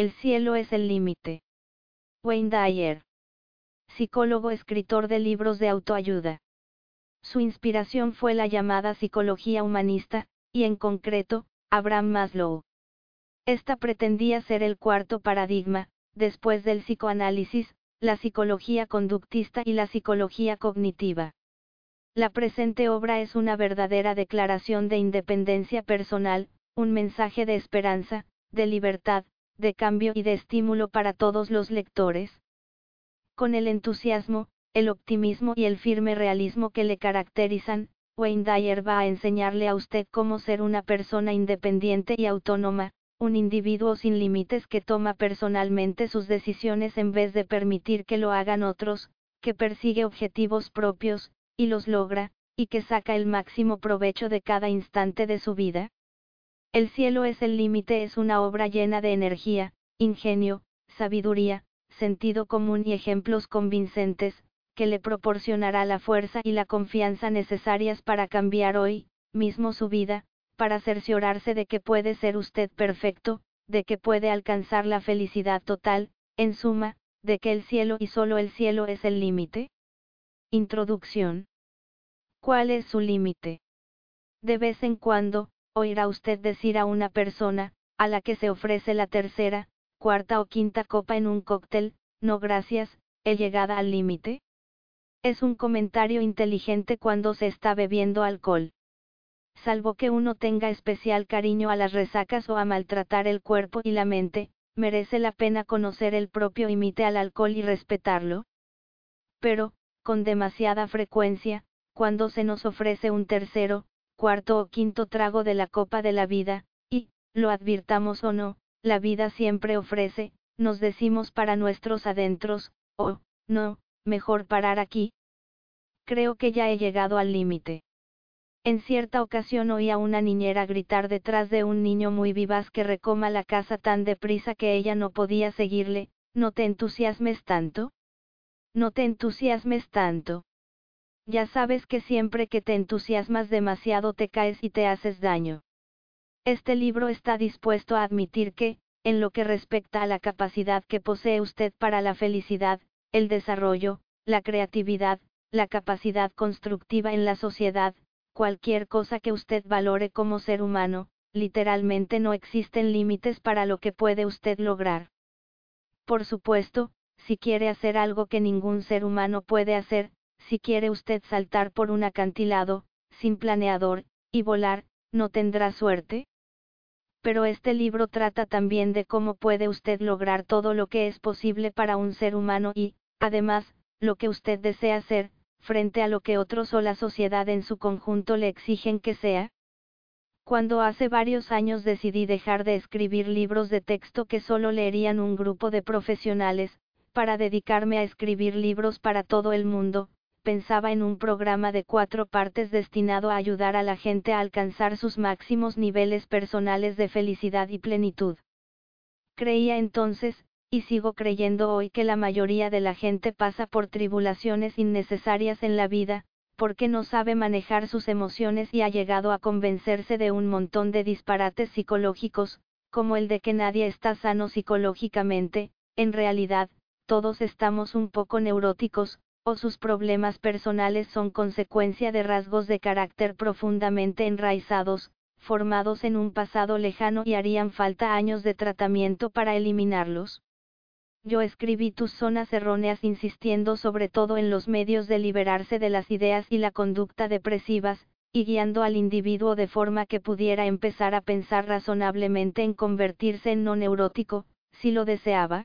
El cielo es el límite. Wayne Dyer. Psicólogo escritor de libros de autoayuda. Su inspiración fue la llamada psicología humanista, y en concreto, Abraham Maslow. Esta pretendía ser el cuarto paradigma, después del psicoanálisis, la psicología conductista y la psicología cognitiva. La presente obra es una verdadera declaración de independencia personal, un mensaje de esperanza, de libertad, de cambio y de estímulo para todos los lectores. Con el entusiasmo, el optimismo y el firme realismo que le caracterizan, Wayne Dyer va a enseñarle a usted cómo ser una persona independiente y autónoma, un individuo sin límites que toma personalmente sus decisiones en vez de permitir que lo hagan otros, que persigue objetivos propios, y los logra, y que saca el máximo provecho de cada instante de su vida. El cielo es el límite es una obra llena de energía, ingenio, sabiduría, sentido común y ejemplos convincentes, que le proporcionará la fuerza y la confianza necesarias para cambiar hoy, mismo su vida, para cerciorarse de que puede ser usted perfecto, de que puede alcanzar la felicidad total, en suma, de que el cielo y solo el cielo es el límite? Introducción. ¿Cuál es su límite? De vez en cuando, oirá usted decir a una persona, a la que se ofrece la tercera, cuarta o quinta copa en un cóctel, no gracias, he llegado al límite. Es un comentario inteligente cuando se está bebiendo alcohol salvo que uno tenga especial cariño a las resacas o a maltratar el cuerpo y la mente, merece la pena conocer el propio imite al alcohol y respetarlo. Pero, con demasiada frecuencia, cuando se nos ofrece un tercero, cuarto o quinto trago de la copa de la vida, y, lo advirtamos o no, la vida siempre ofrece, nos decimos para nuestros adentros, oh, no, mejor parar aquí. Creo que ya he llegado al límite. En cierta ocasión oí a una niñera gritar detrás de un niño muy vivaz que recoma la casa tan deprisa que ella no podía seguirle, no te entusiasmes tanto. No te entusiasmes tanto. Ya sabes que siempre que te entusiasmas demasiado te caes y te haces daño. Este libro está dispuesto a admitir que, en lo que respecta a la capacidad que posee usted para la felicidad, el desarrollo, la creatividad, la capacidad constructiva en la sociedad, cualquier cosa que usted valore como ser humano, literalmente no existen límites para lo que puede usted lograr. Por supuesto, si quiere hacer algo que ningún ser humano puede hacer, si quiere usted saltar por un acantilado, sin planeador, y volar, no tendrá suerte. Pero este libro trata también de cómo puede usted lograr todo lo que es posible para un ser humano y, además, lo que usted desea ser, frente a lo que otros o la sociedad en su conjunto le exigen que sea? Cuando hace varios años decidí dejar de escribir libros de texto que solo leerían un grupo de profesionales, para dedicarme a escribir libros para todo el mundo, pensaba en un programa de cuatro partes destinado a ayudar a la gente a alcanzar sus máximos niveles personales de felicidad y plenitud. Creía entonces, y sigo creyendo hoy que la mayoría de la gente pasa por tribulaciones innecesarias en la vida, porque no sabe manejar sus emociones y ha llegado a convencerse de un montón de disparates psicológicos, como el de que nadie está sano psicológicamente, en realidad, todos estamos un poco neuróticos, o sus problemas personales son consecuencia de rasgos de carácter profundamente enraizados, formados en un pasado lejano y harían falta años de tratamiento para eliminarlos. Yo escribí tus zonas erróneas insistiendo sobre todo en los medios de liberarse de las ideas y la conducta depresivas, y guiando al individuo de forma que pudiera empezar a pensar razonablemente en convertirse en no neurótico, si lo deseaba.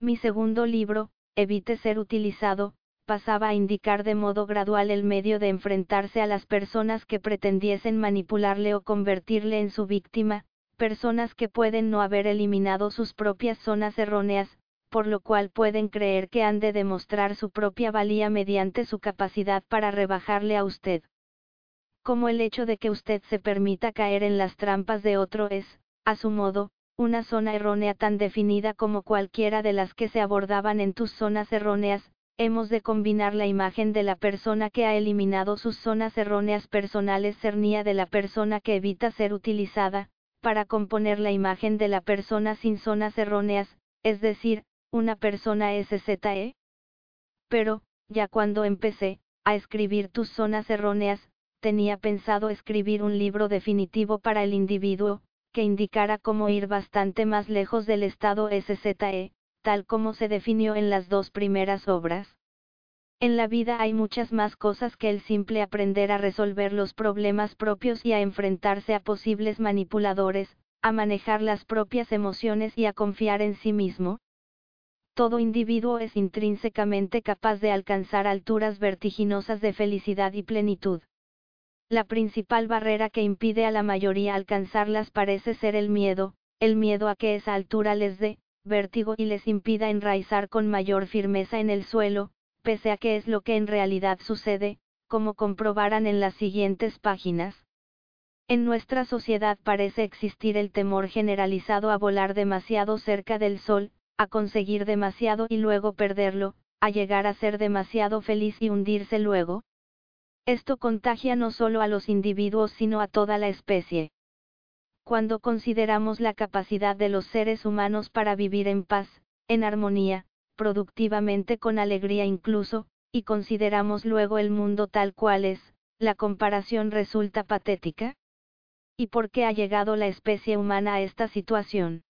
Mi segundo libro, Evite ser utilizado, pasaba a indicar de modo gradual el medio de enfrentarse a las personas que pretendiesen manipularle o convertirle en su víctima, personas que pueden no haber eliminado sus propias zonas erróneas, por lo cual pueden creer que han de demostrar su propia valía mediante su capacidad para rebajarle a usted. Como el hecho de que usted se permita caer en las trampas de otro es, a su modo, una zona errónea tan definida como cualquiera de las que se abordaban en tus zonas erróneas, hemos de combinar la imagen de la persona que ha eliminado sus zonas erróneas personales cernía de la persona que evita ser utilizada, para componer la imagen de la persona sin zonas erróneas, es decir, una persona SZE? Pero, ya cuando empecé, a escribir tus zonas erróneas, tenía pensado escribir un libro definitivo para el individuo, que indicara cómo ir bastante más lejos del estado SZE, tal como se definió en las dos primeras obras. En la vida hay muchas más cosas que el simple aprender a resolver los problemas propios y a enfrentarse a posibles manipuladores, a manejar las propias emociones y a confiar en sí mismo. Todo individuo es intrínsecamente capaz de alcanzar alturas vertiginosas de felicidad y plenitud. La principal barrera que impide a la mayoría alcanzarlas parece ser el miedo, el miedo a que esa altura les dé vértigo y les impida enraizar con mayor firmeza en el suelo, pese a que es lo que en realidad sucede, como comprobarán en las siguientes páginas. En nuestra sociedad parece existir el temor generalizado a volar demasiado cerca del sol, a conseguir demasiado y luego perderlo, a llegar a ser demasiado feliz y hundirse luego. Esto contagia no solo a los individuos sino a toda la especie. Cuando consideramos la capacidad de los seres humanos para vivir en paz, en armonía, productivamente con alegría incluso, y consideramos luego el mundo tal cual es, la comparación resulta patética. ¿Y por qué ha llegado la especie humana a esta situación?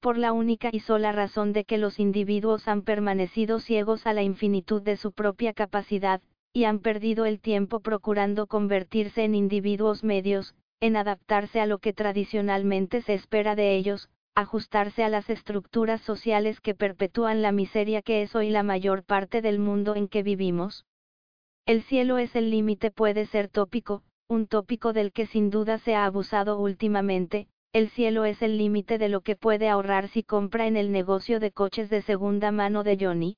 Por la única y sola razón de que los individuos han permanecido ciegos a la infinitud de su propia capacidad, y han perdido el tiempo procurando convertirse en individuos medios, en adaptarse a lo que tradicionalmente se espera de ellos, ajustarse a las estructuras sociales que perpetúan la miseria que es hoy la mayor parte del mundo en que vivimos? El cielo es el límite puede ser tópico, un tópico del que sin duda se ha abusado últimamente, el cielo es el límite de lo que puede ahorrar si compra en el negocio de coches de segunda mano de Johnny.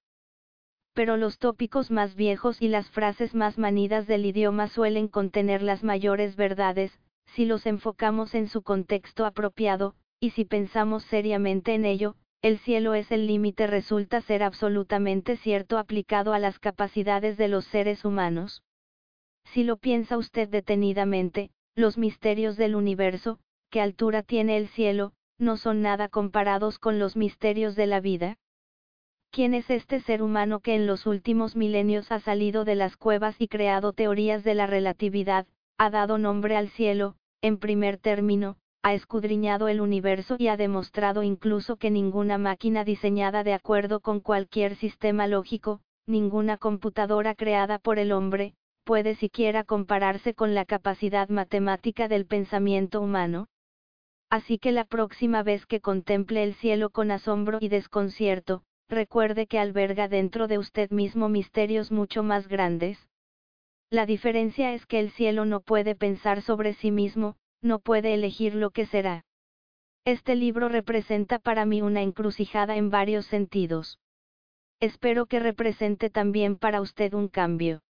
Pero los tópicos más viejos y las frases más manidas del idioma suelen contener las mayores verdades, si los enfocamos en su contexto apropiado, y si pensamos seriamente en ello, el cielo es el límite resulta ser absolutamente cierto aplicado a las capacidades de los seres humanos. Si lo piensa usted detenidamente, los misterios del universo, qué altura tiene el cielo, no son nada comparados con los misterios de la vida. ¿Quién es este ser humano que en los últimos milenios ha salido de las cuevas y creado teorías de la relatividad, ha dado nombre al cielo, en primer término, ha escudriñado el universo y ha demostrado incluso que ninguna máquina diseñada de acuerdo con cualquier sistema lógico, ninguna computadora creada por el hombre, puede siquiera compararse con la capacidad matemática del pensamiento humano? Así que la próxima vez que contemple el cielo con asombro y desconcierto, recuerde que alberga dentro de usted mismo misterios mucho más grandes. La diferencia es que el cielo no puede pensar sobre sí mismo, no puede elegir lo que será. Este libro representa para mí una encrucijada en varios sentidos. Espero que represente también para usted un cambio.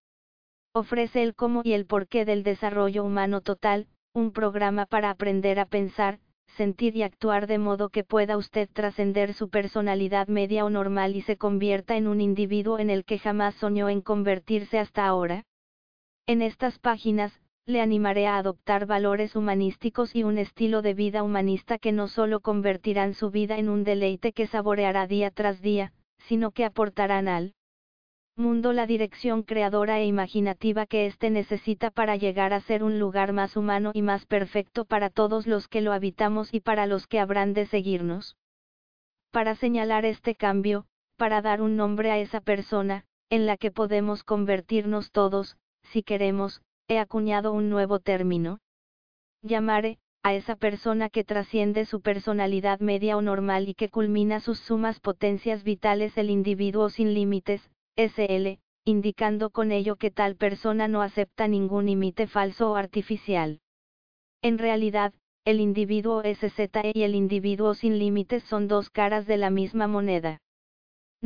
Ofrece el cómo y el porqué del desarrollo humano total, un programa para aprender a pensar, sentir y actuar de modo que pueda usted trascender su personalidad media o normal y se convierta en un individuo en el que jamás soñó en convertirse hasta ahora. En estas páginas, le animaré a adoptar valores humanísticos y un estilo de vida humanista que no solo convertirán su vida en un deleite que saboreará día tras día, sino que aportarán al mundo la dirección creadora e imaginativa que éste necesita para llegar a ser un lugar más humano y más perfecto para todos los que lo habitamos y para los que habrán de seguirnos. Para señalar este cambio, para dar un nombre a esa persona, en la que podemos convertirnos todos, si queremos, he acuñado un nuevo término. Llamaré, a esa persona que trasciende su personalidad media o normal y que culmina sus sumas potencias vitales el individuo sin límites, SL, indicando con ello que tal persona no acepta ningún límite falso o artificial. En realidad, el individuo SZE y el individuo sin límites son dos caras de la misma moneda.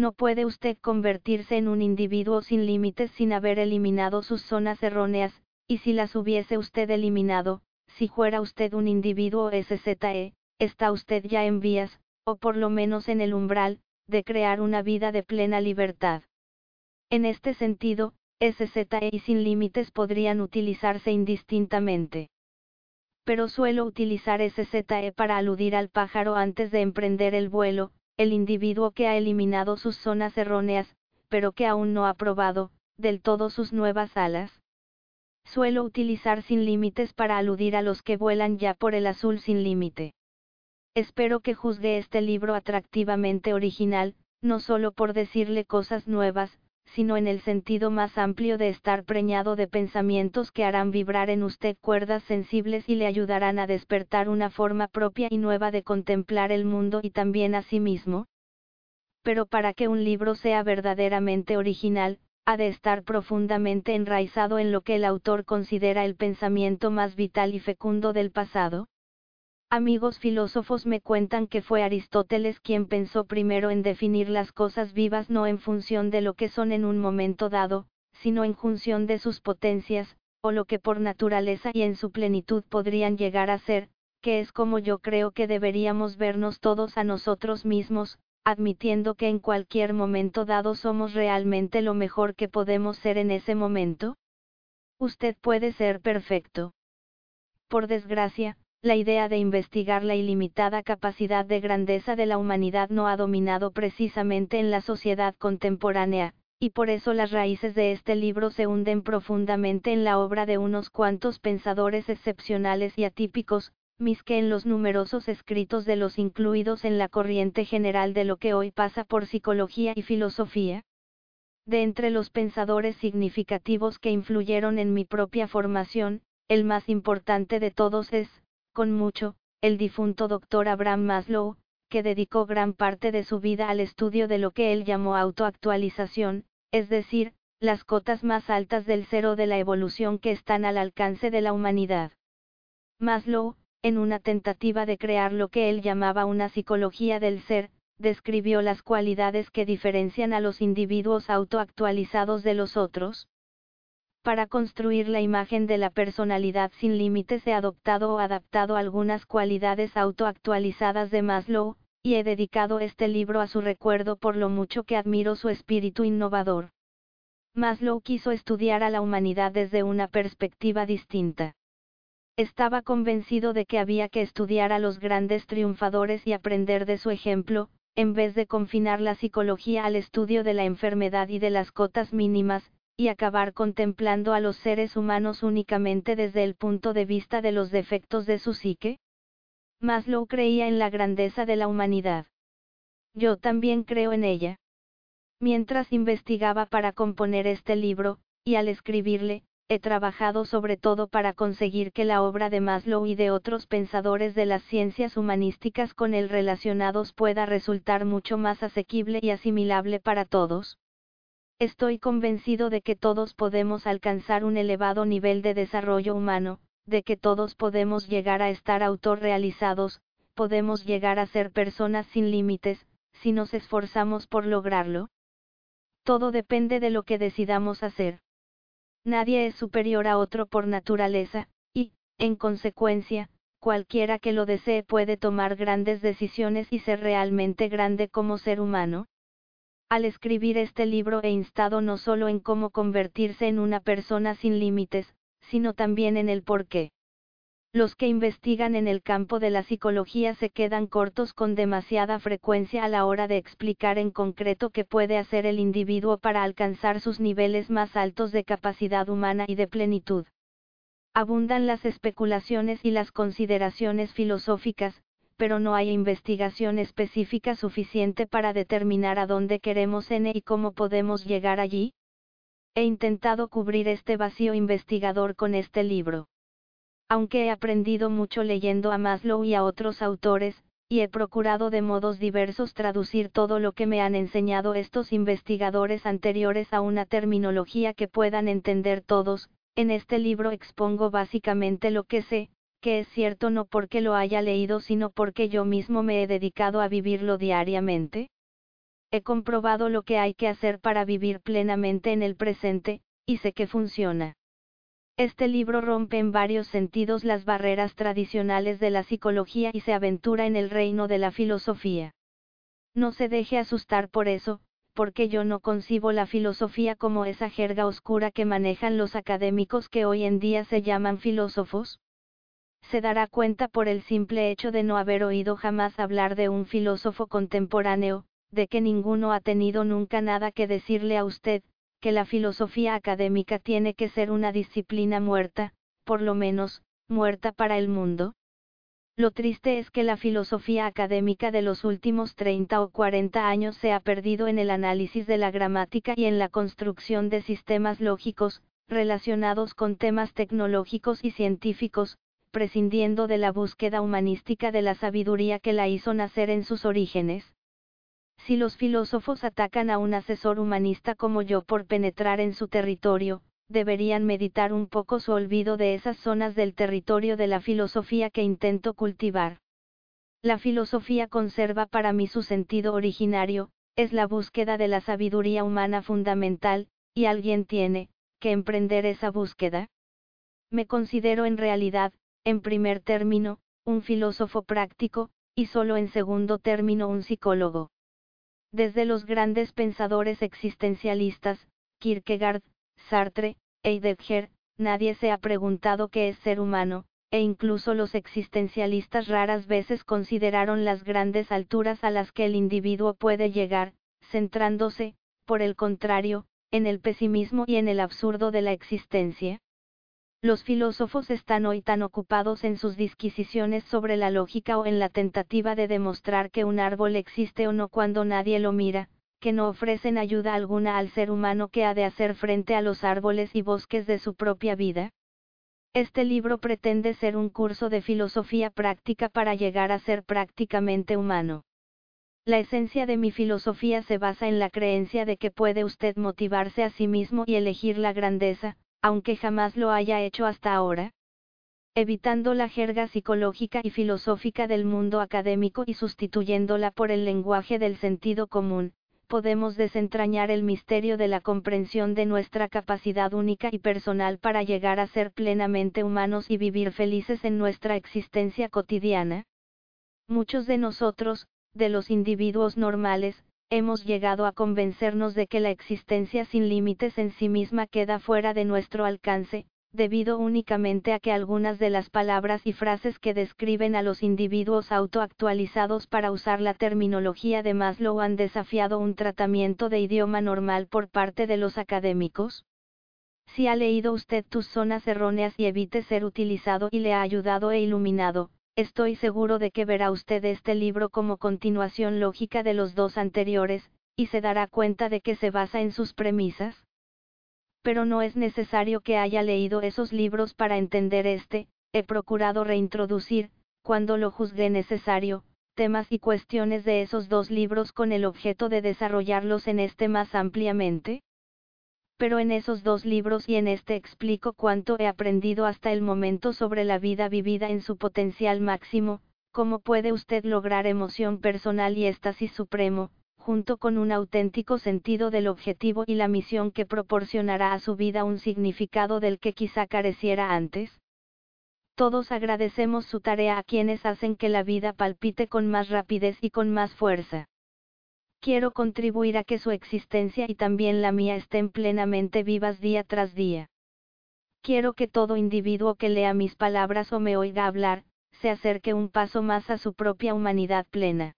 No puede usted convertirse en un individuo sin límites sin haber eliminado sus zonas erróneas, y si las hubiese usted eliminado, si fuera usted un individuo SZE, está usted ya en vías, o por lo menos en el umbral, de crear una vida de plena libertad. En este sentido, SZE y sin límites podrían utilizarse indistintamente. pero suelo utilizar SZE para aludir al pájaro antes de emprender el vuelo, el individuo que ha eliminado sus zonas erróneas, pero que aún no ha probado, del todo sus nuevas alas. Suelo utilizar sin límites para aludir a los que vuelan ya por el azul sin límite. Espero que juzgue este libro atractivamente original, no solo por decirle cosas nuevas, sino en el sentido más amplio de estar preñado de pensamientos que harán vibrar en usted cuerdas sensibles y le ayudarán a despertar una forma propia y nueva de contemplar el mundo y también a sí mismo. Pero para que un libro sea verdaderamente original, ha de estar profundamente enraizado en lo que el autor considera el pensamiento más vital y fecundo del pasado. Amigos filósofos me cuentan que fue Aristóteles quien pensó primero en definir las cosas vivas no en función de lo que son en un momento dado, sino en función de sus potencias, o lo que por naturaleza y en su plenitud podrían llegar a ser, que es como yo creo que deberíamos vernos todos a nosotros mismos, admitiendo que en cualquier momento dado somos realmente lo mejor que podemos ser en ese momento? Usted puede ser perfecto. Por desgracia, la idea de investigar la ilimitada capacidad de grandeza de la humanidad no ha dominado precisamente en la sociedad contemporánea, y por eso las raíces de este libro se hunden profundamente en la obra de unos cuantos pensadores excepcionales y atípicos, mis que en los numerosos escritos de los incluidos en la corriente general de lo que hoy pasa por psicología y filosofía. De entre los pensadores significativos que influyeron en mi propia formación, el más importante de todos es, con mucho, el difunto doctor Abraham Maslow, que dedicó gran parte de su vida al estudio de lo que él llamó autoactualización, es decir, las cotas más altas del cero de la evolución que están al alcance de la humanidad. Maslow, en una tentativa de crear lo que él llamaba una psicología del ser, describió las cualidades que diferencian a los individuos autoactualizados de los otros. Para construir la imagen de la personalidad sin límites he adoptado o adaptado algunas cualidades autoactualizadas de Maslow, y he dedicado este libro a su recuerdo por lo mucho que admiro su espíritu innovador. Maslow quiso estudiar a la humanidad desde una perspectiva distinta. Estaba convencido de que había que estudiar a los grandes triunfadores y aprender de su ejemplo, en vez de confinar la psicología al estudio de la enfermedad y de las cotas mínimas, y acabar contemplando a los seres humanos únicamente desde el punto de vista de los defectos de su psique? Maslow creía en la grandeza de la humanidad. Yo también creo en ella. Mientras investigaba para componer este libro, y al escribirle, he trabajado sobre todo para conseguir que la obra de Maslow y de otros pensadores de las ciencias humanísticas con él relacionados pueda resultar mucho más asequible y asimilable para todos. Estoy convencido de que todos podemos alcanzar un elevado nivel de desarrollo humano, de que todos podemos llegar a estar autorrealizados, podemos llegar a ser personas sin límites, si nos esforzamos por lograrlo. Todo depende de lo que decidamos hacer. Nadie es superior a otro por naturaleza, y, en consecuencia, cualquiera que lo desee puede tomar grandes decisiones y ser realmente grande como ser humano. Al escribir este libro he instado no solo en cómo convertirse en una persona sin límites, sino también en el por qué. Los que investigan en el campo de la psicología se quedan cortos con demasiada frecuencia a la hora de explicar en concreto qué puede hacer el individuo para alcanzar sus niveles más altos de capacidad humana y de plenitud. Abundan las especulaciones y las consideraciones filosóficas, pero no hay investigación específica suficiente para determinar a dónde queremos en y cómo podemos llegar allí. He intentado cubrir este vacío investigador con este libro. Aunque he aprendido mucho leyendo a Maslow y a otros autores, y he procurado de modos diversos traducir todo lo que me han enseñado estos investigadores anteriores a una terminología que puedan entender todos, en este libro expongo básicamente lo que sé, que es cierto no porque lo haya leído sino porque yo mismo me he dedicado a vivirlo diariamente. He comprobado lo que hay que hacer para vivir plenamente en el presente, y sé que funciona. Este libro rompe en varios sentidos las barreras tradicionales de la psicología y se aventura en el reino de la filosofía. No se deje asustar por eso, porque yo no concibo la filosofía como esa jerga oscura que manejan los académicos que hoy en día se llaman filósofos. Se dará cuenta por el simple hecho de no haber oído jamás hablar de un filósofo contemporáneo, de que ninguno ha tenido nunca nada que decirle a usted, que la filosofía académica tiene que ser una disciplina muerta, por lo menos, muerta para el mundo? Lo triste es que la filosofía académica de los últimos 30 o 40 años se ha perdido en el análisis de la gramática y en la construcción de sistemas lógicos, relacionados con temas tecnológicos y científicos, prescindiendo de la búsqueda humanística de la sabiduría que la hizo nacer en sus orígenes. Si los filósofos atacan a un asesor humanista como yo por penetrar en su territorio, deberían meditar un poco su olvido de esas zonas del territorio de la filosofía que intento cultivar. La filosofía conserva para mí su sentido originario, es la búsqueda de la sabiduría humana fundamental, y alguien tiene, que emprender esa búsqueda. Me considero en realidad, en primer término, un filósofo práctico, y solo en segundo término un psicólogo. Desde los grandes pensadores existencialistas, Kierkegaard, Sartre, Heidegger, nadie se ha preguntado qué es ser humano, e incluso los existencialistas raras veces consideraron las grandes alturas a las que el individuo puede llegar, centrándose, por el contrario, en el pesimismo y en el absurdo de la existencia. Los filósofos están hoy tan ocupados en sus disquisiciones sobre la lógica o en la tentativa de demostrar que un árbol existe o no cuando nadie lo mira, que no ofrecen ayuda alguna al ser humano que ha de hacer frente a los árboles y bosques de su propia vida. Este libro pretende ser un curso de filosofía práctica para llegar a ser prácticamente humano. La esencia de mi filosofía se basa en la creencia de que puede usted motivarse a sí mismo y elegir la grandeza, aunque jamás lo haya hecho hasta ahora? Evitando la jerga psicológica y filosófica del mundo académico y sustituyéndola por el lenguaje del sentido común, podemos desentrañar el misterio de la comprensión de nuestra capacidad única y personal para llegar a ser plenamente humanos y vivir felices en nuestra existencia cotidiana. Muchos de nosotros, de los individuos normales, hemos llegado a convencernos de que la existencia sin límites en sí misma queda fuera de nuestro alcance, debido únicamente a que algunas de las palabras y frases que describen a los individuos autoactualizados para usar la terminología de Maslow han desafiado un tratamiento de idioma normal por parte de los académicos. Si ha leído usted tus zonas erróneas y evite ser utilizado y le ha ayudado e iluminado, Estoy seguro de que verá usted este libro como continuación lógica de los dos anteriores, y se dará cuenta de que se basa en sus premisas. Pero no es necesario que haya leído esos libros para entender este, he procurado reintroducir, cuando lo juzgué necesario, temas y cuestiones de esos dos libros con el objeto de desarrollarlos en este más ampliamente pero en esos dos libros y en este explico cuánto he aprendido hasta el momento sobre la vida vivida en su potencial máximo, cómo puede usted lograr emoción personal y éxtasis supremo, junto con un auténtico sentido del objetivo y la misión que proporcionará a su vida un significado del que quizá careciera antes. Todos agradecemos su tarea a quienes hacen que la vida palpite con más rapidez y con más fuerza. Quiero contribuir a que su existencia y también la mía estén plenamente vivas día tras día. Quiero que todo individuo que lea mis palabras o me oiga hablar, se acerque un paso más a su propia humanidad plena.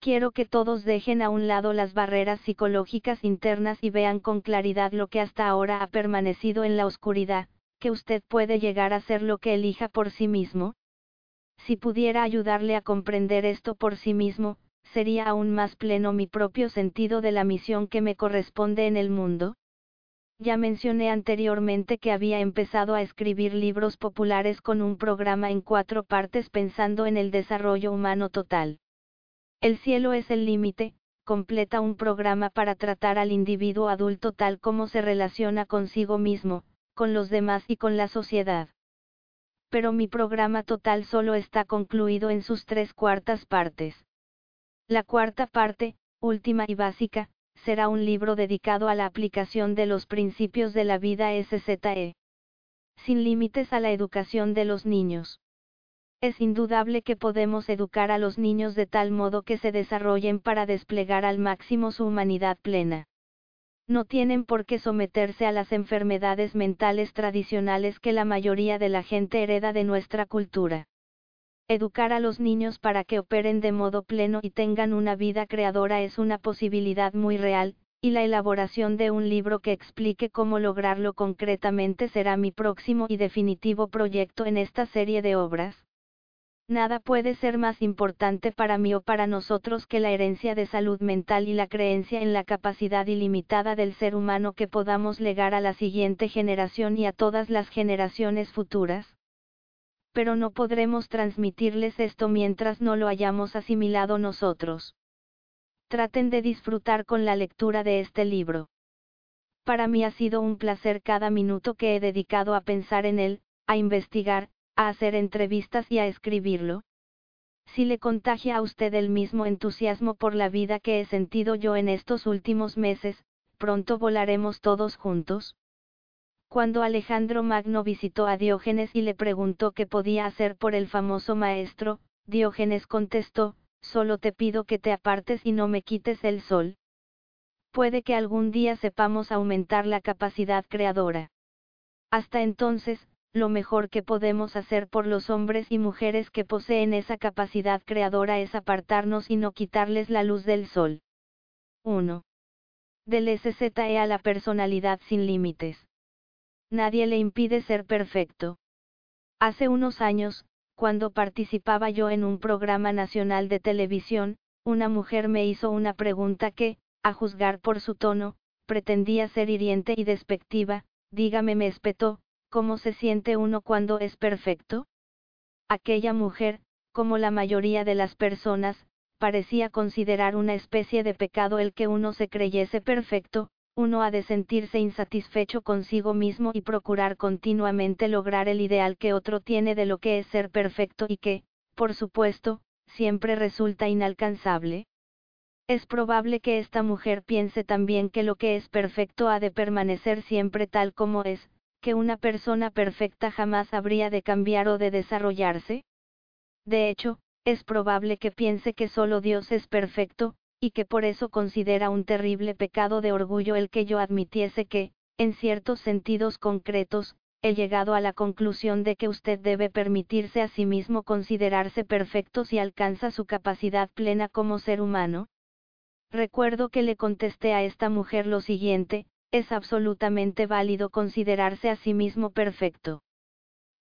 Quiero que todos dejen a un lado las barreras psicológicas internas y vean con claridad lo que hasta ahora ha permanecido en la oscuridad, que usted puede llegar a ser lo que elija por sí mismo. Si pudiera ayudarle a comprender esto por sí mismo, sería aún más pleno mi propio sentido de la misión que me corresponde en el mundo? Ya mencioné anteriormente que había empezado a escribir libros populares con un programa en cuatro partes pensando en el desarrollo humano total. El cielo es el límite, completa un programa para tratar al individuo adulto tal como se relaciona consigo mismo, con los demás y con la sociedad. Pero mi programa total solo está concluido en sus tres cuartas partes. La cuarta parte, última y básica, será un libro dedicado a la aplicación de los principios de la vida SZE. Sin límites a la educación de los niños. Es indudable que podemos educar a los niños de tal modo que se desarrollen para desplegar al máximo su humanidad plena. no tienen por qué someterse a las enfermedades mentales tradicionales que la mayoría de la gente hereda de nuestra cultura. Educar a los niños para que operen de modo pleno y tengan una vida creadora es una posibilidad muy real, y la elaboración de un libro que explique cómo lograrlo concretamente será mi próximo y definitivo proyecto en esta serie de obras. Nada puede ser más importante para mí o para nosotros que la herencia de salud mental y la creencia en la capacidad ilimitada del ser humano que podamos legar a la siguiente generación y a todas las generaciones futuras. Pero no podremos transmitirles esto mientras no lo hayamos asimilado nosotros traten de disfrutar con la lectura de este libro. Para mí ha sido un placer cada minuto que he dedicado a pensar en él, a investigar, a hacer entrevistas y a escribirlo. Si le contagia a usted el mismo entusiasmo por la vida que he sentido yo en estos últimos meses, pronto volaremos todos juntos. Cuando Alejandro Magno visitó a Diógenes y le preguntó qué podía hacer por el famoso maestro, Diógenes contestó, solo te pido que te apartes y no me quites el sol. Puede que algún día sepamos aumentar la capacidad creadora. Hasta entonces, lo mejor que podemos hacer por los hombres y mujeres que poseen esa capacidad creadora es apartarnos y no quitarles la luz del sol. 1. Del SZE a la personalidad sin límites. Nadie le impide ser perfecto. Hace unos años, cuando participaba yo en un programa nacional de televisión, una mujer me hizo una pregunta que, a juzgar por su tono, pretendía ser hiriente y despectiva, dígame me espetó, ¿cómo se siente uno cuando es perfecto? Aquella mujer, como la mayoría de las personas, parecía considerar una especie de pecado el que uno se creyese perfecto, uno ha de sentirse insatisfecho consigo mismo y procurar continuamente lograr el ideal que otro tiene de lo que es ser perfecto y que, por supuesto, siempre resulta inalcanzable. Es probable que esta mujer piense también que lo que es perfecto ha de permanecer siempre tal como es, que una persona perfecta jamás habría de cambiar o de desarrollarse. De hecho, es probable que piense que solo Dios es perfecto, y que por eso considera un terrible pecado de orgullo el que yo admitiese que, en ciertos sentidos concretos, he llegado a la conclusión de que usted debe permitirse a sí mismo considerarse perfecto si alcanza su capacidad plena como ser humano. Recuerdo que le contesté a esta mujer lo siguiente, es absolutamente válido considerarse a sí mismo perfecto.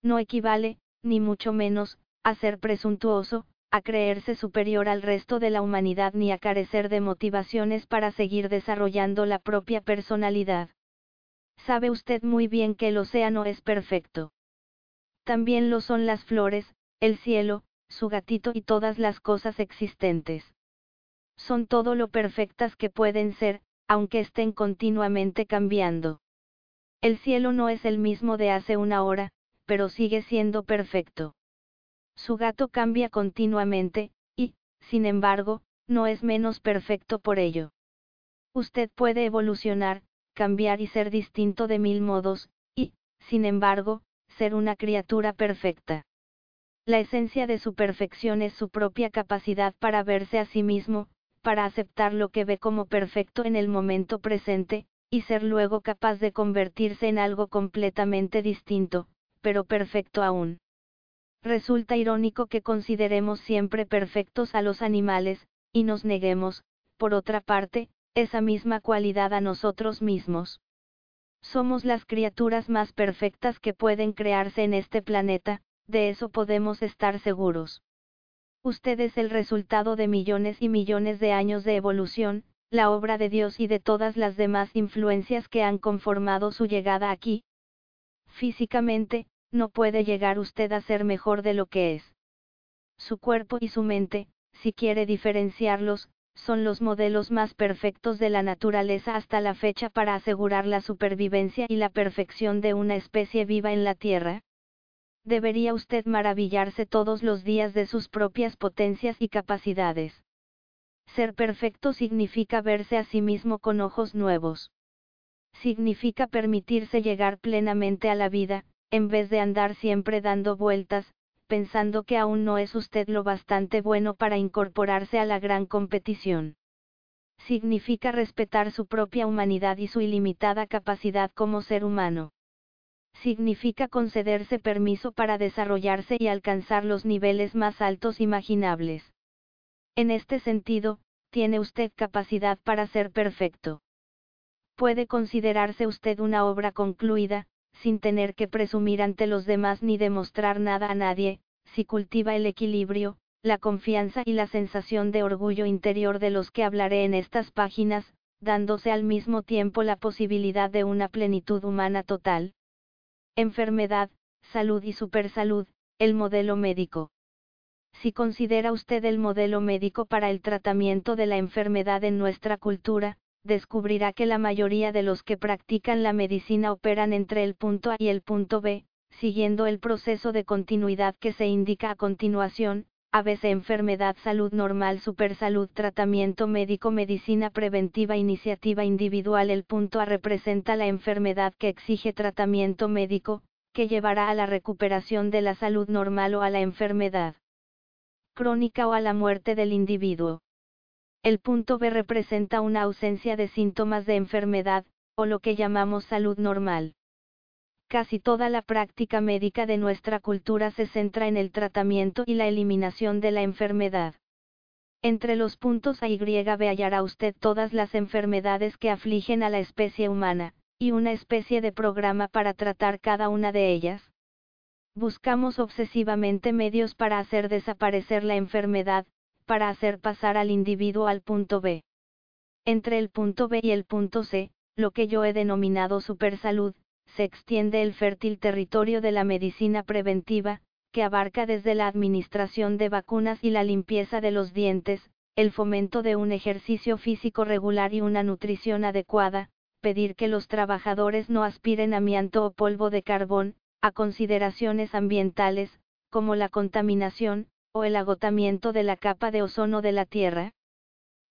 No equivale, ni mucho menos, a ser presuntuoso, a creerse superior al resto de la humanidad ni a carecer de motivaciones para seguir desarrollando la propia personalidad. Sabe usted muy bien que el océano es perfecto. También lo son las flores, el cielo, su gatito y todas las cosas existentes. Son todo lo perfectas que pueden ser, aunque estén continuamente cambiando. El cielo no es el mismo de hace una hora, pero sigue siendo perfecto. Su gato cambia continuamente, y, sin embargo, no es menos perfecto por ello. Usted puede evolucionar, cambiar y ser distinto de mil modos, y, sin embargo, ser una criatura perfecta. La esencia de su perfección es su propia capacidad para verse a sí mismo, para aceptar lo que ve como perfecto en el momento presente, y ser luego capaz de convertirse en algo completamente distinto, pero perfecto aún. Resulta irónico que consideremos siempre perfectos a los animales, y nos neguemos, por otra parte, esa misma cualidad a nosotros mismos. Somos las criaturas más perfectas que pueden crearse en este planeta, de eso podemos estar seguros. Usted es el resultado de millones y millones de años de evolución, la obra de Dios y de todas las demás influencias que han conformado su llegada aquí. Físicamente, no puede llegar usted a ser mejor de lo que es. Su cuerpo y su mente, si quiere diferenciarlos, son los modelos más perfectos de la naturaleza hasta la fecha para asegurar la supervivencia y la perfección de una especie viva en la Tierra. Debería usted maravillarse todos los días de sus propias potencias y capacidades. Ser perfecto significa verse a sí mismo con ojos nuevos. Significa permitirse llegar plenamente a la vida, en vez de andar siempre dando vueltas, pensando que aún no es usted lo bastante bueno para incorporarse a la gran competición. significa respetar su propia humanidad y su ilimitada capacidad como ser humano. Significa concederse permiso para desarrollarse y alcanzar los niveles más altos imaginables. En este sentido, tiene usted capacidad para ser perfecto. Puede considerarse usted una obra concluida, sin tener que presumir ante los demás ni demostrar nada a nadie, si cultiva el equilibrio, la confianza y la sensación de orgullo interior de los que hablaré en estas páginas, dándose al mismo tiempo la posibilidad de una plenitud humana total. Enfermedad, salud y supersalud, el modelo médico. Si considera usted el modelo médico para el tratamiento de la enfermedad en nuestra cultura, descubrirá que la mayoría de los que practican la medicina operan entre el punto A y el punto B, siguiendo el proceso de continuidad que se indica a continuación, ABC enfermedad salud normal supersalud tratamiento médico medicina preventiva iniciativa individual el punto A representa la enfermedad que exige tratamiento médico, que llevará a la recuperación de la salud normal o a la enfermedad crónica o a la muerte del individuo. El punto B representa una ausencia de síntomas de enfermedad, o lo que llamamos salud normal. Casi toda la práctica médica de nuestra cultura se centra en el tratamiento y la eliminación de la enfermedad. Entre los puntos A y B hallará usted todas las enfermedades que afligen a la especie humana, y una especie de programa para tratar cada una de ellas. Buscamos obsesivamente medios para hacer desaparecer la enfermedad, para hacer pasar al individuo al punto B. Entre el punto B y el punto C, lo que yo he denominado supersalud, se extiende el fértil territorio de la medicina preventiva, que abarca desde la administración de vacunas y la limpieza de los dientes, el fomento de un ejercicio físico regular y una nutrición adecuada, pedir que los trabajadores no aspiren amianto o polvo de carbón, a consideraciones ambientales, como la contaminación, o el agotamiento de la capa de ozono de la Tierra.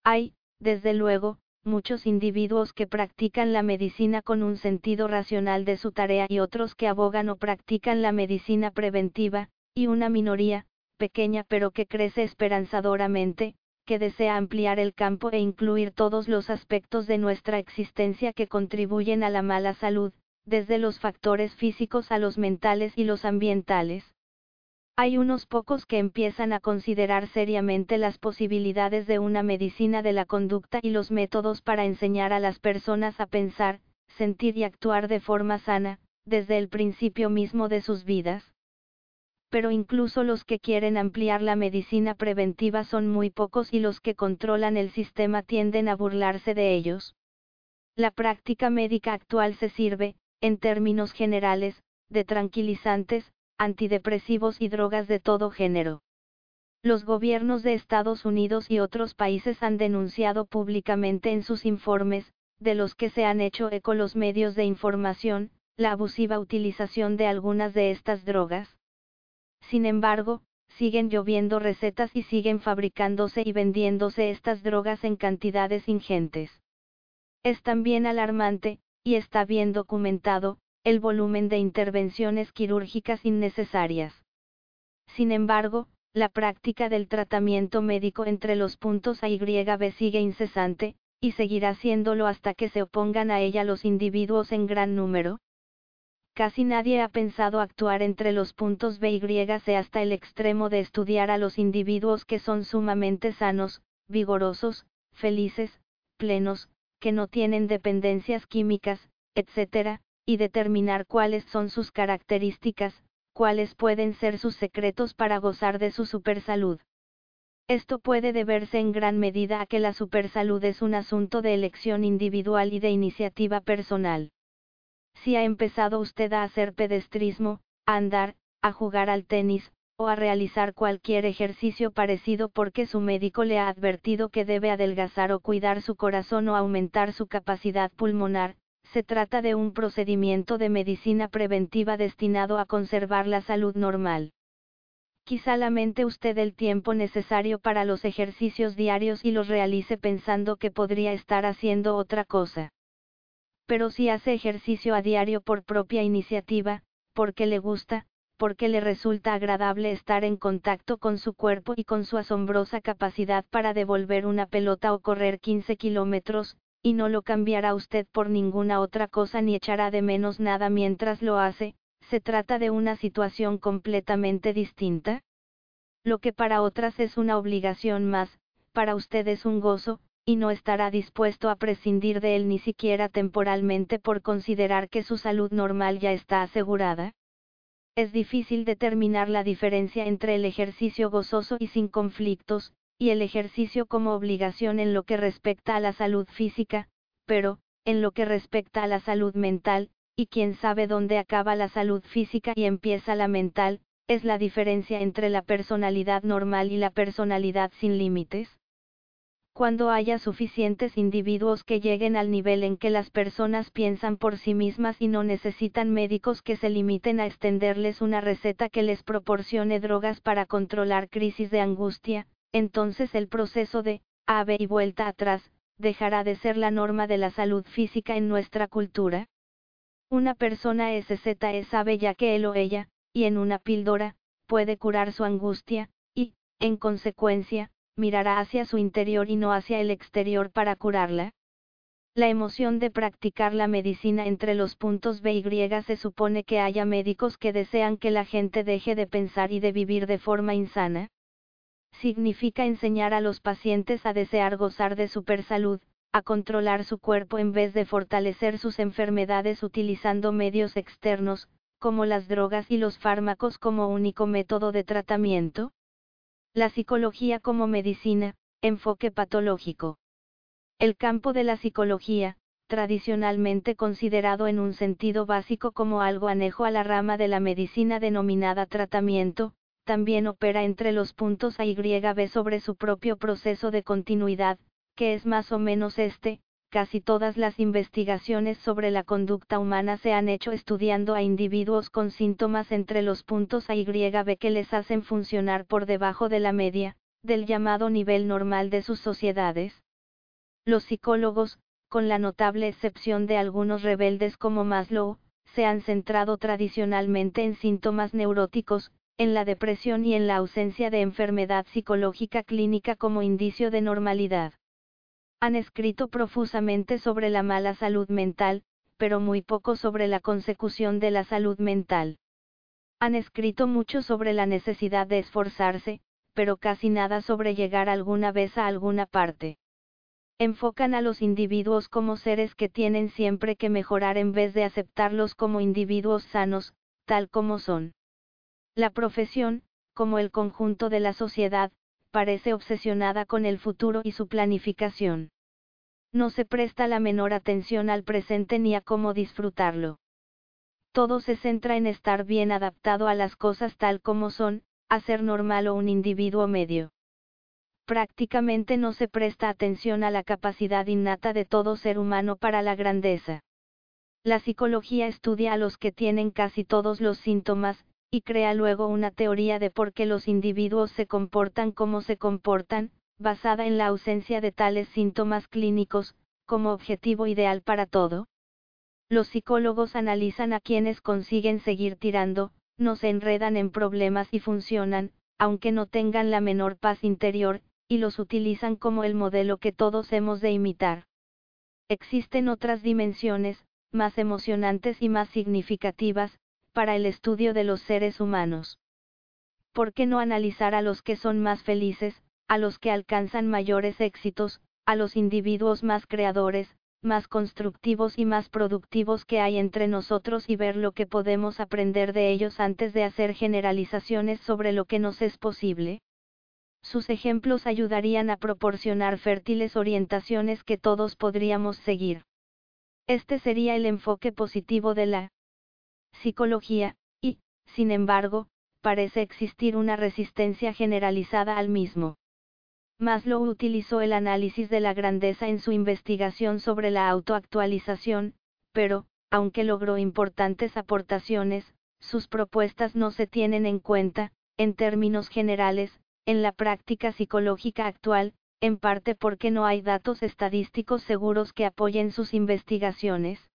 Hay, desde luego, muchos individuos que practican la medicina con un sentido racional de su tarea y otros que abogan o practican la medicina preventiva, y una minoría, pequeña pero que crece esperanzadoramente, que desea ampliar el campo e incluir todos los aspectos de nuestra existencia que contribuyen a la mala salud, desde los factores físicos a los mentales y los ambientales. Hay unos pocos que empiezan a considerar seriamente las posibilidades de una medicina de la conducta y los métodos para enseñar a las personas a pensar, sentir y actuar de forma sana, desde el principio mismo de sus vidas. Pero incluso los que quieren ampliar la medicina preventiva son muy pocos y los que controlan el sistema tienden a burlarse de ellos. La práctica médica actual se sirve, en términos generales, de tranquilizantes, antidepresivos y drogas de todo género. Los gobiernos de Estados Unidos y otros países han denunciado públicamente en sus informes, de los que se han hecho eco los medios de información, la abusiva utilización de algunas de estas drogas. Sin embargo, siguen lloviendo recetas y siguen fabricándose y vendiéndose estas drogas en cantidades ingentes. Es también alarmante, y está bien documentado, el volumen de intervenciones quirúrgicas innecesarias. Sin embargo, la práctica del tratamiento médico entre los puntos A y B sigue incesante, y seguirá siéndolo hasta que se opongan a ella los individuos en gran número. Casi nadie ha pensado actuar entre los puntos B y C hasta el extremo de estudiar a los individuos que son sumamente sanos, vigorosos, felices, plenos, que no tienen dependencias químicas, etc., y determinar cuáles son sus características, cuáles pueden ser sus secretos para gozar de su supersalud. Esto puede deberse en gran medida a que la supersalud es un asunto de elección individual y de iniciativa personal. Si ha empezado usted a hacer pedestrismo, a andar, a jugar al tenis, o a realizar cualquier ejercicio parecido porque su médico le ha advertido que debe adelgazar o cuidar su corazón o aumentar su capacidad pulmonar, se trata de un procedimiento de medicina preventiva destinado a conservar la salud normal. Quizá lamente usted el tiempo necesario para los ejercicios diarios y los realice pensando que podría estar haciendo otra cosa. Pero si hace ejercicio a diario por propia iniciativa, porque le gusta, porque le resulta agradable estar en contacto con su cuerpo y con su asombrosa capacidad para devolver una pelota o correr 15 kilómetros, y no lo cambiará usted por ninguna otra cosa ni echará de menos nada mientras lo hace, se trata de una situación completamente distinta. Lo que para otras es una obligación más, para usted es un gozo, y no estará dispuesto a prescindir de él ni siquiera temporalmente por considerar que su salud normal ya está asegurada. Es difícil determinar la diferencia entre el ejercicio gozoso y sin conflictos, y el ejercicio como obligación en lo que respecta a la salud física, pero, en lo que respecta a la salud mental, y quién sabe dónde acaba la salud física y empieza la mental, es la diferencia entre la personalidad normal y la personalidad sin límites. Cuando haya suficientes individuos que lleguen al nivel en que las personas piensan por sí mismas y no necesitan médicos que se limiten a extenderles una receta que les proporcione drogas para controlar crisis de angustia, entonces el proceso de ave y vuelta atrás, dejará de ser la norma de la salud física en nuestra cultura. Una persona SZ sabe ya que él o ella, y en una píldora, puede curar su angustia, y, en consecuencia, mirará hacia su interior y no hacia el exterior para curarla? La emoción de practicar la medicina entre los puntos B y Y se supone que haya médicos que desean que la gente deje de pensar y de vivir de forma insana. Significa enseñar a los pacientes a desear gozar de supersalud, a controlar su cuerpo en vez de fortalecer sus enfermedades utilizando medios externos, como las drogas y los fármacos como único método de tratamiento. La psicología como medicina, enfoque patológico. El campo de la psicología, tradicionalmente considerado en un sentido básico como algo anejo a la rama de la medicina denominada tratamiento, también opera entre los puntos A y B sobre su propio proceso de continuidad, que es más o menos este, casi todas las investigaciones sobre la conducta humana se han hecho estudiando a individuos con síntomas entre los puntos A y B que les hacen funcionar por debajo de la media, del llamado nivel normal de sus sociedades. Los psicólogos, con la notable excepción de algunos rebeldes como Maslow, se han centrado tradicionalmente en síntomas neuróticos, en la depresión y en la ausencia de enfermedad psicológica clínica como indicio de normalidad. Han escrito profusamente sobre la mala salud mental, pero muy poco sobre la consecución de la salud mental. Han escrito mucho sobre la necesidad de esforzarse, pero casi nada sobre llegar alguna vez a alguna parte. Enfocan a los individuos como seres que tienen siempre que mejorar en vez de aceptarlos como individuos sanos, tal como son. La profesión, como el conjunto de la sociedad, parece obsesionada con el futuro y su planificación. No se presta la menor atención al presente ni a cómo disfrutarlo. Todo se centra en estar bien adaptado a las cosas tal como son, a ser normal o un individuo medio. Prácticamente no se presta atención a la capacidad innata de todo ser humano para la grandeza. La psicología estudia a los que tienen casi todos los síntomas, y crea luego una teoría de por qué los individuos se comportan como se comportan, basada en la ausencia de tales síntomas clínicos, como objetivo ideal para todo. Los psicólogos analizan a quienes consiguen seguir tirando, no se enredan en problemas y funcionan, aunque no tengan la menor paz interior, y los utilizan como el modelo que todos hemos de imitar. Existen otras dimensiones, más emocionantes y más significativas, para el estudio de los seres humanos. ¿Por qué no analizar a los que son más felices, a los que alcanzan mayores éxitos, a los individuos más creadores, más constructivos y más productivos que hay entre nosotros y ver lo que podemos aprender de ellos antes de hacer generalizaciones sobre lo que nos es posible? Sus ejemplos ayudarían a proporcionar fértiles orientaciones que todos podríamos seguir. Este sería el enfoque positivo de la psicología, y, sin embargo, parece existir una resistencia generalizada al mismo. Maslow utilizó el análisis de la grandeza en su investigación sobre la autoactualización, pero, aunque logró importantes aportaciones, sus propuestas no se tienen en cuenta, en términos generales, en la práctica psicológica actual, en parte porque no hay datos estadísticos seguros que apoyen sus investigaciones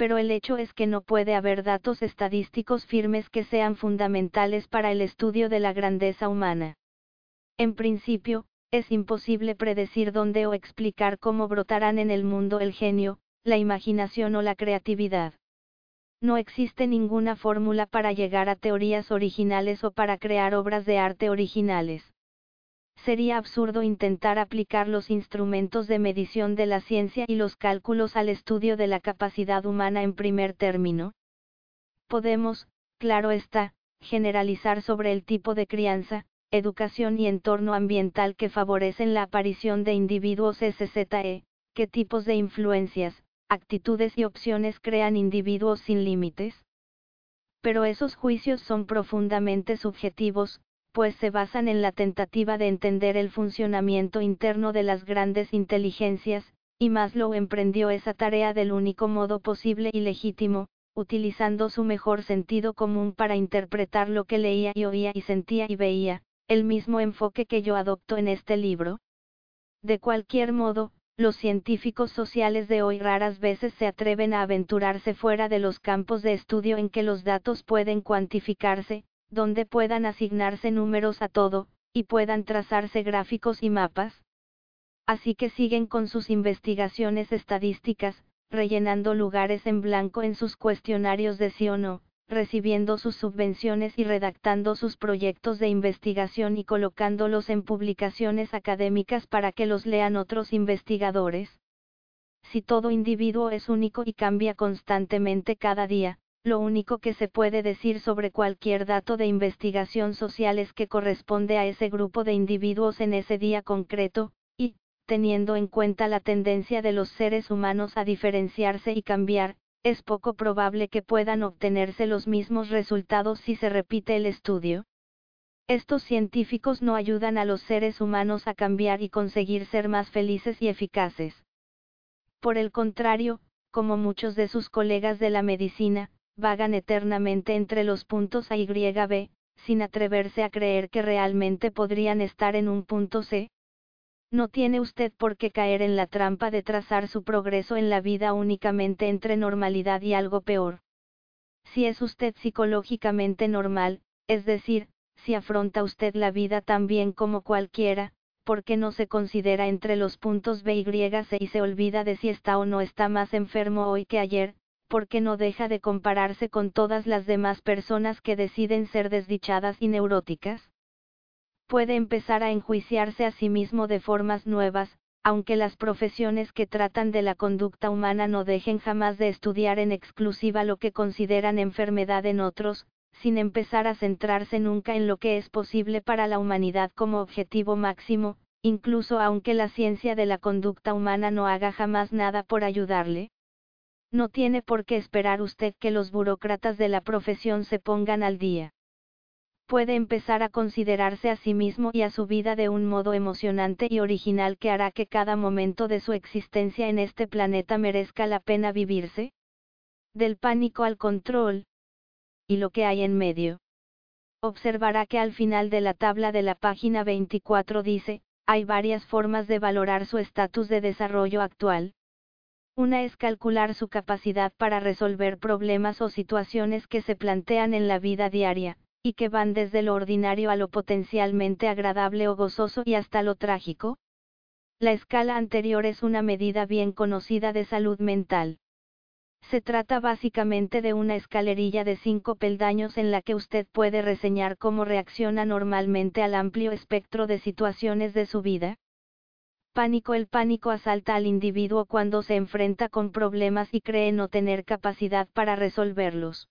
pero el hecho es que no puede haber datos estadísticos firmes que sean fundamentales para el estudio de la grandeza humana. En principio, es imposible predecir dónde o explicar cómo brotarán en el mundo el genio, la imaginación o la creatividad. No existe ninguna fórmula para llegar a teorías originales o para crear obras de arte originales. Sería absurdo intentar aplicar los instrumentos de medición de la ciencia y los cálculos al estudio de la capacidad humana en primer término. Podemos, claro está, generalizar sobre el tipo de crianza, educación y entorno ambiental que favorecen la aparición de individuos SZE, qué tipos de influencias, actitudes y opciones crean individuos sin límites. Pero esos juicios son profundamente subjetivos, pues se basan en la tentativa de entender el funcionamiento interno de las grandes inteligencias, y Maslow emprendió esa tarea del único modo posible y legítimo, utilizando su mejor sentido común para interpretar lo que leía y oía y sentía y veía, el mismo enfoque que yo adopto en este libro. De cualquier modo, los científicos sociales de hoy raras veces se atreven a aventurarse fuera de los campos de estudio en que los datos pueden cuantificarse, donde puedan asignarse números a todo, y puedan trazarse gráficos y mapas. Así que siguen con sus investigaciones estadísticas, rellenando lugares en blanco en sus cuestionarios de sí o no, recibiendo sus subvenciones y redactando sus proyectos de investigación y colocándolos en publicaciones académicas para que los lean otros investigadores. Si todo individuo es único y cambia constantemente cada día, lo único que se puede decir sobre cualquier dato de investigación social es que corresponde a ese grupo de individuos en ese día concreto, y, teniendo en cuenta la tendencia de los seres humanos a diferenciarse y cambiar, es poco probable que puedan obtenerse los mismos resultados si se repite el estudio. Estos científicos no ayudan a los seres humanos a cambiar y conseguir ser más felices y eficaces. Por el contrario, como muchos de sus colegas de la medicina, vagan eternamente entre los puntos A y B, sin atreverse a creer que realmente podrían estar en un punto C. No tiene usted por qué caer en la trampa de trazar su progreso en la vida únicamente entre normalidad y algo peor. Si es usted psicológicamente normal, es decir, si afronta usted la vida tan bien como cualquiera, ¿por qué no se considera entre los puntos B y C y se olvida de si está o no está más enfermo hoy que ayer, porque no deja de compararse con todas las demás personas que deciden ser desdichadas y neuróticas? Puede empezar a enjuiciarse a sí mismo de formas nuevas, aunque las profesiones que tratan de la conducta humana no dejen jamás de estudiar en exclusiva lo que consideran enfermedad en otros, sin empezar a centrarse nunca en lo que es posible para la humanidad como objetivo máximo, incluso aunque la ciencia de la conducta humana no haga jamás nada por ayudarle. No tiene por qué esperar usted que los burócratas de la profesión se pongan al día. Puede empezar a considerarse a sí mismo y a su vida de un modo emocionante y original que hará que cada momento de su existencia en este planeta merezca la pena vivirse. Del pánico al control. Y lo que hay en medio. Observará que al final de la tabla de la página 24 dice, hay varias formas de valorar su estatus de desarrollo actual. Una es calcular su capacidad para resolver problemas o situaciones que se plantean en la vida diaria, y que van desde lo ordinario a lo potencialmente agradable o gozoso y hasta lo trágico. La escala anterior es una medida bien conocida de salud mental. Se trata básicamente de una escalerilla de cinco peldaños en la que usted puede reseñar cómo reacciona normalmente al amplio espectro de situaciones de su vida, Pánico El pánico asalta al individuo cuando se enfrenta con problemas y cree no tener capacidad para resolverlos.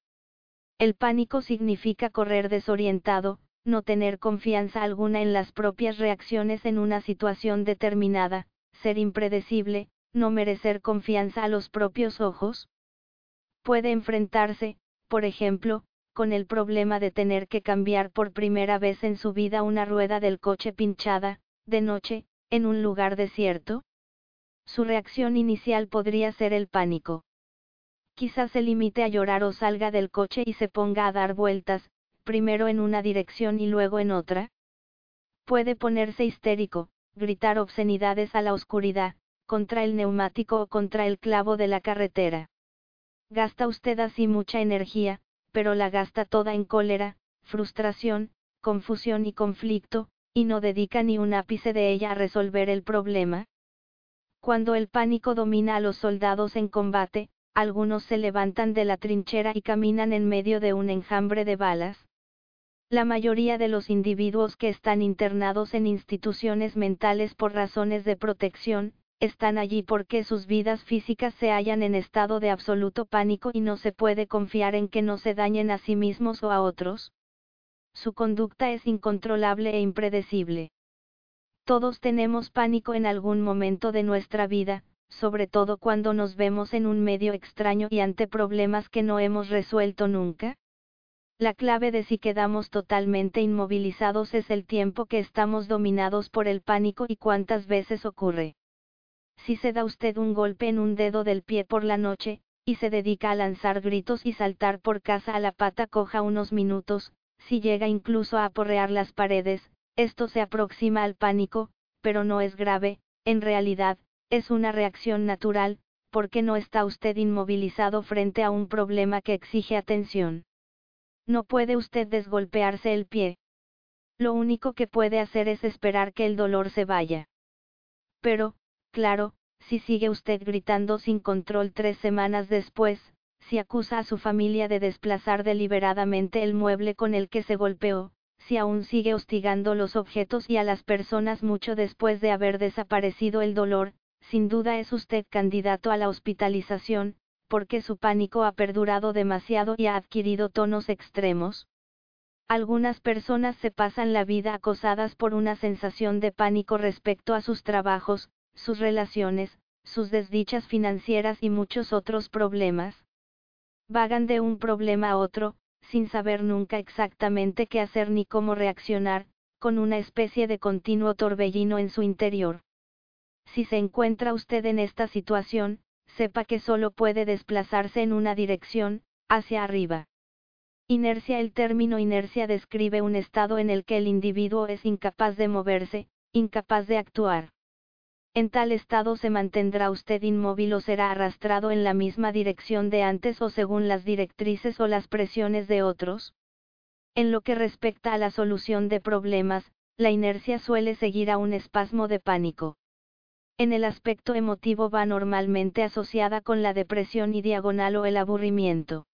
El pánico significa correr desorientado, no tener confianza alguna en las propias reacciones en una situación determinada, ser impredecible, no merecer confianza a los propios ojos. Puede enfrentarse, por ejemplo, con el problema de tener que cambiar por primera vez en su vida una rueda del coche pinchada, de noche, en un lugar desierto? Su reacción inicial podría ser el pánico. Quizás se limite a llorar o salga del coche y se ponga a dar vueltas, primero en una dirección y luego en otra. Puede ponerse histérico, gritar obscenidades a la oscuridad, contra el neumático o contra el clavo de la carretera. Gasta usted así mucha energía, pero la gasta toda en cólera, frustración, confusión y conflicto, y no dedica ni un ápice de ella a resolver el problema. Cuando el pánico domina a los soldados en combate, algunos se levantan de la trinchera y caminan en medio de un enjambre de balas. La mayoría de los individuos que están internados en instituciones mentales por razones de protección, están allí porque sus vidas físicas se hallan en estado de absoluto pánico y no se puede confiar en que no se dañen a sí mismos o a otros. Su conducta es incontrolable e impredecible. Todos tenemos pánico en algún momento de nuestra vida, sobre todo cuando nos vemos en un medio extraño y ante problemas que no hemos resuelto nunca. La clave de si quedamos totalmente inmovilizados es el tiempo que estamos dominados por el pánico y cuántas veces ocurre. Si se da usted un golpe en un dedo del pie por la noche, y se dedica a lanzar gritos y saltar por casa a la pata coja unos minutos, si llega incluso a aporrear las paredes, esto se aproxima al pánico, pero no es grave, en realidad, es una reacción natural, porque no está usted inmovilizado frente a un problema que exige atención. No puede usted desgolpearse el pie. Lo único que puede hacer es esperar que el dolor se vaya. Pero, claro, si sigue usted gritando sin control tres semanas después, si acusa a su familia de desplazar deliberadamente el mueble con el que se golpeó, si aún sigue hostigando los objetos y a las personas mucho después de haber desaparecido el dolor, sin duda es usted candidato a la hospitalización, porque su pánico ha perdurado demasiado y ha adquirido tonos extremos. Algunas personas se pasan la vida acosadas por una sensación de pánico respecto a sus trabajos, sus relaciones, sus desdichas financieras y muchos otros problemas. Vagan de un problema a otro, sin saber nunca exactamente qué hacer ni cómo reaccionar, con una especie de continuo torbellino en su interior. Si se encuentra usted en esta situación, sepa que solo puede desplazarse en una dirección, hacia arriba. Inercia El término inercia describe un estado en el que el individuo es incapaz de moverse, incapaz de actuar. En tal estado se mantendrá usted inmóvil o será arrastrado en la misma dirección de antes o según las directrices o las presiones de otros. En lo que respecta a la solución de problemas, la inercia suele seguir a un espasmo de pánico. En el aspecto emotivo va normalmente asociada con la depresión y diagonal o el aburrimiento.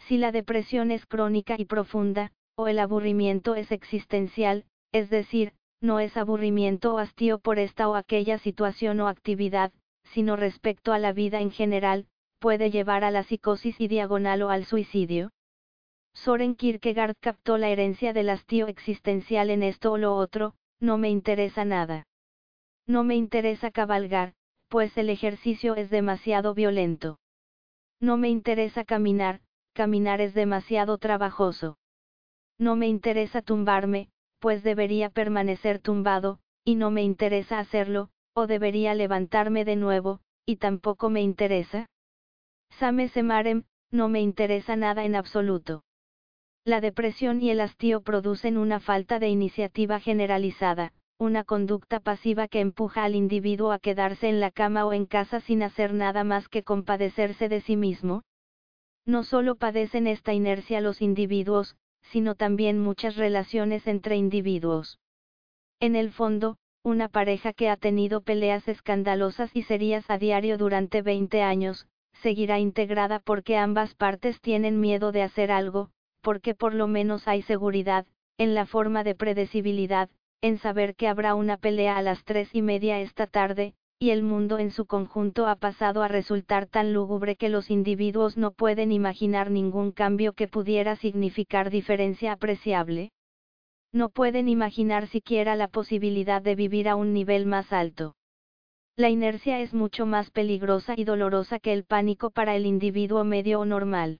Si la depresión es crónica y profunda, o el aburrimiento es existencial, es decir, no es aburrimiento o hastío por esta o aquella situación o actividad, sino respecto a la vida en general, puede llevar a la psicosis y diagonal o al suicidio. Soren Kierkegaard captó la herencia del hastío existencial en esto o lo otro, no me interesa nada. No me interesa cabalgar, pues el ejercicio es demasiado violento. No me interesa caminar, caminar es demasiado trabajoso. No me interesa tumbarme, pues debería permanecer tumbado, y no me interesa hacerlo, o debería levantarme de nuevo, y tampoco me interesa. Same semarem, no me interesa nada en absoluto. La depresión y el hastío producen una falta de iniciativa generalizada, una conducta pasiva que empuja al individuo a quedarse en la cama o en casa sin hacer nada más que compadecerse de sí mismo? No solo padecen esta inercia los individuos, sino también muchas relaciones entre individuos. En el fondo, una pareja que ha tenido peleas escandalosas y serias a diario durante 20 años, seguirá integrada porque ambas partes tienen miedo de hacer algo, porque por lo menos hay seguridad, en la forma de predecibilidad, en saber que habrá una pelea a las tres y media esta tarde, y el mundo en su conjunto ha pasado a resultar tan lúgubre que los individuos no pueden imaginar ningún cambio que pudiera significar diferencia apreciable. No pueden imaginar siquiera la posibilidad de vivir a un nivel más alto. La inercia es mucho más peligrosa y dolorosa que el pánico para el individuo medio o normal.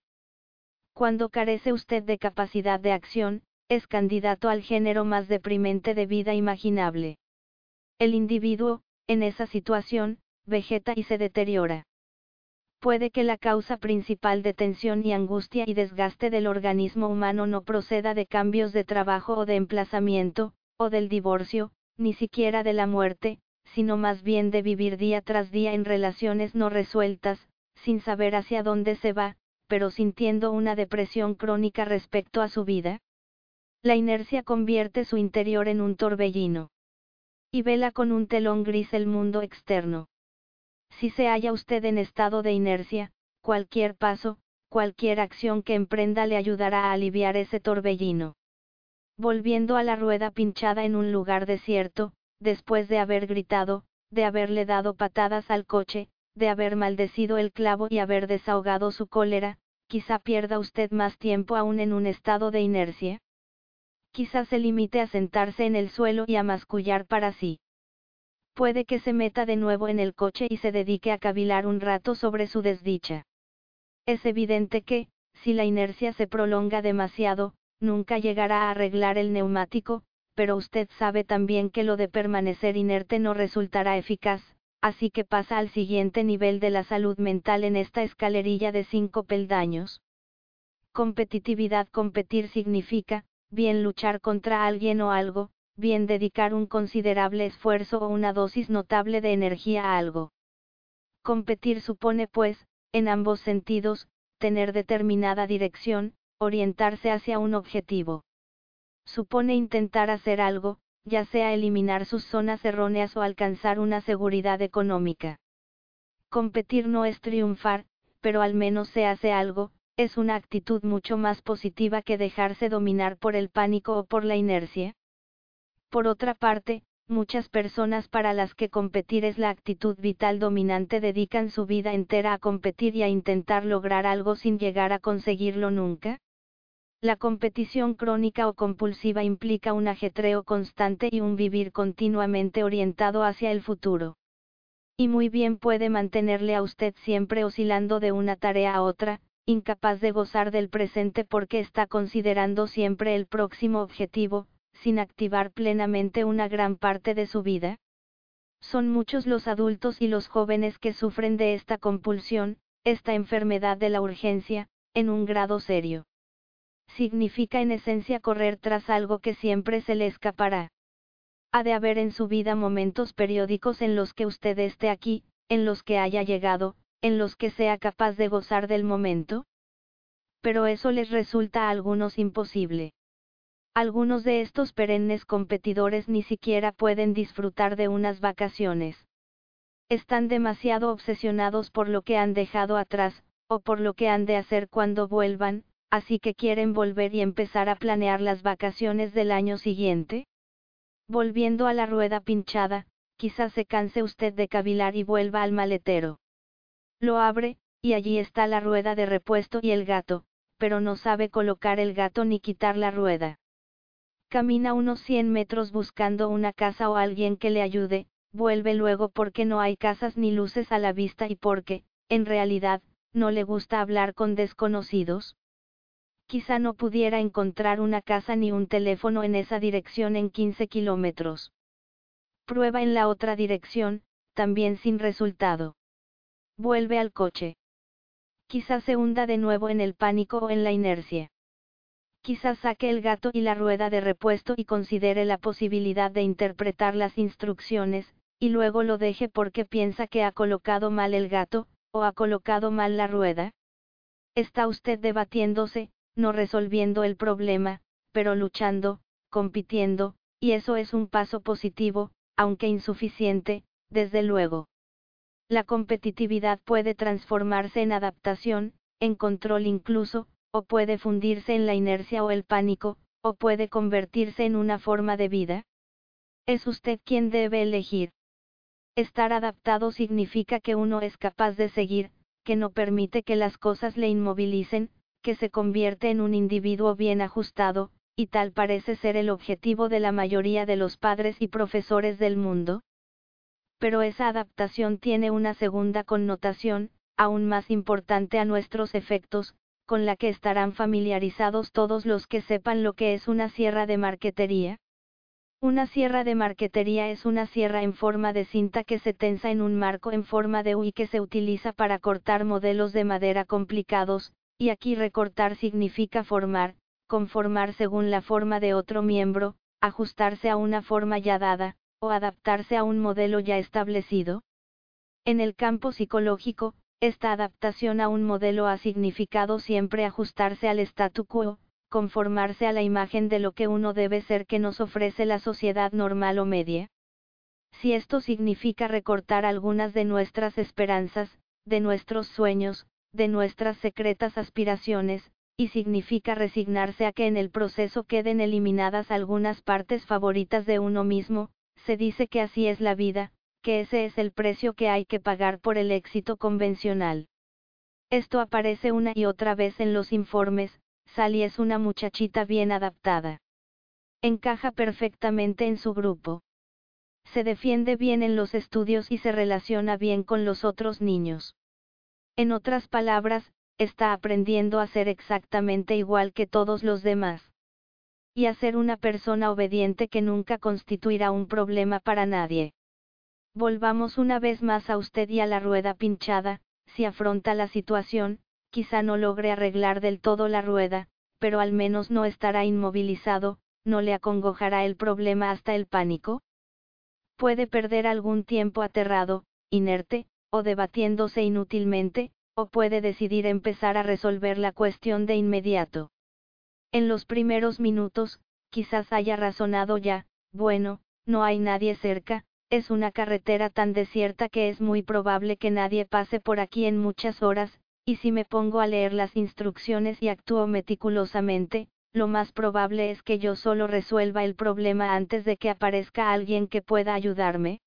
Cuando carece usted de capacidad de acción, es candidato al género más deprimente de vida imaginable. El individuo, en esa situación, vegeta y se deteriora. Puede que la causa principal de tensión y angustia y desgaste del organismo humano no proceda de cambios de trabajo o de emplazamiento, o del divorcio, ni siquiera de la muerte, sino más bien de vivir día tras día en relaciones no resueltas, sin saber hacia dónde se va, pero sintiendo una depresión crónica respecto a su vida? La inercia convierte su interior en un torbellino. Y vela con un telón gris el mundo externo. Si se halla usted en estado de inercia, cualquier paso, cualquier acción que emprenda le ayudará a aliviar ese torbellino. Volviendo a la rueda pinchada en un lugar desierto, después de haber gritado, de haberle dado patadas al coche, de haber maldecido el clavo y haber desahogado su cólera, quizá pierda usted más tiempo aún en un estado de inercia. Quizá se limite a sentarse en el suelo y a mascullar para sí. Puede que se meta de nuevo en el coche y se dedique a cavilar un rato sobre su desdicha. Es evidente que, si la inercia se prolonga demasiado, nunca llegará a arreglar el neumático, pero usted sabe también que lo de permanecer inerte no resultará eficaz, así que pasa al siguiente nivel de la salud mental en esta escalerilla de cinco peldaños. Competitividad Competir significa, bien luchar contra alguien o algo, bien dedicar un considerable esfuerzo o una dosis notable de energía a algo. Competir supone pues, en ambos sentidos, tener determinada dirección, orientarse hacia un objetivo. Supone intentar hacer algo, ya sea eliminar sus zonas erróneas o alcanzar una seguridad económica. Competir no es triunfar, pero al menos se hace algo, es una actitud mucho más positiva que dejarse dominar por el pánico o por la inercia. Por otra parte, muchas personas para las que competir es la actitud vital dominante dedican su vida entera a competir y a intentar lograr algo sin llegar a conseguirlo nunca. La competición crónica o compulsiva implica un ajetreo constante y un vivir continuamente orientado hacia el futuro. Y muy bien puede mantenerle a usted siempre oscilando de una tarea a otra, incapaz de gozar del presente porque está considerando siempre el próximo objetivo, sin activar plenamente una gran parte de su vida? Son muchos los adultos y los jóvenes que sufren de esta compulsión, esta enfermedad de la urgencia, en un grado serio. Significa en esencia correr tras algo que siempre se le escapará. Ha de haber en su vida momentos periódicos en los que usted esté aquí, en los que haya llegado, en los que sea capaz de gozar del momento. Pero eso les resulta a algunos imposible. Algunos de estos perennes competidores ni siquiera pueden disfrutar de unas vacaciones. Están demasiado obsesionados por lo que han dejado atrás, o por lo que han de hacer cuando vuelvan, así que quieren volver y empezar a planear las vacaciones del año siguiente. Volviendo a la rueda pinchada, quizás se canse usted de cavilar y vuelva al maletero. Lo abre, y allí está la rueda de repuesto y el gato, pero no sabe colocar el gato ni quitar la rueda. Camina unos 100 metros buscando una casa o alguien que le ayude, vuelve luego porque no hay casas ni luces a la vista y porque, en realidad, no le gusta hablar con desconocidos. Quizá no pudiera encontrar una casa ni un teléfono en esa dirección en 15 kilómetros. Prueba en la otra dirección, también sin resultado. Vuelve al coche. Quizá se hunda de nuevo en el pánico o en la inercia. Quizás saque el gato y la rueda de repuesto y considere la posibilidad de interpretar las instrucciones, y luego lo deje porque piensa que ha colocado mal el gato, o ha colocado mal la rueda. Está usted debatiéndose, no resolviendo el problema, pero luchando, compitiendo, y eso es un paso positivo, aunque insuficiente, desde luego. La competitividad puede transformarse en adaptación, en control incluso, o puede fundirse en la inercia o el pánico, o puede convertirse en una forma de vida. Es usted quien debe elegir. Estar adaptado significa que uno es capaz de seguir, que no permite que las cosas le inmovilicen, que se convierte en un individuo bien ajustado, y tal parece ser el objetivo de la mayoría de los padres y profesores del mundo. Pero esa adaptación tiene una segunda connotación, aún más importante a nuestros efectos, con la que estarán familiarizados todos los que sepan lo que es una sierra de marquetería. Una sierra de marquetería es una sierra en forma de cinta que se tensa en un marco en forma de U y que se utiliza para cortar modelos de madera complicados, y aquí recortar significa formar, conformar según la forma de otro miembro, ajustarse a una forma ya dada, o adaptarse a un modelo ya establecido. En el campo psicológico, esta adaptación a un modelo ha significado siempre ajustarse al statu quo, conformarse a la imagen de lo que uno debe ser que nos ofrece la sociedad normal o media. Si esto significa recortar algunas de nuestras esperanzas, de nuestros sueños, de nuestras secretas aspiraciones, y significa resignarse a que en el proceso queden eliminadas algunas partes favoritas de uno mismo, se dice que así es la vida, que ese es el precio que hay que pagar por el éxito convencional. Esto aparece una y otra vez en los informes, Sally es una muchachita bien adaptada. Encaja perfectamente en su grupo. Se defiende bien en los estudios y se relaciona bien con los otros niños. En otras palabras, está aprendiendo a ser exactamente igual que todos los demás. Y a ser una persona obediente que nunca constituirá un problema para nadie. Volvamos una vez más a usted y a la rueda pinchada, si afronta la situación, quizá no logre arreglar del todo la rueda, pero al menos no estará inmovilizado, no le acongojará el problema hasta el pánico. Puede perder algún tiempo aterrado, inerte, o debatiéndose inútilmente, o puede decidir empezar a resolver la cuestión de inmediato. En los primeros minutos, quizás haya razonado ya, bueno, no hay nadie cerca, es una carretera tan desierta que es muy probable que nadie pase por aquí en muchas horas, y si me pongo a leer las instrucciones y actúo meticulosamente, lo más probable es que yo solo resuelva el problema antes de que aparezca alguien que pueda ayudarme.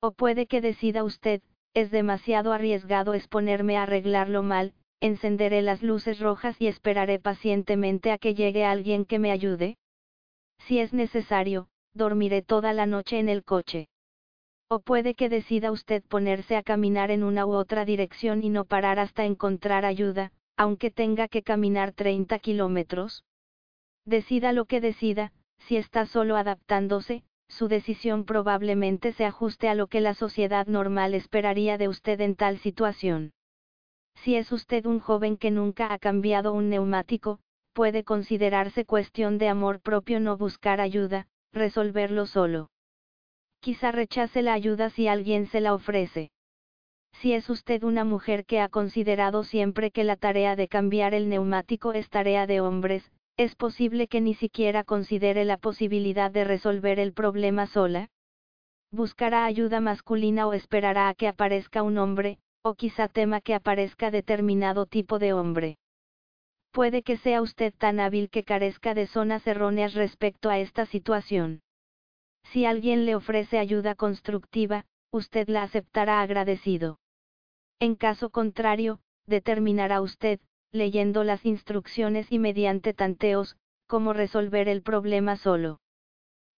O puede que decida usted, es demasiado arriesgado exponerme a arreglarlo mal, encenderé las luces rojas y esperaré pacientemente a que llegue alguien que me ayude. Si es necesario, dormiré toda la noche en el coche. O puede que decida usted ponerse a caminar en una u otra dirección y no parar hasta encontrar ayuda, aunque tenga que caminar 30 kilómetros. Decida lo que decida, si está solo adaptándose, su decisión probablemente se ajuste a lo que la sociedad normal esperaría de usted en tal situación. Si es usted un joven que nunca ha cambiado un neumático, puede considerarse cuestión de amor propio no buscar ayuda, resolverlo solo. Quizá rechace la ayuda si alguien se la ofrece. Si es usted una mujer que ha considerado siempre que la tarea de cambiar el neumático es tarea de hombres, es posible que ni siquiera considere la posibilidad de resolver el problema sola. Buscará ayuda masculina o esperará a que aparezca un hombre, o quizá tema que aparezca determinado tipo de hombre. Puede que sea usted tan hábil que carezca de zonas erróneas respecto a esta situación. Si alguien le ofrece ayuda constructiva, usted la aceptará agradecido. En caso contrario, determinará usted, leyendo las instrucciones y mediante tanteos, cómo resolver el problema solo.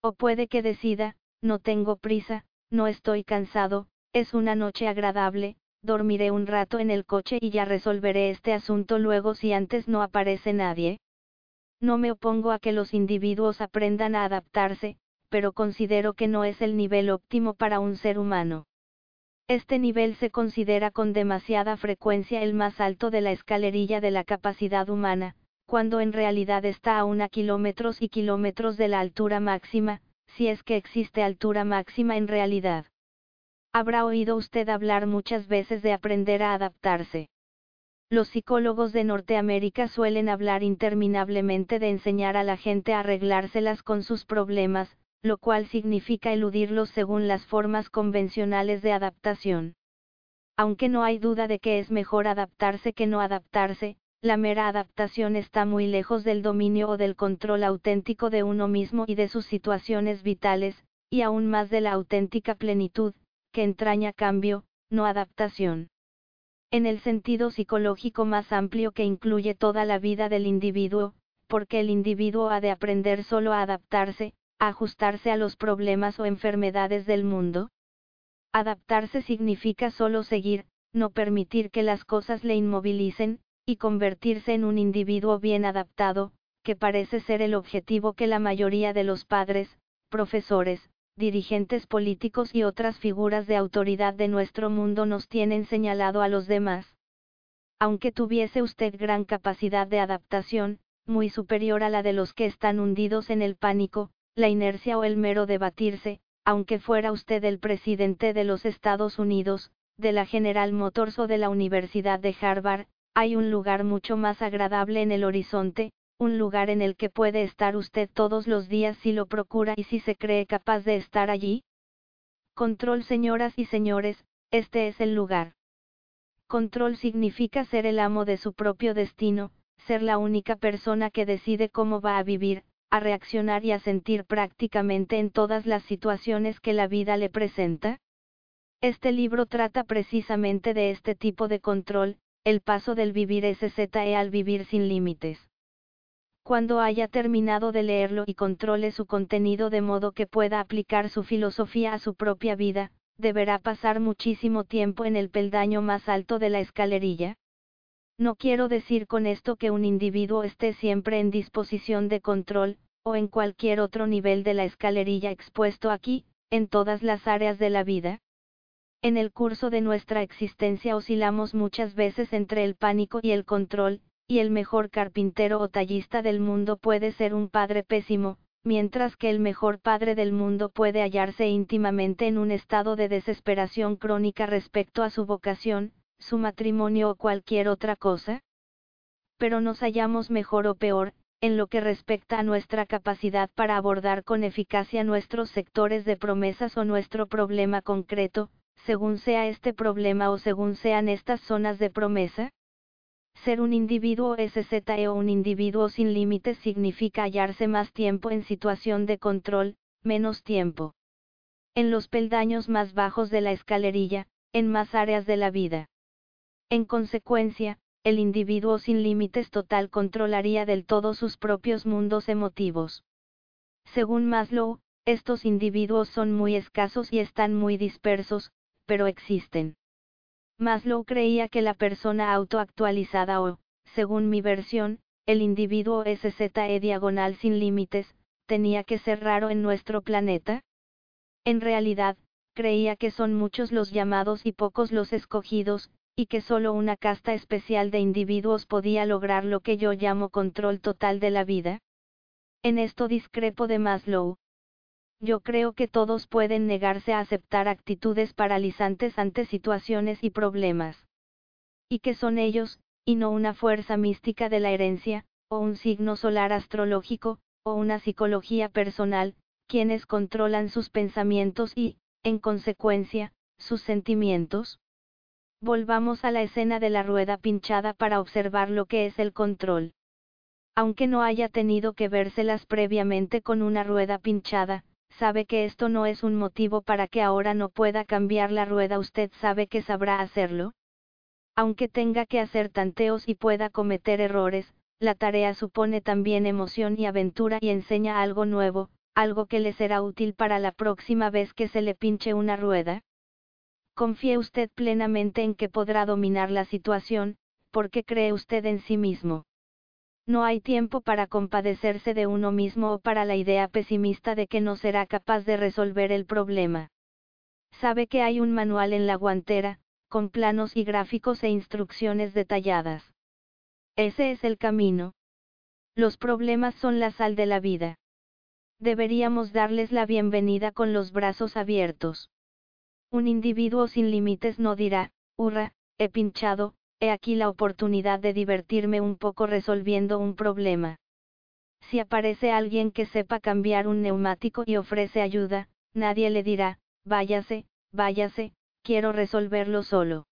O puede que decida, no tengo prisa, no estoy cansado, es una noche agradable, dormiré un rato en el coche y ya resolveré este asunto luego si antes no aparece nadie. No me opongo a que los individuos aprendan a adaptarse, pero considero que no es el nivel óptimo para un ser humano. Este nivel se considera con demasiada frecuencia el más alto de la escalerilla de la capacidad humana, cuando en realidad está a una kilómetros y kilómetros de la altura máxima, si es que existe altura máxima en realidad. Habrá oído usted hablar muchas veces de aprender a adaptarse. Los psicólogos de Norteamérica suelen hablar interminablemente de enseñar a la gente a arreglárselas con sus problemas, lo cual significa eludirlos según las formas convencionales de adaptación. Aunque no hay duda de que es mejor adaptarse que no adaptarse, la mera adaptación está muy lejos del dominio o del control auténtico de uno mismo y de sus situaciones vitales, y aún más de la auténtica plenitud, que entraña cambio, no adaptación. En el sentido psicológico más amplio que incluye toda la vida del individuo, porque el individuo ha de aprender solo a adaptarse, ajustarse a los problemas o enfermedades del mundo? Adaptarse significa solo seguir, no permitir que las cosas le inmovilicen, y convertirse en un individuo bien adaptado, que parece ser el objetivo que la mayoría de los padres, profesores, dirigentes políticos y otras figuras de autoridad de nuestro mundo nos tienen señalado a los demás. Aunque tuviese usted gran capacidad de adaptación, muy superior a la de los que están hundidos en el pánico, la inercia o el mero debatirse, aunque fuera usted el presidente de los Estados Unidos, de la General Motors o de la Universidad de Harvard, hay un lugar mucho más agradable en el horizonte, un lugar en el que puede estar usted todos los días si lo procura y si se cree capaz de estar allí. Control señoras y señores, este es el lugar. Control significa ser el amo de su propio destino, ser la única persona que decide cómo va a vivir, a reaccionar y a sentir prácticamente en todas las situaciones que la vida le presenta. Este libro trata precisamente de este tipo de control, el paso del vivir SZE al vivir sin límites. Cuando haya terminado de leerlo y controle su contenido de modo que pueda aplicar su filosofía a su propia vida, deberá pasar muchísimo tiempo en el peldaño más alto de la escalerilla. No quiero decir con esto que un individuo esté siempre en disposición de control, o en cualquier otro nivel de la escalerilla expuesto aquí, en todas las áreas de la vida. En el curso de nuestra existencia oscilamos muchas veces entre el pánico y el control, y el mejor carpintero o tallista del mundo puede ser un padre pésimo, mientras que el mejor padre del mundo puede hallarse íntimamente en un estado de desesperación crónica respecto a su vocación, su matrimonio o cualquier otra cosa? Pero nos hallamos mejor o peor, en lo que respecta a nuestra capacidad para abordar con eficacia nuestros sectores de promesas o nuestro problema concreto, según sea este problema o según sean estas zonas de promesa? Ser un individuo SZE o un individuo sin límites significa hallarse más tiempo en situación de control, menos tiempo. En los peldaños más bajos de la escalerilla, en más áreas de la vida. En consecuencia, el individuo sin límites total controlaría del todo sus propios mundos emotivos. Según Maslow, estos individuos son muy escasos y están muy dispersos, pero existen. Maslow creía que la persona autoactualizada o, según mi versión, el individuo SZE diagonal sin límites, tenía que ser raro en nuestro planeta. En realidad, creía que son muchos los llamados y pocos los escogidos, y que solo una casta especial de individuos podía lograr lo que yo llamo control total de la vida. En esto discrepo de Maslow. Yo creo que todos pueden negarse a aceptar actitudes paralizantes ante situaciones y problemas. Y que son ellos, y no una fuerza mística de la herencia, o un signo solar astrológico, o una psicología personal, quienes controlan sus pensamientos y, en consecuencia, sus sentimientos. Volvamos a la escena de la rueda pinchada para observar lo que es el control. Aunque no haya tenido que vérselas previamente con una rueda pinchada, sabe que esto no es un motivo para que ahora no pueda cambiar la rueda, usted sabe que sabrá hacerlo. Aunque tenga que hacer tanteos y pueda cometer errores, la tarea supone también emoción y aventura y enseña algo nuevo, algo que le será útil para la próxima vez que se le pinche una rueda. Confíe usted plenamente en que podrá dominar la situación, porque cree usted en sí mismo. No hay tiempo para compadecerse de uno mismo o para la idea pesimista de que no será capaz de resolver el problema. Sabe que hay un manual en la guantera, con planos y gráficos e instrucciones detalladas. Ese es el camino. Los problemas son la sal de la vida. Deberíamos darles la bienvenida con los brazos abiertos. Un individuo sin límites no dirá, hurra, he pinchado, he aquí la oportunidad de divertirme un poco resolviendo un problema. Si aparece alguien que sepa cambiar un neumático y ofrece ayuda, nadie le dirá, váyase, váyase, quiero resolverlo solo.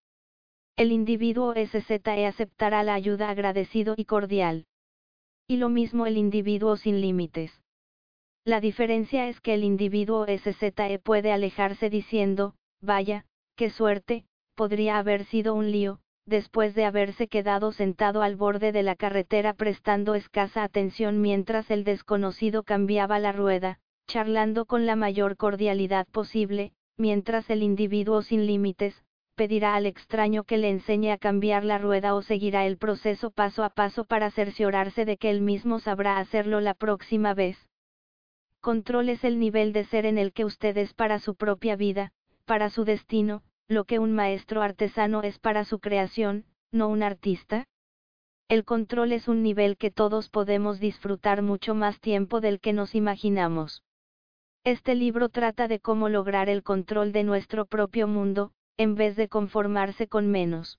El individuo SZE aceptará la ayuda agradecido y cordial. Y lo mismo el individuo sin límites. La diferencia es que el individuo SZE puede alejarse diciendo, vaya, qué suerte, podría haber sido un lío, después de haberse quedado sentado al borde de la carretera prestando escasa atención mientras el desconocido cambiaba la rueda, charlando con la mayor cordialidad posible, mientras el individuo sin límites, pedirá al extraño que le enseñe a cambiar la rueda o seguirá el proceso paso a paso para cerciorarse de que él mismo sabrá hacerlo la próxima vez. Control es el nivel de ser en el que usted es para su propia vida, para su destino, lo que un maestro artesano es para su creación, no un artista? El control es un nivel que todos podemos disfrutar mucho más tiempo del que nos imaginamos. Este libro trata de cómo lograr el control de nuestro propio mundo, en vez de conformarse con menos.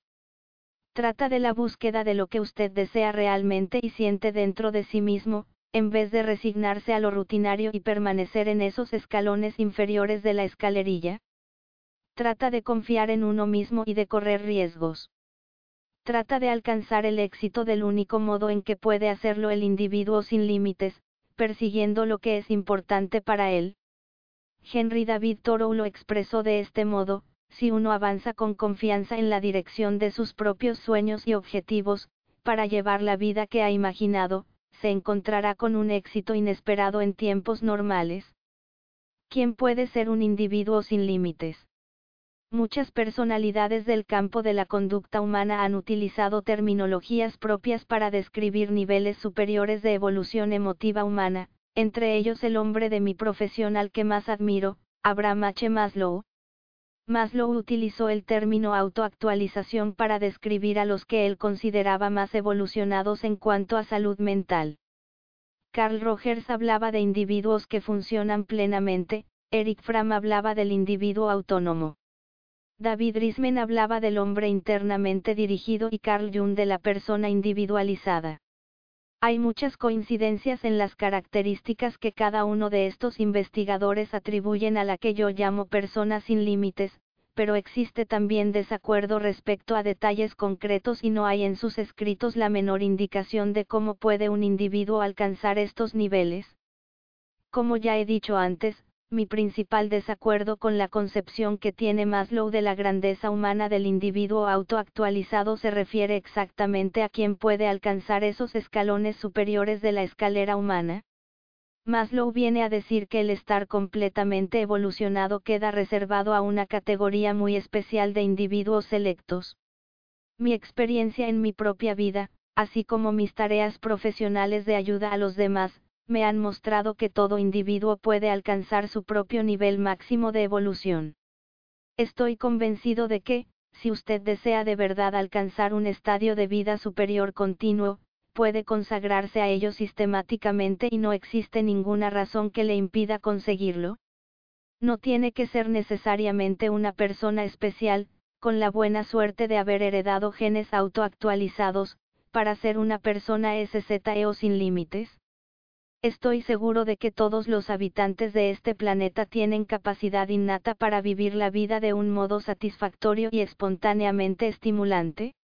Trata de la búsqueda de lo que usted desea realmente y siente dentro de sí mismo, en vez de resignarse a lo rutinario y permanecer en esos escalones inferiores de la escalerilla. Trata de confiar en uno mismo y de correr riesgos. Trata de alcanzar el éxito del único modo en que puede hacerlo el individuo sin límites, persiguiendo lo que es importante para él. Henry David Thoreau lo expresó de este modo, si uno avanza con confianza en la dirección de sus propios sueños y objetivos, para llevar la vida que ha imaginado, se encontrará con un éxito inesperado en tiempos normales. ¿Quién puede ser un individuo sin límites? Muchas personalidades del campo de la conducta humana han utilizado terminologías propias para describir niveles superiores de evolución emotiva humana, entre ellos el hombre de mi profesión al que más admiro, Abraham H. Maslow. Maslow utilizó el término autoactualización para describir a los que él consideraba más evolucionados en cuanto a salud mental. Carl Rogers hablaba de individuos que funcionan plenamente, Eric Fromm hablaba del individuo autónomo. David Risman hablaba del hombre internamente dirigido y Carl Jung de la persona individualizada. Hay muchas coincidencias en las características que cada uno de estos investigadores atribuyen a la que yo llamo persona sin límites, pero existe también desacuerdo respecto a detalles concretos y no hay en sus escritos la menor indicación de cómo puede un individuo alcanzar estos niveles. Como ya he dicho antes, mi principal desacuerdo con la concepción que tiene Maslow de la grandeza humana del individuo autoactualizado se refiere exactamente a quien puede alcanzar esos escalones superiores de la escalera humana. Maslow viene a decir que el estar completamente evolucionado queda reservado a una categoría muy especial de individuos selectos. Mi experiencia en mi propia vida, así como mis tareas profesionales de ayuda a los demás, me han mostrado que todo individuo puede alcanzar su propio nivel máximo de evolución. Estoy convencido de que, si usted desea de verdad alcanzar un estadio de vida superior continuo, puede consagrarse a ello sistemáticamente y no existe ninguna razón que le impida conseguirlo. No tiene que ser necesariamente una persona especial, con la buena suerte de haber heredado genes autoactualizados, para ser una persona SZEO sin límites. Estoy seguro de que todos los habitantes de este planeta tienen capacidad innata para vivir la vida de un modo satisfactorio y espontáneamente estimulante.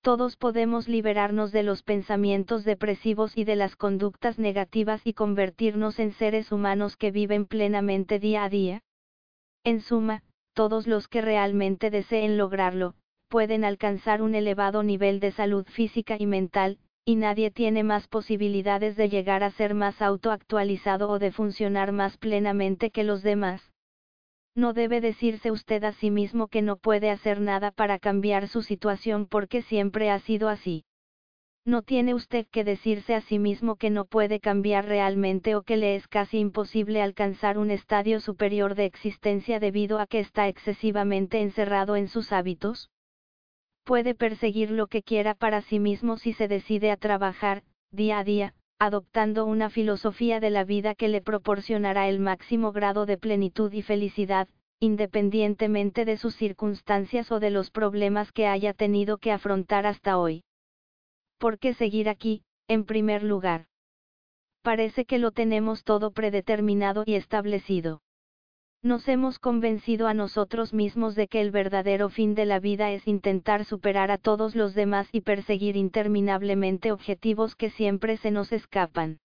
Todos podemos liberarnos de los pensamientos depresivos y de las conductas negativas y convertirnos en seres humanos que viven plenamente día a día. En suma, todos los que realmente deseen lograrlo, pueden alcanzar un elevado nivel de salud física y mental, y nadie tiene más posibilidades de llegar a ser más autoactualizado o de funcionar más plenamente que los demás. No debe decirse usted a sí mismo que no puede hacer nada para cambiar su situación porque siempre ha sido así. No tiene usted que decirse a sí mismo que no puede cambiar realmente o que le es casi imposible alcanzar un estadio superior de existencia debido a que está excesivamente encerrado en sus hábitos puede perseguir lo que quiera para sí mismo si se decide a trabajar, día a día, adoptando una filosofía de la vida que le proporcionará el máximo grado de plenitud y felicidad, independientemente de sus circunstancias o de los problemas que haya tenido que afrontar hasta hoy. ¿Por qué seguir aquí, en primer lugar? Parece que lo tenemos todo predeterminado y establecido. Nos hemos convencido a nosotros mismos de que el verdadero fin de la vida es intentar superar a todos los demás y perseguir interminablemente objetivos que siempre se nos escapan.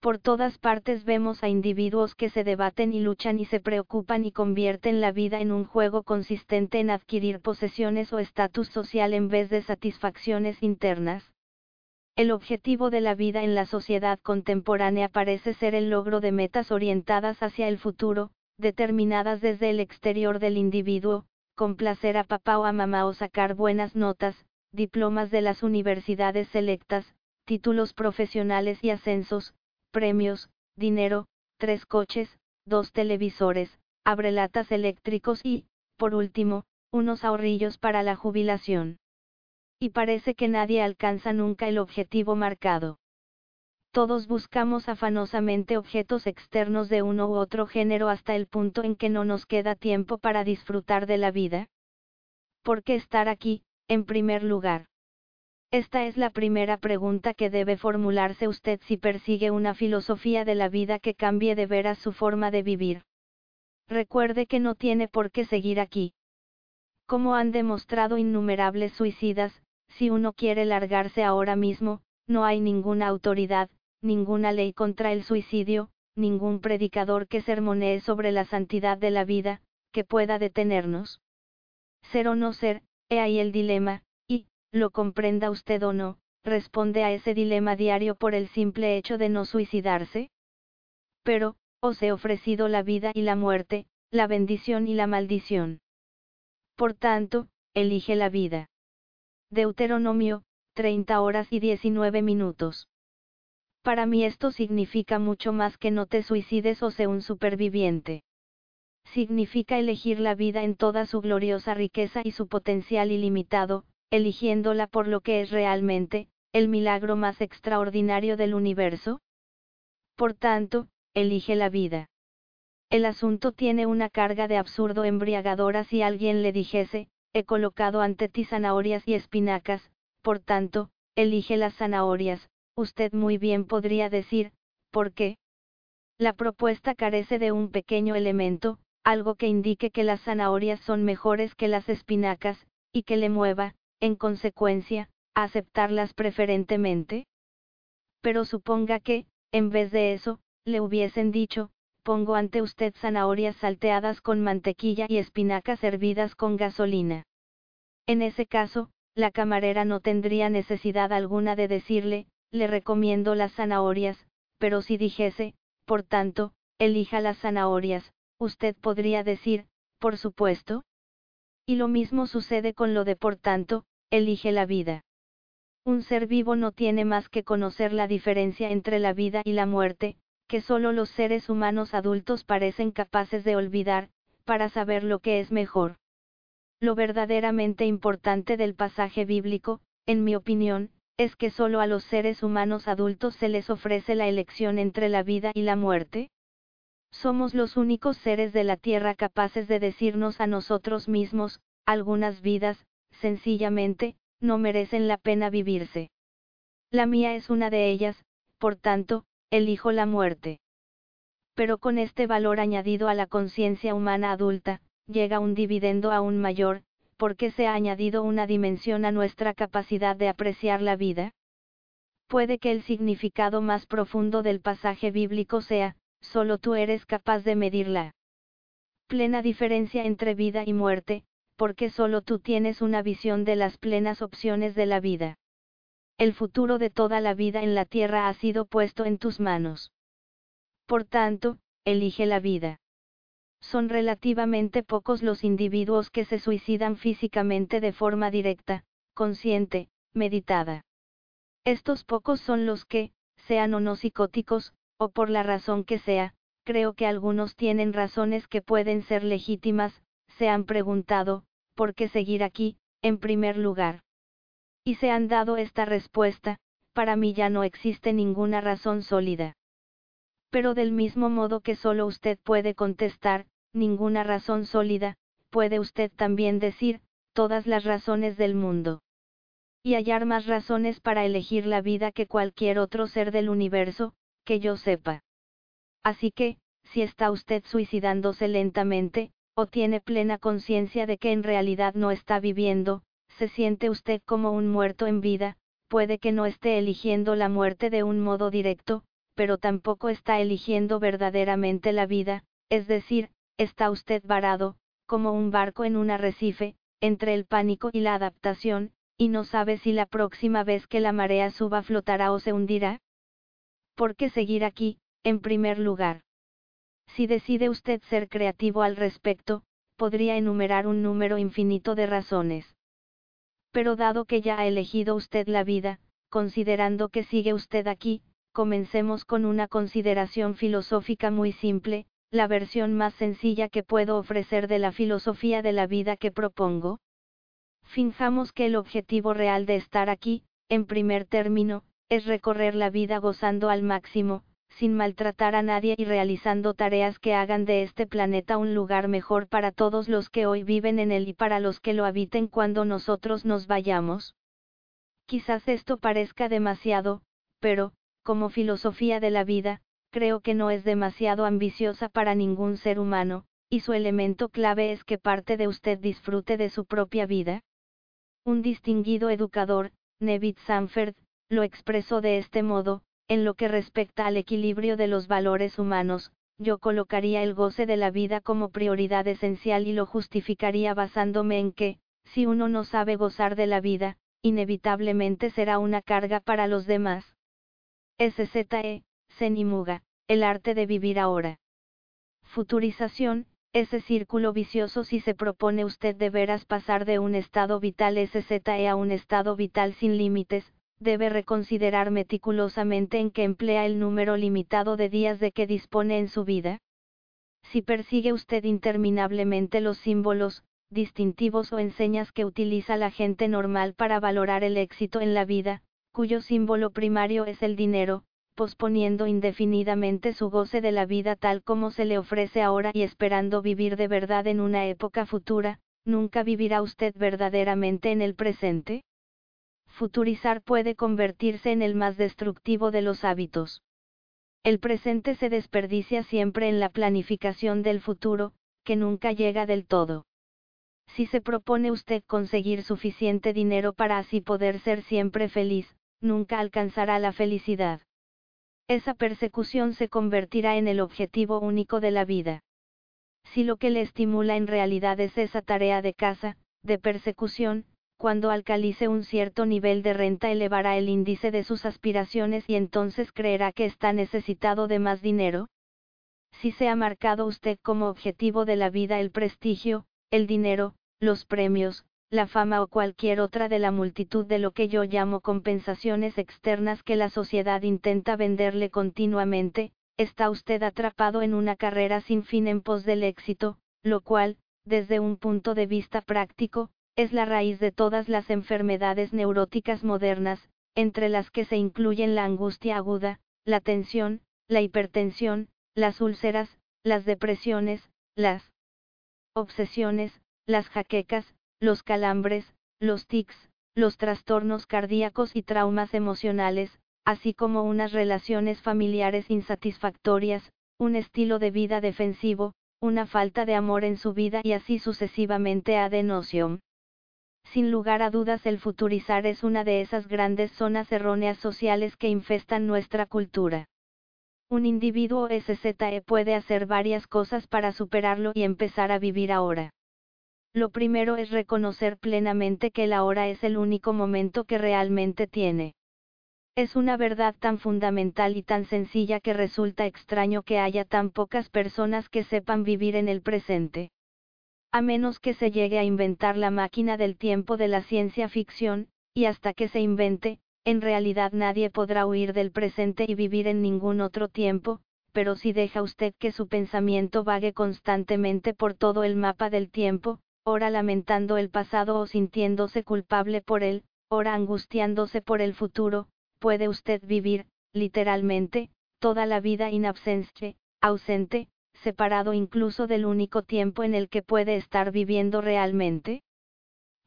Por todas partes vemos a individuos que se debaten y luchan y se preocupan y convierten la vida en un juego consistente en adquirir posesiones o estatus social en vez de satisfacciones internas. El objetivo de la vida en la sociedad contemporánea parece ser el logro de metas orientadas hacia el futuro, determinadas desde el exterior del individuo, complacer a papá o a mamá o sacar buenas notas, diplomas de las universidades selectas, títulos profesionales y ascensos, premios, dinero, tres coches, dos televisores, abrelatas eléctricos y, por último, unos ahorrillos para la jubilación. Y parece que nadie alcanza nunca el objetivo marcado. Todos buscamos afanosamente objetos externos de uno u otro género hasta el punto en que no nos queda tiempo para disfrutar de la vida. ¿Por qué estar aquí, en primer lugar? Esta es la primera pregunta que debe formularse usted si persigue una filosofía de la vida que cambie de veras su forma de vivir. Recuerde que no tiene por qué seguir aquí. Como han demostrado innumerables suicidas, si uno quiere largarse ahora mismo, no hay ninguna autoridad, ninguna ley contra el suicidio, ningún predicador que sermonee sobre la santidad de la vida, que pueda detenernos. Ser o no ser, he ahí el dilema, y, lo comprenda usted o no, responde a ese dilema diario por el simple hecho de no suicidarse. Pero, os he ofrecido la vida y la muerte, la bendición y la maldición. Por tanto, elige la vida. Deuteronomio, 30 horas y 19 minutos. Para mí esto significa mucho más que no te suicides o sé un superviviente. Significa elegir la vida en toda su gloriosa riqueza y su potencial ilimitado, eligiéndola por lo que es realmente, el milagro más extraordinario del universo. Por tanto, elige la vida. El asunto tiene una carga de absurdo embriagadora si alguien le dijese, he colocado ante ti zanahorias y espinacas, por tanto, elige las zanahorias, usted muy bien podría decir, ¿por qué? La propuesta carece de un pequeño elemento, algo que indique que las zanahorias son mejores que las espinacas, y que le mueva, en consecuencia, a aceptarlas preferentemente. Pero suponga que, en vez de eso, le hubiesen dicho, pongo ante usted zanahorias salteadas con mantequilla y espinacas hervidas con gasolina. En ese caso, la camarera no tendría necesidad alguna de decirle, le recomiendo las zanahorias, pero si dijese, por tanto, elija las zanahorias, usted podría decir, por supuesto. Y lo mismo sucede con lo de por tanto, elige la vida. Un ser vivo no tiene más que conocer la diferencia entre la vida y la muerte, que solo los seres humanos adultos parecen capaces de olvidar, para saber lo que es mejor. Lo verdaderamente importante del pasaje bíblico, en mi opinión, ¿Es que solo a los seres humanos adultos se les ofrece la elección entre la vida y la muerte? Somos los únicos seres de la Tierra capaces de decirnos a nosotros mismos, algunas vidas, sencillamente, no merecen la pena vivirse. La mía es una de ellas, por tanto, elijo la muerte. Pero con este valor añadido a la conciencia humana adulta, llega un dividendo aún mayor, porque se ha añadido una dimensión a nuestra capacidad de apreciar la vida? Puede que el significado más profundo del pasaje bíblico sea, solo tú eres capaz de medirla. Plena diferencia entre vida y muerte, porque solo tú tienes una visión de las plenas opciones de la vida. El futuro de toda la vida en la tierra ha sido puesto en tus manos. Por tanto, elige la vida son relativamente pocos los individuos que se suicidan físicamente de forma directa, consciente, meditada. Estos pocos son los que, sean o no psicóticos, o por la razón que sea, creo que algunos tienen razones que pueden ser legítimas, se han preguntado, ¿por qué seguir aquí, en primer lugar? Y se han dado esta respuesta, para mí ya no existe ninguna razón sólida. Pero del mismo modo que solo usted puede contestar, ninguna razón sólida, puede usted también decir, todas las razones del mundo. Y hallar más razones para elegir la vida que cualquier otro ser del universo, que yo sepa. Así que, si está usted suicidándose lentamente, o tiene plena conciencia de que en realidad no está viviendo, se siente usted como un muerto en vida, puede que no esté eligiendo la muerte de un modo directo, pero tampoco está eligiendo verdaderamente la vida, es decir, está usted varado, como un barco en un arrecife, entre el pánico y la adaptación, y no sabe si la próxima vez que la marea suba flotará o se hundirá? ¿Por qué seguir aquí, en primer lugar? Si decide usted ser creativo al respecto, podría enumerar un número infinito de razones. Pero dado que ya ha elegido usted la vida, considerando que sigue usted aquí, comencemos con una consideración filosófica muy simple, la versión más sencilla que puedo ofrecer de la filosofía de la vida que propongo? Finjamos que el objetivo real de estar aquí, en primer término, es recorrer la vida gozando al máximo, sin maltratar a nadie y realizando tareas que hagan de este planeta un lugar mejor para todos los que hoy viven en él y para los que lo habiten cuando nosotros nos vayamos? Quizás esto parezca demasiado, pero, como filosofía de la vida, creo que no es demasiado ambiciosa para ningún ser humano, y su elemento clave es que parte de usted disfrute de su propia vida. Un distinguido educador, Neville Sanford, lo expresó de este modo, en lo que respecta al equilibrio de los valores humanos, yo colocaría el goce de la vida como prioridad esencial y lo justificaría basándome en que, si uno no sabe gozar de la vida, inevitablemente será una carga para los demás. SZE, Zenimuga, el arte de vivir ahora. Futurización, ese círculo vicioso si se propone usted de veras pasar de un estado vital SZE a un estado vital sin límites, debe reconsiderar meticulosamente en qué emplea el número limitado de días de que dispone en su vida. Si persigue usted interminablemente los símbolos, distintivos o enseñas que utiliza la gente normal para valorar el éxito en la vida, cuyo símbolo primario es el dinero, posponiendo indefinidamente su goce de la vida tal como se le ofrece ahora y esperando vivir de verdad en una época futura, ¿nunca vivirá usted verdaderamente en el presente? Futurizar puede convertirse en el más destructivo de los hábitos. El presente se desperdicia siempre en la planificación del futuro, que nunca llega del todo. Si se propone usted conseguir suficiente dinero para así poder ser siempre feliz, nunca alcanzará la felicidad esa persecución se convertirá en el objetivo único de la vida. Si lo que le estimula en realidad es esa tarea de casa, de persecución, cuando alcalice un cierto nivel de renta elevará el índice de sus aspiraciones y entonces creerá que está necesitado de más dinero. Si se ha marcado usted como objetivo de la vida el prestigio, el dinero, los premios, la fama o cualquier otra de la multitud de lo que yo llamo compensaciones externas que la sociedad intenta venderle continuamente, está usted atrapado en una carrera sin fin en pos del éxito, lo cual, desde un punto de vista práctico, es la raíz de todas las enfermedades neuróticas modernas, entre las que se incluyen la angustia aguda, la tensión, la hipertensión, las úlceras, las depresiones, las obsesiones, las jaquecas, los calambres, los tics, los trastornos cardíacos y traumas emocionales, así como unas relaciones familiares insatisfactorias, un estilo de vida defensivo, una falta de amor en su vida y así sucesivamente ad noción. Sin lugar a dudas el futurizar es una de esas grandes zonas erróneas sociales que infestan nuestra cultura. Un individuo SZE puede hacer varias cosas para superarlo y empezar a vivir ahora. Lo primero es reconocer plenamente que el ahora es el único momento que realmente tiene. Es una verdad tan fundamental y tan sencilla que resulta extraño que haya tan pocas personas que sepan vivir en el presente. A menos que se llegue a inventar la máquina del tiempo de la ciencia ficción, y hasta que se invente, en realidad nadie podrá huir del presente y vivir en ningún otro tiempo, pero si deja usted que su pensamiento vague constantemente por todo el mapa del tiempo, ora lamentando el pasado o sintiéndose culpable por él, ora angustiándose por el futuro, puede usted vivir, literalmente, toda la vida in absence, ausente, separado incluso del único tiempo en el que puede estar viviendo realmente?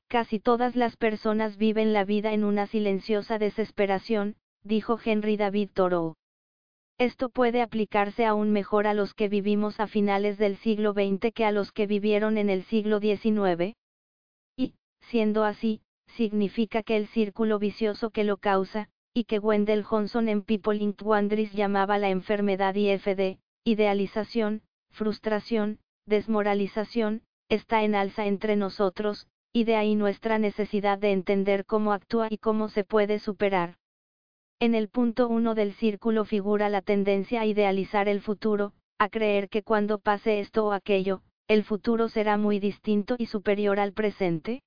Casi todas las personas viven la vida en una silenciosa desesperación, dijo Henry David Thoreau. Esto puede aplicarse aún mejor a los que vivimos a finales del siglo XX que a los que vivieron en el siglo XIX. Y, siendo así, significa que el círculo vicioso que lo causa, y que Wendell Johnson en People in Wonders llamaba la enfermedad IFD, idealización, frustración, desmoralización, está en alza entre nosotros, y de ahí nuestra necesidad de entender cómo actúa y cómo se puede superar. En el punto 1 del círculo figura la tendencia a idealizar el futuro, a creer que cuando pase esto o aquello, el futuro será muy distinto y superior al presente.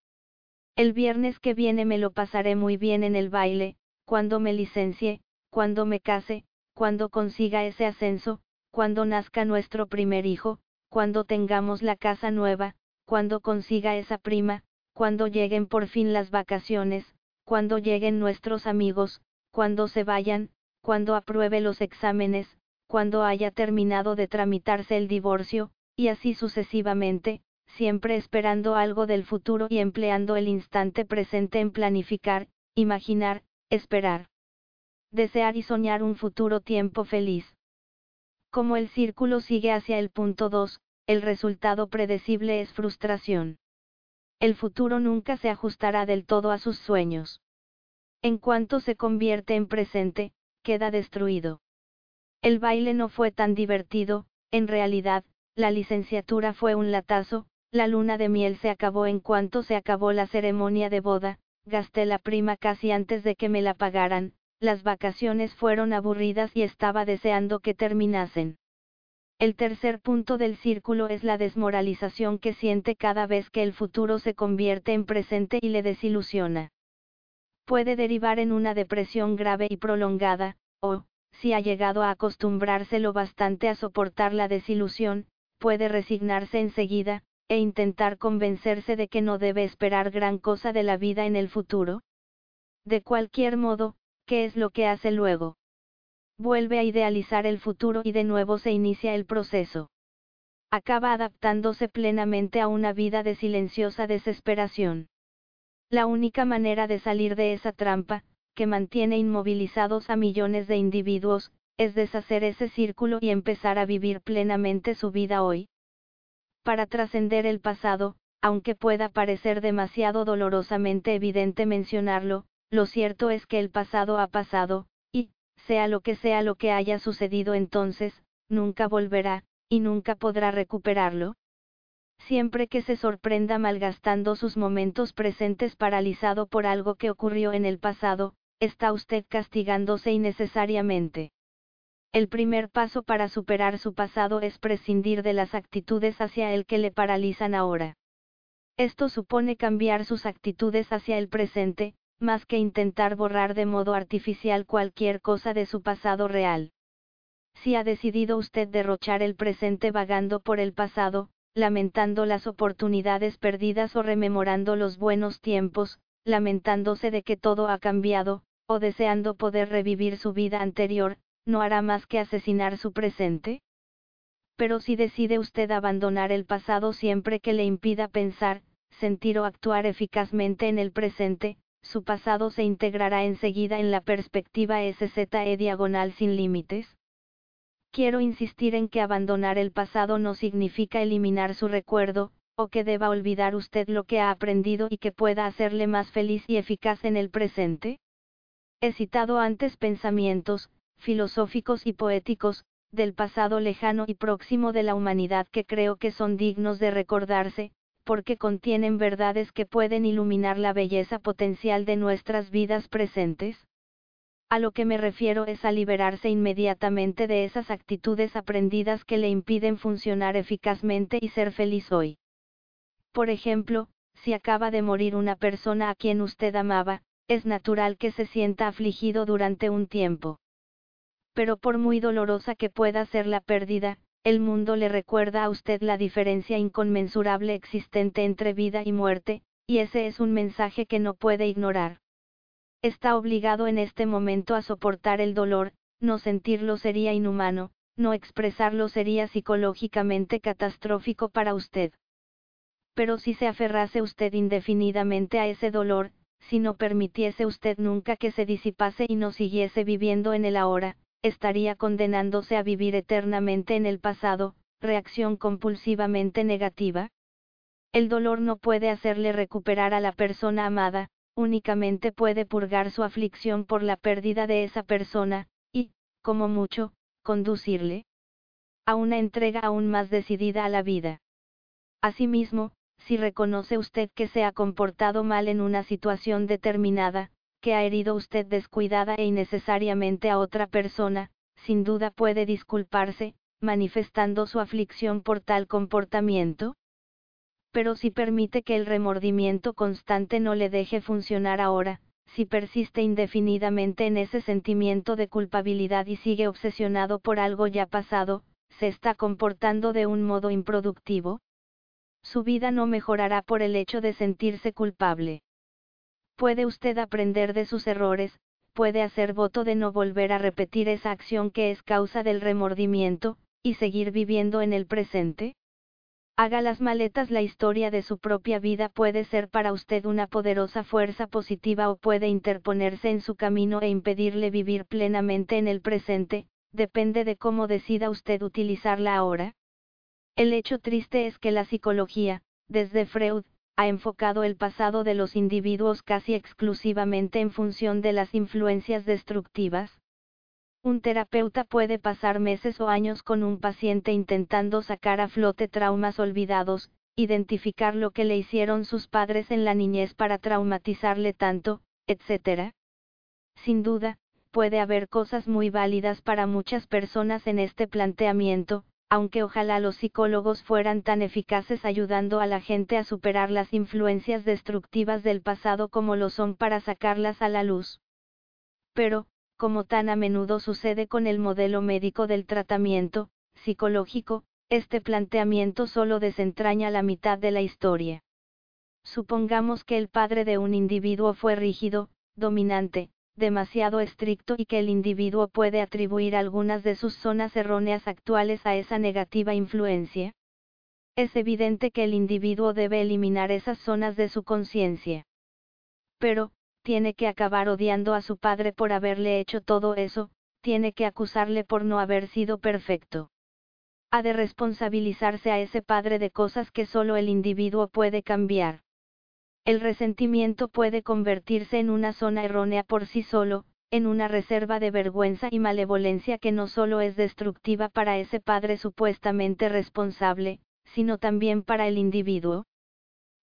El viernes que viene me lo pasaré muy bien en el baile, cuando me licencie, cuando me case, cuando consiga ese ascenso, cuando nazca nuestro primer hijo, cuando tengamos la casa nueva, cuando consiga esa prima, cuando lleguen por fin las vacaciones, cuando lleguen nuestros amigos, cuando se vayan, cuando apruebe los exámenes, cuando haya terminado de tramitarse el divorcio, y así sucesivamente, siempre esperando algo del futuro y empleando el instante presente en planificar, imaginar, esperar. Desear y soñar un futuro tiempo feliz. Como el círculo sigue hacia el punto 2, el resultado predecible es frustración. El futuro nunca se ajustará del todo a sus sueños. En cuanto se convierte en presente, queda destruido. El baile no fue tan divertido, en realidad, la licenciatura fue un latazo, la luna de miel se acabó en cuanto se acabó la ceremonia de boda, gasté la prima casi antes de que me la pagaran, las vacaciones fueron aburridas y estaba deseando que terminasen. El tercer punto del círculo es la desmoralización que siente cada vez que el futuro se convierte en presente y le desilusiona. Puede derivar en una depresión grave y prolongada, o, si ha llegado a acostumbrarse lo bastante a soportar la desilusión, puede resignarse enseguida, e intentar convencerse de que no debe esperar gran cosa de la vida en el futuro. De cualquier modo, ¿qué es lo que hace luego? Vuelve a idealizar el futuro y de nuevo se inicia el proceso. Acaba adaptándose plenamente a una vida de silenciosa desesperación. La única manera de salir de esa trampa, que mantiene inmovilizados a millones de individuos, es deshacer ese círculo y empezar a vivir plenamente su vida hoy. Para trascender el pasado, aunque pueda parecer demasiado dolorosamente evidente mencionarlo, lo cierto es que el pasado ha pasado, y, sea lo que sea lo que haya sucedido entonces, nunca volverá, y nunca podrá recuperarlo. Siempre que se sorprenda malgastando sus momentos presentes paralizado por algo que ocurrió en el pasado, está usted castigándose innecesariamente. El primer paso para superar su pasado es prescindir de las actitudes hacia el que le paralizan ahora. Esto supone cambiar sus actitudes hacia el presente, más que intentar borrar de modo artificial cualquier cosa de su pasado real. Si ha decidido usted derrochar el presente vagando por el pasado, lamentando las oportunidades perdidas o rememorando los buenos tiempos, lamentándose de que todo ha cambiado, o deseando poder revivir su vida anterior, no hará más que asesinar su presente? Pero si decide usted abandonar el pasado siempre que le impida pensar, sentir o actuar eficazmente en el presente, su pasado se integrará enseguida en la perspectiva SZE diagonal sin límites. Quiero insistir en que abandonar el pasado no significa eliminar su recuerdo, o que deba olvidar usted lo que ha aprendido y que pueda hacerle más feliz y eficaz en el presente. He citado antes pensamientos, filosóficos y poéticos, del pasado lejano y próximo de la humanidad que creo que son dignos de recordarse, porque contienen verdades que pueden iluminar la belleza potencial de nuestras vidas presentes. A lo que me refiero es a liberarse inmediatamente de esas actitudes aprendidas que le impiden funcionar eficazmente y ser feliz hoy. Por ejemplo, si acaba de morir una persona a quien usted amaba, es natural que se sienta afligido durante un tiempo. Pero por muy dolorosa que pueda ser la pérdida, el mundo le recuerda a usted la diferencia inconmensurable existente entre vida y muerte, y ese es un mensaje que no puede ignorar. Está obligado en este momento a soportar el dolor, no sentirlo sería inhumano, no expresarlo sería psicológicamente catastrófico para usted. Pero si se aferrase usted indefinidamente a ese dolor, si no permitiese usted nunca que se disipase y no siguiese viviendo en el ahora, estaría condenándose a vivir eternamente en el pasado, reacción compulsivamente negativa. El dolor no puede hacerle recuperar a la persona amada, únicamente puede purgar su aflicción por la pérdida de esa persona, y, como mucho, conducirle a una entrega aún más decidida a la vida. Asimismo, si reconoce usted que se ha comportado mal en una situación determinada, que ha herido usted descuidada e innecesariamente a otra persona, sin duda puede disculparse, manifestando su aflicción por tal comportamiento. Pero si permite que el remordimiento constante no le deje funcionar ahora, si persiste indefinidamente en ese sentimiento de culpabilidad y sigue obsesionado por algo ya pasado, se está comportando de un modo improductivo, su vida no mejorará por el hecho de sentirse culpable. Puede usted aprender de sus errores, puede hacer voto de no volver a repetir esa acción que es causa del remordimiento, y seguir viviendo en el presente? Haga las maletas la historia de su propia vida puede ser para usted una poderosa fuerza positiva o puede interponerse en su camino e impedirle vivir plenamente en el presente, depende de cómo decida usted utilizarla ahora. El hecho triste es que la psicología, desde Freud, ha enfocado el pasado de los individuos casi exclusivamente en función de las influencias destructivas, un terapeuta puede pasar meses o años con un paciente intentando sacar a flote traumas olvidados, identificar lo que le hicieron sus padres en la niñez para traumatizarle tanto, etc. Sin duda, puede haber cosas muy válidas para muchas personas en este planteamiento, aunque ojalá los psicólogos fueran tan eficaces ayudando a la gente a superar las influencias destructivas del pasado como lo son para sacarlas a la luz. Pero, como tan a menudo sucede con el modelo médico del tratamiento psicológico, este planteamiento solo desentraña la mitad de la historia. Supongamos que el padre de un individuo fue rígido, dominante, demasiado estricto y que el individuo puede atribuir algunas de sus zonas erróneas actuales a esa negativa influencia. Es evidente que el individuo debe eliminar esas zonas de su conciencia. Pero, tiene que acabar odiando a su padre por haberle hecho todo eso, tiene que acusarle por no haber sido perfecto. Ha de responsabilizarse a ese padre de cosas que solo el individuo puede cambiar. El resentimiento puede convertirse en una zona errónea por sí solo, en una reserva de vergüenza y malevolencia que no solo es destructiva para ese padre supuestamente responsable, sino también para el individuo.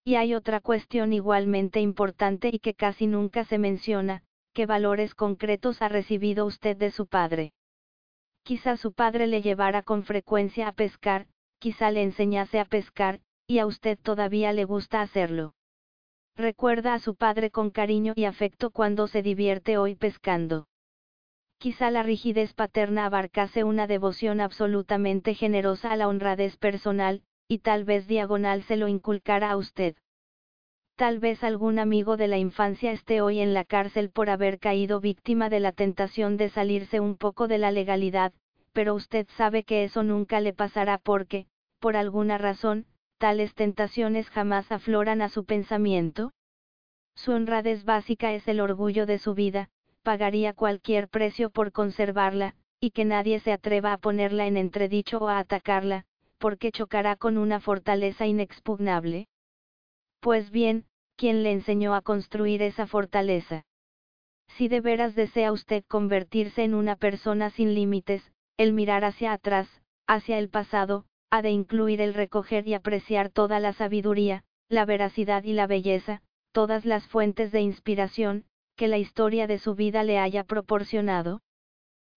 Y hay otra cuestión igualmente importante y que casi nunca se menciona, ¿qué valores concretos ha recibido usted de su padre? Quizá su padre le llevara con frecuencia a pescar, quizá le enseñase a pescar, y a usted todavía le gusta hacerlo. Recuerda a su padre con cariño y afecto cuando se divierte hoy pescando. Quizá la rigidez paterna abarcase una devoción absolutamente generosa a la honradez personal, y tal vez diagonal se lo inculcara a usted. Tal vez algún amigo de la infancia esté hoy en la cárcel por haber caído víctima de la tentación de salirse un poco de la legalidad, pero usted sabe que eso nunca le pasará porque, por alguna razón, tales tentaciones jamás afloran a su pensamiento. Su honradez básica es el orgullo de su vida, pagaría cualquier precio por conservarla, y que nadie se atreva a ponerla en entredicho o a atacarla, porque chocará con una fortaleza inexpugnable? Pues bien, ¿quién le enseñó a construir esa fortaleza? Si de veras desea usted convertirse en una persona sin límites, el mirar hacia atrás, hacia el pasado, ha de incluir el recoger y apreciar toda la sabiduría, la veracidad y la belleza, todas las fuentes de inspiración, que la historia de su vida le haya proporcionado.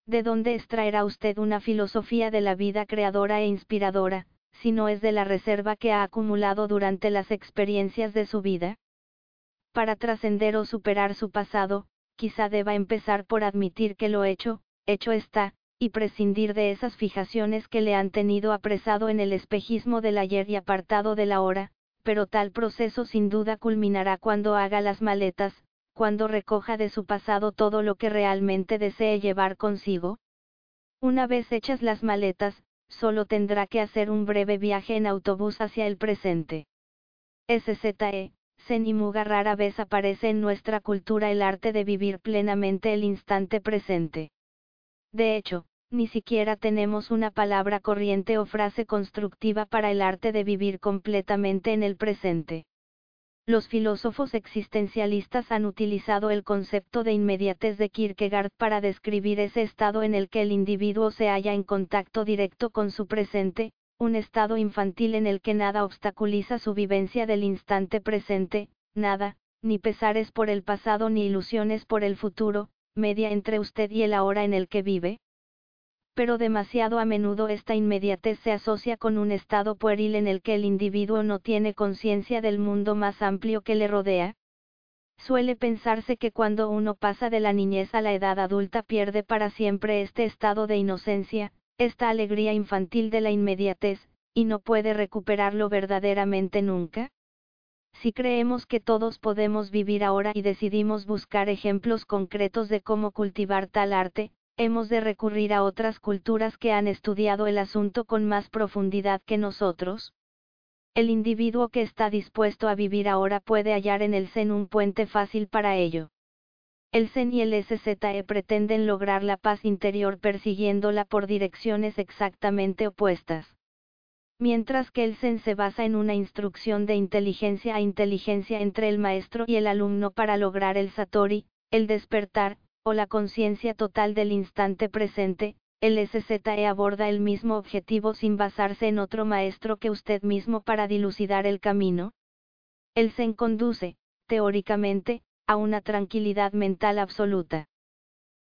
¿De dónde extraerá usted una filosofía de la vida creadora e inspiradora, si no es de la reserva que ha acumulado durante las experiencias de su vida? Para trascender o superar su pasado, quizá deba empezar por admitir que lo hecho, hecho está, y prescindir de esas fijaciones que le han tenido apresado en el espejismo del ayer y apartado de la hora, pero tal proceso sin duda culminará cuando haga las maletas, cuando recoja de su pasado todo lo que realmente desee llevar consigo? Una vez hechas las maletas, solo tendrá que hacer un breve viaje en autobús hacia el presente. SZE, Zen y Muga rara vez aparece en nuestra cultura el arte de vivir plenamente el instante presente. De hecho, ni siquiera tenemos una palabra corriente o frase constructiva para el arte de vivir completamente en el presente. Los filósofos existencialistas han utilizado el concepto de inmediatez de Kierkegaard para describir ese estado en el que el individuo se halla en contacto directo con su presente, un estado infantil en el que nada obstaculiza su vivencia del instante presente, nada, ni pesares por el pasado ni ilusiones por el futuro, media entre usted y el ahora en el que vive, pero demasiado a menudo esta inmediatez se asocia con un estado pueril en el que el individuo no tiene conciencia del mundo más amplio que le rodea. Suele pensarse que cuando uno pasa de la niñez a la edad adulta pierde para siempre este estado de inocencia, esta alegría infantil de la inmediatez, y no puede recuperarlo verdaderamente nunca. Si creemos que todos podemos vivir ahora y decidimos buscar ejemplos concretos de cómo cultivar tal arte, hemos de recurrir a otras culturas que han estudiado el asunto con más profundidad que nosotros. El individuo que está dispuesto a vivir ahora puede hallar en el Zen un puente fácil para ello. El Zen y el SZE pretenden lograr la paz interior persiguiéndola por direcciones exactamente opuestas. Mientras que el Zen se basa en una instrucción de inteligencia a inteligencia entre el maestro y el alumno para lograr el Satori, el despertar, o la conciencia total del instante presente, el SZE aborda el mismo objetivo sin basarse en otro maestro que usted mismo para dilucidar el camino. El Zen conduce, teóricamente, a una tranquilidad mental absoluta.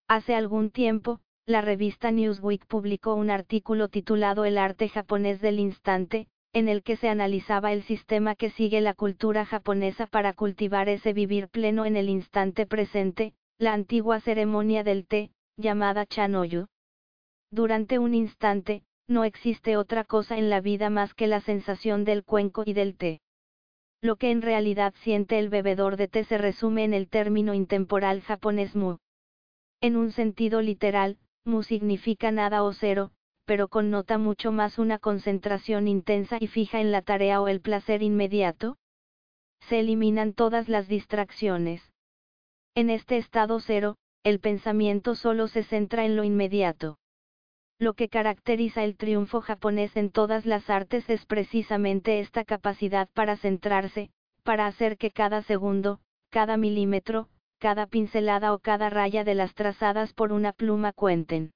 Hace algún tiempo, la revista Newsweek publicó un artículo titulado El arte japonés del instante, en el que se analizaba el sistema que sigue la cultura japonesa para cultivar ese vivir pleno en el instante presente, la antigua ceremonia del té, llamada chanoyu. Durante un instante, no existe otra cosa en la vida más que la sensación del cuenco y del té. Lo que en realidad siente el bebedor de té se resume en el término intemporal japonés mu. En un sentido literal, mu significa nada o cero, pero connota mucho más una concentración intensa y fija en la tarea o el placer inmediato. Se eliminan todas las distracciones. En este estado cero, el pensamiento solo se centra en lo inmediato. Lo que caracteriza el triunfo japonés en todas las artes es precisamente esta capacidad para centrarse, para hacer que cada segundo, cada milímetro, cada pincelada o cada raya de las trazadas por una pluma cuenten.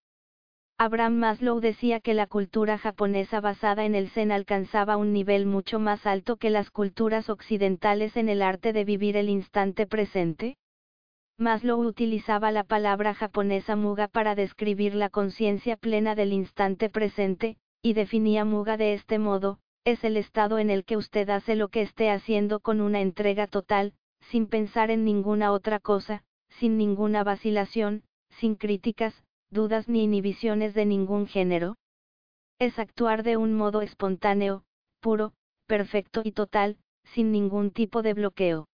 Abraham Maslow decía que la cultura japonesa basada en el Zen alcanzaba un nivel mucho más alto que las culturas occidentales en el arte de vivir el instante presente. Maslow utilizaba la palabra japonesa muga para describir la conciencia plena del instante presente, y definía muga de este modo, es el estado en el que usted hace lo que esté haciendo con una entrega total, sin pensar en ninguna otra cosa, sin ninguna vacilación, sin críticas, dudas ni inhibiciones de ningún género. Es actuar de un modo espontáneo, puro, perfecto y total, sin ningún tipo de bloqueo.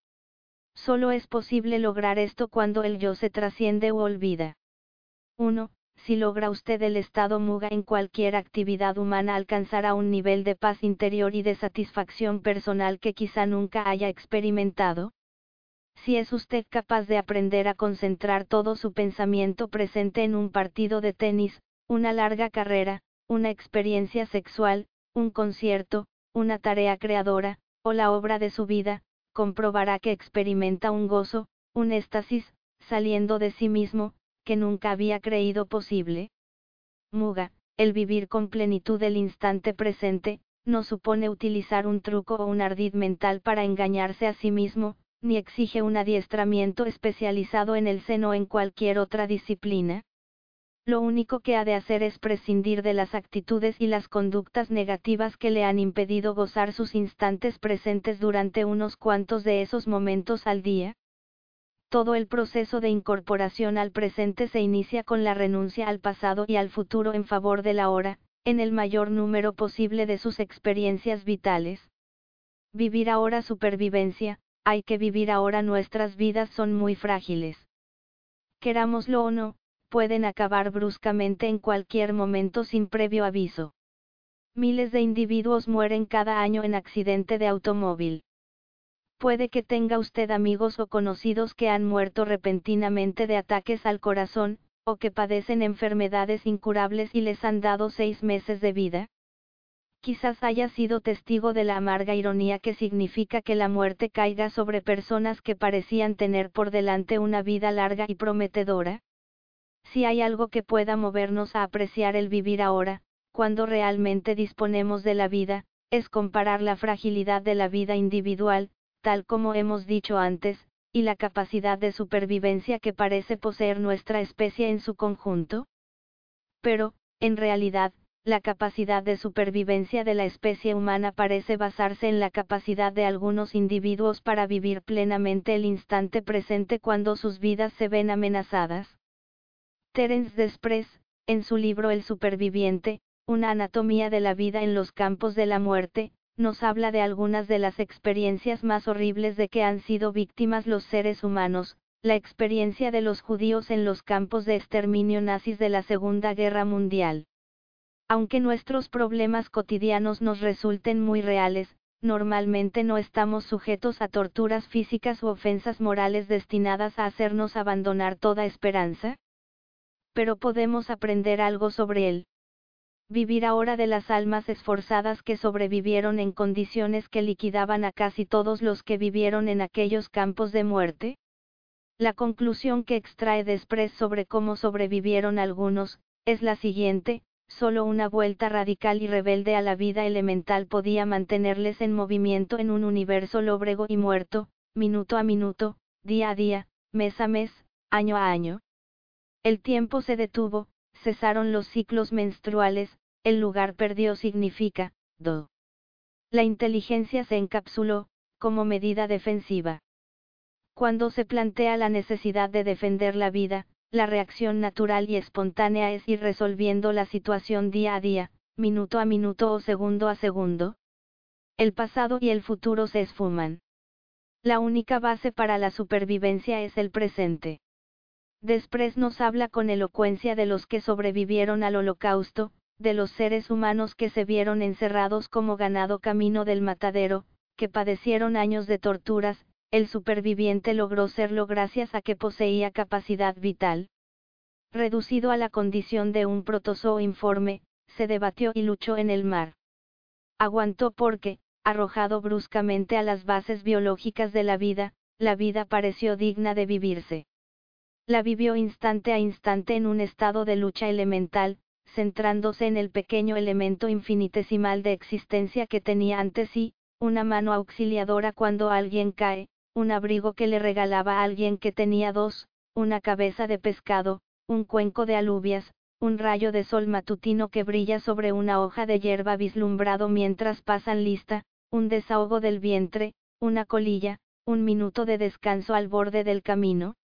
Solo es posible lograr esto cuando el yo se trasciende o olvida. 1. Si logra usted el estado muga en cualquier actividad humana alcanzará un nivel de paz interior y de satisfacción personal que quizá nunca haya experimentado. Si es usted capaz de aprender a concentrar todo su pensamiento presente en un partido de tenis, una larga carrera, una experiencia sexual, un concierto, una tarea creadora, o la obra de su vida, comprobará que experimenta un gozo, un éxtasis, saliendo de sí mismo, que nunca había creído posible. Muga, el vivir con plenitud el instante presente, no supone utilizar un truco o un ardid mental para engañarse a sí mismo, ni exige un adiestramiento especializado en el seno o en cualquier otra disciplina. Lo único que ha de hacer es prescindir de las actitudes y las conductas negativas que le han impedido gozar sus instantes presentes durante unos cuantos de esos momentos al día. Todo el proceso de incorporación al presente se inicia con la renuncia al pasado y al futuro en favor de la hora, en el mayor número posible de sus experiencias vitales. Vivir ahora supervivencia, hay que vivir ahora nuestras vidas son muy frágiles. Querámoslo o no, pueden acabar bruscamente en cualquier momento sin previo aviso. Miles de individuos mueren cada año en accidente de automóvil. Puede que tenga usted amigos o conocidos que han muerto repentinamente de ataques al corazón, o que padecen enfermedades incurables y les han dado seis meses de vida. Quizás haya sido testigo de la amarga ironía que significa que la muerte caiga sobre personas que parecían tener por delante una vida larga y prometedora. Si hay algo que pueda movernos a apreciar el vivir ahora, cuando realmente disponemos de la vida, es comparar la fragilidad de la vida individual, tal como hemos dicho antes, y la capacidad de supervivencia que parece poseer nuestra especie en su conjunto. Pero, en realidad, la capacidad de supervivencia de la especie humana parece basarse en la capacidad de algunos individuos para vivir plenamente el instante presente cuando sus vidas se ven amenazadas. Terence Desprez, en su libro El superviviente, una anatomía de la vida en los campos de la muerte, nos habla de algunas de las experiencias más horribles de que han sido víctimas los seres humanos, la experiencia de los judíos en los campos de exterminio nazis de la Segunda Guerra Mundial. Aunque nuestros problemas cotidianos nos resulten muy reales, normalmente no estamos sujetos a torturas físicas u ofensas morales destinadas a hacernos abandonar toda esperanza. Pero podemos aprender algo sobre él. Vivir ahora de las almas esforzadas que sobrevivieron en condiciones que liquidaban a casi todos los que vivieron en aquellos campos de muerte. La conclusión que extrae Desprez sobre cómo sobrevivieron algunos, es la siguiente, solo una vuelta radical y rebelde a la vida elemental podía mantenerles en movimiento en un universo lóbrego y muerto, minuto a minuto, día a día, mes a mes, año a año. El tiempo se detuvo, cesaron los ciclos menstruales, el lugar perdió significa, do. La inteligencia se encapsuló, como medida defensiva. Cuando se plantea la necesidad de defender la vida, la reacción natural y espontánea es ir resolviendo la situación día a día, minuto a minuto o segundo a segundo. El pasado y el futuro se esfuman. La única base para la supervivencia es el presente. Desprez nos habla con elocuencia de los que sobrevivieron al holocausto, de los seres humanos que se vieron encerrados como ganado camino del matadero, que padecieron años de torturas, el superviviente logró serlo gracias a que poseía capacidad vital. Reducido a la condición de un protozoo informe, se debatió y luchó en el mar. Aguantó porque, arrojado bruscamente a las bases biológicas de la vida, la vida pareció digna de vivirse. La vivió instante a instante en un estado de lucha elemental, centrándose en el pequeño elemento infinitesimal de existencia que tenía ante sí, una mano auxiliadora cuando alguien cae, un abrigo que le regalaba a alguien que tenía dos, una cabeza de pescado, un cuenco de alubias, un rayo de sol matutino que brilla sobre una hoja de hierba vislumbrado mientras pasan lista, un desahogo del vientre, una colilla, un minuto de descanso al borde del camino.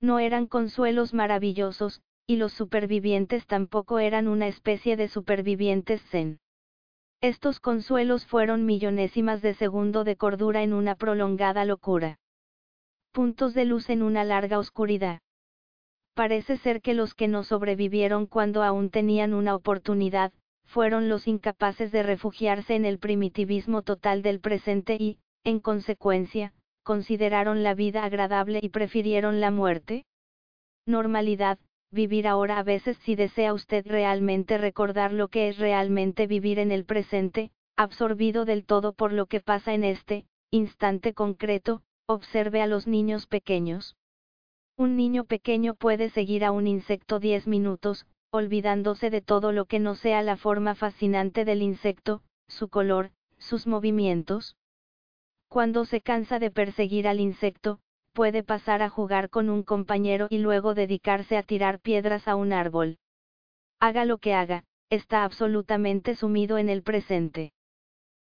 No eran consuelos maravillosos, y los supervivientes tampoco eran una especie de supervivientes zen. Estos consuelos fueron millonésimas de segundo de cordura en una prolongada locura. Puntos de luz en una larga oscuridad. Parece ser que los que no sobrevivieron cuando aún tenían una oportunidad, fueron los incapaces de refugiarse en el primitivismo total del presente y, en consecuencia, consideraron la vida agradable y prefirieron la muerte. Normalidad, vivir ahora a veces si desea usted realmente recordar lo que es realmente vivir en el presente, absorbido del todo por lo que pasa en este, instante concreto, observe a los niños pequeños. Un niño pequeño puede seguir a un insecto 10 minutos, olvidándose de todo lo que no sea la forma fascinante del insecto, su color, sus movimientos. Cuando se cansa de perseguir al insecto, puede pasar a jugar con un compañero y luego dedicarse a tirar piedras a un árbol. Haga lo que haga, está absolutamente sumido en el presente.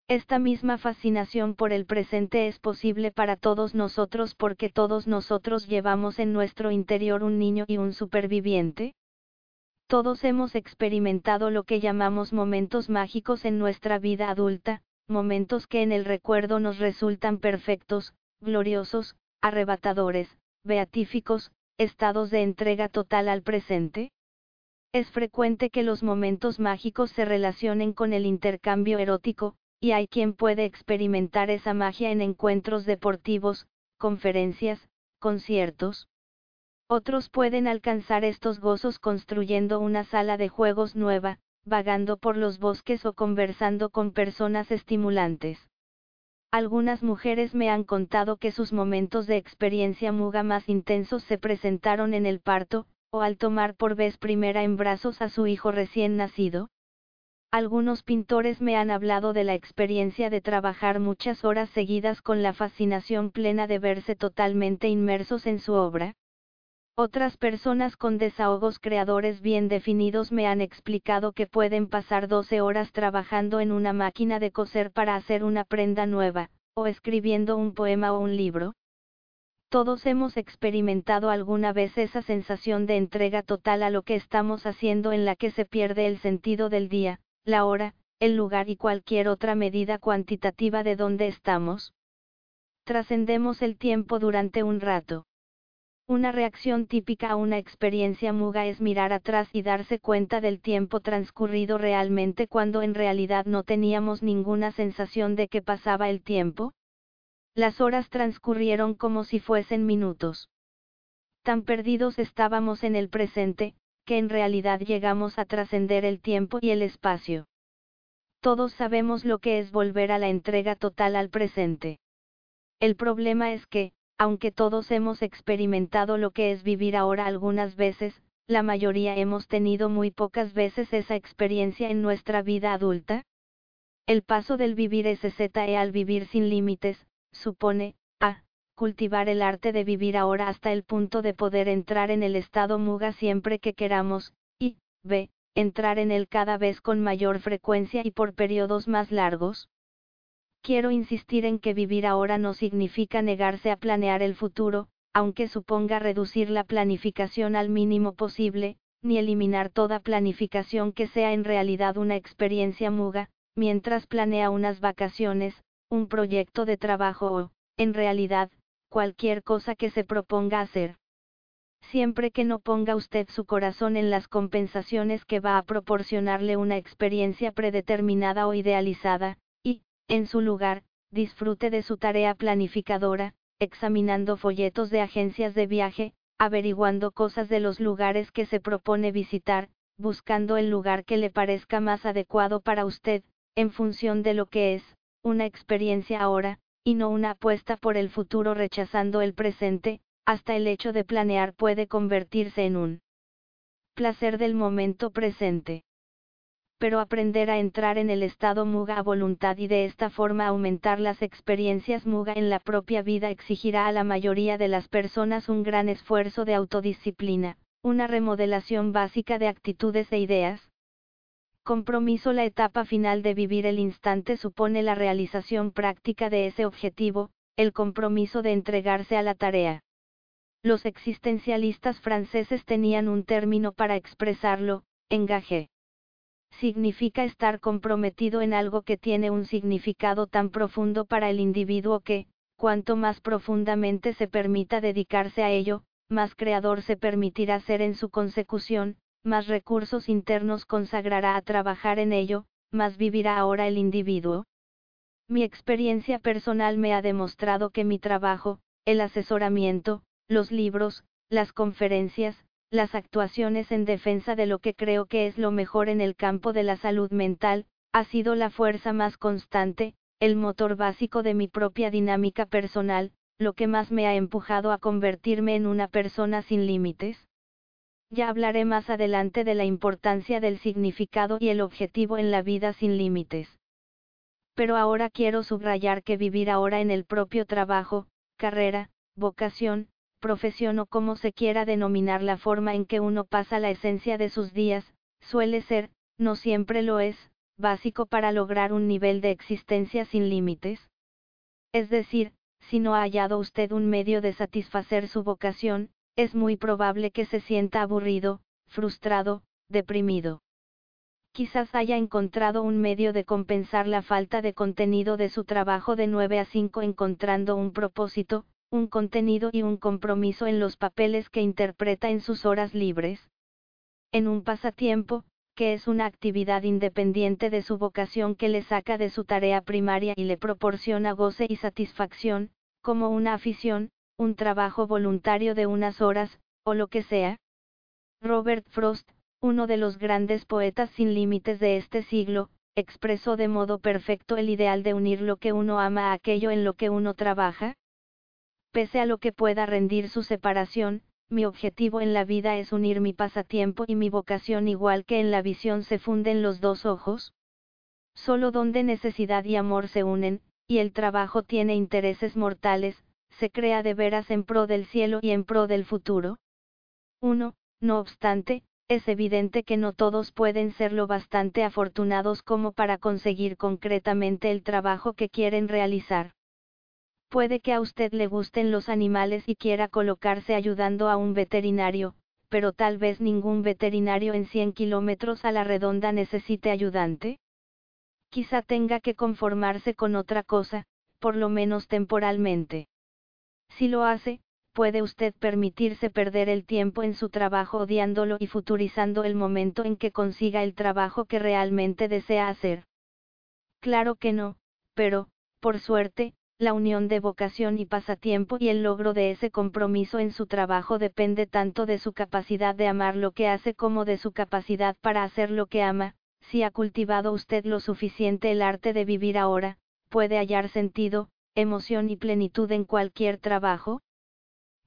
Esta misma fascinación por el presente es posible para todos nosotros porque todos nosotros llevamos en nuestro interior un niño y un superviviente. Todos hemos experimentado lo que llamamos momentos mágicos en nuestra vida adulta, momentos que en el recuerdo nos resultan perfectos, gloriosos, arrebatadores, beatíficos, estados de entrega total al presente? Es frecuente que los momentos mágicos se relacionen con el intercambio erótico, y hay quien puede experimentar esa magia en encuentros deportivos, conferencias, conciertos. Otros pueden alcanzar estos gozos construyendo una sala de juegos nueva, vagando por los bosques o conversando con personas estimulantes. Algunas mujeres me han contado que sus momentos de experiencia muga más intensos se presentaron en el parto, o al tomar por vez primera en brazos a su hijo recién nacido. Algunos pintores me han hablado de la experiencia de trabajar muchas horas seguidas con la fascinación plena de verse totalmente inmersos en su obra. Otras personas con desahogos creadores bien definidos me han explicado que pueden pasar 12 horas trabajando en una máquina de coser para hacer una prenda nueva, o escribiendo un poema o un libro. Todos hemos experimentado alguna vez esa sensación de entrega total a lo que estamos haciendo en la que se pierde el sentido del día, la hora, el lugar y cualquier otra medida cuantitativa de donde estamos. Trascendemos el tiempo durante un rato. Una reacción típica a una experiencia muga es mirar atrás y darse cuenta del tiempo transcurrido realmente cuando en realidad no teníamos ninguna sensación de que pasaba el tiempo. Las horas transcurrieron como si fuesen minutos. Tan perdidos estábamos en el presente, que en realidad llegamos a trascender el tiempo y el espacio. Todos sabemos lo que es volver a la entrega total al presente. El problema es que, aunque todos hemos experimentado lo que es vivir ahora algunas veces, la mayoría hemos tenido muy pocas veces esa experiencia en nuestra vida adulta. El paso del vivir SZE al vivir sin límites, supone, a, cultivar el arte de vivir ahora hasta el punto de poder entrar en el estado muga siempre que queramos, y, b, entrar en él cada vez con mayor frecuencia y por periodos más largos. Quiero insistir en que vivir ahora no significa negarse a planear el futuro, aunque suponga reducir la planificación al mínimo posible, ni eliminar toda planificación que sea en realidad una experiencia muga, mientras planea unas vacaciones, un proyecto de trabajo o, en realidad, cualquier cosa que se proponga hacer. Siempre que no ponga usted su corazón en las compensaciones que va a proporcionarle una experiencia predeterminada o idealizada, en su lugar, disfrute de su tarea planificadora, examinando folletos de agencias de viaje, averiguando cosas de los lugares que se propone visitar, buscando el lugar que le parezca más adecuado para usted, en función de lo que es, una experiencia ahora, y no una apuesta por el futuro rechazando el presente, hasta el hecho de planear puede convertirse en un placer del momento presente pero aprender a entrar en el estado muga a voluntad y de esta forma aumentar las experiencias muga en la propia vida exigirá a la mayoría de las personas un gran esfuerzo de autodisciplina, una remodelación básica de actitudes e ideas. Compromiso La etapa final de vivir el instante supone la realización práctica de ese objetivo, el compromiso de entregarse a la tarea. Los existencialistas franceses tenían un término para expresarlo, engaje significa estar comprometido en algo que tiene un significado tan profundo para el individuo que, cuanto más profundamente se permita dedicarse a ello, más creador se permitirá ser en su consecución, más recursos internos consagrará a trabajar en ello, más vivirá ahora el individuo. Mi experiencia personal me ha demostrado que mi trabajo, el asesoramiento, los libros, las conferencias, las actuaciones en defensa de lo que creo que es lo mejor en el campo de la salud mental, ha sido la fuerza más constante, el motor básico de mi propia dinámica personal, lo que más me ha empujado a convertirme en una persona sin límites. Ya hablaré más adelante de la importancia del significado y el objetivo en la vida sin límites. Pero ahora quiero subrayar que vivir ahora en el propio trabajo, carrera, vocación, profesión o como se quiera denominar la forma en que uno pasa la esencia de sus días, suele ser, no siempre lo es, básico para lograr un nivel de existencia sin límites. Es decir, si no ha hallado usted un medio de satisfacer su vocación, es muy probable que se sienta aburrido, frustrado, deprimido. Quizás haya encontrado un medio de compensar la falta de contenido de su trabajo de 9 a 5 encontrando un propósito, un contenido y un compromiso en los papeles que interpreta en sus horas libres. En un pasatiempo, que es una actividad independiente de su vocación que le saca de su tarea primaria y le proporciona goce y satisfacción, como una afición, un trabajo voluntario de unas horas, o lo que sea. Robert Frost, uno de los grandes poetas sin límites de este siglo, expresó de modo perfecto el ideal de unir lo que uno ama a aquello en lo que uno trabaja, Pese a lo que pueda rendir su separación, mi objetivo en la vida es unir mi pasatiempo y mi vocación igual que en la visión se funden los dos ojos. Solo donde necesidad y amor se unen, y el trabajo tiene intereses mortales, se crea de veras en pro del cielo y en pro del futuro. 1. No obstante, es evidente que no todos pueden ser lo bastante afortunados como para conseguir concretamente el trabajo que quieren realizar. Puede que a usted le gusten los animales y quiera colocarse ayudando a un veterinario, pero tal vez ningún veterinario en 100 kilómetros a la redonda necesite ayudante. quizá tenga que conformarse con otra cosa, por lo menos temporalmente. Si lo hace, puede usted permitirse perder el tiempo en su trabajo odiándolo y futurizando el momento en que consiga el trabajo que realmente desea hacer. Claro que no, pero, por suerte, la unión de vocación y pasatiempo y el logro de ese compromiso en su trabajo depende tanto de su capacidad de amar lo que hace como de su capacidad para hacer lo que ama, si ha cultivado usted lo suficiente el arte de vivir ahora, puede hallar sentido, emoción y plenitud en cualquier trabajo,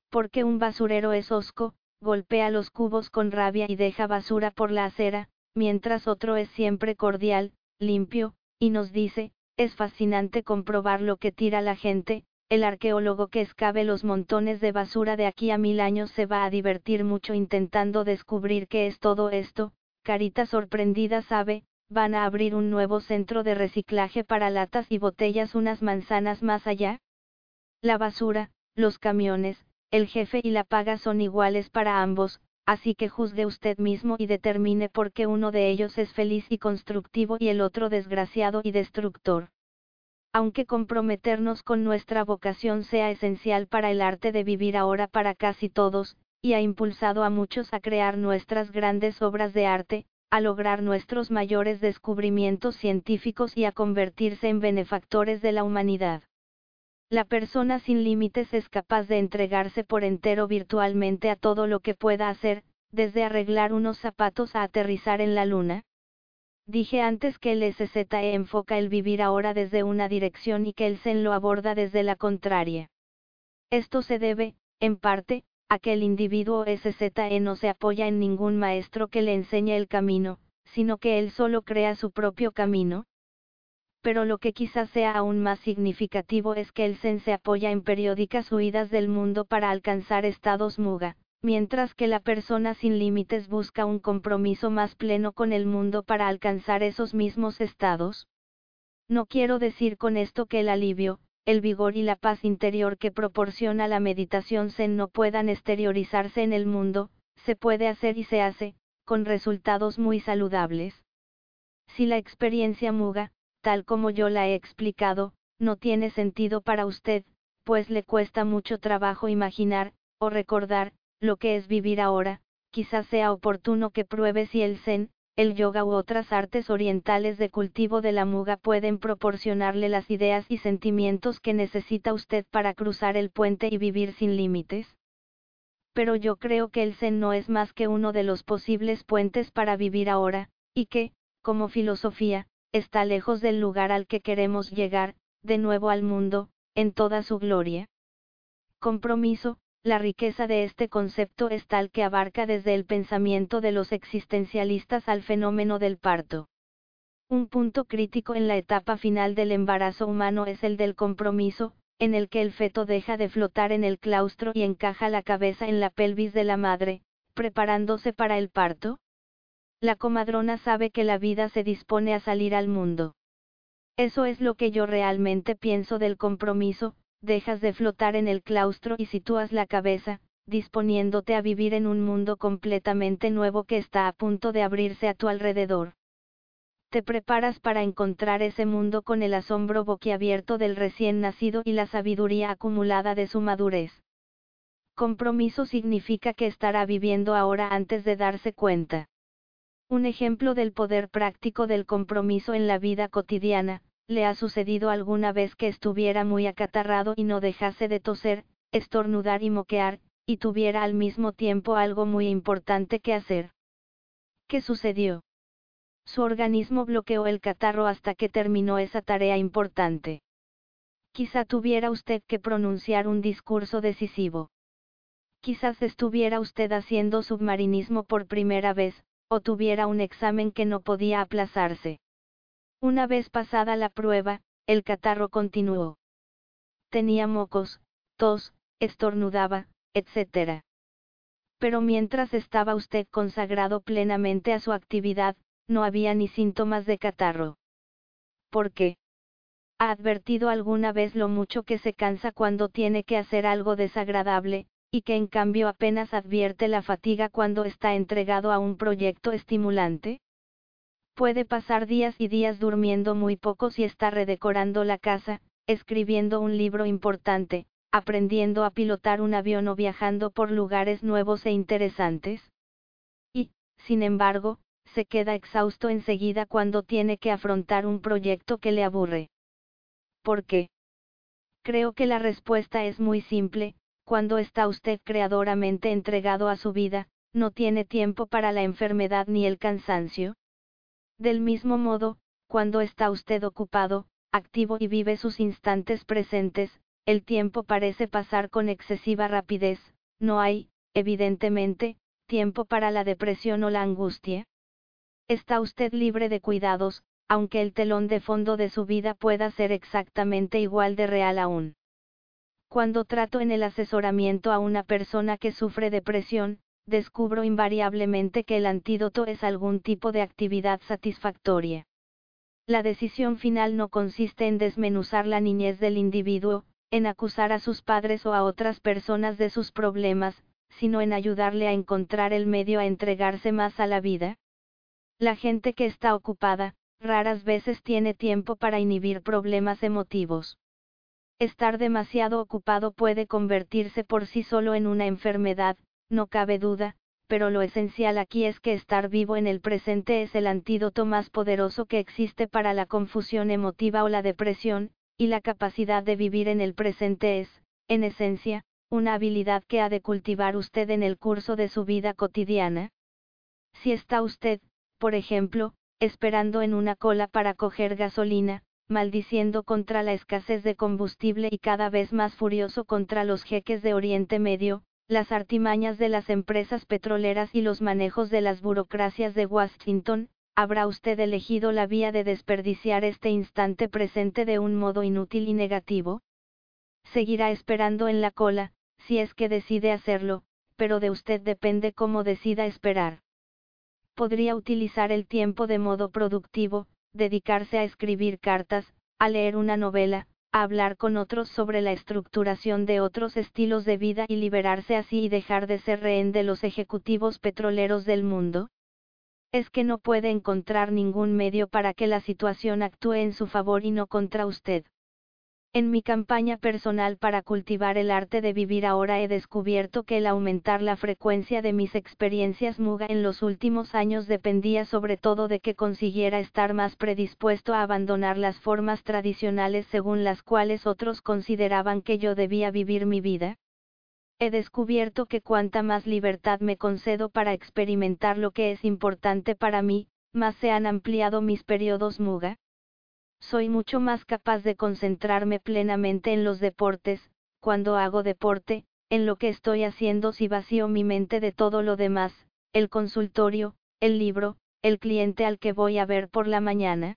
porque un basurero es osco, golpea los cubos con rabia y deja basura por la acera, mientras otro es siempre cordial, limpio, y nos dice, es fascinante comprobar lo que tira la gente, el arqueólogo que escabe los montones de basura de aquí a mil años se va a divertir mucho intentando descubrir qué es todo esto, carita sorprendida sabe, van a abrir un nuevo centro de reciclaje para latas y botellas unas manzanas más allá. La basura, los camiones, el jefe y la paga son iguales para ambos, así que juzgue usted mismo y determine por qué uno de ellos es feliz y constructivo y el otro desgraciado y destructor. Aunque comprometernos con nuestra vocación sea esencial para el arte de vivir ahora para casi todos, y ha impulsado a muchos a crear nuestras grandes obras de arte, a lograr nuestros mayores descubrimientos científicos y a convertirse en benefactores de la humanidad. La persona sin límites es capaz de entregarse por entero virtualmente a todo lo que pueda hacer, desde arreglar unos zapatos a aterrizar en la luna. Dije antes que el SZE enfoca el vivir ahora desde una dirección y que el Zen lo aborda desde la contraria. Esto se debe, en parte, a que el individuo SZE no se apoya en ningún maestro que le enseñe el camino, sino que él solo crea su propio camino, pero lo que quizás sea aún más significativo es que el Zen se apoya en periódicas huidas del mundo para alcanzar estados muga, mientras que la persona sin límites busca un compromiso más pleno con el mundo para alcanzar esos mismos estados. No quiero decir con esto que el alivio, el vigor y la paz interior que proporciona la meditación Zen no puedan exteriorizarse en el mundo, se puede hacer y se hace, con resultados muy saludables. Si la experiencia muga, tal como yo la he explicado, no tiene sentido para usted, pues le cuesta mucho trabajo imaginar, o recordar, lo que es vivir ahora, quizás sea oportuno que pruebe si el zen, el yoga u otras artes orientales de cultivo de la muga pueden proporcionarle las ideas y sentimientos que necesita usted para cruzar el puente y vivir sin límites. Pero yo creo que el zen no es más que uno de los posibles puentes para vivir ahora, y que, como filosofía, está lejos del lugar al que queremos llegar, de nuevo al mundo, en toda su gloria. Compromiso, la riqueza de este concepto es tal que abarca desde el pensamiento de los existencialistas al fenómeno del parto. Un punto crítico en la etapa final del embarazo humano es el del compromiso, en el que el feto deja de flotar en el claustro y encaja la cabeza en la pelvis de la madre, preparándose para el parto, la comadrona sabe que la vida se dispone a salir al mundo. Eso es lo que yo realmente pienso del compromiso, dejas de flotar en el claustro y sitúas la cabeza, disponiéndote a vivir en un mundo completamente nuevo que está a punto de abrirse a tu alrededor. Te preparas para encontrar ese mundo con el asombro boquiabierto del recién nacido y la sabiduría acumulada de su madurez. Compromiso significa que estará viviendo ahora antes de darse cuenta. Un ejemplo del poder práctico del compromiso en la vida cotidiana, ¿le ha sucedido alguna vez que estuviera muy acatarrado y no dejase de toser, estornudar y moquear, y tuviera al mismo tiempo algo muy importante que hacer? ¿Qué sucedió? Su organismo bloqueó el catarro hasta que terminó esa tarea importante. Quizá tuviera usted que pronunciar un discurso decisivo. Quizás estuviera usted haciendo submarinismo por primera vez, o tuviera un examen que no podía aplazarse. Una vez pasada la prueba, el catarro continuó. Tenía mocos, tos, estornudaba, etc. Pero mientras estaba usted consagrado plenamente a su actividad, no había ni síntomas de catarro. ¿Por qué? ¿Ha advertido alguna vez lo mucho que se cansa cuando tiene que hacer algo desagradable, y que en cambio apenas advierte la fatiga cuando está entregado a un proyecto estimulante? Puede pasar días y días durmiendo muy poco si está redecorando la casa, escribiendo un libro importante, aprendiendo a pilotar un avión o viajando por lugares nuevos e interesantes. Y, sin embargo, se queda exhausto enseguida cuando tiene que afrontar un proyecto que le aburre. ¿Por qué? Creo que la respuesta es muy simple, cuando está usted creadoramente entregado a su vida, no tiene tiempo para la enfermedad ni el cansancio. Del mismo modo, cuando está usted ocupado, activo y vive sus instantes presentes, el tiempo parece pasar con excesiva rapidez, no hay, evidentemente, tiempo para la depresión o la angustia. Está usted libre de cuidados, aunque el telón de fondo de su vida pueda ser exactamente igual de real aún. Cuando trato en el asesoramiento a una persona que sufre depresión, descubro invariablemente que el antídoto es algún tipo de actividad satisfactoria. La decisión final no consiste en desmenuzar la niñez del individuo, en acusar a sus padres o a otras personas de sus problemas, sino en ayudarle a encontrar el medio a entregarse más a la vida. La gente que está ocupada, raras veces tiene tiempo para inhibir problemas emotivos. Estar demasiado ocupado puede convertirse por sí solo en una enfermedad, no cabe duda, pero lo esencial aquí es que estar vivo en el presente es el antídoto más poderoso que existe para la confusión emotiva o la depresión, y la capacidad de vivir en el presente es, en esencia, una habilidad que ha de cultivar usted en el curso de su vida cotidiana. Si está usted, por ejemplo, esperando en una cola para coger gasolina, maldiciendo contra la escasez de combustible y cada vez más furioso contra los jeques de Oriente Medio, las artimañas de las empresas petroleras y los manejos de las burocracias de Washington, habrá usted elegido la vía de desperdiciar este instante presente de un modo inútil y negativo? Seguirá esperando en la cola, si es que decide hacerlo, pero de usted depende cómo decida esperar podría utilizar el tiempo de modo productivo, dedicarse a escribir cartas, a leer una novela, a hablar con otros sobre la estructuración de otros estilos de vida y liberarse así y dejar de ser rehén de los ejecutivos petroleros del mundo? Es que no puede encontrar ningún medio para que la situación actúe en su favor y no contra usted. En mi campaña personal para cultivar el arte de vivir ahora he descubierto que el aumentar la frecuencia de mis experiencias muga en los últimos años dependía sobre todo de que consiguiera estar más predispuesto a abandonar las formas tradicionales según las cuales otros consideraban que yo debía vivir mi vida. He descubierto que cuanta más libertad me concedo para experimentar lo que es importante para mí, más se han ampliado mis periodos muga soy mucho más capaz de concentrarme plenamente en los deportes, cuando hago deporte, en lo que estoy haciendo si vacío mi mente de todo lo demás, el consultorio, el libro, el cliente al que voy a ver por la mañana.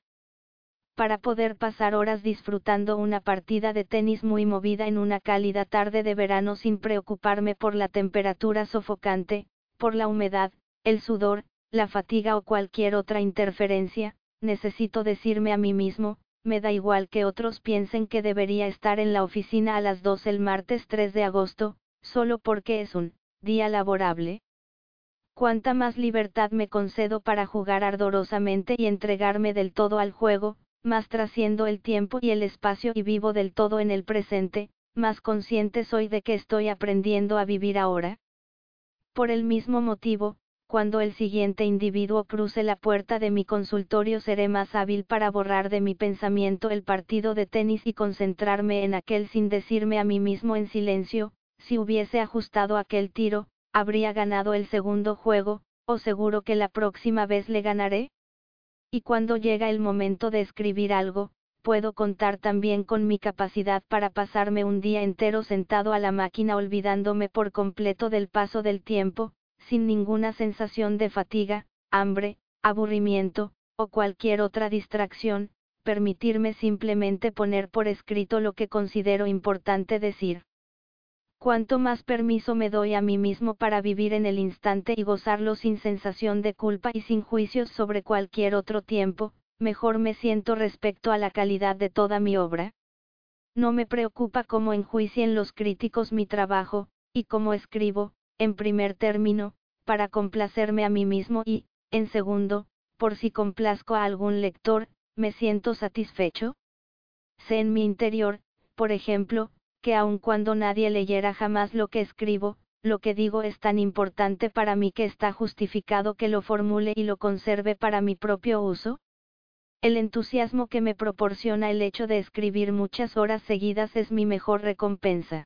Para poder pasar horas disfrutando una partida de tenis muy movida en una cálida tarde de verano sin preocuparme por la temperatura sofocante, por la humedad, el sudor, la fatiga o cualquier otra interferencia, necesito decirme a mí mismo, me da igual que otros piensen que debería estar en la oficina a las 2 el martes 3 de agosto, solo porque es un día laborable. Cuánta más libertad me concedo para jugar ardorosamente y entregarme del todo al juego, más trasciendo el tiempo y el espacio y vivo del todo en el presente, más consciente soy de que estoy aprendiendo a vivir ahora. Por el mismo motivo, cuando el siguiente individuo cruce la puerta de mi consultorio seré más hábil para borrar de mi pensamiento el partido de tenis y concentrarme en aquel sin decirme a mí mismo en silencio, si hubiese ajustado aquel tiro, habría ganado el segundo juego, o seguro que la próxima vez le ganaré. Y cuando llega el momento de escribir algo, puedo contar también con mi capacidad para pasarme un día entero sentado a la máquina olvidándome por completo del paso del tiempo, sin ninguna sensación de fatiga, hambre, aburrimiento, o cualquier otra distracción, permitirme simplemente poner por escrito lo que considero importante decir. Cuanto más permiso me doy a mí mismo para vivir en el instante y gozarlo sin sensación de culpa y sin juicios sobre cualquier otro tiempo, mejor me siento respecto a la calidad de toda mi obra. No me preocupa cómo enjuicien los críticos mi trabajo, y cómo escribo, en primer término, para complacerme a mí mismo y, en segundo, por si complazco a algún lector, me siento satisfecho? Sé en mi interior, por ejemplo, que aun cuando nadie leyera jamás lo que escribo, lo que digo es tan importante para mí que está justificado que lo formule y lo conserve para mi propio uso? El entusiasmo que me proporciona el hecho de escribir muchas horas seguidas es mi mejor recompensa.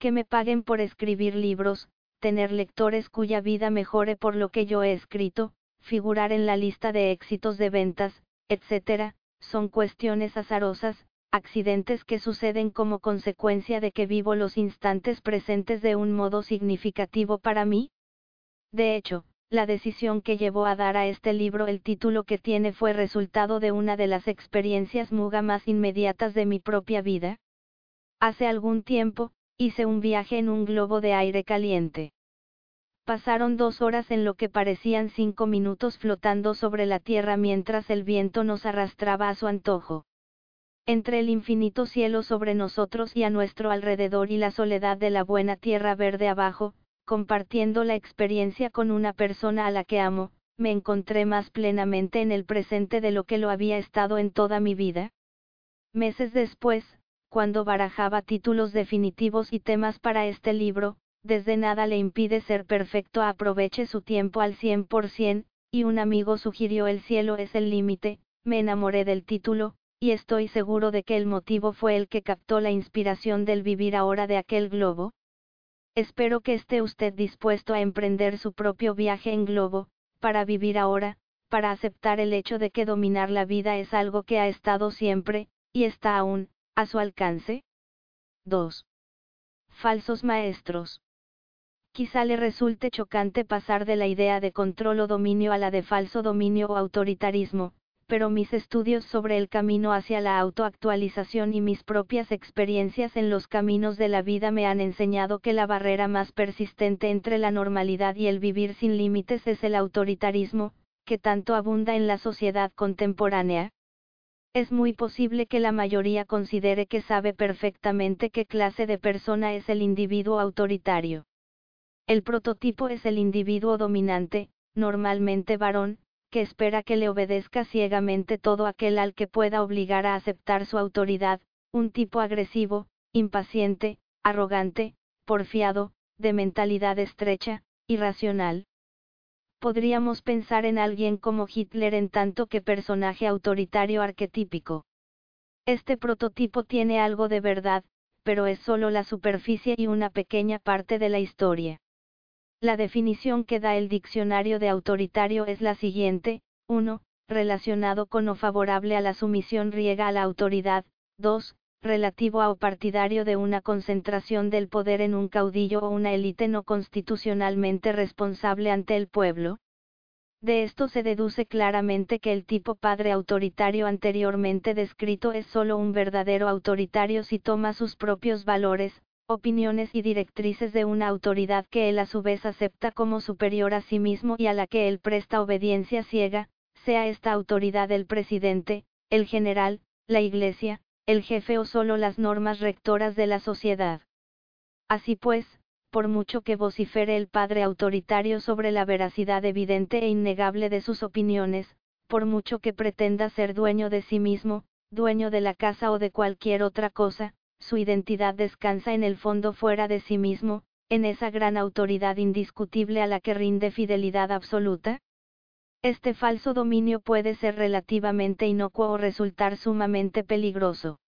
Que me paguen por escribir libros, tener lectores cuya vida mejore por lo que yo he escrito, figurar en la lista de éxitos de ventas, etc., son cuestiones azarosas, accidentes que suceden como consecuencia de que vivo los instantes presentes de un modo significativo para mí? De hecho, la decisión que llevó a dar a este libro el título que tiene fue resultado de una de las experiencias muga más inmediatas de mi propia vida. Hace algún tiempo, hice un viaje en un globo de aire caliente. Pasaron dos horas en lo que parecían cinco minutos flotando sobre la tierra mientras el viento nos arrastraba a su antojo entre el infinito cielo sobre nosotros y a nuestro alrededor y la soledad de la buena tierra verde abajo, compartiendo la experiencia con una persona a la que amo, me encontré más plenamente en el presente de lo que lo había estado en toda mi vida. Meses después, cuando barajaba títulos definitivos y temas para este libro, desde nada le impide ser perfecto aproveche su tiempo al 100%, y un amigo sugirió el cielo es el límite, me enamoré del título, y estoy seguro de que el motivo fue el que captó la inspiración del vivir ahora de aquel globo. Espero que esté usted dispuesto a emprender su propio viaje en globo, para vivir ahora, para aceptar el hecho de que dominar la vida es algo que ha estado siempre, y está aún, a su alcance. 2. Falsos maestros. Quizá le resulte chocante pasar de la idea de control o dominio a la de falso dominio o autoritarismo, pero mis estudios sobre el camino hacia la autoactualización y mis propias experiencias en los caminos de la vida me han enseñado que la barrera más persistente entre la normalidad y el vivir sin límites es el autoritarismo, que tanto abunda en la sociedad contemporánea. Es muy posible que la mayoría considere que sabe perfectamente qué clase de persona es el individuo autoritario. El prototipo es el individuo dominante, normalmente varón, que espera que le obedezca ciegamente todo aquel al que pueda obligar a aceptar su autoridad, un tipo agresivo, impaciente, arrogante, porfiado, de mentalidad estrecha, irracional. Podríamos pensar en alguien como Hitler en tanto que personaje autoritario arquetípico. Este prototipo tiene algo de verdad, pero es solo la superficie y una pequeña parte de la historia. La definición que da el diccionario de autoritario es la siguiente, 1. Relacionado con o favorable a la sumisión riega a la autoridad, 2. Relativo a o partidario de una concentración del poder en un caudillo o una élite no constitucionalmente responsable ante el pueblo. De esto se deduce claramente que el tipo padre autoritario anteriormente descrito es solo un verdadero autoritario si toma sus propios valores, opiniones y directrices de una autoridad que él a su vez acepta como superior a sí mismo y a la que él presta obediencia ciega, sea esta autoridad el presidente, el general, la iglesia, el jefe o solo las normas rectoras de la sociedad. Así pues, por mucho que vocifere el padre autoritario sobre la veracidad evidente e innegable de sus opiniones, por mucho que pretenda ser dueño de sí mismo, dueño de la casa o de cualquier otra cosa, su identidad descansa en el fondo fuera de sí mismo, en esa gran autoridad indiscutible a la que rinde fidelidad absoluta? Este falso dominio puede ser relativamente inocuo o resultar sumamente peligroso.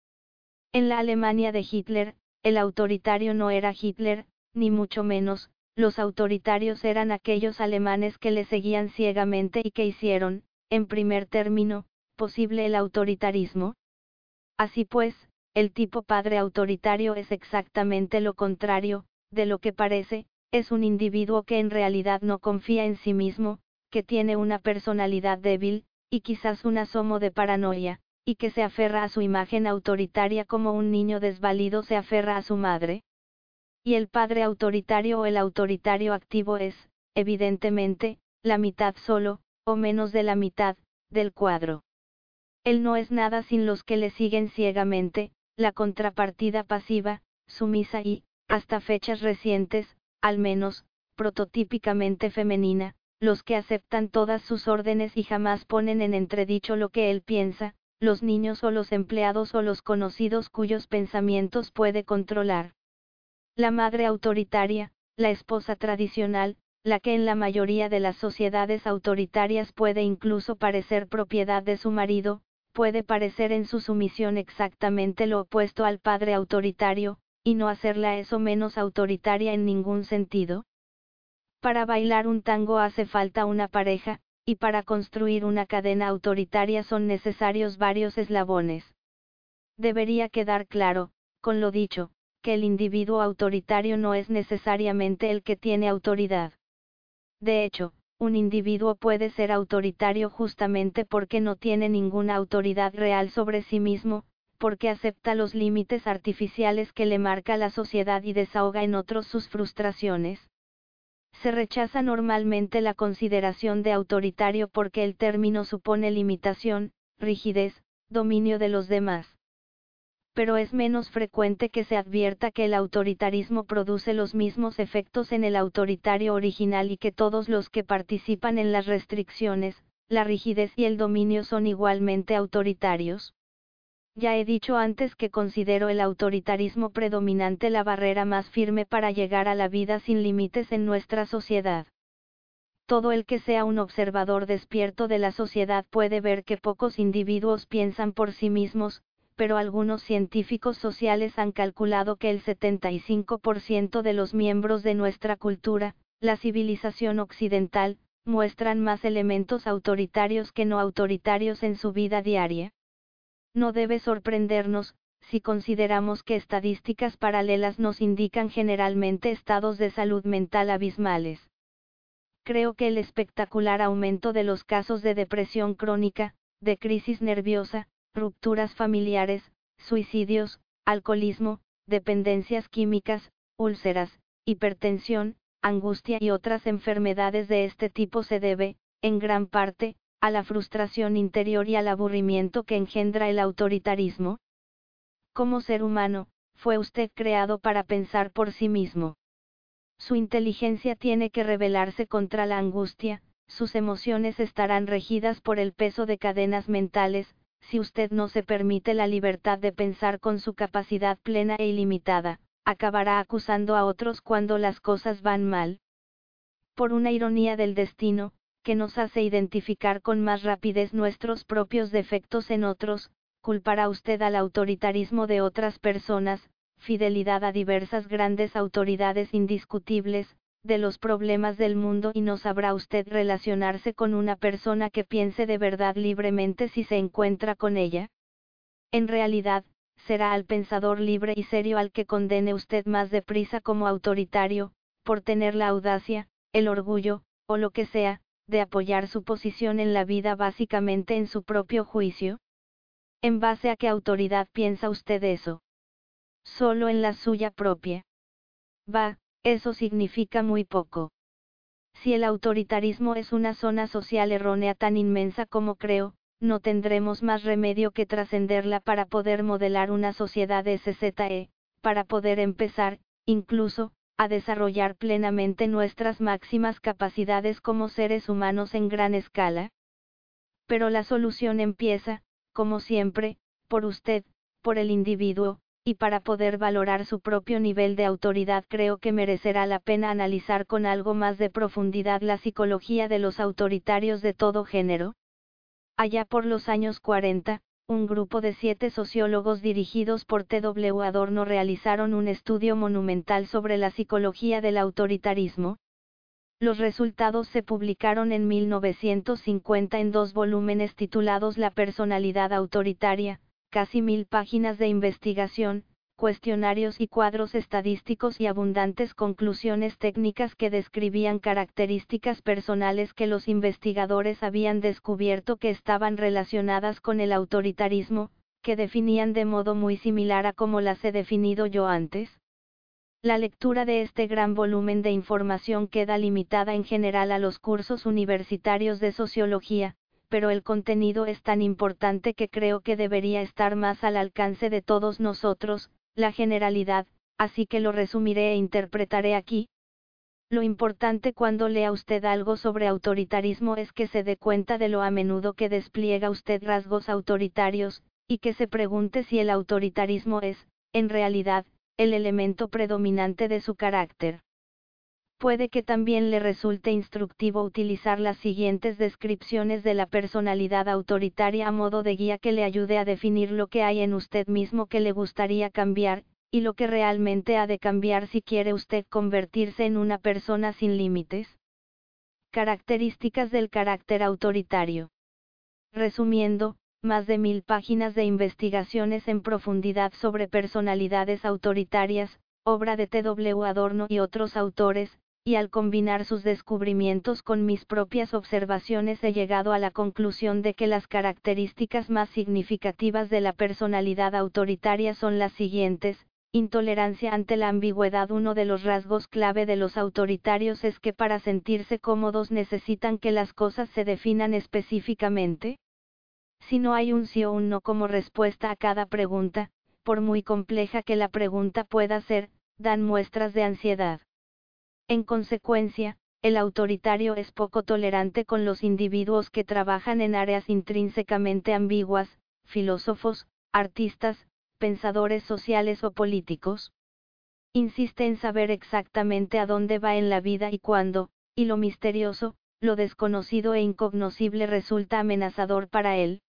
En la Alemania de Hitler, el autoritario no era Hitler, ni mucho menos, los autoritarios eran aquellos alemanes que le seguían ciegamente y que hicieron, en primer término, posible el autoritarismo. Así pues, el tipo padre autoritario es exactamente lo contrario, de lo que parece, es un individuo que en realidad no confía en sí mismo, que tiene una personalidad débil, y quizás un asomo de paranoia, y que se aferra a su imagen autoritaria como un niño desvalido se aferra a su madre. Y el padre autoritario o el autoritario activo es, evidentemente, la mitad solo, o menos de la mitad, del cuadro. Él no es nada sin los que le siguen ciegamente, la contrapartida pasiva, sumisa y, hasta fechas recientes, al menos, prototípicamente femenina, los que aceptan todas sus órdenes y jamás ponen en entredicho lo que él piensa, los niños o los empleados o los conocidos cuyos pensamientos puede controlar. La madre autoritaria, la esposa tradicional, la que en la mayoría de las sociedades autoritarias puede incluso parecer propiedad de su marido, puede parecer en su sumisión exactamente lo opuesto al padre autoritario, y no hacerla eso menos autoritaria en ningún sentido. Para bailar un tango hace falta una pareja, y para construir una cadena autoritaria son necesarios varios eslabones. Debería quedar claro, con lo dicho, que el individuo autoritario no es necesariamente el que tiene autoridad. De hecho, un individuo puede ser autoritario justamente porque no tiene ninguna autoridad real sobre sí mismo, porque acepta los límites artificiales que le marca la sociedad y desahoga en otros sus frustraciones. Se rechaza normalmente la consideración de autoritario porque el término supone limitación, rigidez, dominio de los demás pero es menos frecuente que se advierta que el autoritarismo produce los mismos efectos en el autoritario original y que todos los que participan en las restricciones, la rigidez y el dominio son igualmente autoritarios. Ya he dicho antes que considero el autoritarismo predominante la barrera más firme para llegar a la vida sin límites en nuestra sociedad. Todo el que sea un observador despierto de la sociedad puede ver que pocos individuos piensan por sí mismos, pero algunos científicos sociales han calculado que el 75% de los miembros de nuestra cultura, la civilización occidental, muestran más elementos autoritarios que no autoritarios en su vida diaria. No debe sorprendernos, si consideramos que estadísticas paralelas nos indican generalmente estados de salud mental abismales. Creo que el espectacular aumento de los casos de depresión crónica, de crisis nerviosa, rupturas familiares, suicidios, alcoholismo, dependencias químicas, úlceras, hipertensión, angustia y otras enfermedades de este tipo se debe, en gran parte, a la frustración interior y al aburrimiento que engendra el autoritarismo? Como ser humano, fue usted creado para pensar por sí mismo. Su inteligencia tiene que rebelarse contra la angustia, sus emociones estarán regidas por el peso de cadenas mentales, si usted no se permite la libertad de pensar con su capacidad plena e ilimitada, acabará acusando a otros cuando las cosas van mal. Por una ironía del destino, que nos hace identificar con más rapidez nuestros propios defectos en otros, culpará usted al autoritarismo de otras personas, fidelidad a diversas grandes autoridades indiscutibles, de los problemas del mundo y no sabrá usted relacionarse con una persona que piense de verdad libremente si se encuentra con ella? En realidad, será al pensador libre y serio al que condene usted más deprisa como autoritario, por tener la audacia, el orgullo, o lo que sea, de apoyar su posición en la vida básicamente en su propio juicio. ¿En base a qué autoridad piensa usted eso? Solo en la suya propia. Va, eso significa muy poco. Si el autoritarismo es una zona social errónea tan inmensa como creo, no tendremos más remedio que trascenderla para poder modelar una sociedad SZE, para poder empezar, incluso, a desarrollar plenamente nuestras máximas capacidades como seres humanos en gran escala. Pero la solución empieza, como siempre, por usted, por el individuo, y para poder valorar su propio nivel de autoridad creo que merecerá la pena analizar con algo más de profundidad la psicología de los autoritarios de todo género. Allá por los años 40, un grupo de siete sociólogos dirigidos por T.W. Adorno realizaron un estudio monumental sobre la psicología del autoritarismo. Los resultados se publicaron en 1950 en dos volúmenes titulados La personalidad autoritaria, casi mil páginas de investigación, cuestionarios y cuadros estadísticos y abundantes conclusiones técnicas que describían características personales que los investigadores habían descubierto que estaban relacionadas con el autoritarismo, que definían de modo muy similar a como las he definido yo antes. La lectura de este gran volumen de información queda limitada en general a los cursos universitarios de sociología, pero el contenido es tan importante que creo que debería estar más al alcance de todos nosotros, la generalidad, así que lo resumiré e interpretaré aquí. Lo importante cuando lea usted algo sobre autoritarismo es que se dé cuenta de lo a menudo que despliega usted rasgos autoritarios, y que se pregunte si el autoritarismo es, en realidad, el elemento predominante de su carácter. Puede que también le resulte instructivo utilizar las siguientes descripciones de la personalidad autoritaria a modo de guía que le ayude a definir lo que hay en usted mismo que le gustaría cambiar, y lo que realmente ha de cambiar si quiere usted convertirse en una persona sin límites. Características del carácter autoritario. Resumiendo, más de mil páginas de investigaciones en profundidad sobre personalidades autoritarias, obra de T.W. Adorno y otros autores, y al combinar sus descubrimientos con mis propias observaciones he llegado a la conclusión de que las características más significativas de la personalidad autoritaria son las siguientes, Intolerancia ante la ambigüedad Uno de los rasgos clave de los autoritarios es que para sentirse cómodos necesitan que las cosas se definan específicamente. Si no hay un sí o un no como respuesta a cada pregunta, por muy compleja que la pregunta pueda ser, dan muestras de ansiedad. En consecuencia, el autoritario es poco tolerante con los individuos que trabajan en áreas intrínsecamente ambiguas, filósofos, artistas, pensadores sociales o políticos. Insiste en saber exactamente a dónde va en la vida y cuándo, y lo misterioso, lo desconocido e incognoscible resulta amenazador para él.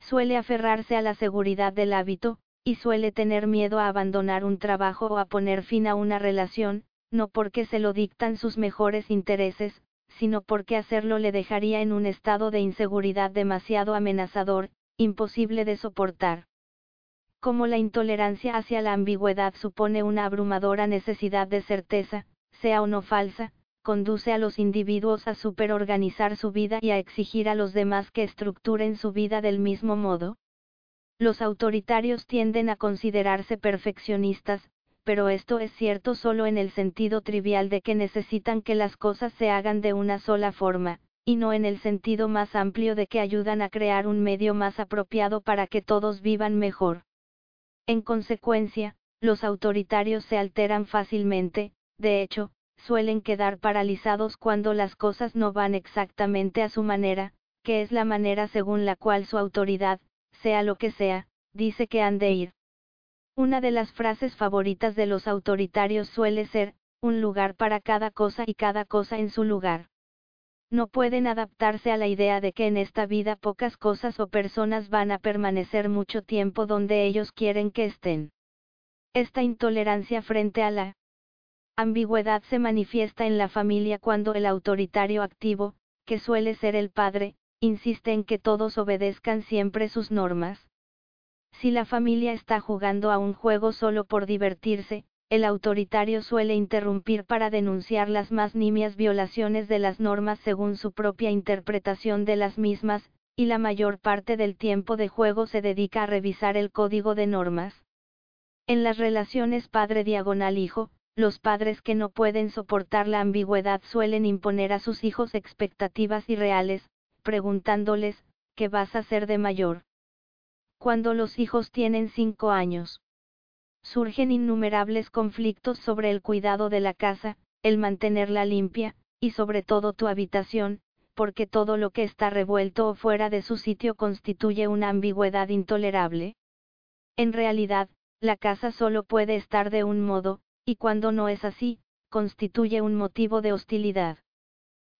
Suele aferrarse a la seguridad del hábito, y suele tener miedo a abandonar un trabajo o a poner fin a una relación, no porque se lo dictan sus mejores intereses, sino porque hacerlo le dejaría en un estado de inseguridad demasiado amenazador, imposible de soportar. Como la intolerancia hacia la ambigüedad supone una abrumadora necesidad de certeza, sea o no falsa, conduce a los individuos a superorganizar su vida y a exigir a los demás que estructuren su vida del mismo modo. Los autoritarios tienden a considerarse perfeccionistas, pero esto es cierto solo en el sentido trivial de que necesitan que las cosas se hagan de una sola forma, y no en el sentido más amplio de que ayudan a crear un medio más apropiado para que todos vivan mejor. En consecuencia, los autoritarios se alteran fácilmente, de hecho, suelen quedar paralizados cuando las cosas no van exactamente a su manera, que es la manera según la cual su autoridad, sea lo que sea, dice que han de ir. Una de las frases favoritas de los autoritarios suele ser, un lugar para cada cosa y cada cosa en su lugar no pueden adaptarse a la idea de que en esta vida pocas cosas o personas van a permanecer mucho tiempo donde ellos quieren que estén. Esta intolerancia frente a la ambigüedad se manifiesta en la familia cuando el autoritario activo, que suele ser el padre, insiste en que todos obedezcan siempre sus normas. Si la familia está jugando a un juego solo por divertirse, el autoritario suele interrumpir para denunciar las más nimias violaciones de las normas según su propia interpretación de las mismas, y la mayor parte del tiempo de juego se dedica a revisar el código de normas. En las relaciones padre diagonal hijo, los padres que no pueden soportar la ambigüedad suelen imponer a sus hijos expectativas irreales, preguntándoles, ¿qué vas a hacer de mayor? Cuando los hijos tienen cinco años surgen innumerables conflictos sobre el cuidado de la casa, el mantenerla limpia, y sobre todo tu habitación, porque todo lo que está revuelto o fuera de su sitio constituye una ambigüedad intolerable. En realidad, la casa solo puede estar de un modo, y cuando no es así, constituye un motivo de hostilidad.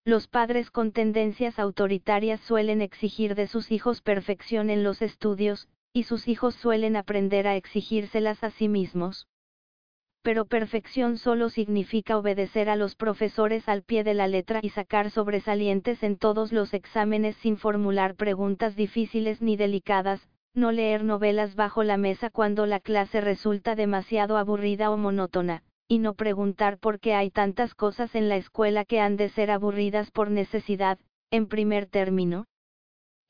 Los padres con tendencias autoritarias suelen exigir de sus hijos perfección en los estudios, y sus hijos suelen aprender a exigírselas a sí mismos. Pero perfección solo significa obedecer a los profesores al pie de la letra y sacar sobresalientes en todos los exámenes sin formular preguntas difíciles ni delicadas, no leer novelas bajo la mesa cuando la clase resulta demasiado aburrida o monótona, y no preguntar por qué hay tantas cosas en la escuela que han de ser aburridas por necesidad, en primer término.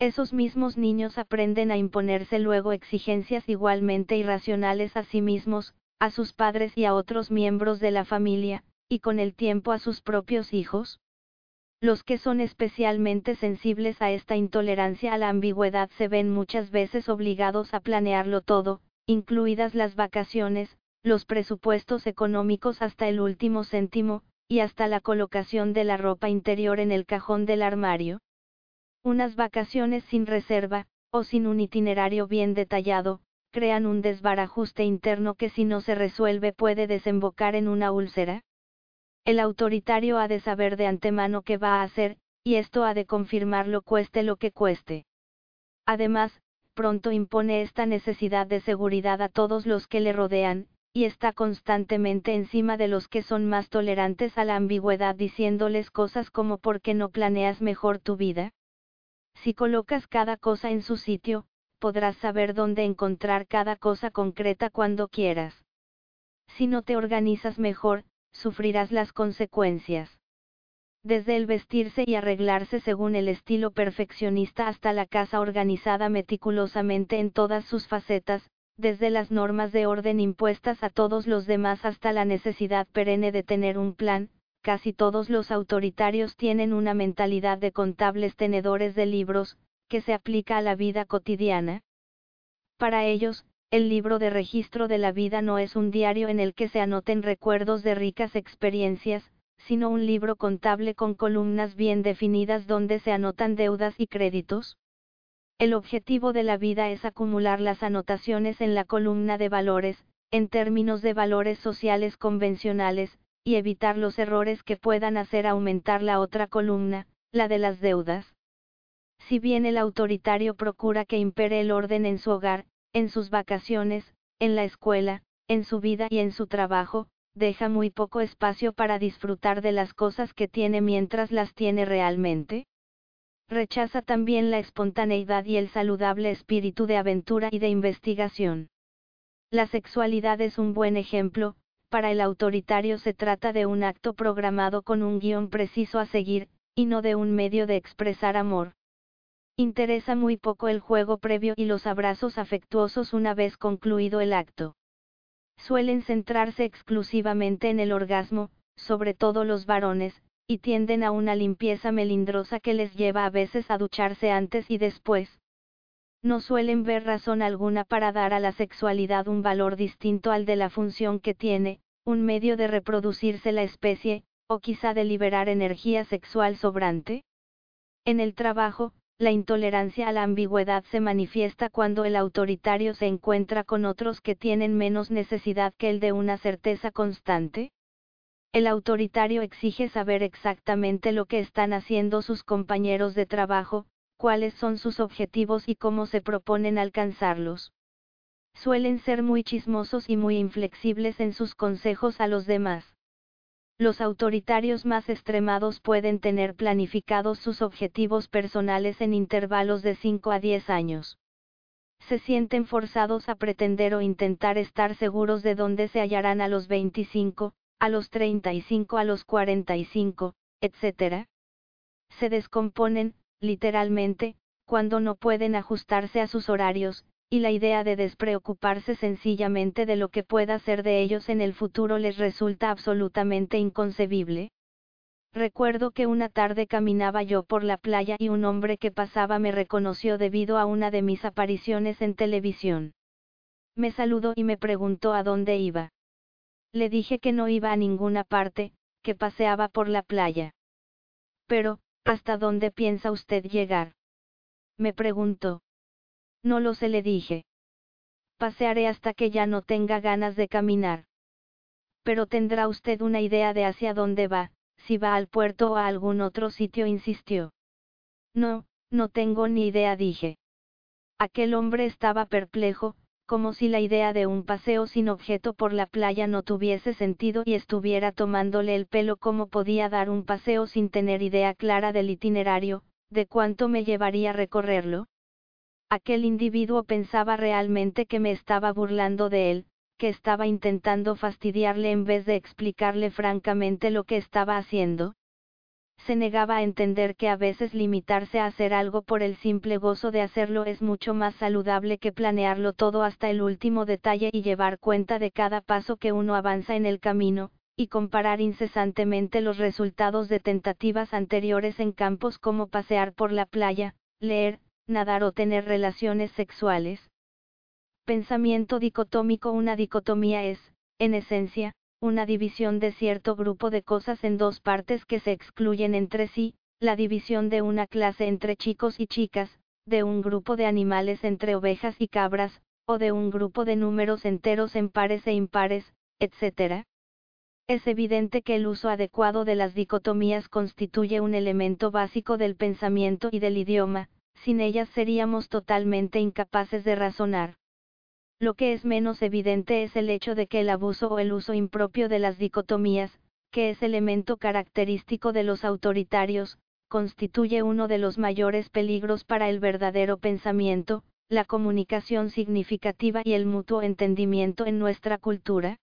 Esos mismos niños aprenden a imponerse luego exigencias igualmente irracionales a sí mismos, a sus padres y a otros miembros de la familia, y con el tiempo a sus propios hijos. Los que son especialmente sensibles a esta intolerancia a la ambigüedad se ven muchas veces obligados a planearlo todo, incluidas las vacaciones, los presupuestos económicos hasta el último céntimo, y hasta la colocación de la ropa interior en el cajón del armario. Unas vacaciones sin reserva, o sin un itinerario bien detallado, crean un desbarajuste interno que si no se resuelve puede desembocar en una úlcera. El autoritario ha de saber de antemano qué va a hacer, y esto ha de confirmarlo cueste lo que cueste. Además, pronto impone esta necesidad de seguridad a todos los que le rodean, y está constantemente encima de los que son más tolerantes a la ambigüedad diciéndoles cosas como ¿por qué no planeas mejor tu vida? Si colocas cada cosa en su sitio, podrás saber dónde encontrar cada cosa concreta cuando quieras. Si no te organizas mejor, sufrirás las consecuencias. Desde el vestirse y arreglarse según el estilo perfeccionista hasta la casa organizada meticulosamente en todas sus facetas, desde las normas de orden impuestas a todos los demás hasta la necesidad perenne de tener un plan, casi todos los autoritarios tienen una mentalidad de contables tenedores de libros, que se aplica a la vida cotidiana. Para ellos, el libro de registro de la vida no es un diario en el que se anoten recuerdos de ricas experiencias, sino un libro contable con columnas bien definidas donde se anotan deudas y créditos. El objetivo de la vida es acumular las anotaciones en la columna de valores, en términos de valores sociales convencionales, y evitar los errores que puedan hacer aumentar la otra columna, la de las deudas. Si bien el autoritario procura que impere el orden en su hogar, en sus vacaciones, en la escuela, en su vida y en su trabajo, deja muy poco espacio para disfrutar de las cosas que tiene mientras las tiene realmente. Rechaza también la espontaneidad y el saludable espíritu de aventura y de investigación. La sexualidad es un buen ejemplo, para el autoritario se trata de un acto programado con un guion preciso a seguir, y no de un medio de expresar amor. Interesa muy poco el juego previo y los abrazos afectuosos una vez concluido el acto. Suelen centrarse exclusivamente en el orgasmo, sobre todo los varones, y tienden a una limpieza melindrosa que les lleva a veces a ducharse antes y después. No suelen ver razón alguna para dar a la sexualidad un valor distinto al de la función que tiene, un medio de reproducirse la especie, o quizá de liberar energía sexual sobrante. En el trabajo, la intolerancia a la ambigüedad se manifiesta cuando el autoritario se encuentra con otros que tienen menos necesidad que el de una certeza constante. El autoritario exige saber exactamente lo que están haciendo sus compañeros de trabajo, cuáles son sus objetivos y cómo se proponen alcanzarlos. Suelen ser muy chismosos y muy inflexibles en sus consejos a los demás. Los autoritarios más extremados pueden tener planificados sus objetivos personales en intervalos de 5 a 10 años. Se sienten forzados a pretender o intentar estar seguros de dónde se hallarán a los 25, a los 35, a los 45, etc. Se descomponen, literalmente, cuando no pueden ajustarse a sus horarios, y la idea de despreocuparse sencillamente de lo que pueda ser de ellos en el futuro les resulta absolutamente inconcebible. Recuerdo que una tarde caminaba yo por la playa y un hombre que pasaba me reconoció debido a una de mis apariciones en televisión. Me saludó y me preguntó a dónde iba. Le dije que no iba a ninguna parte, que paseaba por la playa. Pero, ¿Hasta dónde piensa usted llegar? Me preguntó. No lo sé, le dije. Pasearé hasta que ya no tenga ganas de caminar. Pero tendrá usted una idea de hacia dónde va, si va al puerto o a algún otro sitio, insistió. No, no tengo ni idea, dije. Aquel hombre estaba perplejo, como si la idea de un paseo sin objeto por la playa no tuviese sentido y estuviera tomándole el pelo como podía dar un paseo sin tener idea clara del itinerario, de cuánto me llevaría recorrerlo. Aquel individuo pensaba realmente que me estaba burlando de él, que estaba intentando fastidiarle en vez de explicarle francamente lo que estaba haciendo se negaba a entender que a veces limitarse a hacer algo por el simple gozo de hacerlo es mucho más saludable que planearlo todo hasta el último detalle y llevar cuenta de cada paso que uno avanza en el camino, y comparar incesantemente los resultados de tentativas anteriores en campos como pasear por la playa, leer, nadar o tener relaciones sexuales. Pensamiento dicotómico Una dicotomía es, en esencia, una división de cierto grupo de cosas en dos partes que se excluyen entre sí, la división de una clase entre chicos y chicas, de un grupo de animales entre ovejas y cabras, o de un grupo de números enteros en pares e impares, etc. Es evidente que el uso adecuado de las dicotomías constituye un elemento básico del pensamiento y del idioma, sin ellas seríamos totalmente incapaces de razonar. Lo que es menos evidente es el hecho de que el abuso o el uso impropio de las dicotomías, que es elemento característico de los autoritarios, constituye uno de los mayores peligros para el verdadero pensamiento, la comunicación significativa y el mutuo entendimiento en nuestra cultura.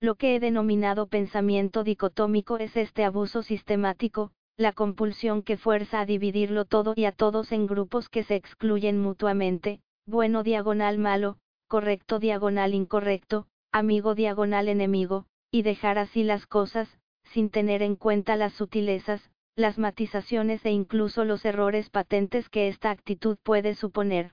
Lo que he denominado pensamiento dicotómico es este abuso sistemático, la compulsión que fuerza a dividirlo todo y a todos en grupos que se excluyen mutuamente, bueno diagonal malo, correcto diagonal incorrecto, amigo diagonal enemigo, y dejar así las cosas, sin tener en cuenta las sutilezas, las matizaciones e incluso los errores patentes que esta actitud puede suponer.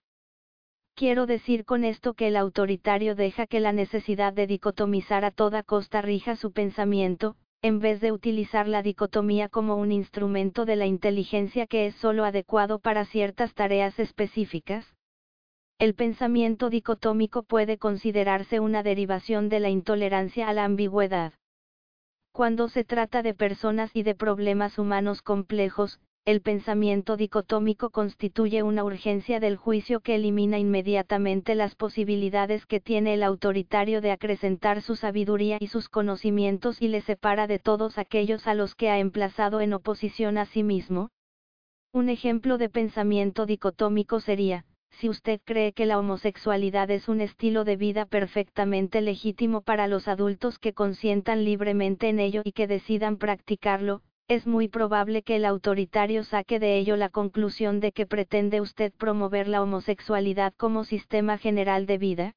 Quiero decir con esto que el autoritario deja que la necesidad de dicotomizar a toda costa rija su pensamiento, en vez de utilizar la dicotomía como un instrumento de la inteligencia que es sólo adecuado para ciertas tareas específicas. El pensamiento dicotómico puede considerarse una derivación de la intolerancia a la ambigüedad. Cuando se trata de personas y de problemas humanos complejos, el pensamiento dicotómico constituye una urgencia del juicio que elimina inmediatamente las posibilidades que tiene el autoritario de acrecentar su sabiduría y sus conocimientos y le separa de todos aquellos a los que ha emplazado en oposición a sí mismo. Un ejemplo de pensamiento dicotómico sería, si usted cree que la homosexualidad es un estilo de vida perfectamente legítimo para los adultos que consientan libremente en ello y que decidan practicarlo, es muy probable que el autoritario saque de ello la conclusión de que pretende usted promover la homosexualidad como sistema general de vida.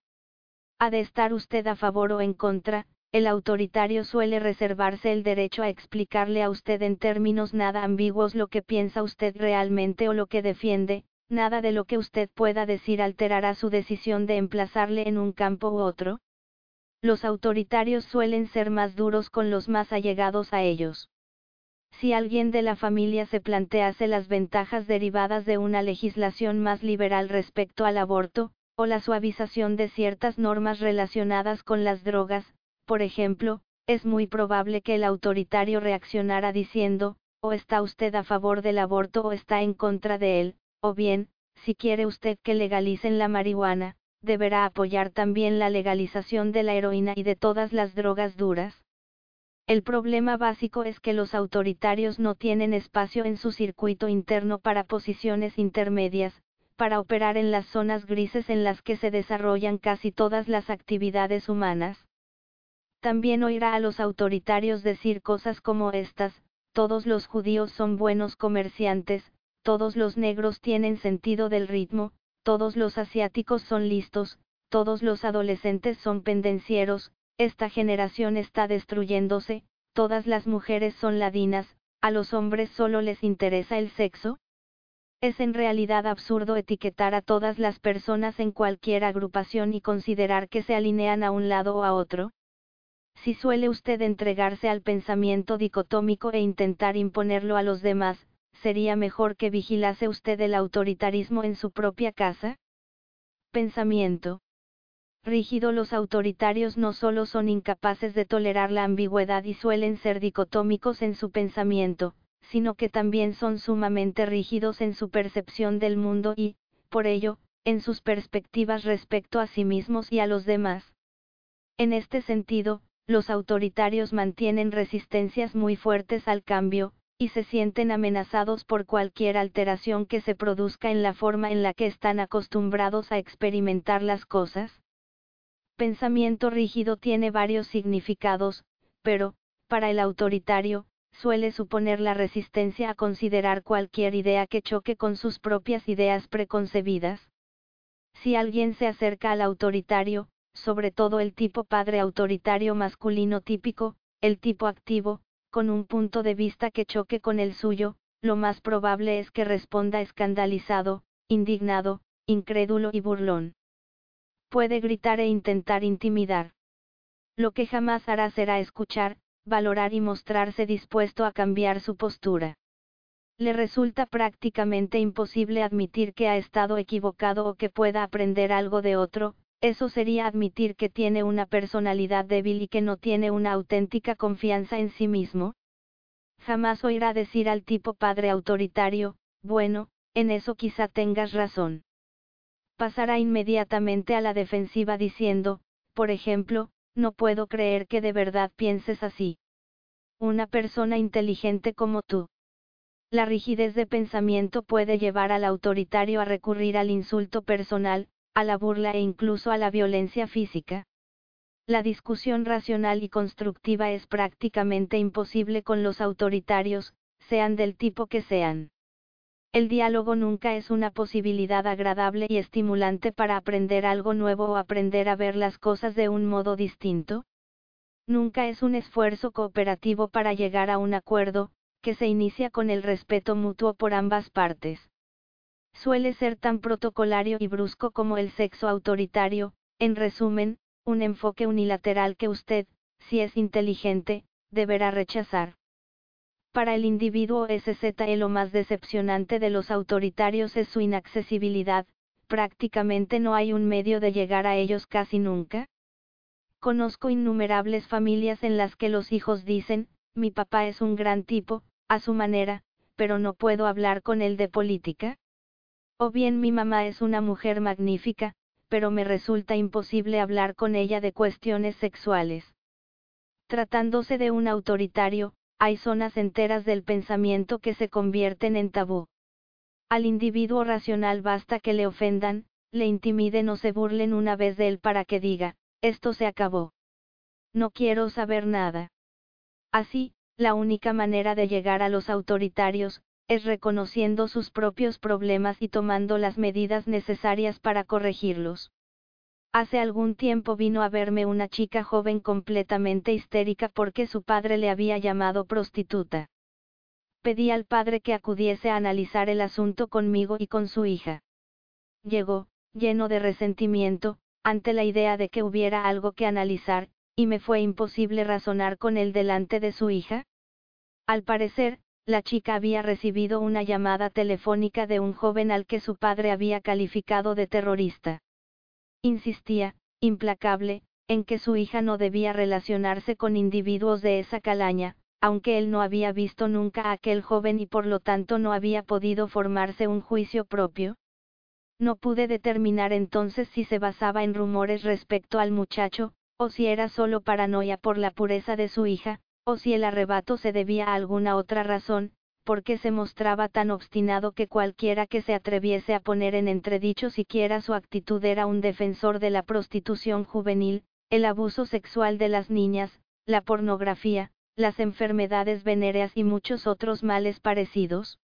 Ha de estar usted a favor o en contra, el autoritario suele reservarse el derecho a explicarle a usted en términos nada ambiguos lo que piensa usted realmente o lo que defiende, nada de lo que usted pueda decir alterará su decisión de emplazarle en un campo u otro. Los autoritarios suelen ser más duros con los más allegados a ellos. Si alguien de la familia se plantease las ventajas derivadas de una legislación más liberal respecto al aborto, o la suavización de ciertas normas relacionadas con las drogas, por ejemplo, es muy probable que el autoritario reaccionara diciendo, o está usted a favor del aborto o está en contra de él, o bien, si quiere usted que legalicen la marihuana, deberá apoyar también la legalización de la heroína y de todas las drogas duras. El problema básico es que los autoritarios no tienen espacio en su circuito interno para posiciones intermedias, para operar en las zonas grises en las que se desarrollan casi todas las actividades humanas. También oirá a los autoritarios decir cosas como estas, todos los judíos son buenos comerciantes, todos los negros tienen sentido del ritmo, todos los asiáticos son listos, todos los adolescentes son pendencieros, esta generación está destruyéndose, todas las mujeres son ladinas, a los hombres solo les interesa el sexo. Es en realidad absurdo etiquetar a todas las personas en cualquier agrupación y considerar que se alinean a un lado o a otro. Si suele usted entregarse al pensamiento dicotómico e intentar imponerlo a los demás, sería mejor que vigilase usted el autoritarismo en su propia casa? Pensamiento. Rígido los autoritarios no solo son incapaces de tolerar la ambigüedad y suelen ser dicotómicos en su pensamiento, sino que también son sumamente rígidos en su percepción del mundo y, por ello, en sus perspectivas respecto a sí mismos y a los demás. En este sentido, los autoritarios mantienen resistencias muy fuertes al cambio, y se sienten amenazados por cualquier alteración que se produzca en la forma en la que están acostumbrados a experimentar las cosas. Pensamiento rígido tiene varios significados, pero, para el autoritario, suele suponer la resistencia a considerar cualquier idea que choque con sus propias ideas preconcebidas. Si alguien se acerca al autoritario, sobre todo el tipo padre autoritario masculino típico, el tipo activo, con un punto de vista que choque con el suyo, lo más probable es que responda escandalizado, indignado, incrédulo y burlón. Puede gritar e intentar intimidar. Lo que jamás hará será escuchar, valorar y mostrarse dispuesto a cambiar su postura. Le resulta prácticamente imposible admitir que ha estado equivocado o que pueda aprender algo de otro, eso sería admitir que tiene una personalidad débil y que no tiene una auténtica confianza en sí mismo. Jamás oirá decir al tipo padre autoritario, bueno, en eso quizá tengas razón. Pasará inmediatamente a la defensiva diciendo, por ejemplo, no puedo creer que de verdad pienses así. Una persona inteligente como tú. La rigidez de pensamiento puede llevar al autoritario a recurrir al insulto personal, a la burla e incluso a la violencia física. La discusión racional y constructiva es prácticamente imposible con los autoritarios, sean del tipo que sean. El diálogo nunca es una posibilidad agradable y estimulante para aprender algo nuevo o aprender a ver las cosas de un modo distinto. Nunca es un esfuerzo cooperativo para llegar a un acuerdo, que se inicia con el respeto mutuo por ambas partes suele ser tan protocolario y brusco como el sexo autoritario, en resumen, un enfoque unilateral que usted, si es inteligente, deberá rechazar. Para el individuo SZE lo más decepcionante de los autoritarios es su inaccesibilidad, prácticamente no hay un medio de llegar a ellos casi nunca. Conozco innumerables familias en las que los hijos dicen, mi papá es un gran tipo, a su manera, pero no puedo hablar con él de política. O bien mi mamá es una mujer magnífica, pero me resulta imposible hablar con ella de cuestiones sexuales. Tratándose de un autoritario, hay zonas enteras del pensamiento que se convierten en tabú. Al individuo racional basta que le ofendan, le intimiden o se burlen una vez de él para que diga, esto se acabó. No quiero saber nada. Así, la única manera de llegar a los autoritarios, es reconociendo sus propios problemas y tomando las medidas necesarias para corregirlos. Hace algún tiempo vino a verme una chica joven completamente histérica porque su padre le había llamado prostituta. Pedí al padre que acudiese a analizar el asunto conmigo y con su hija. Llegó, lleno de resentimiento, ante la idea de que hubiera algo que analizar, y me fue imposible razonar con él delante de su hija. Al parecer, la chica había recibido una llamada telefónica de un joven al que su padre había calificado de terrorista. Insistía, implacable, en que su hija no debía relacionarse con individuos de esa calaña, aunque él no había visto nunca a aquel joven y por lo tanto no había podido formarse un juicio propio. No pude determinar entonces si se basaba en rumores respecto al muchacho, o si era solo paranoia por la pureza de su hija, o si el arrebato se debía a alguna otra razón, porque se mostraba tan obstinado que cualquiera que se atreviese a poner en entredicho siquiera su actitud era un defensor de la prostitución juvenil, el abuso sexual de las niñas, la pornografía, las enfermedades venéreas y muchos otros males parecidos.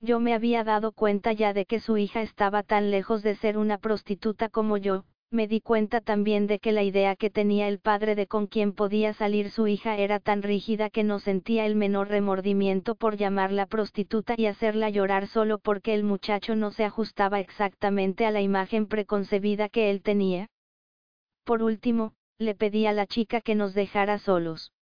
Yo me había dado cuenta ya de que su hija estaba tan lejos de ser una prostituta como yo, me di cuenta también de que la idea que tenía el padre de con quien podía salir su hija era tan rígida que no sentía el menor remordimiento por llamarla prostituta y hacerla llorar solo porque el muchacho no se ajustaba exactamente a la imagen preconcebida que él tenía. Por último, le pedí a la chica que nos dejara solos.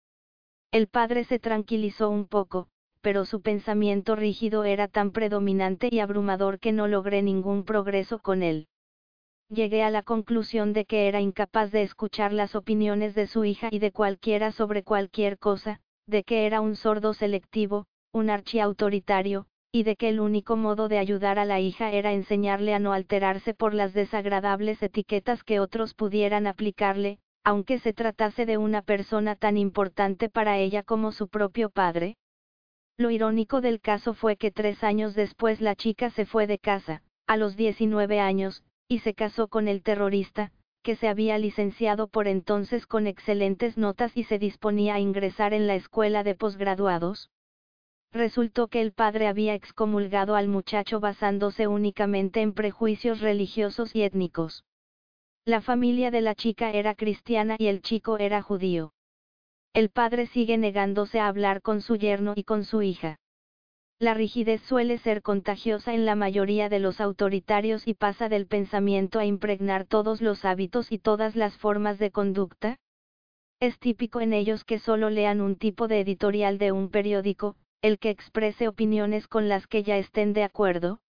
El padre se tranquilizó un poco, pero su pensamiento rígido era tan predominante y abrumador que no logré ningún progreso con él llegué a la conclusión de que era incapaz de escuchar las opiniones de su hija y de cualquiera sobre cualquier cosa, de que era un sordo selectivo, un archiautoritario, y de que el único modo de ayudar a la hija era enseñarle a no alterarse por las desagradables etiquetas que otros pudieran aplicarle, aunque se tratase de una persona tan importante para ella como su propio padre. Lo irónico del caso fue que tres años después la chica se fue de casa, a los 19 años, y se casó con el terrorista, que se había licenciado por entonces con excelentes notas y se disponía a ingresar en la escuela de posgraduados. Resultó que el padre había excomulgado al muchacho basándose únicamente en prejuicios religiosos y étnicos. La familia de la chica era cristiana y el chico era judío. El padre sigue negándose a hablar con su yerno y con su hija. La rigidez suele ser contagiosa en la mayoría de los autoritarios y pasa del pensamiento a impregnar todos los hábitos y todas las formas de conducta. Es típico en ellos que solo lean un tipo de editorial de un periódico, el que exprese opiniones con las que ya estén de acuerdo.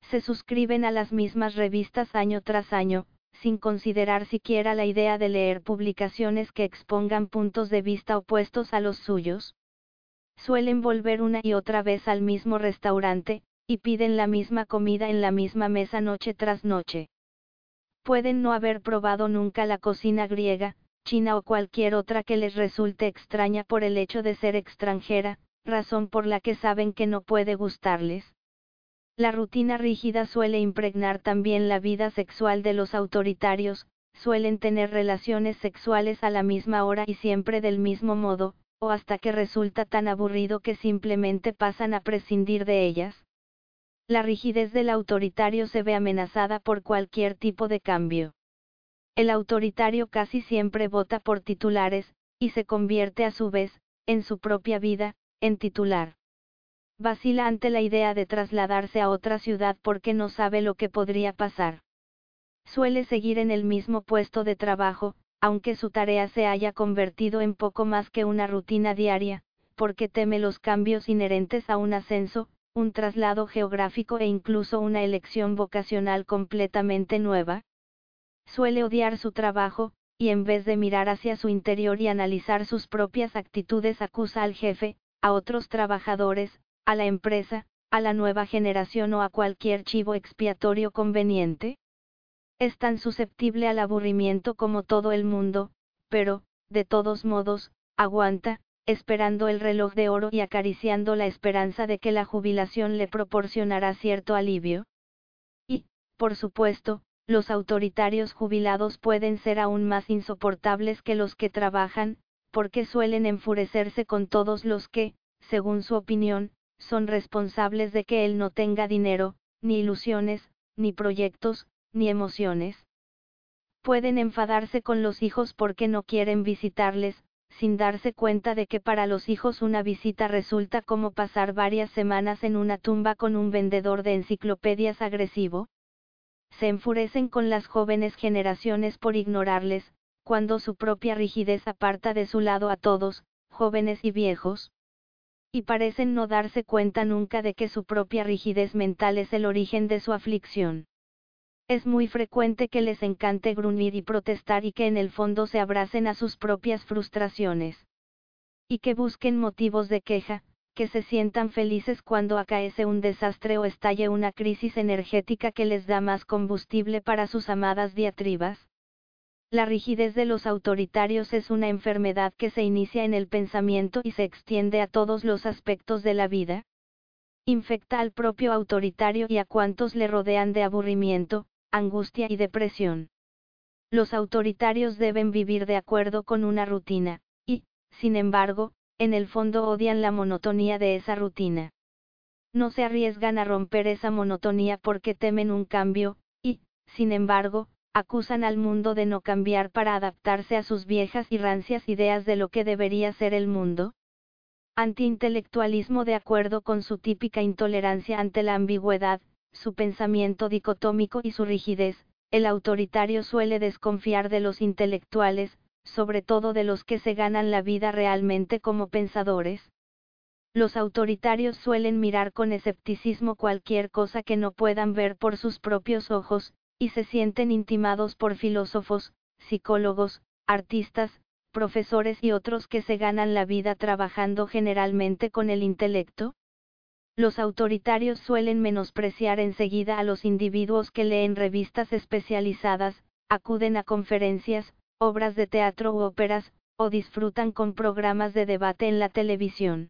Se suscriben a las mismas revistas año tras año, sin considerar siquiera la idea de leer publicaciones que expongan puntos de vista opuestos a los suyos. Suelen volver una y otra vez al mismo restaurante, y piden la misma comida en la misma mesa noche tras noche. Pueden no haber probado nunca la cocina griega, china o cualquier otra que les resulte extraña por el hecho de ser extranjera, razón por la que saben que no puede gustarles. La rutina rígida suele impregnar también la vida sexual de los autoritarios, suelen tener relaciones sexuales a la misma hora y siempre del mismo modo, o hasta que resulta tan aburrido que simplemente pasan a prescindir de ellas. La rigidez del autoritario se ve amenazada por cualquier tipo de cambio. El autoritario casi siempre vota por titulares, y se convierte a su vez, en su propia vida, en titular. Vacila ante la idea de trasladarse a otra ciudad porque no sabe lo que podría pasar. Suele seguir en el mismo puesto de trabajo, aunque su tarea se haya convertido en poco más que una rutina diaria, porque teme los cambios inherentes a un ascenso, un traslado geográfico e incluso una elección vocacional completamente nueva. Suele odiar su trabajo, y en vez de mirar hacia su interior y analizar sus propias actitudes acusa al jefe, a otros trabajadores, a la empresa, a la nueva generación o a cualquier chivo expiatorio conveniente? Es tan susceptible al aburrimiento como todo el mundo, pero, de todos modos, aguanta, esperando el reloj de oro y acariciando la esperanza de que la jubilación le proporcionará cierto alivio. Y, por supuesto, los autoritarios jubilados pueden ser aún más insoportables que los que trabajan, porque suelen enfurecerse con todos los que, según su opinión, son responsables de que él no tenga dinero, ni ilusiones, ni proyectos, ni emociones. Pueden enfadarse con los hijos porque no quieren visitarles, sin darse cuenta de que para los hijos una visita resulta como pasar varias semanas en una tumba con un vendedor de enciclopedias agresivo. Se enfurecen con las jóvenes generaciones por ignorarles, cuando su propia rigidez aparta de su lado a todos, jóvenes y viejos y parecen no darse cuenta nunca de que su propia rigidez mental es el origen de su aflicción. Es muy frecuente que les encante gruñir y protestar y que en el fondo se abracen a sus propias frustraciones. Y que busquen motivos de queja, que se sientan felices cuando acaece un desastre o estalle una crisis energética que les da más combustible para sus amadas diatribas. La rigidez de los autoritarios es una enfermedad que se inicia en el pensamiento y se extiende a todos los aspectos de la vida. Infecta al propio autoritario y a cuantos le rodean de aburrimiento, angustia y depresión. Los autoritarios deben vivir de acuerdo con una rutina, y, sin embargo, en el fondo odian la monotonía de esa rutina. No se arriesgan a romper esa monotonía porque temen un cambio, y, sin embargo, acusan al mundo de no cambiar para adaptarse a sus viejas y rancias ideas de lo que debería ser el mundo? Antiintelectualismo de acuerdo con su típica intolerancia ante la ambigüedad, su pensamiento dicotómico y su rigidez, el autoritario suele desconfiar de los intelectuales, sobre todo de los que se ganan la vida realmente como pensadores. Los autoritarios suelen mirar con escepticismo cualquier cosa que no puedan ver por sus propios ojos, y se sienten intimados por filósofos, psicólogos, artistas, profesores y otros que se ganan la vida trabajando generalmente con el intelecto? Los autoritarios suelen menospreciar enseguida a los individuos que leen revistas especializadas, acuden a conferencias, obras de teatro u óperas, o disfrutan con programas de debate en la televisión.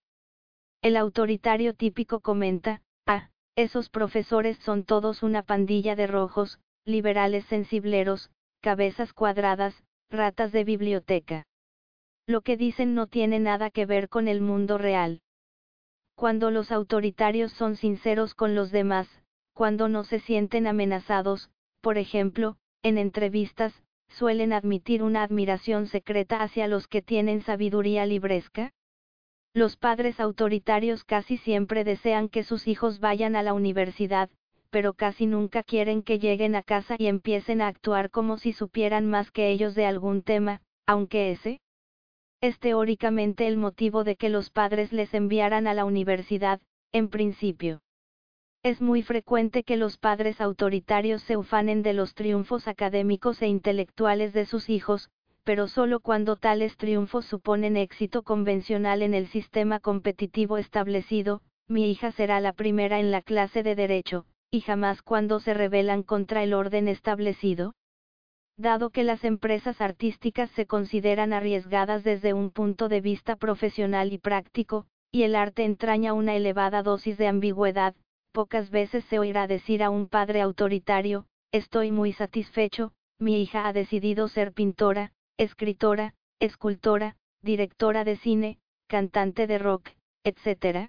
El autoritario típico comenta, ah, esos profesores son todos una pandilla de rojos, liberales sensibleros, cabezas cuadradas, ratas de biblioteca. Lo que dicen no tiene nada que ver con el mundo real. Cuando los autoritarios son sinceros con los demás, cuando no se sienten amenazados, por ejemplo, en entrevistas, suelen admitir una admiración secreta hacia los que tienen sabiduría libresca? Los padres autoritarios casi siempre desean que sus hijos vayan a la universidad, pero casi nunca quieren que lleguen a casa y empiecen a actuar como si supieran más que ellos de algún tema, aunque ese, es teóricamente el motivo de que los padres les enviaran a la universidad, en principio. Es muy frecuente que los padres autoritarios se ufanen de los triunfos académicos e intelectuales de sus hijos, pero solo cuando tales triunfos suponen éxito convencional en el sistema competitivo establecido, mi hija será la primera en la clase de derecho, y jamás cuando se rebelan contra el orden establecido. Dado que las empresas artísticas se consideran arriesgadas desde un punto de vista profesional y práctico, y el arte entraña una elevada dosis de ambigüedad, pocas veces se oirá decir a un padre autoritario, estoy muy satisfecho, mi hija ha decidido ser pintora, escritora, escultora, directora de cine, cantante de rock, etc.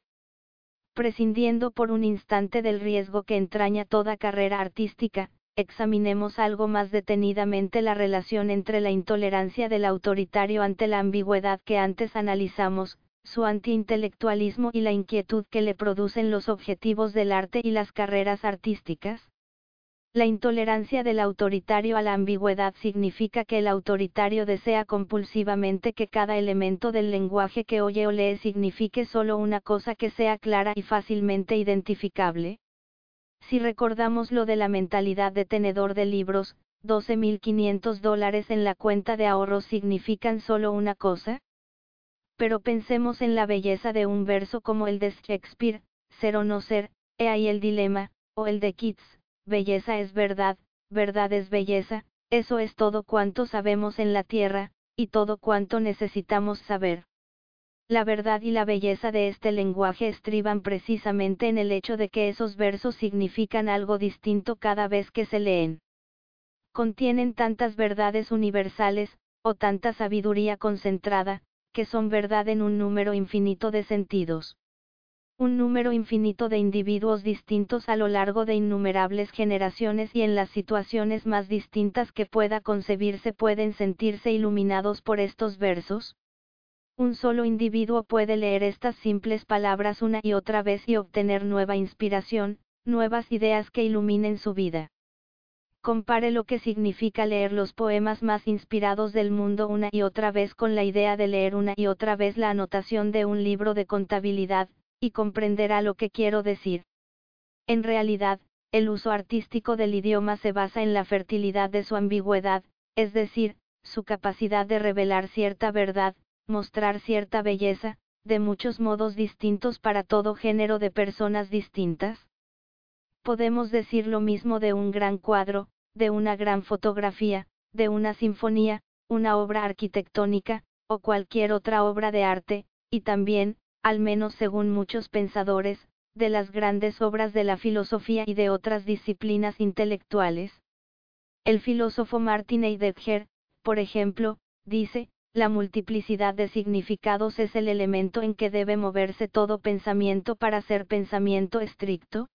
Prescindiendo por un instante del riesgo que entraña toda carrera artística, examinemos algo más detenidamente la relación entre la intolerancia del autoritario ante la ambigüedad que antes analizamos, su antiintelectualismo y la inquietud que le producen los objetivos del arte y las carreras artísticas. La intolerancia del autoritario a la ambigüedad significa que el autoritario desea compulsivamente que cada elemento del lenguaje que oye o lee signifique solo una cosa que sea clara y fácilmente identificable. Si recordamos lo de la mentalidad de tenedor de libros, 12.500 dólares en la cuenta de ahorros significan solo una cosa. Pero pensemos en la belleza de un verso como el de Shakespeare, ser o no ser, he ahí el dilema, o el de Keats, belleza es verdad, verdad es belleza, eso es todo cuanto sabemos en la tierra, y todo cuanto necesitamos saber. La verdad y la belleza de este lenguaje estriban precisamente en el hecho de que esos versos significan algo distinto cada vez que se leen. Contienen tantas verdades universales, o tanta sabiduría concentrada, que son verdad en un número infinito de sentidos un número infinito de individuos distintos a lo largo de innumerables generaciones y en las situaciones más distintas que pueda concebirse pueden sentirse iluminados por estos versos? Un solo individuo puede leer estas simples palabras una y otra vez y obtener nueva inspiración, nuevas ideas que iluminen su vida. Compare lo que significa leer los poemas más inspirados del mundo una y otra vez con la idea de leer una y otra vez la anotación de un libro de contabilidad, y comprenderá lo que quiero decir. En realidad, el uso artístico del idioma se basa en la fertilidad de su ambigüedad, es decir, su capacidad de revelar cierta verdad, mostrar cierta belleza, de muchos modos distintos para todo género de personas distintas. Podemos decir lo mismo de un gran cuadro, de una gran fotografía, de una sinfonía, una obra arquitectónica, o cualquier otra obra de arte, y también, al menos según muchos pensadores, de las grandes obras de la filosofía y de otras disciplinas intelectuales. El filósofo Martin Heidegger, por ejemplo, dice, la multiplicidad de significados es el elemento en que debe moverse todo pensamiento para ser pensamiento estricto.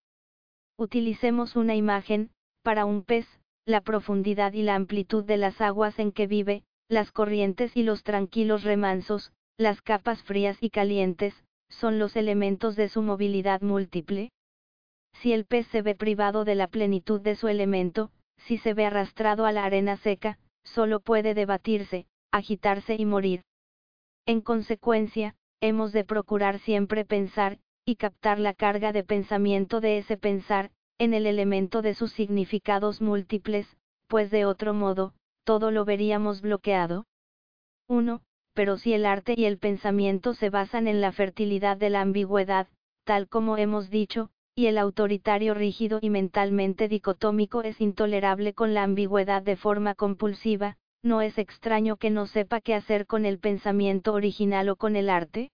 Utilicemos una imagen, para un pez, la profundidad y la amplitud de las aguas en que vive, las corrientes y los tranquilos remansos, las capas frías y calientes, son los elementos de su movilidad múltiple. Si el pez se ve privado de la plenitud de su elemento, si se ve arrastrado a la arena seca, solo puede debatirse, agitarse y morir. En consecuencia, hemos de procurar siempre pensar, y captar la carga de pensamiento de ese pensar, en el elemento de sus significados múltiples, pues de otro modo, todo lo veríamos bloqueado. 1 pero si el arte y el pensamiento se basan en la fertilidad de la ambigüedad, tal como hemos dicho, y el autoritario rígido y mentalmente dicotómico es intolerable con la ambigüedad de forma compulsiva, no es extraño que no sepa qué hacer con el pensamiento original o con el arte.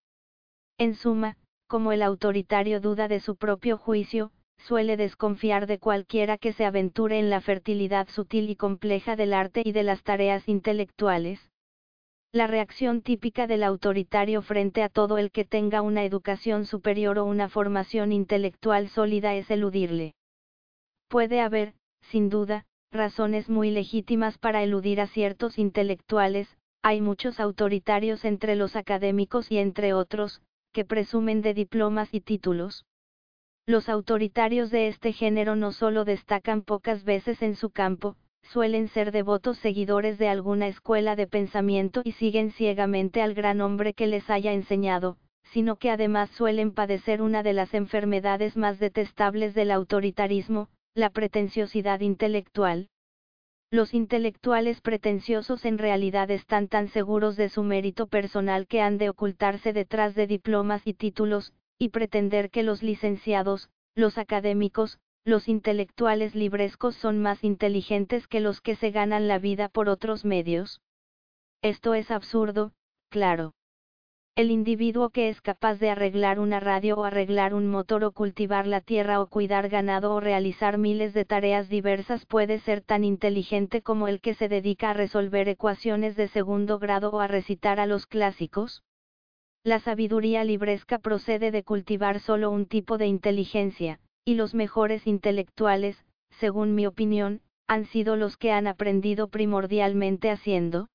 En suma, como el autoritario duda de su propio juicio, suele desconfiar de cualquiera que se aventure en la fertilidad sutil y compleja del arte y de las tareas intelectuales. La reacción típica del autoritario frente a todo el que tenga una educación superior o una formación intelectual sólida es eludirle. Puede haber, sin duda, razones muy legítimas para eludir a ciertos intelectuales, hay muchos autoritarios entre los académicos y entre otros, que presumen de diplomas y títulos. Los autoritarios de este género no solo destacan pocas veces en su campo, suelen ser devotos seguidores de alguna escuela de pensamiento y siguen ciegamente al gran hombre que les haya enseñado, sino que además suelen padecer una de las enfermedades más detestables del autoritarismo, la pretenciosidad intelectual. Los intelectuales pretenciosos en realidad están tan seguros de su mérito personal que han de ocultarse detrás de diplomas y títulos, y pretender que los licenciados, los académicos, los intelectuales librescos son más inteligentes que los que se ganan la vida por otros medios. Esto es absurdo, claro. El individuo que es capaz de arreglar una radio o arreglar un motor o cultivar la tierra o cuidar ganado o realizar miles de tareas diversas puede ser tan inteligente como el que se dedica a resolver ecuaciones de segundo grado o a recitar a los clásicos. La sabiduría libresca procede de cultivar solo un tipo de inteligencia, y los mejores intelectuales, según mi opinión, han sido los que han aprendido primordialmente haciendo.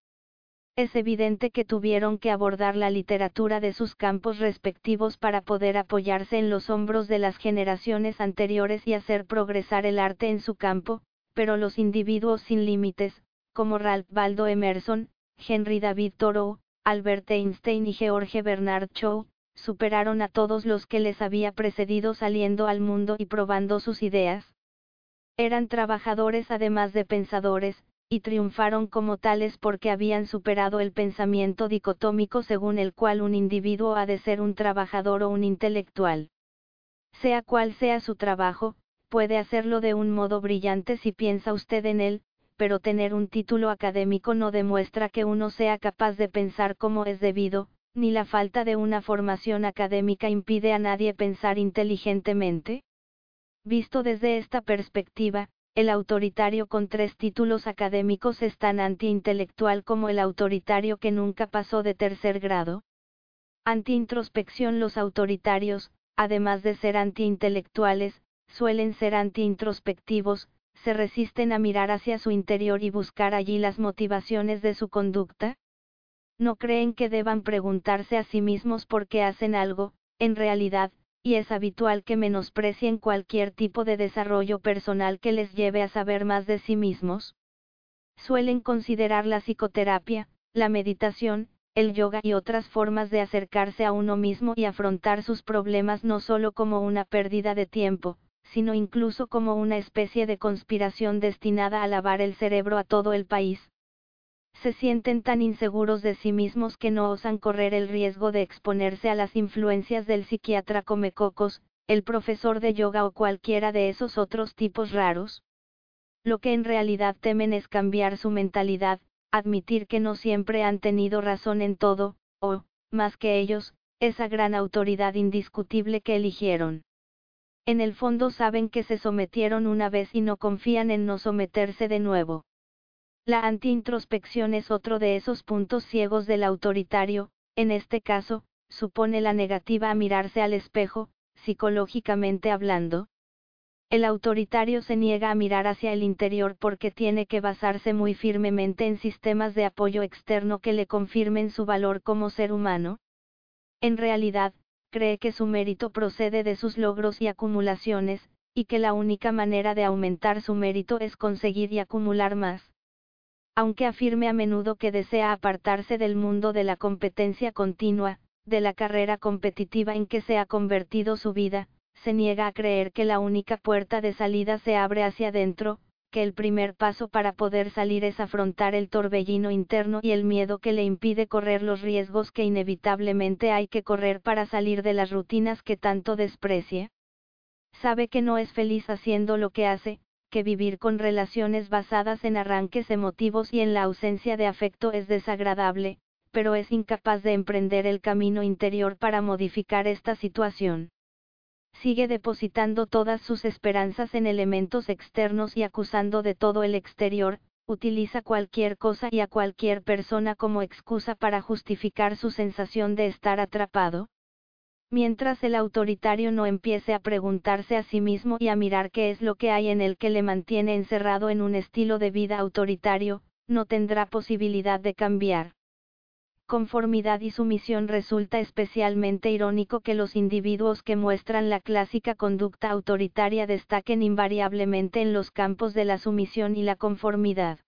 Es evidente que tuvieron que abordar la literatura de sus campos respectivos para poder apoyarse en los hombros de las generaciones anteriores y hacer progresar el arte en su campo, pero los individuos sin límites, como Ralph Waldo Emerson, Henry David Thoreau, Albert Einstein y George Bernard Shaw, superaron a todos los que les había precedido saliendo al mundo y probando sus ideas. Eran trabajadores además de pensadores, y triunfaron como tales porque habían superado el pensamiento dicotómico según el cual un individuo ha de ser un trabajador o un intelectual. Sea cual sea su trabajo, puede hacerlo de un modo brillante si piensa usted en él, pero tener un título académico no demuestra que uno sea capaz de pensar como es debido, ni la falta de una formación académica impide a nadie pensar inteligentemente? Visto desde esta perspectiva, el autoritario con tres títulos académicos es tan antiintelectual como el autoritario que nunca pasó de tercer grado. Antiintrospección Los autoritarios, además de ser antiintelectuales, suelen ser antiintrospectivos, se resisten a mirar hacia su interior y buscar allí las motivaciones de su conducta, no creen que deban preguntarse a sí mismos por qué hacen algo, en realidad, y es habitual que menosprecien cualquier tipo de desarrollo personal que les lleve a saber más de sí mismos. Suelen considerar la psicoterapia, la meditación, el yoga y otras formas de acercarse a uno mismo y afrontar sus problemas no solo como una pérdida de tiempo, sino incluso como una especie de conspiración destinada a lavar el cerebro a todo el país, se sienten tan inseguros de sí mismos que no osan correr el riesgo de exponerse a las influencias del psiquiatra Comecocos, el profesor de yoga o cualquiera de esos otros tipos raros. Lo que en realidad temen es cambiar su mentalidad, admitir que no siempre han tenido razón en todo, o, más que ellos, esa gran autoridad indiscutible que eligieron. En el fondo saben que se sometieron una vez y no confían en no someterse de nuevo. La anti-introspección es otro de esos puntos ciegos del autoritario, en este caso, supone la negativa a mirarse al espejo, psicológicamente hablando. El autoritario se niega a mirar hacia el interior porque tiene que basarse muy firmemente en sistemas de apoyo externo que le confirmen su valor como ser humano. En realidad, cree que su mérito procede de sus logros y acumulaciones, y que la única manera de aumentar su mérito es conseguir y acumular más aunque afirme a menudo que desea apartarse del mundo de la competencia continua, de la carrera competitiva en que se ha convertido su vida, se niega a creer que la única puerta de salida se abre hacia adentro, que el primer paso para poder salir es afrontar el torbellino interno y el miedo que le impide correr los riesgos que inevitablemente hay que correr para salir de las rutinas que tanto desprecia. Sabe que no es feliz haciendo lo que hace, que vivir con relaciones basadas en arranques emotivos y en la ausencia de afecto es desagradable, pero es incapaz de emprender el camino interior para modificar esta situación. Sigue depositando todas sus esperanzas en elementos externos y acusando de todo el exterior, utiliza cualquier cosa y a cualquier persona como excusa para justificar su sensación de estar atrapado, mientras el autoritario no empiece a preguntarse a sí mismo y a mirar qué es lo que hay en él que le mantiene encerrado en un estilo de vida autoritario, no tendrá posibilidad de cambiar. conformidad y sumisión resulta especialmente irónico que los individuos que muestran la clásica conducta autoritaria destaquen invariablemente en los campos de la sumisión y la conformidad.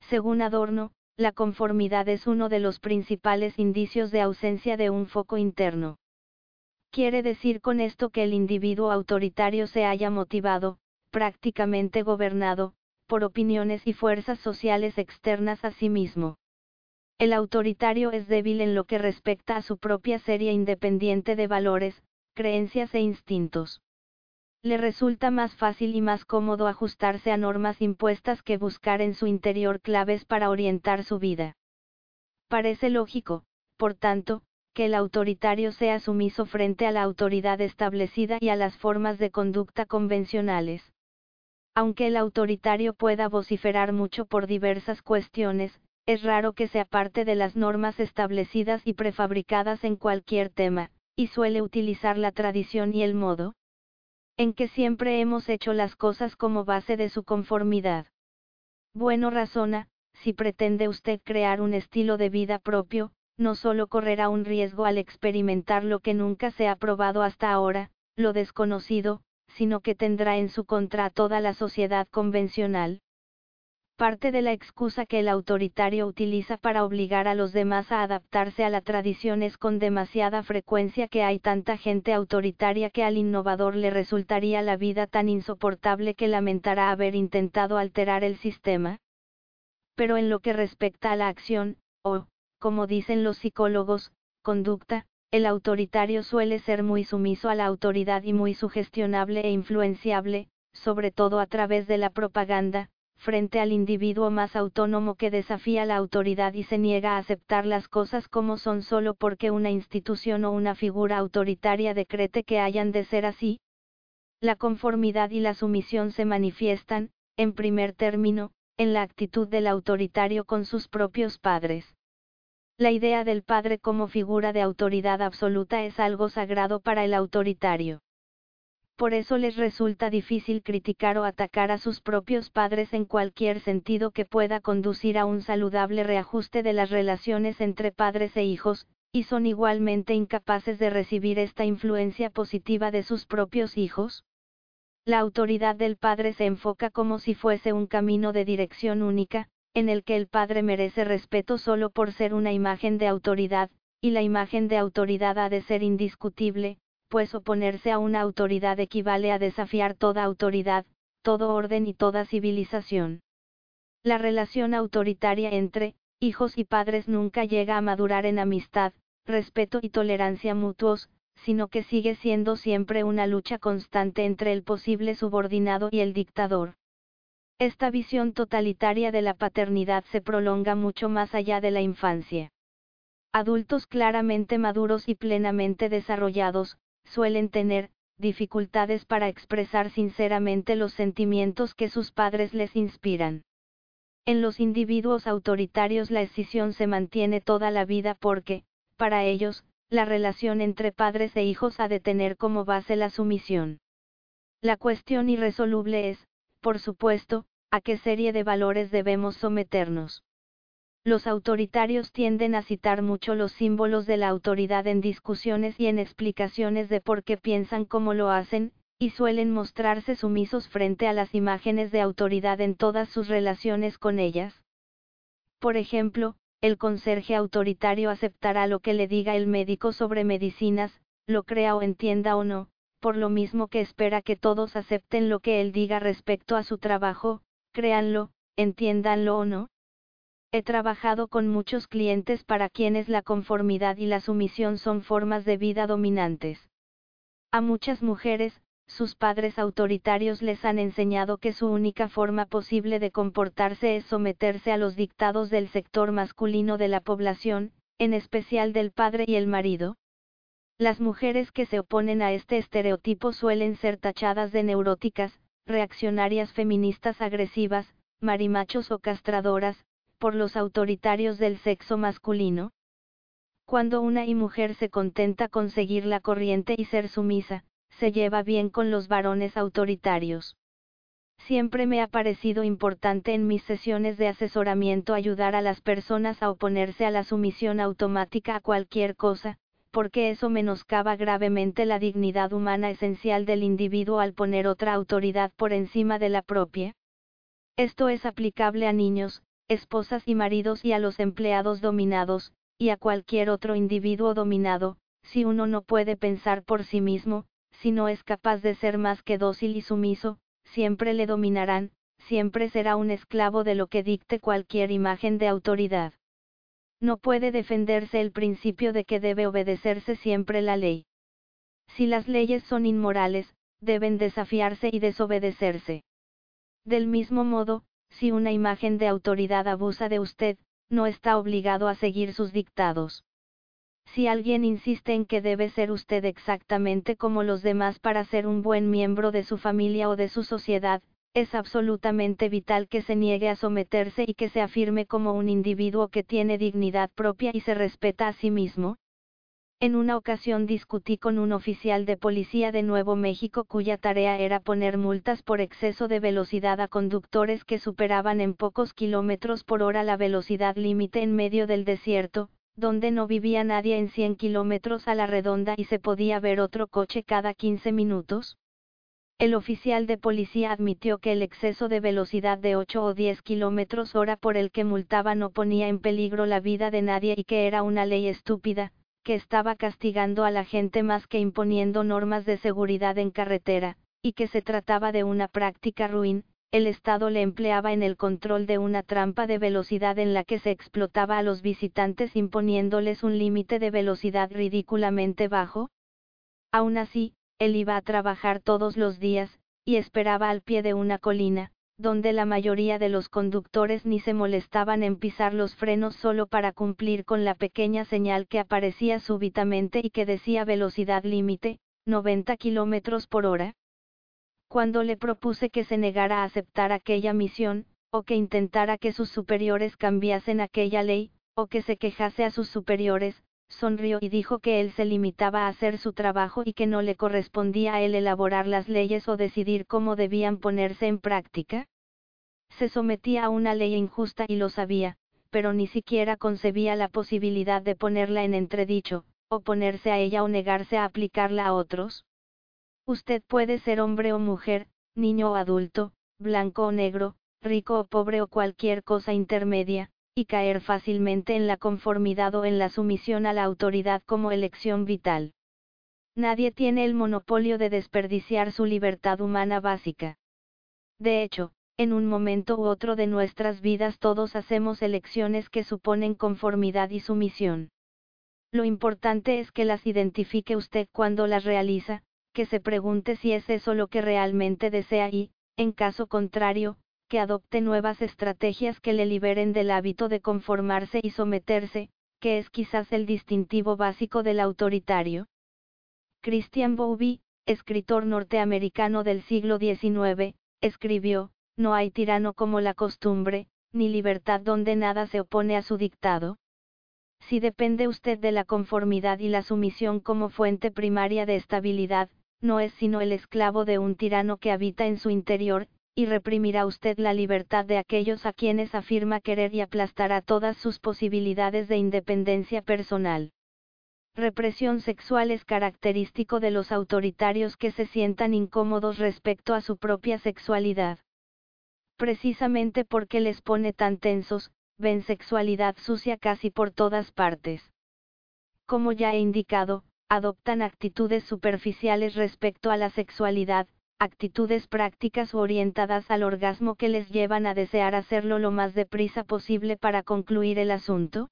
Según Adorno, la conformidad es uno de los principales indicios de ausencia de un foco interno. Quiere decir con esto que el individuo autoritario se haya motivado, prácticamente gobernado, por opiniones y fuerzas sociales externas a sí mismo. El autoritario es débil en lo que respecta a su propia serie independiente de valores, creencias e instintos. Le resulta más fácil y más cómodo ajustarse a normas impuestas que buscar en su interior claves para orientar su vida. Parece lógico, por tanto, que el autoritario sea sumiso frente a la autoridad establecida y a las formas de conducta convencionales. Aunque el autoritario pueda vociferar mucho por diversas cuestiones, es raro que se aparte de las normas establecidas y prefabricadas en cualquier tema, y suele utilizar la tradición y el modo en que siempre hemos hecho las cosas como base de su conformidad. Bueno razona, si pretende usted crear un estilo de vida propio, no solo correrá un riesgo al experimentar lo que nunca se ha probado hasta ahora, lo desconocido, sino que tendrá en su contra toda la sociedad convencional, parte de la excusa que el autoritario utiliza para obligar a los demás a adaptarse a la tradición es con demasiada frecuencia que hay tanta gente autoritaria que al innovador le resultaría la vida tan insoportable que lamentará haber intentado alterar el sistema. Pero en lo que respecta a la acción, o, como dicen los psicólogos, conducta, el autoritario suele ser muy sumiso a la autoridad y muy sugestionable e influenciable, sobre todo a través de la propaganda, frente al individuo más autónomo que desafía la autoridad y se niega a aceptar las cosas como son solo porque una institución o una figura autoritaria decrete que hayan de ser así? La conformidad y la sumisión se manifiestan, en primer término, en la actitud del autoritario con sus propios padres. La idea del padre como figura de autoridad absoluta es algo sagrado para el autoritario por eso les resulta difícil criticar o atacar a sus propios padres en cualquier sentido que pueda conducir a un saludable reajuste de las relaciones entre padres e hijos, y son igualmente incapaces de recibir esta influencia positiva de sus propios hijos. La autoridad del padre se enfoca como si fuese un camino de dirección única, en el que el padre merece respeto solo por ser una imagen de autoridad, y la imagen de autoridad ha de ser indiscutible, pues oponerse a una autoridad equivale a desafiar toda autoridad, todo orden y toda civilización. La relación autoritaria entre, hijos y padres nunca llega a madurar en amistad, respeto y tolerancia mutuos, sino que sigue siendo siempre una lucha constante entre el posible subordinado y el dictador. Esta visión totalitaria de la paternidad se prolonga mucho más allá de la infancia. Adultos claramente maduros y plenamente desarrollados, suelen tener, dificultades para expresar sinceramente los sentimientos que sus padres les inspiran. En los individuos autoritarios la escisión se mantiene toda la vida porque, para ellos, la relación entre padres e hijos ha de tener como base la sumisión. La cuestión irresoluble es, por supuesto, a qué serie de valores debemos someternos. Los autoritarios tienden a citar mucho los símbolos de la autoridad en discusiones y en explicaciones de por qué piensan como lo hacen, y suelen mostrarse sumisos frente a las imágenes de autoridad en todas sus relaciones con ellas. Por ejemplo, el conserje autoritario aceptará lo que le diga el médico sobre medicinas, lo crea o entienda o no, por lo mismo que espera que todos acepten lo que él diga respecto a su trabajo, créanlo, entiéndanlo o no. He trabajado con muchos clientes para quienes la conformidad y la sumisión son formas de vida dominantes. A muchas mujeres, sus padres autoritarios les han enseñado que su única forma posible de comportarse es someterse a los dictados del sector masculino de la población, en especial del padre y el marido. Las mujeres que se oponen a este estereotipo suelen ser tachadas de neuróticas, reaccionarias feministas agresivas, marimachos o castradoras, por los autoritarios del sexo masculino? Cuando una y mujer se contenta con seguir la corriente y ser sumisa, se lleva bien con los varones autoritarios. Siempre me ha parecido importante en mis sesiones de asesoramiento ayudar a las personas a oponerse a la sumisión automática a cualquier cosa, porque eso menoscaba gravemente la dignidad humana esencial del individuo al poner otra autoridad por encima de la propia. Esto es aplicable a niños, esposas y maridos y a los empleados dominados, y a cualquier otro individuo dominado, si uno no puede pensar por sí mismo, si no es capaz de ser más que dócil y sumiso, siempre le dominarán, siempre será un esclavo de lo que dicte cualquier imagen de autoridad. No puede defenderse el principio de que debe obedecerse siempre la ley. Si las leyes son inmorales, deben desafiarse y desobedecerse. Del mismo modo, si una imagen de autoridad abusa de usted, no está obligado a seguir sus dictados. Si alguien insiste en que debe ser usted exactamente como los demás para ser un buen miembro de su familia o de su sociedad, es absolutamente vital que se niegue a someterse y que se afirme como un individuo que tiene dignidad propia y se respeta a sí mismo. En una ocasión discutí con un oficial de policía de Nuevo México cuya tarea era poner multas por exceso de velocidad a conductores que superaban en pocos kilómetros por hora la velocidad límite en medio del desierto, donde no vivía nadie en 100 kilómetros a la redonda y se podía ver otro coche cada 15 minutos? El oficial de policía admitió que el exceso de velocidad de 8 o 10 kilómetros hora por el que multaba no ponía en peligro la vida de nadie y que era una ley estúpida, que estaba castigando a la gente más que imponiendo normas de seguridad en carretera, y que se trataba de una práctica ruin, el Estado le empleaba en el control de una trampa de velocidad en la que se explotaba a los visitantes imponiéndoles un límite de velocidad ridículamente bajo? Aún así, él iba a trabajar todos los días, y esperaba al pie de una colina, donde la mayoría de los conductores ni se molestaban en pisar los frenos solo para cumplir con la pequeña señal que aparecía súbitamente y que decía velocidad límite, 90 km por hora. Cuando le propuse que se negara a aceptar aquella misión, o que intentara que sus superiores cambiasen aquella ley, o que se quejase a sus superiores, sonrió y dijo que él se limitaba a hacer su trabajo y que no le correspondía a él elaborar las leyes o decidir cómo debían ponerse en práctica. Se sometía a una ley injusta y lo sabía, pero ni siquiera concebía la posibilidad de ponerla en entredicho, oponerse a ella o negarse a aplicarla a otros. Usted puede ser hombre o mujer, niño o adulto, blanco o negro, rico o pobre o cualquier cosa intermedia, y caer fácilmente en la conformidad o en la sumisión a la autoridad como elección vital. Nadie tiene el monopolio de desperdiciar su libertad humana básica. De hecho, en un momento u otro de nuestras vidas todos hacemos elecciones que suponen conformidad y sumisión. Lo importante es que las identifique usted cuando las realiza, que se pregunte si es eso lo que realmente desea y, en caso contrario, que adopte nuevas estrategias que le liberen del hábito de conformarse y someterse, que es quizás el distintivo básico del autoritario. Christian Bowlby, escritor norteamericano del siglo XIX, escribió, No hay tirano como la costumbre, ni libertad donde nada se opone a su dictado. Si depende usted de la conformidad y la sumisión como fuente primaria de estabilidad, no es sino el esclavo de un tirano que habita en su interior, y reprimirá usted la libertad de aquellos a quienes afirma querer y aplastará todas sus posibilidades de independencia personal. Represión sexual es característico de los autoritarios que se sientan incómodos respecto a su propia sexualidad. Precisamente porque les pone tan tensos, ven sexualidad sucia casi por todas partes. Como ya he indicado, adoptan actitudes superficiales respecto a la sexualidad, actitudes prácticas orientadas al orgasmo que les llevan a desear hacerlo lo más deprisa posible para concluir el asunto?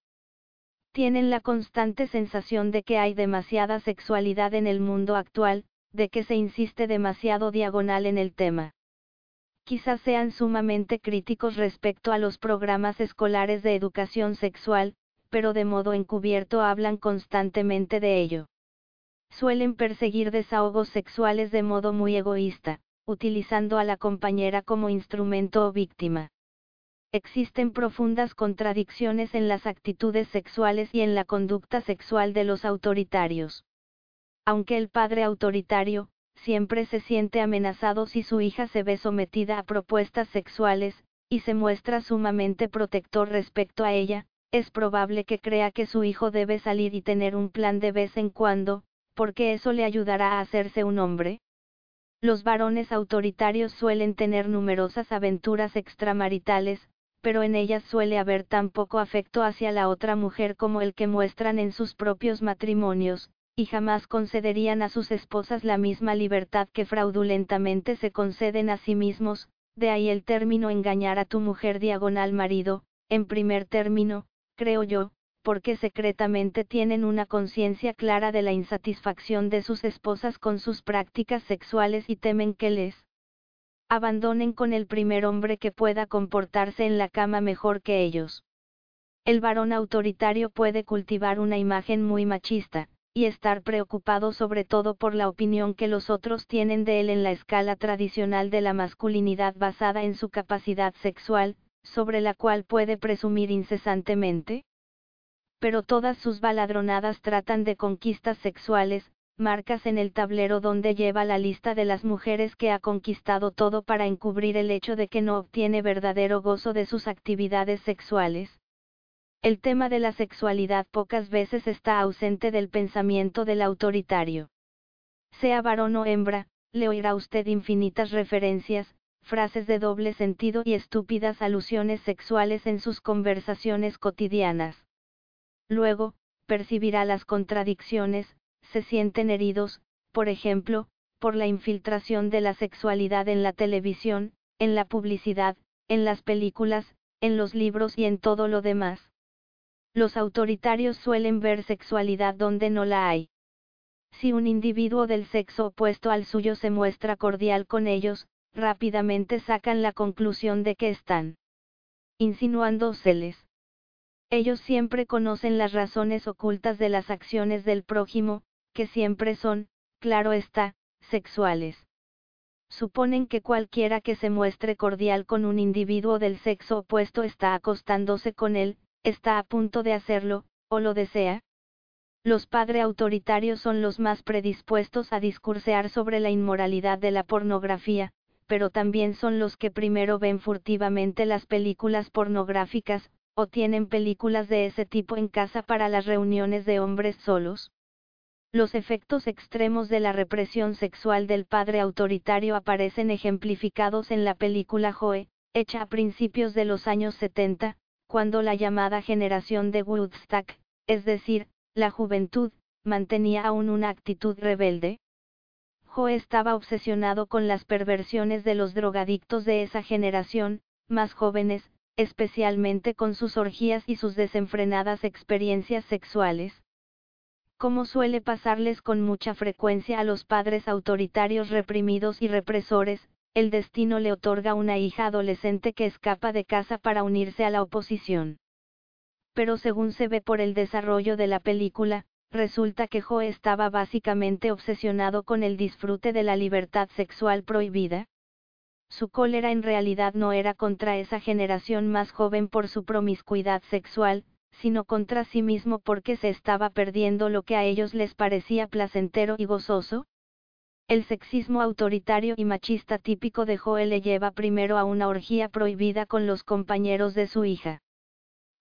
Tienen la constante sensación de que hay demasiada sexualidad en el mundo actual, de que se insiste demasiado diagonal en el tema. Quizás sean sumamente críticos respecto a los programas escolares de educación sexual, pero de modo encubierto hablan constantemente de ello suelen perseguir desahogos sexuales de modo muy egoísta, utilizando a la compañera como instrumento o víctima. Existen profundas contradicciones en las actitudes sexuales y en la conducta sexual de los autoritarios. Aunque el padre autoritario, siempre se siente amenazado si su hija se ve sometida a propuestas sexuales, y se muestra sumamente protector respecto a ella, es probable que crea que su hijo debe salir y tener un plan de vez en cuando, porque eso le ayudará a hacerse un hombre. Los varones autoritarios suelen tener numerosas aventuras extramaritales, pero en ellas suele haber tan poco afecto hacia la otra mujer como el que muestran en sus propios matrimonios, y jamás concederían a sus esposas la misma libertad que fraudulentamente se conceden a sí mismos, de ahí el término engañar a tu mujer diagonal marido, en primer término, creo yo, porque secretamente tienen una conciencia clara de la insatisfacción de sus esposas con sus prácticas sexuales y temen que les abandonen con el primer hombre que pueda comportarse en la cama mejor que ellos. El varón autoritario puede cultivar una imagen muy machista, y estar preocupado sobre todo por la opinión que los otros tienen de él en la escala tradicional de la masculinidad basada en su capacidad sexual, sobre la cual puede presumir incesantemente. Pero todas sus baladronadas tratan de conquistas sexuales, marcas en el tablero donde lleva la lista de las mujeres que ha conquistado todo para encubrir el hecho de que no obtiene verdadero gozo de sus actividades sexuales. El tema de la sexualidad pocas veces está ausente del pensamiento del autoritario. Sea varón o hembra, le oirá usted infinitas referencias, frases de doble sentido y estúpidas alusiones sexuales en sus conversaciones cotidianas. Luego, percibirá las contradicciones, se sienten heridos, por ejemplo, por la infiltración de la sexualidad en la televisión, en la publicidad, en las películas, en los libros y en todo lo demás. Los autoritarios suelen ver sexualidad donde no la hay. Si un individuo del sexo opuesto al suyo se muestra cordial con ellos, rápidamente sacan la conclusión de que están insinuándoseles. Ellos siempre conocen las razones ocultas de las acciones del prójimo, que siempre son, claro está, sexuales. Suponen que cualquiera que se muestre cordial con un individuo del sexo opuesto está acostándose con él, está a punto de hacerlo, o lo desea. Los padres autoritarios son los más predispuestos a discursear sobre la inmoralidad de la pornografía, pero también son los que primero ven furtivamente las películas pornográficas, o tienen películas de ese tipo en casa para las reuniones de hombres solos. Los efectos extremos de la represión sexual del padre autoritario aparecen ejemplificados en la película Joe, hecha a principios de los años 70, cuando la llamada generación de Woodstock, es decir, la juventud, mantenía aún una actitud rebelde. Joe estaba obsesionado con las perversiones de los drogadictos de esa generación, más jóvenes, especialmente con sus orgías y sus desenfrenadas experiencias sexuales. Como suele pasarles con mucha frecuencia a los padres autoritarios reprimidos y represores, el destino le otorga una hija adolescente que escapa de casa para unirse a la oposición. Pero según se ve por el desarrollo de la película, resulta que Joe estaba básicamente obsesionado con el disfrute de la libertad sexual prohibida. Su cólera en realidad no era contra esa generación más joven por su promiscuidad sexual, sino contra sí mismo porque se estaba perdiendo lo que a ellos les parecía placentero y gozoso? El sexismo autoritario y machista típico de Joel le lleva primero a una orgía prohibida con los compañeros de su hija.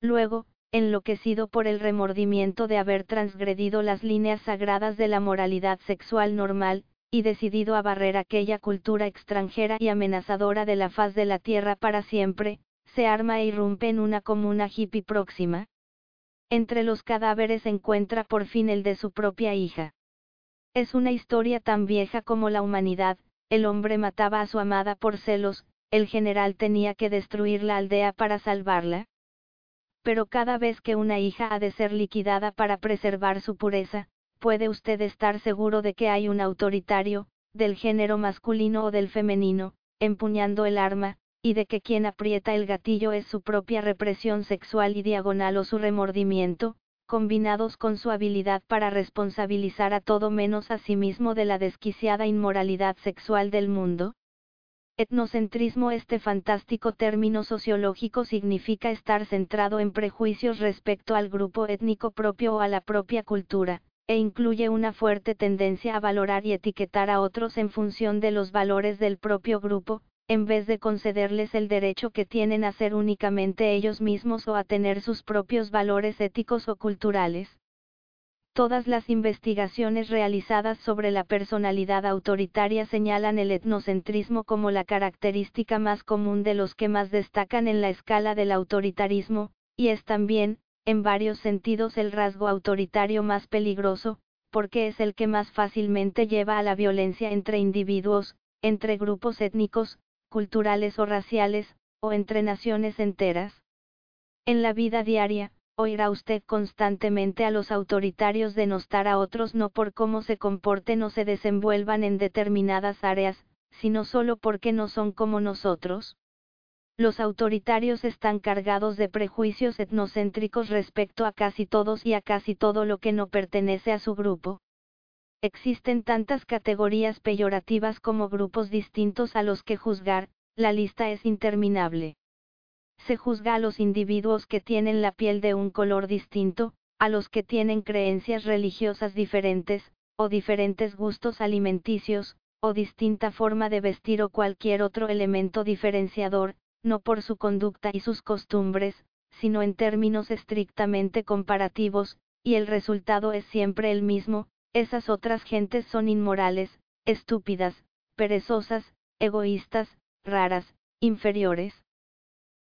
Luego, enloquecido por el remordimiento de haber transgredido las líneas sagradas de la moralidad sexual normal, y decidido a barrer aquella cultura extranjera y amenazadora de la faz de la tierra para siempre, se arma e irrumpe en una comuna hippie próxima, entre los cadáveres encuentra por fin el de su propia hija. Es una historia tan vieja como la humanidad, el hombre mataba a su amada por celos, el general tenía que destruir la aldea para salvarla. Pero cada vez que una hija ha de ser liquidada para preservar su pureza, puede usted estar seguro de que hay un autoritario, del género masculino o del femenino, empuñando el arma, y de que quien aprieta el gatillo es su propia represión sexual y diagonal o su remordimiento, combinados con su habilidad para responsabilizar a todo menos a sí mismo de la desquiciada inmoralidad sexual del mundo? Etnocentrismo Este fantástico término sociológico significa estar centrado en prejuicios respecto al grupo étnico propio o a la propia cultura, e incluye una fuerte tendencia a valorar y etiquetar a otros en función de los valores del propio grupo, en vez de concederles el derecho que tienen a ser únicamente ellos mismos o a tener sus propios valores éticos o culturales. Todas las investigaciones realizadas sobre la personalidad autoritaria señalan el etnocentrismo como la característica más común de los que más destacan en la escala del autoritarismo, y es también, en varios sentidos el rasgo autoritario más peligroso, porque es el que más fácilmente lleva a la violencia entre individuos, entre grupos étnicos, culturales o raciales, o entre naciones enteras. En la vida diaria, oirá usted constantemente a los autoritarios denostar a otros no por cómo se comporten o se desenvuelvan en determinadas áreas, sino solo porque no son como nosotros. Los autoritarios están cargados de prejuicios etnocéntricos respecto a casi todos y a casi todo lo que no pertenece a su grupo. Existen tantas categorías peyorativas como grupos distintos a los que juzgar, la lista es interminable. Se juzga a los individuos que tienen la piel de un color distinto, a los que tienen creencias religiosas diferentes, o diferentes gustos alimenticios, o distinta forma de vestir o cualquier otro elemento diferenciador, no por su conducta y sus costumbres, sino en términos estrictamente comparativos, y el resultado es siempre el mismo, esas otras gentes son inmorales, estúpidas, perezosas, egoístas, raras, inferiores.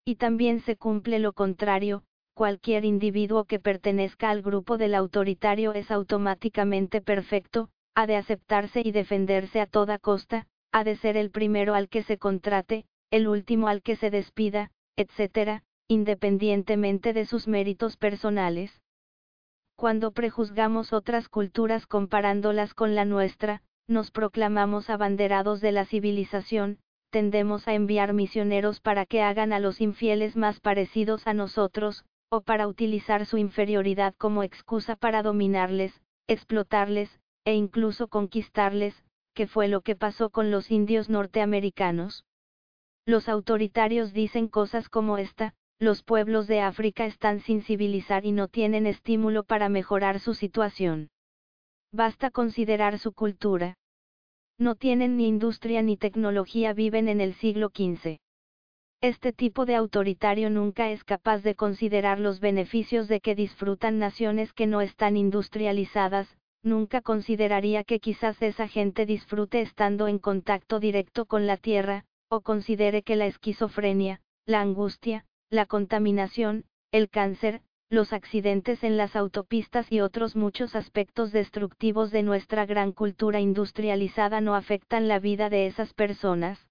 Y también se cumple lo contrario, cualquier individuo que pertenezca al grupo del autoritario es automáticamente perfecto, ha de aceptarse y defenderse a toda costa, ha de ser el primero al que se contrate, el último al que se despida, etc., independientemente de sus méritos personales. Cuando prejuzgamos otras culturas comparándolas con la nuestra, nos proclamamos abanderados de la civilización, tendemos a enviar misioneros para que hagan a los infieles más parecidos a nosotros, o para utilizar su inferioridad como excusa para dominarles, explotarles, e incluso conquistarles, que fue lo que pasó con los indios norteamericanos. Los autoritarios dicen cosas como esta, los pueblos de África están sin civilizar y no tienen estímulo para mejorar su situación. Basta considerar su cultura. No tienen ni industria ni tecnología, viven en el siglo XV. Este tipo de autoritario nunca es capaz de considerar los beneficios de que disfrutan naciones que no están industrializadas, nunca consideraría que quizás esa gente disfrute estando en contacto directo con la tierra, o considere que la esquizofrenia, la angustia, la contaminación, el cáncer, los accidentes en las autopistas y otros muchos aspectos destructivos de nuestra gran cultura industrializada no afectan la vida de esas personas.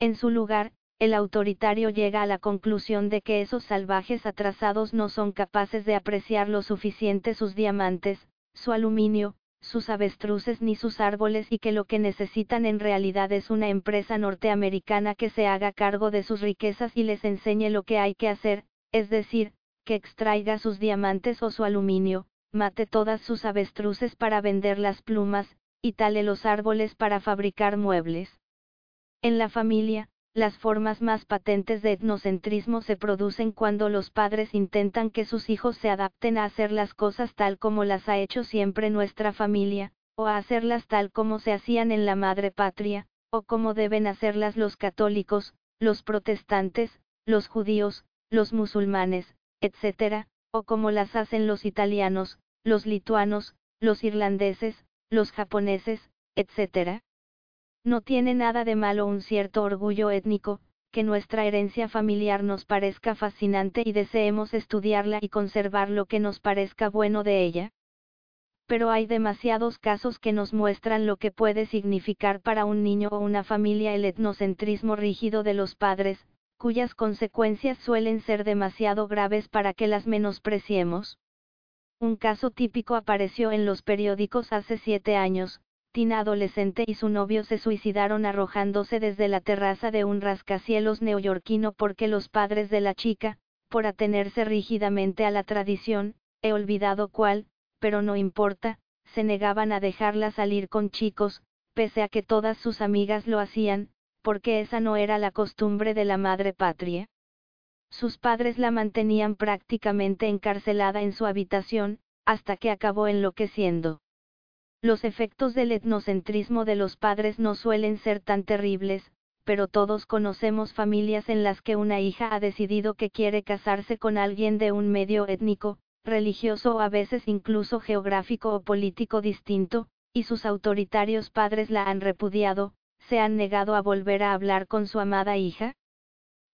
En su lugar, el autoritario llega a la conclusión de que esos salvajes atrasados no son capaces de apreciar lo suficiente sus diamantes, su aluminio, sus avestruces ni sus árboles y que lo que necesitan en realidad es una empresa norteamericana que se haga cargo de sus riquezas y les enseñe lo que hay que hacer, es decir, que extraiga sus diamantes o su aluminio, mate todas sus avestruces para vender las plumas, y tale los árboles para fabricar muebles. En la familia, las formas más patentes de etnocentrismo se producen cuando los padres intentan que sus hijos se adapten a hacer las cosas tal como las ha hecho siempre nuestra familia, o a hacerlas tal como se hacían en la madre patria, o como deben hacerlas los católicos, los protestantes, los judíos, los musulmanes, etc., o como las hacen los italianos, los lituanos, los irlandeses, los japoneses, etc. No tiene nada de malo un cierto orgullo étnico, que nuestra herencia familiar nos parezca fascinante y deseemos estudiarla y conservar lo que nos parezca bueno de ella. Pero hay demasiados casos que nos muestran lo que puede significar para un niño o una familia el etnocentrismo rígido de los padres, cuyas consecuencias suelen ser demasiado graves para que las menospreciemos. Un caso típico apareció en los periódicos hace siete años, Tina adolescente y su novio se suicidaron arrojándose desde la terraza de un rascacielos neoyorquino porque los padres de la chica, por atenerse rígidamente a la tradición, he olvidado cuál, pero no importa, se negaban a dejarla salir con chicos, pese a que todas sus amigas lo hacían, porque esa no era la costumbre de la madre patria. Sus padres la mantenían prácticamente encarcelada en su habitación, hasta que acabó enloqueciendo. Los efectos del etnocentrismo de los padres no suelen ser tan terribles, pero todos conocemos familias en las que una hija ha decidido que quiere casarse con alguien de un medio étnico, religioso o a veces incluso geográfico o político distinto, y sus autoritarios padres la han repudiado, se han negado a volver a hablar con su amada hija,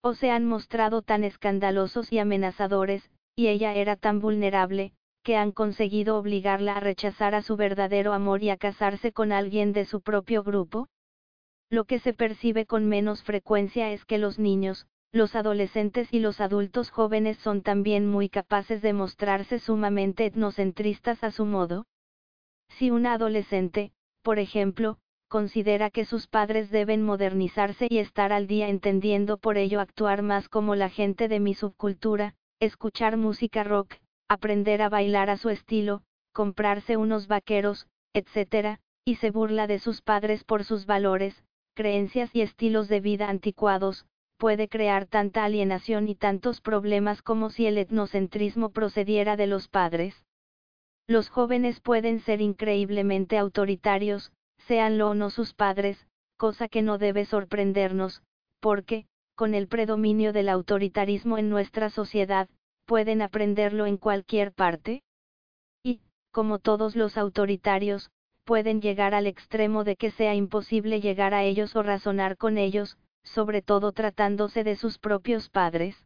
o se han mostrado tan escandalosos y amenazadores, y ella era tan vulnerable, que han conseguido obligarla a rechazar a su verdadero amor y a casarse con alguien de su propio grupo? Lo que se percibe con menos frecuencia es que los niños, los adolescentes y los adultos jóvenes son también muy capaces de mostrarse sumamente etnocentristas a su modo. Si una adolescente, por ejemplo, considera que sus padres deben modernizarse y estar al día entendiendo por ello actuar más como la gente de mi subcultura, escuchar música rock, aprender a bailar a su estilo, comprarse unos vaqueros, etc., y se burla de sus padres por sus valores, creencias y estilos de vida anticuados, puede crear tanta alienación y tantos problemas como si el etnocentrismo procediera de los padres. Los jóvenes pueden ser increíblemente autoritarios, seanlo o no sus padres, cosa que no debe sorprendernos, porque, con el predominio del autoritarismo en nuestra sociedad, pueden aprenderlo en cualquier parte. Y, como todos los autoritarios, pueden llegar al extremo de que sea imposible llegar a ellos o razonar con ellos, sobre todo tratándose de sus propios padres.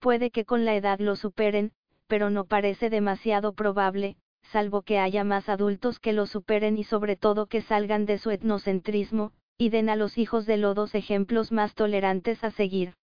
Puede que con la edad lo superen, pero no parece demasiado probable, salvo que haya más adultos que lo superen y sobre todo que salgan de su etnocentrismo, y den a los hijos de lodos ejemplos más tolerantes a seguir.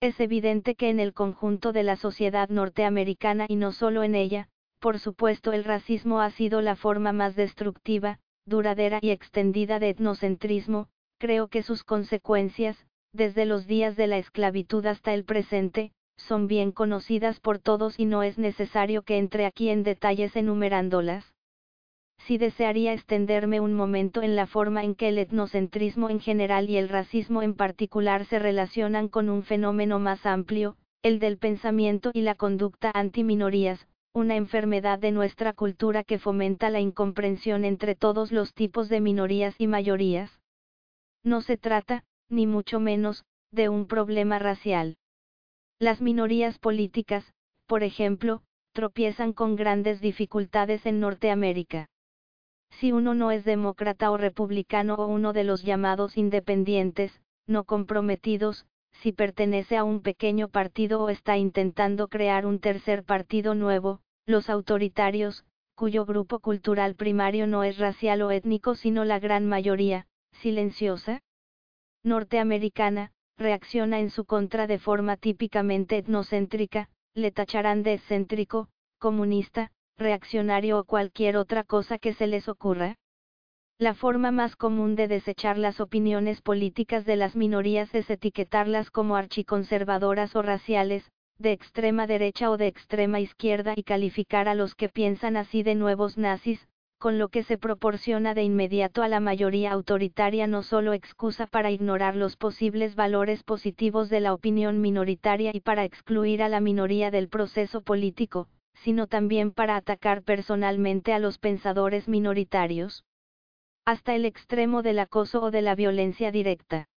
Es evidente que en el conjunto de la sociedad norteamericana y no solo en ella, por supuesto el racismo ha sido la forma más destructiva, duradera y extendida de etnocentrismo, creo que sus consecuencias, desde los días de la esclavitud hasta el presente, son bien conocidas por todos y no es necesario que entre aquí en detalles enumerándolas. Si desearía extenderme un momento en la forma en que el etnocentrismo en general y el racismo en particular se relacionan con un fenómeno más amplio, el del pensamiento y la conducta anti-minorías, una enfermedad de nuestra cultura que fomenta la incomprensión entre todos los tipos de minorías y mayorías. No se trata, ni mucho menos, de un problema racial. Las minorías políticas, por ejemplo, tropiezan con grandes dificultades en Norteamérica. Si uno no es demócrata o republicano o uno de los llamados independientes, no comprometidos, si pertenece a un pequeño partido o está intentando crear un tercer partido nuevo, los autoritarios, cuyo grupo cultural primario no es racial o étnico sino la gran mayoría, silenciosa, norteamericana, reacciona en su contra de forma típicamente etnocéntrica, le tacharán de excéntrico, comunista, reaccionario o cualquier otra cosa que se les ocurra. La forma más común de desechar las opiniones políticas de las minorías es etiquetarlas como archiconservadoras o raciales, de extrema derecha o de extrema izquierda y calificar a los que piensan así de nuevos nazis, con lo que se proporciona de inmediato a la mayoría autoritaria no solo excusa para ignorar los posibles valores positivos de la opinión minoritaria y para excluir a la minoría del proceso político, sino también para atacar personalmente a los pensadores minoritarios hasta el extremo del acoso o de la violencia directa.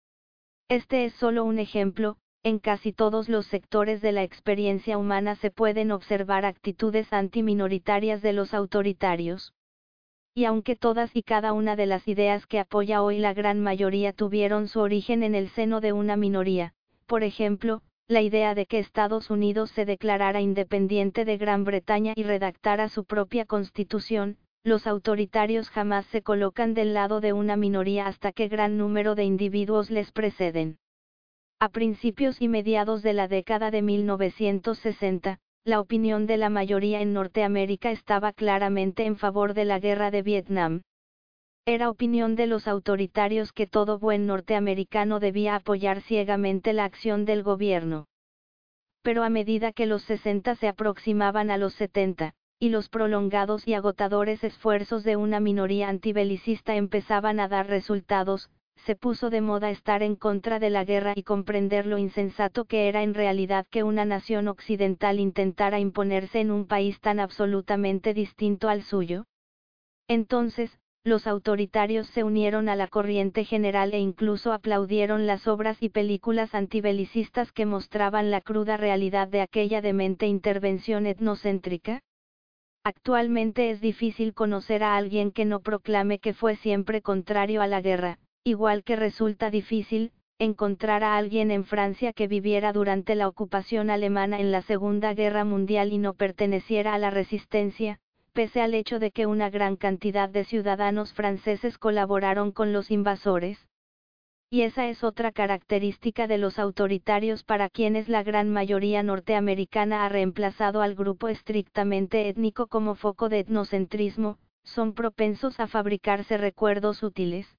Este es solo un ejemplo, en casi todos los sectores de la experiencia humana se pueden observar actitudes antiminoritarias de los autoritarios. Y aunque todas y cada una de las ideas que apoya hoy la gran mayoría tuvieron su origen en el seno de una minoría, por ejemplo, la idea de que Estados Unidos se declarara independiente de Gran Bretaña y redactara su propia constitución, los autoritarios jamás se colocan del lado de una minoría hasta que gran número de individuos les preceden. A principios y mediados de la década de 1960, la opinión de la mayoría en Norteamérica estaba claramente en favor de la guerra de Vietnam. Era opinión de los autoritarios que todo buen norteamericano debía apoyar ciegamente la acción del gobierno. Pero a medida que los 60 se aproximaban a los 70, y los prolongados y agotadores esfuerzos de una minoría antibelicista empezaban a dar resultados, se puso de moda estar en contra de la guerra y comprender lo insensato que era en realidad que una nación occidental intentara imponerse en un país tan absolutamente distinto al suyo. Entonces, los autoritarios se unieron a la corriente general e incluso aplaudieron las obras y películas antibelicistas que mostraban la cruda realidad de aquella demente intervención etnocéntrica. Actualmente es difícil conocer a alguien que no proclame que fue siempre contrario a la guerra, igual que resulta difícil, encontrar a alguien en Francia que viviera durante la ocupación alemana en la Segunda Guerra Mundial y no perteneciera a la resistencia, pese al hecho de que una gran cantidad de ciudadanos franceses colaboraron con los invasores. Y esa es otra característica de los autoritarios para quienes la gran mayoría norteamericana ha reemplazado al grupo estrictamente étnico como foco de etnocentrismo, son propensos a fabricarse recuerdos útiles.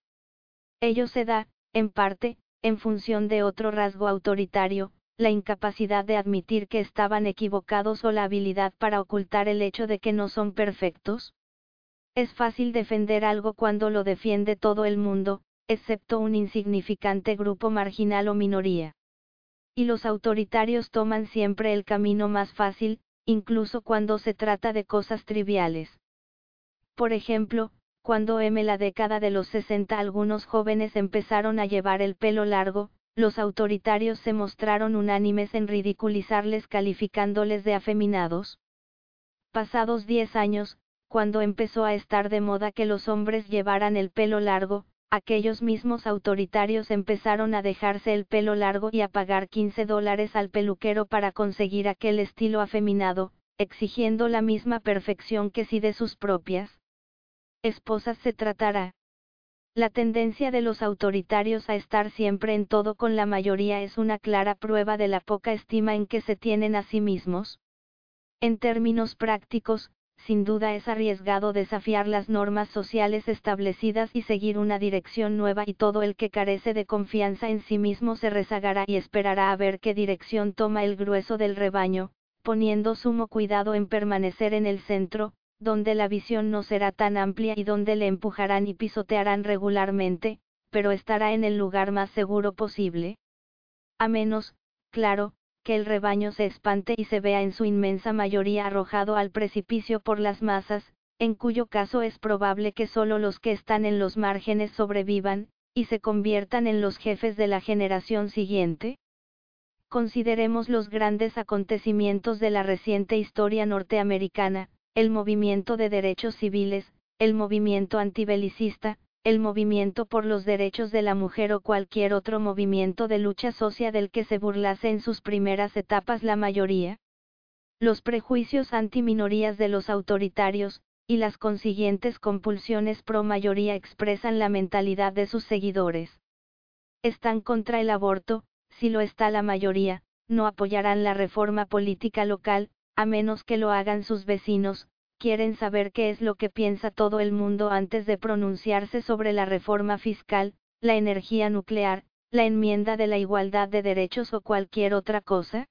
Ello se da, en parte, en función de otro rasgo autoritario, la incapacidad de admitir que estaban equivocados o la habilidad para ocultar el hecho de que no son perfectos. Es fácil defender algo cuando lo defiende todo el mundo, excepto un insignificante grupo marginal o minoría. Y los autoritarios toman siempre el camino más fácil, incluso cuando se trata de cosas triviales. Por ejemplo, cuando en la década de los 60 algunos jóvenes empezaron a llevar el pelo largo, los autoritarios se mostraron unánimes en ridiculizarles calificándoles de afeminados. Pasados diez años, cuando empezó a estar de moda que los hombres llevaran el pelo largo, aquellos mismos autoritarios empezaron a dejarse el pelo largo y a pagar 15 dólares al peluquero para conseguir aquel estilo afeminado, exigiendo la misma perfección que si de sus propias esposas se tratara. La tendencia de los autoritarios a estar siempre en todo con la mayoría es una clara prueba de la poca estima en que se tienen a sí mismos. En términos prácticos, sin duda es arriesgado desafiar las normas sociales establecidas y seguir una dirección nueva y todo el que carece de confianza en sí mismo se rezagará y esperará a ver qué dirección toma el grueso del rebaño, poniendo sumo cuidado en permanecer en el centro, donde la visión no será tan amplia y donde le empujarán y pisotearán regularmente, pero estará en el lugar más seguro posible. A menos, claro, que el rebaño se espante y se vea en su inmensa mayoría arrojado al precipicio por las masas, en cuyo caso es probable que solo los que están en los márgenes sobrevivan, y se conviertan en los jefes de la generación siguiente. Consideremos los grandes acontecimientos de la reciente historia norteamericana, el movimiento de derechos civiles, el movimiento antibelicista, el movimiento por los derechos de la mujer o cualquier otro movimiento de lucha social del que se burlase en sus primeras etapas la mayoría. Los prejuicios antiminorías de los autoritarios, y las consiguientes compulsiones pro mayoría expresan la mentalidad de sus seguidores. Están contra el aborto, si lo está la mayoría, no apoyarán la reforma política local, a menos que lo hagan sus vecinos, quieren saber qué es lo que piensa todo el mundo antes de pronunciarse sobre la reforma fiscal, la energía nuclear, la enmienda de la igualdad de derechos o cualquier otra cosa?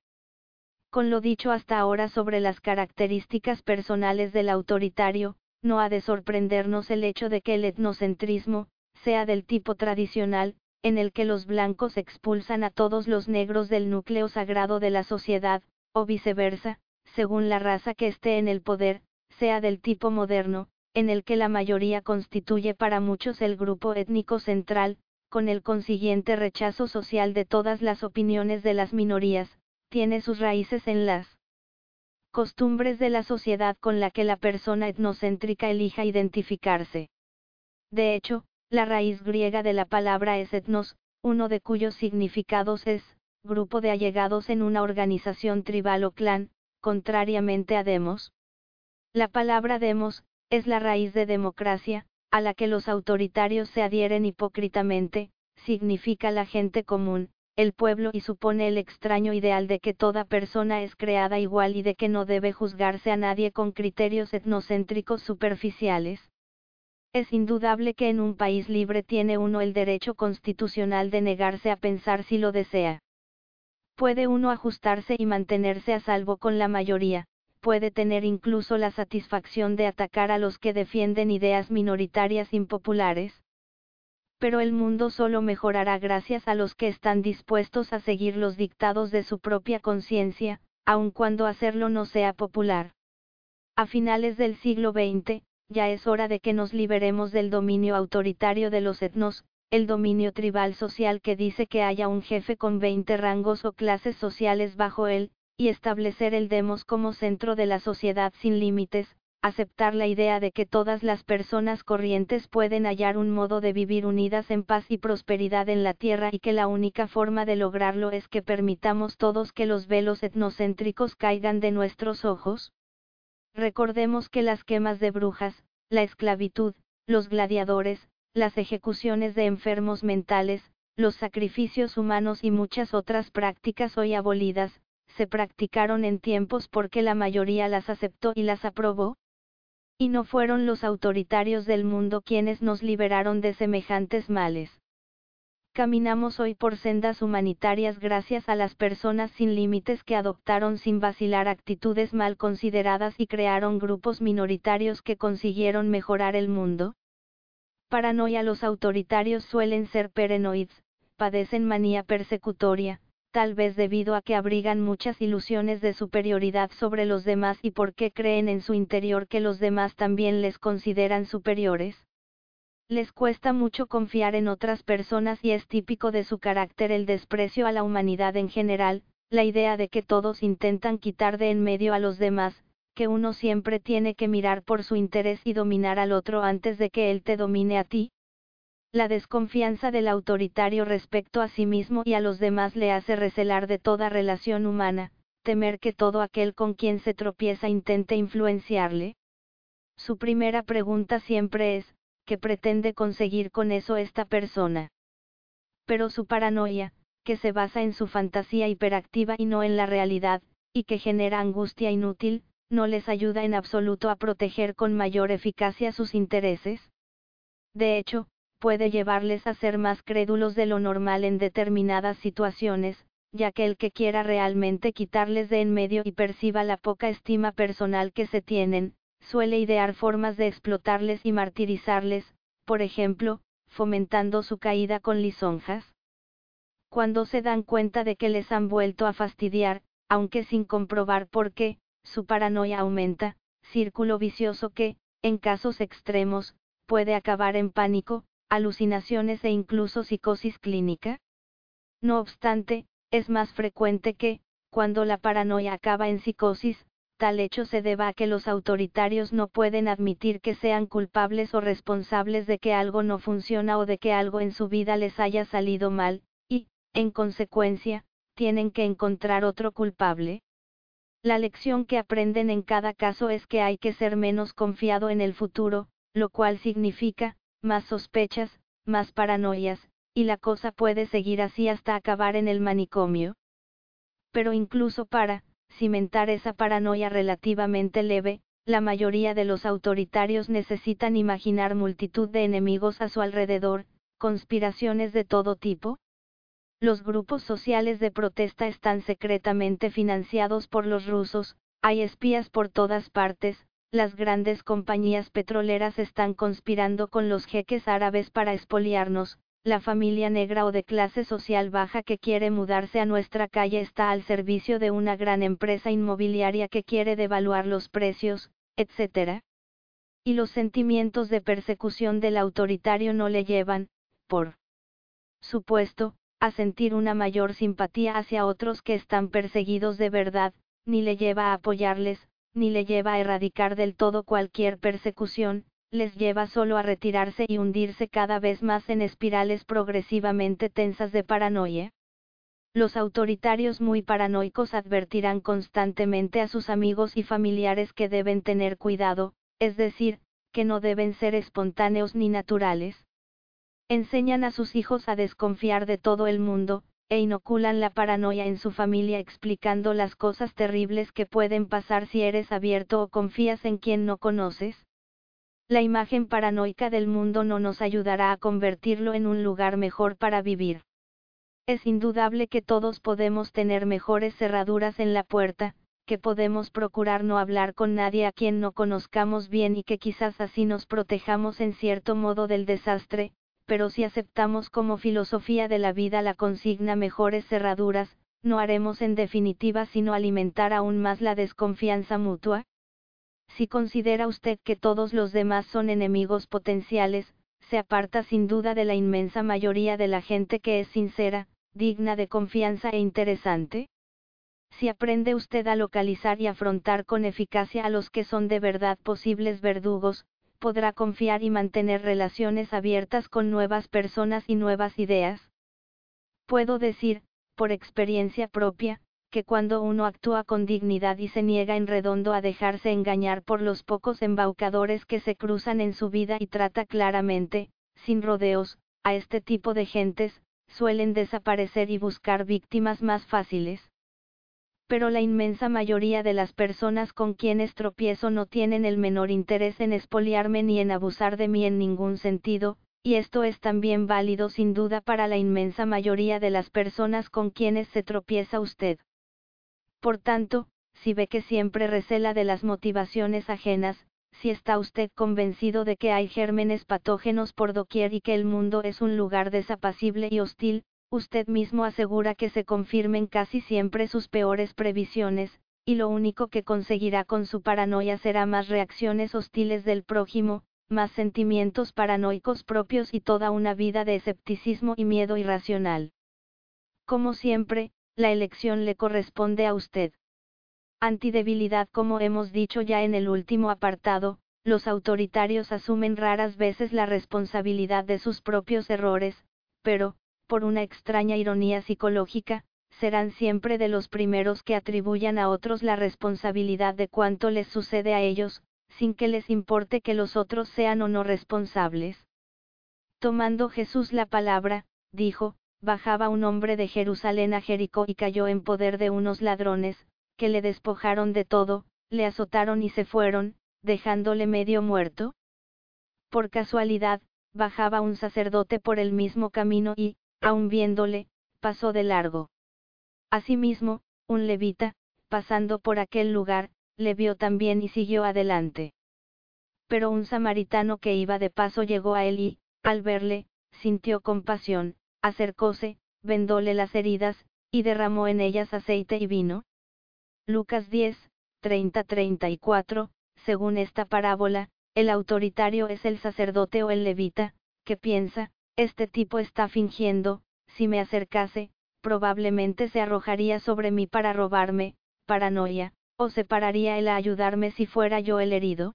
Con lo dicho hasta ahora sobre las características personales del autoritario, no ha de sorprendernos el hecho de que el etnocentrismo, sea del tipo tradicional, en el que los blancos expulsan a todos los negros del núcleo sagrado de la sociedad, o viceversa, según la raza que esté en el poder, sea del tipo moderno, en el que la mayoría constituye para muchos el grupo étnico central, con el consiguiente rechazo social de todas las opiniones de las minorías, tiene sus raíces en las costumbres de la sociedad con la que la persona etnocéntrica elija identificarse. De hecho, la raíz griega de la palabra es etnos, uno de cuyos significados es, grupo de allegados en una organización tribal o clan, contrariamente a demos. La palabra demos, es la raíz de democracia, a la que los autoritarios se adhieren hipócritamente, significa la gente común, el pueblo y supone el extraño ideal de que toda persona es creada igual y de que no debe juzgarse a nadie con criterios etnocéntricos superficiales. Es indudable que en un país libre tiene uno el derecho constitucional de negarse a pensar si lo desea. Puede uno ajustarse y mantenerse a salvo con la mayoría, puede tener incluso la satisfacción de atacar a los que defienden ideas minoritarias impopulares. pero el mundo solo mejorará gracias a los que están dispuestos a seguir los dictados de su propia conciencia, aun cuando hacerlo no sea popular. A finales del siglo XX, ya es hora de que nos liberemos del dominio autoritario de los etnos, el dominio tribal social que dice que haya un jefe con 20 rangos o clases sociales bajo él, y establecer el demos como centro de la sociedad sin límites, aceptar la idea de que todas las personas corrientes pueden hallar un modo de vivir unidas en paz y prosperidad en la tierra y que la única forma de lograrlo es que permitamos todos que los velos etnocéntricos caigan de nuestros ojos? Recordemos que las quemas de brujas, la esclavitud, los gladiadores, las ejecuciones de enfermos mentales, los sacrificios humanos y muchas otras prácticas hoy abolidas, se practicaron en tiempos porque la mayoría las aceptó y las aprobó? Y no fueron los autoritarios del mundo quienes nos liberaron de semejantes males. Caminamos hoy por sendas humanitarias gracias a las personas sin límites que adoptaron sin vacilar actitudes mal consideradas y crearon grupos minoritarios que consiguieron mejorar el mundo. Paranoia Los autoritarios suelen ser perenoids, padecen manía persecutoria, tal vez debido a que abrigan muchas ilusiones de superioridad sobre los demás y porque creen en su interior que los demás también les consideran superiores. Les cuesta mucho confiar en otras personas y es típico de su carácter el desprecio a la humanidad en general, la idea de que todos intentan quitar de en medio a los demás, que uno siempre tiene que mirar por su interés y dominar al otro antes de que él te domine a ti? La desconfianza del autoritario respecto a sí mismo y a los demás le hace recelar de toda relación humana, temer que todo aquel con quien se tropieza intente influenciarle. Su primera pregunta siempre es, ¿qué pretende conseguir con eso esta persona? Pero su paranoia, que se basa en su fantasía hiperactiva y no en la realidad, y que genera angustia inútil, no les ayuda en absoluto a proteger con mayor eficacia sus intereses? De hecho, puede llevarles a ser más crédulos de lo normal en determinadas situaciones, ya que el que quiera realmente quitarles de en medio y perciba la poca estima personal que se tienen, suele idear formas de explotarles y martirizarles, por ejemplo, fomentando su caída con lisonjas. Cuando se dan cuenta de que les han vuelto a fastidiar, aunque sin comprobar por qué, su paranoia aumenta, círculo vicioso que, en casos extremos, puede acabar en pánico, alucinaciones e incluso psicosis clínica? No obstante, es más frecuente que, cuando la paranoia acaba en psicosis, tal hecho se deba a que los autoritarios no pueden admitir que sean culpables o responsables de que algo no funciona o de que algo en su vida les haya salido mal, y, en consecuencia, tienen que encontrar otro culpable. La lección que aprenden en cada caso es que hay que ser menos confiado en el futuro, lo cual significa, más sospechas, más paranoias, y la cosa puede seguir así hasta acabar en el manicomio. Pero incluso para, cimentar esa paranoia relativamente leve, la mayoría de los autoritarios necesitan imaginar multitud de enemigos a su alrededor, conspiraciones de todo tipo, los grupos sociales de protesta están secretamente financiados por los rusos, hay espías por todas partes, las grandes compañías petroleras están conspirando con los jeques árabes para expoliarnos, la familia negra o de clase social baja que quiere mudarse a nuestra calle está al servicio de una gran empresa inmobiliaria que quiere devaluar los precios, etc. Y los sentimientos de persecución del autoritario no le llevan, por supuesto, a sentir una mayor simpatía hacia otros que están perseguidos de verdad, ni le lleva a apoyarles, ni le lleva a erradicar del todo cualquier persecución, les lleva solo a retirarse y hundirse cada vez más en espirales progresivamente tensas de paranoia. Los autoritarios muy paranoicos advertirán constantemente a sus amigos y familiares que deben tener cuidado, es decir, que no deben ser espontáneos ni naturales. Enseñan a sus hijos a desconfiar de todo el mundo, e inoculan la paranoia en su familia explicando las cosas terribles que pueden pasar si eres abierto o confías en quien no conoces. La imagen paranoica del mundo no nos ayudará a convertirlo en un lugar mejor para vivir. Es indudable que todos podemos tener mejores cerraduras en la puerta, que podemos procurar no hablar con nadie a quien no conozcamos bien y que quizás así nos protejamos en cierto modo del desastre, pero si aceptamos como filosofía de la vida la consigna mejores cerraduras, no haremos en definitiva sino alimentar aún más la desconfianza mutua. Si considera usted que todos los demás son enemigos potenciales, se aparta sin duda de la inmensa mayoría de la gente que es sincera, digna de confianza e interesante. Si aprende usted a localizar y afrontar con eficacia a los que son de verdad posibles verdugos, podrá confiar y mantener relaciones abiertas con nuevas personas y nuevas ideas. Puedo decir, por experiencia propia, que cuando uno actúa con dignidad y se niega en redondo a dejarse engañar por los pocos embaucadores que se cruzan en su vida y trata claramente, sin rodeos, a este tipo de gentes, suelen desaparecer y buscar víctimas más fáciles. Pero la inmensa mayoría de las personas con quienes tropiezo no tienen el menor interés en espoliarme ni en abusar de mí en ningún sentido, y esto es también válido sin duda para la inmensa mayoría de las personas con quienes se tropieza usted. Por tanto, si ve que siempre recela de las motivaciones ajenas, si está usted convencido de que hay gérmenes patógenos por doquier y que el mundo es un lugar desapacible y hostil, usted mismo asegura que se confirmen casi siempre sus peores previsiones, y lo único que conseguirá con su paranoia será más reacciones hostiles del prójimo, más sentimientos paranoicos propios y toda una vida de escepticismo y miedo irracional. Como siempre, la elección le corresponde a usted. Antidebilidad Como hemos dicho ya en el último apartado, los autoritarios asumen raras veces la responsabilidad de sus propios errores, pero, por una extraña ironía psicológica, serán siempre de los primeros que atribuyan a otros la responsabilidad de cuanto les sucede a ellos, sin que les importe que los otros sean o no responsables. Tomando Jesús la palabra, dijo, bajaba un hombre de Jerusalén a Jericó y cayó en poder de unos ladrones, que le despojaron de todo, le azotaron y se fueron, dejándole medio muerto. Por casualidad, bajaba un sacerdote por el mismo camino y, aun viéndole, pasó de largo. Asimismo, un levita, pasando por aquel lugar, le vio también y siguió adelante. Pero un samaritano que iba de paso llegó a él y, al verle, sintió compasión, acercóse, vendóle las heridas, y derramó en ellas aceite y vino. Lucas 10, 30-34, según esta parábola, el autoritario es el sacerdote o el levita, que piensa, este tipo está fingiendo, si me acercase, probablemente se arrojaría sobre mí para robarme, paranoia, ¿O se pararía él a ayudarme si fuera yo el herido?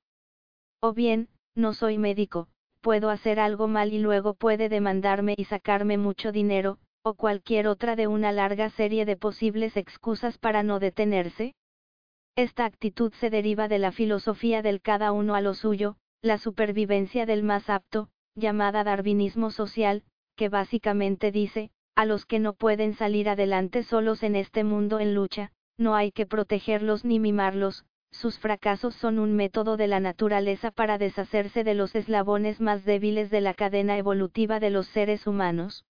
O bien, no soy médico, puedo hacer algo mal y luego puede demandarme y sacarme mucho dinero, o cualquier otra de una larga serie de posibles excusas para no detenerse? Esta actitud se deriva de la filosofía del cada uno a lo suyo, la supervivencia del más apto, llamada darwinismo social, que básicamente dice, a los que no pueden salir adelante solos en este mundo en lucha, no hay que protegerlos ni mimarlos, sus fracasos son un método de la naturaleza para deshacerse de los eslabones más débiles de la cadena evolutiva de los seres humanos.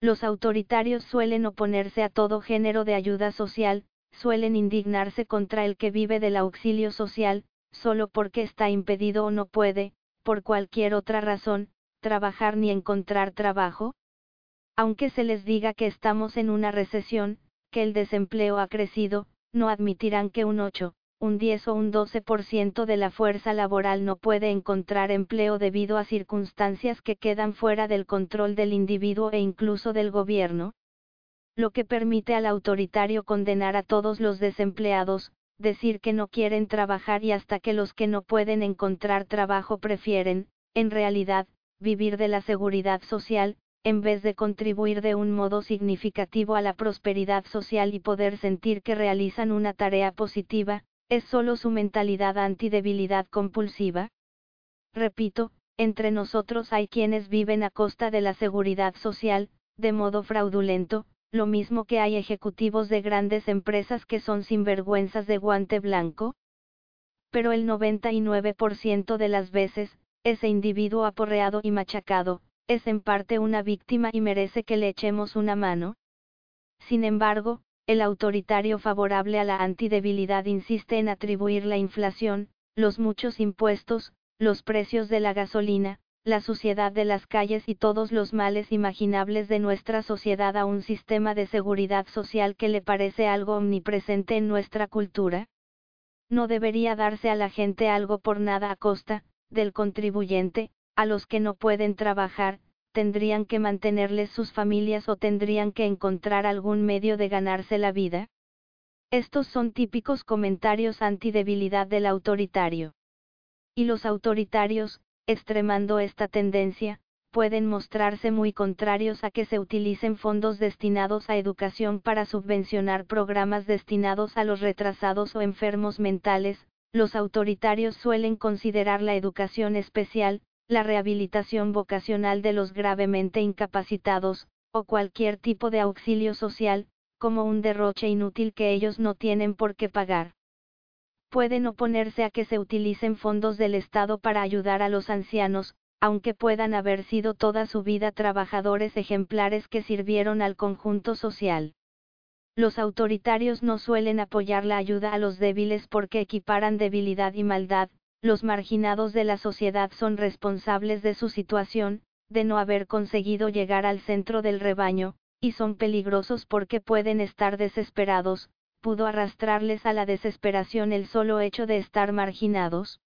Los autoritarios suelen oponerse a todo género de ayuda social, suelen indignarse contra el que vive del auxilio social, solo porque está impedido o no puede, por cualquier otra razón, trabajar ni encontrar trabajo. Aunque se les diga que estamos en una recesión, que el desempleo ha crecido, no admitirán que un 8, un 10 o un 12% de la fuerza laboral no puede encontrar empleo debido a circunstancias que quedan fuera del control del individuo e incluso del gobierno. Lo que permite al autoritario condenar a todos los desempleados, decir que no quieren trabajar y hasta que los que no pueden encontrar trabajo prefieren, en realidad, vivir de la seguridad social, en vez de contribuir de un modo significativo a la prosperidad social y poder sentir que realizan una tarea positiva, es solo su mentalidad antidebilidad compulsiva? Repito, entre nosotros hay quienes viven a costa de la seguridad social, de modo fraudulento, lo mismo que hay ejecutivos de grandes empresas que son sinvergüenzas de guante blanco. Pero el 99% de las veces, ese individuo aporreado y machacado, es en parte una víctima y merece que le echemos una mano. Sin embargo, el autoritario favorable a la antidebilidad insiste en atribuir la inflación, los muchos impuestos, los precios de la gasolina, la suciedad de las calles y todos los males imaginables de nuestra sociedad a un sistema de seguridad social que le parece algo omnipresente en nuestra cultura? No debería darse a la gente algo por nada a costa, del contribuyente, a los que no pueden trabajar, tendrían que mantenerles sus familias o tendrían que encontrar algún medio de ganarse la vida? Estos son típicos comentarios antidebilidad del autoritario. Y los autoritarios, extremando esta tendencia, pueden mostrarse muy contrarios a que se utilicen fondos destinados a educación para subvencionar programas destinados a los retrasados o enfermos mentales, los autoritarios suelen considerar la educación especial, la rehabilitación vocacional de los gravemente incapacitados, o cualquier tipo de auxilio social, como un derroche inútil que ellos no tienen por qué pagar. Pueden oponerse a que se utilicen fondos del Estado para ayudar a los ancianos, aunque puedan haber sido toda su vida trabajadores ejemplares que sirvieron al conjunto social. Los autoritarios no suelen apoyar la ayuda a los débiles porque equiparan debilidad y maldad, los marginados de la sociedad son responsables de su situación, de no haber conseguido llegar al centro del rebaño, y son peligrosos porque pueden estar desesperados, pudo arrastrarles a la desesperación el solo hecho de estar marginados.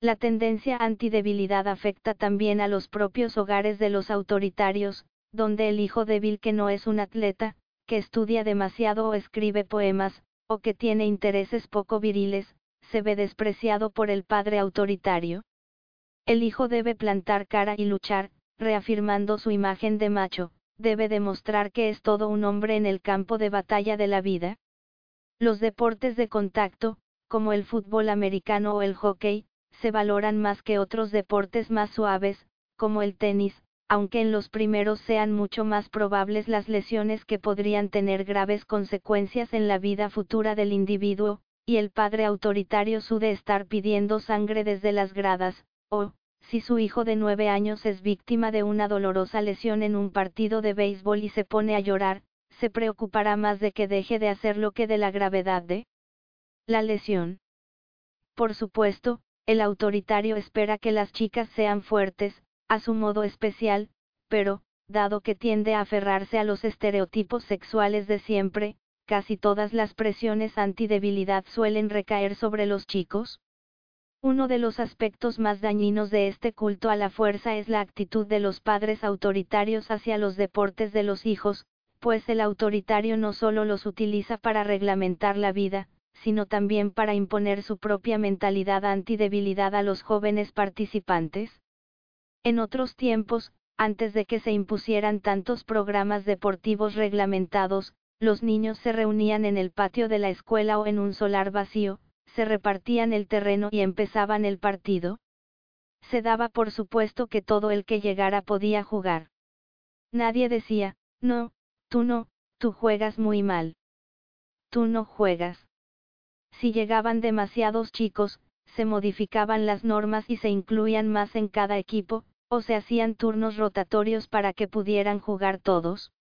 La tendencia antidebilidad afecta también a los propios hogares de los autoritarios, donde el hijo débil que no es un atleta, que estudia demasiado o escribe poemas, o que tiene intereses poco viriles, se ve despreciado por el padre autoritario. El hijo debe plantar cara y luchar, reafirmando su imagen de macho, debe demostrar que es todo un hombre en el campo de batalla de la vida. Los deportes de contacto, como el fútbol americano o el hockey, se valoran más que otros deportes más suaves, como el tenis, aunque en los primeros sean mucho más probables las lesiones que podrían tener graves consecuencias en la vida futura del individuo, y el padre autoritario sude estar pidiendo sangre desde las gradas, o, si su hijo de nueve años es víctima de una dolorosa lesión en un partido de béisbol y se pone a llorar, se preocupará más de que deje de hacerlo que de la gravedad de la lesión. Por supuesto, el autoritario espera que las chicas sean fuertes, a su modo especial, pero, dado que tiende a aferrarse a los estereotipos sexuales de siempre, casi todas las presiones antidebilidad suelen recaer sobre los chicos. Uno de los aspectos más dañinos de este culto a la fuerza es la actitud de los padres autoritarios hacia los deportes de los hijos, pues el autoritario no solo los utiliza para reglamentar la vida, sino también para imponer su propia mentalidad antidebilidad a los jóvenes participantes? En otros tiempos, antes de que se impusieran tantos programas deportivos reglamentados, los niños se reunían en el patio de la escuela o en un solar vacío, se repartían el terreno y empezaban el partido. Se daba por supuesto que todo el que llegara podía jugar. Nadie decía, no, tú no, tú juegas muy mal. Tú no juegas. Si llegaban demasiados chicos, se modificaban las normas y se incluían más en cada equipo, o se hacían turnos rotatorios para que pudieran jugar todos.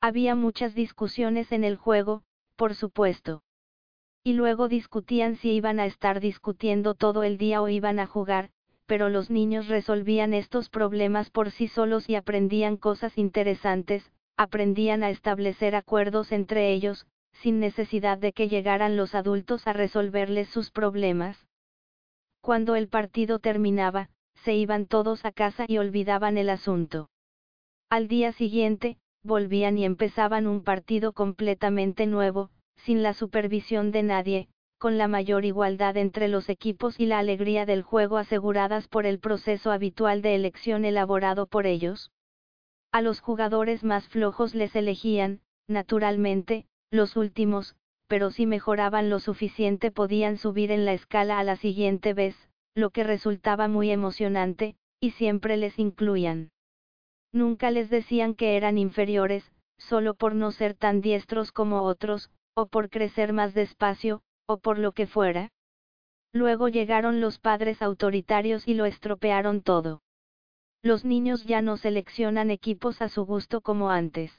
Había muchas discusiones en el juego, por supuesto. Y luego discutían si iban a estar discutiendo todo el día o iban a jugar, pero los niños resolvían estos problemas por sí solos y aprendían cosas interesantes, aprendían a establecer acuerdos entre ellos, sin necesidad de que llegaran los adultos a resolverles sus problemas. Cuando el partido terminaba, se iban todos a casa y olvidaban el asunto. Al día siguiente, volvían y empezaban un partido completamente nuevo, sin la supervisión de nadie, con la mayor igualdad entre los equipos y la alegría del juego aseguradas por el proceso habitual de elección elaborado por ellos. A los jugadores más flojos les elegían, naturalmente, los últimos, pero si mejoraban lo suficiente podían subir en la escala a la siguiente vez, lo que resultaba muy emocionante, y siempre les incluían. Nunca les decían que eran inferiores, solo por no ser tan diestros como otros, o por crecer más despacio, o por lo que fuera. Luego llegaron los padres autoritarios y lo estropearon todo. Los niños ya no seleccionan equipos a su gusto como antes.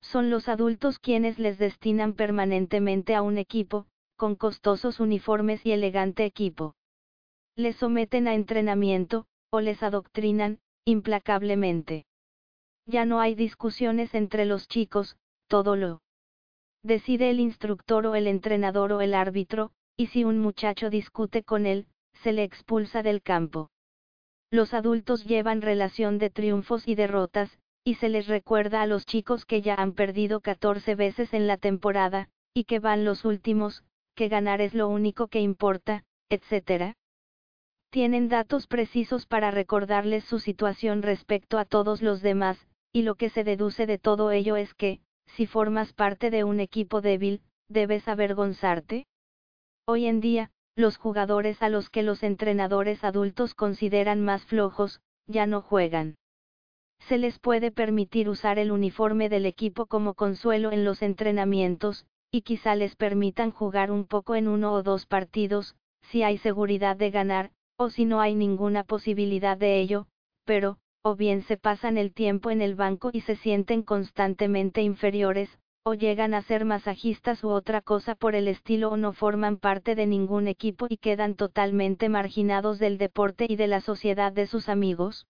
Son los adultos quienes les destinan permanentemente a un equipo, con costosos uniformes y elegante equipo. Les someten a entrenamiento, o les adoctrinan, implacablemente. Ya no hay discusiones entre los chicos, todo lo decide el instructor o el entrenador o el árbitro, y si un muchacho discute con él, se le expulsa del campo. Los adultos llevan relación de triunfos y derrotas, y se les recuerda a los chicos que ya han perdido 14 veces en la temporada, y que van los últimos, que ganar es lo único que importa, etc. Tienen datos precisos para recordarles su situación respecto a todos los demás, y lo que se deduce de todo ello es que, si formas parte de un equipo débil, debes avergonzarte. Hoy en día, los jugadores a los que los entrenadores adultos consideran más flojos, ya no juegan. Se les puede permitir usar el uniforme del equipo como consuelo en los entrenamientos, y quizá les permitan jugar un poco en uno o dos partidos, si hay seguridad de ganar, o si no hay ninguna posibilidad de ello, pero, o bien se pasan el tiempo en el banco y se sienten constantemente inferiores, o llegan a ser masajistas u otra cosa por el estilo o no forman parte de ningún equipo y quedan totalmente marginados del deporte y de la sociedad de sus amigos.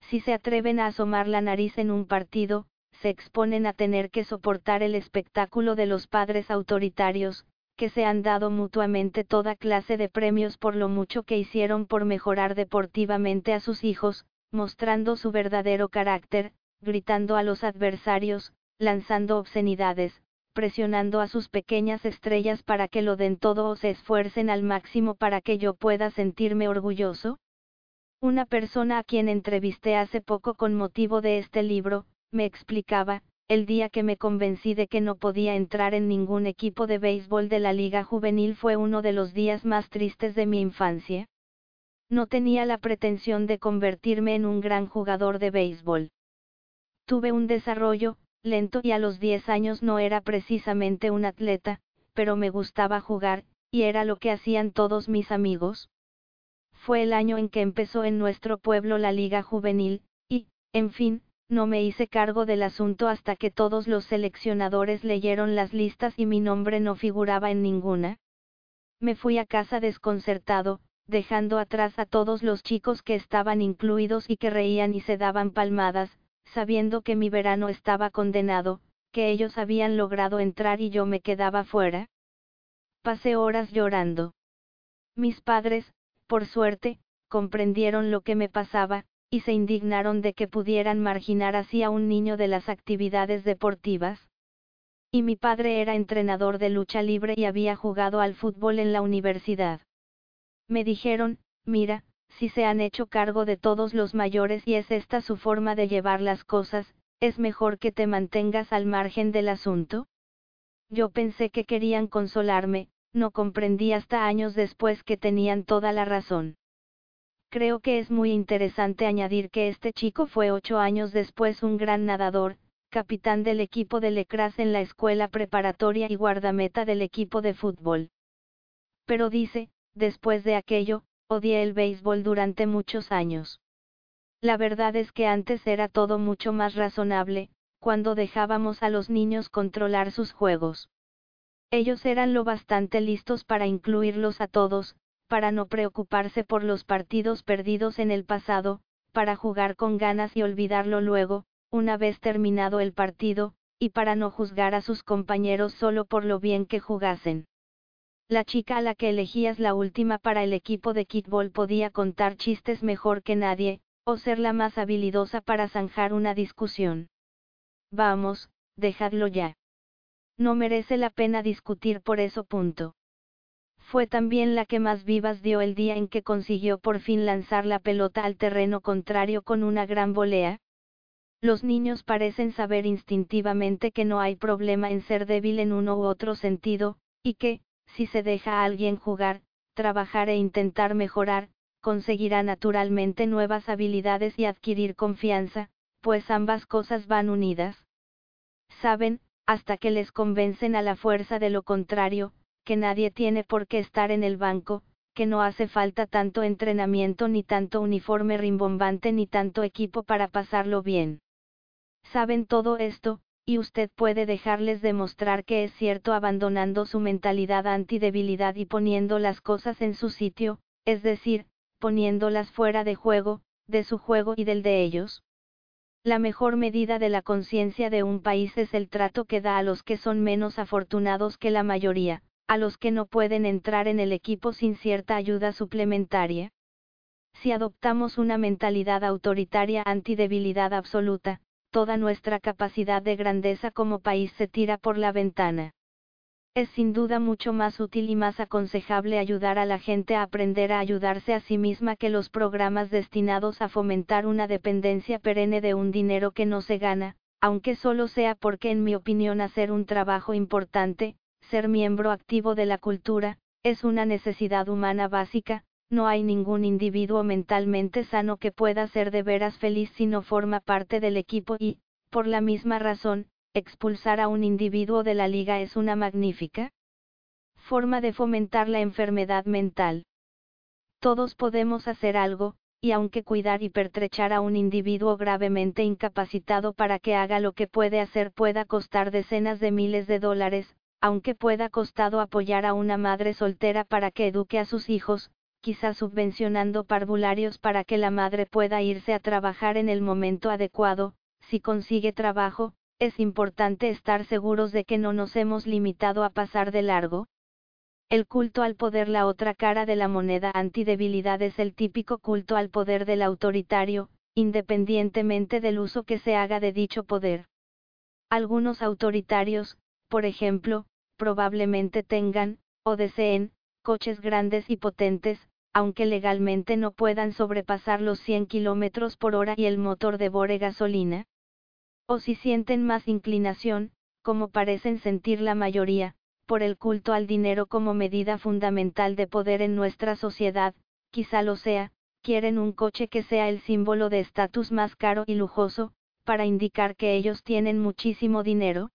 Si se atreven a asomar la nariz en un partido, se exponen a tener que soportar el espectáculo de los padres autoritarios, que se han dado mutuamente toda clase de premios por lo mucho que hicieron por mejorar deportivamente a sus hijos, mostrando su verdadero carácter, gritando a los adversarios, lanzando obscenidades, presionando a sus pequeñas estrellas para que lo den todo o se esfuercen al máximo para que yo pueda sentirme orgulloso? Una persona a quien entrevisté hace poco con motivo de este libro, me explicaba, el día que me convencí de que no podía entrar en ningún equipo de béisbol de la liga juvenil fue uno de los días más tristes de mi infancia. No tenía la pretensión de convertirme en un gran jugador de béisbol. Tuve un desarrollo, lento y a los 10 años no era precisamente un atleta, pero me gustaba jugar, y era lo que hacían todos mis amigos. Fue el año en que empezó en nuestro pueblo la liga juvenil, y, en fin, no me hice cargo del asunto hasta que todos los seleccionadores leyeron las listas y mi nombre no figuraba en ninguna. Me fui a casa desconcertado, dejando atrás a todos los chicos que estaban incluidos y que reían y se daban palmadas, sabiendo que mi verano estaba condenado, que ellos habían logrado entrar y yo me quedaba fuera. Pasé horas llorando. Mis padres, por suerte, comprendieron lo que me pasaba, y se indignaron de que pudieran marginar así a un niño de las actividades deportivas. Y mi padre era entrenador de lucha libre y había jugado al fútbol en la universidad. Me dijeron, mira, si se han hecho cargo de todos los mayores y es esta su forma de llevar las cosas, es mejor que te mantengas al margen del asunto. Yo pensé que querían consolarme, no comprendí hasta años después que tenían toda la razón. Creo que es muy interesante añadir que este chico fue ocho años después un gran nadador, capitán del equipo de Lecras en la escuela preparatoria y guardameta del equipo de fútbol. Pero dice, después de aquello, odié el béisbol durante muchos años. La verdad es que antes era todo mucho más razonable, cuando dejábamos a los niños controlar sus juegos. Ellos eran lo bastante listos para incluirlos a todos, para no preocuparse por los partidos perdidos en el pasado, para jugar con ganas y olvidarlo luego, una vez terminado el partido, y para no juzgar a sus compañeros solo por lo bien que jugasen. La chica a la que elegías la última para el equipo de kickball podía contar chistes mejor que nadie, o ser la más habilidosa para zanjar una discusión. Vamos, dejadlo ya. No merece la pena discutir por eso. Punto. Fue también la que más vivas dio el día en que consiguió por fin lanzar la pelota al terreno contrario con una gran volea. Los niños parecen saber instintivamente que no hay problema en ser débil en uno u otro sentido, y que, si se deja a alguien jugar, trabajar e intentar mejorar, conseguirá naturalmente nuevas habilidades y adquirir confianza, pues ambas cosas van unidas. Saben, hasta que les convencen a la fuerza de lo contrario, que nadie tiene por qué estar en el banco, que no hace falta tanto entrenamiento ni tanto uniforme rimbombante ni tanto equipo para pasarlo bien. Saben todo esto, y usted puede dejarles demostrar que es cierto abandonando su mentalidad antidebilidad y poniendo las cosas en su sitio, es decir, poniéndolas fuera de juego, de su juego y del de ellos. La mejor medida de la conciencia de un país es el trato que da a los que son menos afortunados que la mayoría, a los que no pueden entrar en el equipo sin cierta ayuda suplementaria. Si adoptamos una mentalidad autoritaria anti-debilidad absoluta, toda nuestra capacidad de grandeza como país se tira por la ventana. Es sin duda mucho más útil y más aconsejable ayudar a la gente a aprender a ayudarse a sí misma que los programas destinados a fomentar una dependencia perenne de un dinero que no se gana, aunque solo sea porque en mi opinión hacer un trabajo importante, ser miembro activo de la cultura, es una necesidad humana básica, no hay ningún individuo mentalmente sano que pueda ser de veras feliz si no forma parte del equipo y, por la misma razón, expulsar a un individuo de la liga es una magnífica forma de fomentar la enfermedad mental. Todos podemos hacer algo, y aunque cuidar y pertrechar a un individuo gravemente incapacitado para que haga lo que puede hacer pueda costar decenas de miles de dólares, aunque pueda costado apoyar a una madre soltera para que eduque a sus hijos, quizás subvencionando parvularios para que la madre pueda irse a trabajar en el momento adecuado, si consigue trabajo, es importante estar seguros de que no nos hemos limitado a pasar de largo. El culto al poder, la otra cara de la moneda antidebilidad es el típico culto al poder del autoritario, independientemente del uso que se haga de dicho poder. Algunos autoritarios, por ejemplo, probablemente tengan, o deseen, coches grandes y potentes, aunque legalmente no puedan sobrepasar los 100 km por hora y el motor devore gasolina. O si sienten más inclinación, como parecen sentir la mayoría, por el culto al dinero como medida fundamental de poder en nuestra sociedad, quizá lo sea, quieren un coche que sea el símbolo de estatus más caro y lujoso, para indicar que ellos tienen muchísimo dinero.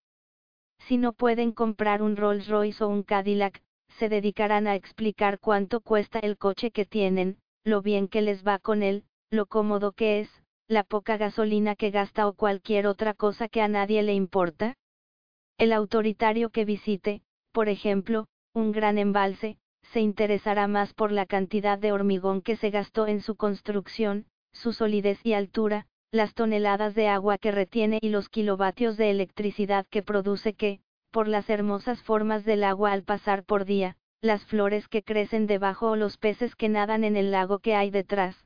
Si no pueden comprar un Rolls Royce o un Cadillac, se dedicarán a explicar cuánto cuesta el coche que tienen, lo bien que les va con él, lo cómodo que es, la poca gasolina que gasta o cualquier otra cosa que a nadie le importa? El autoritario que visite, por ejemplo, un gran embalse, se interesará más por la cantidad de hormigón que se gastó en su construcción, su solidez y altura, las toneladas de agua que retiene y los kilovatios de electricidad que produce que, por las hermosas formas del agua al pasar por día, las flores que crecen debajo o los peces que nadan en el lago que hay detrás,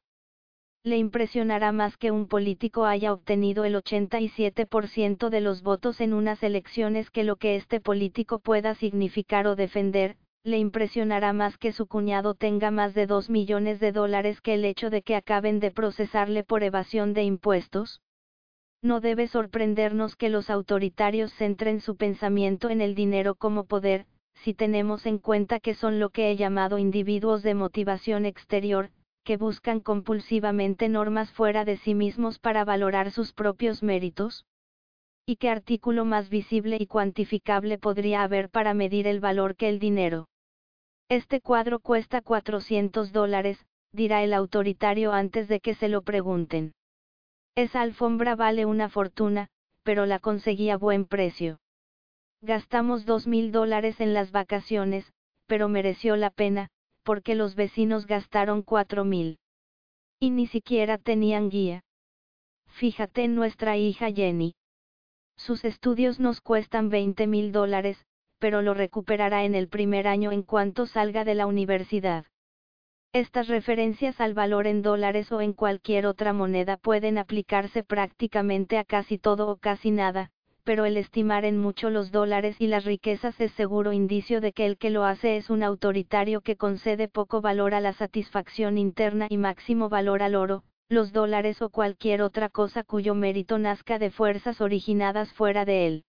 le impresionará más que un político haya obtenido el 87% de los votos en unas elecciones que lo que este político pueda significar o defender, le impresionará más que su cuñado tenga más de 2 millones de dólares que el hecho de que acaben de procesarle por evasión de impuestos. No debe sorprendernos que los autoritarios centren su pensamiento en el dinero como poder, si tenemos en cuenta que son lo que he llamado individuos de motivación exterior, que buscan compulsivamente normas fuera de sí mismos para valorar sus propios méritos? ¿Y qué artículo más visible y cuantificable podría haber para medir el valor que el dinero? Este cuadro cuesta 400 dólares, dirá el autoritario antes de que se lo pregunten. Esa alfombra vale una fortuna, pero la conseguí a buen precio. Gastamos dos mil dólares en las vacaciones, pero mereció la pena, porque los vecinos gastaron cuatro mil. Y ni siquiera tenían guía. Fíjate en nuestra hija Jenny. Sus estudios nos cuestan 20 mil dólares, pero lo recuperará en el primer año en cuanto salga de la universidad. Estas referencias al valor en dólares o en cualquier otra moneda pueden aplicarse prácticamente a casi todo o casi nada, pero el estimar en mucho los dólares y las riquezas es seguro indicio de que el que lo hace es un autoritario que concede poco valor a la satisfacción interna y máximo valor al oro, los dólares o cualquier otra cosa cuyo mérito nazca de fuerzas originadas fuera de él.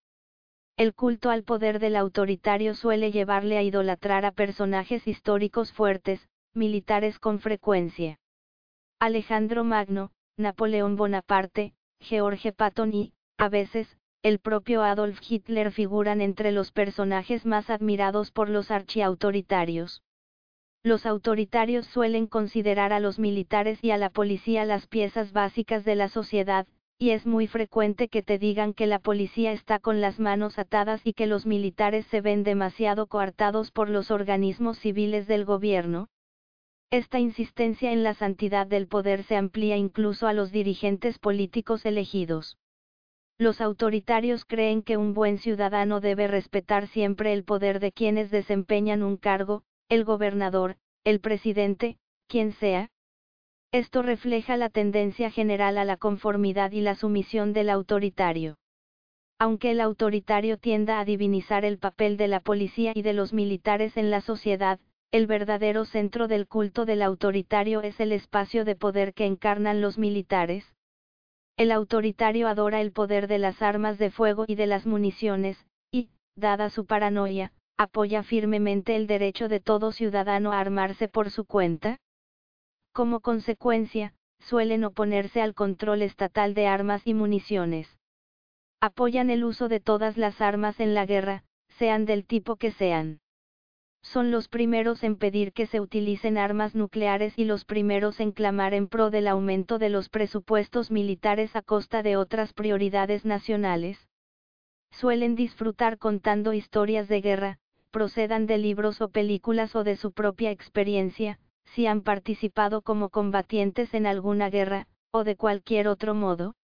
El culto al poder del autoritario suele llevarle a idolatrar a personajes históricos fuertes, militares con frecuencia. Alejandro Magno, Napoleón Bonaparte, George Patton y, a veces, el propio Adolf Hitler figuran entre los personajes más admirados por los archiautoritarios. Los autoritarios suelen considerar a los militares y a la policía las piezas básicas de la sociedad, y es muy frecuente que te digan que la policía está con las manos atadas y que los militares se ven demasiado coartados por los organismos civiles del gobierno. Esta insistencia en la santidad del poder se amplía incluso a los dirigentes políticos elegidos. Los autoritarios creen que un buen ciudadano debe respetar siempre el poder de quienes desempeñan un cargo, el gobernador, el presidente, quien sea. Esto refleja la tendencia general a la conformidad y la sumisión del autoritario. Aunque el autoritario tienda a divinizar el papel de la policía y de los militares en la sociedad, el verdadero centro del culto del autoritario es el espacio de poder que encarnan los militares. El autoritario adora el poder de las armas de fuego y de las municiones, y, dada su paranoia, apoya firmemente el derecho de todo ciudadano a armarse por su cuenta. Como consecuencia, suelen oponerse al control estatal de armas y municiones. Apoyan el uso de todas las armas en la guerra, sean del tipo que sean son los primeros en pedir que se utilicen armas nucleares y los primeros en clamar en pro del aumento de los presupuestos militares a costa de otras prioridades nacionales. Suelen disfrutar contando historias de guerra, procedan de libros o películas o de su propia experiencia, si han participado como combatientes en alguna guerra, o de cualquier otro modo.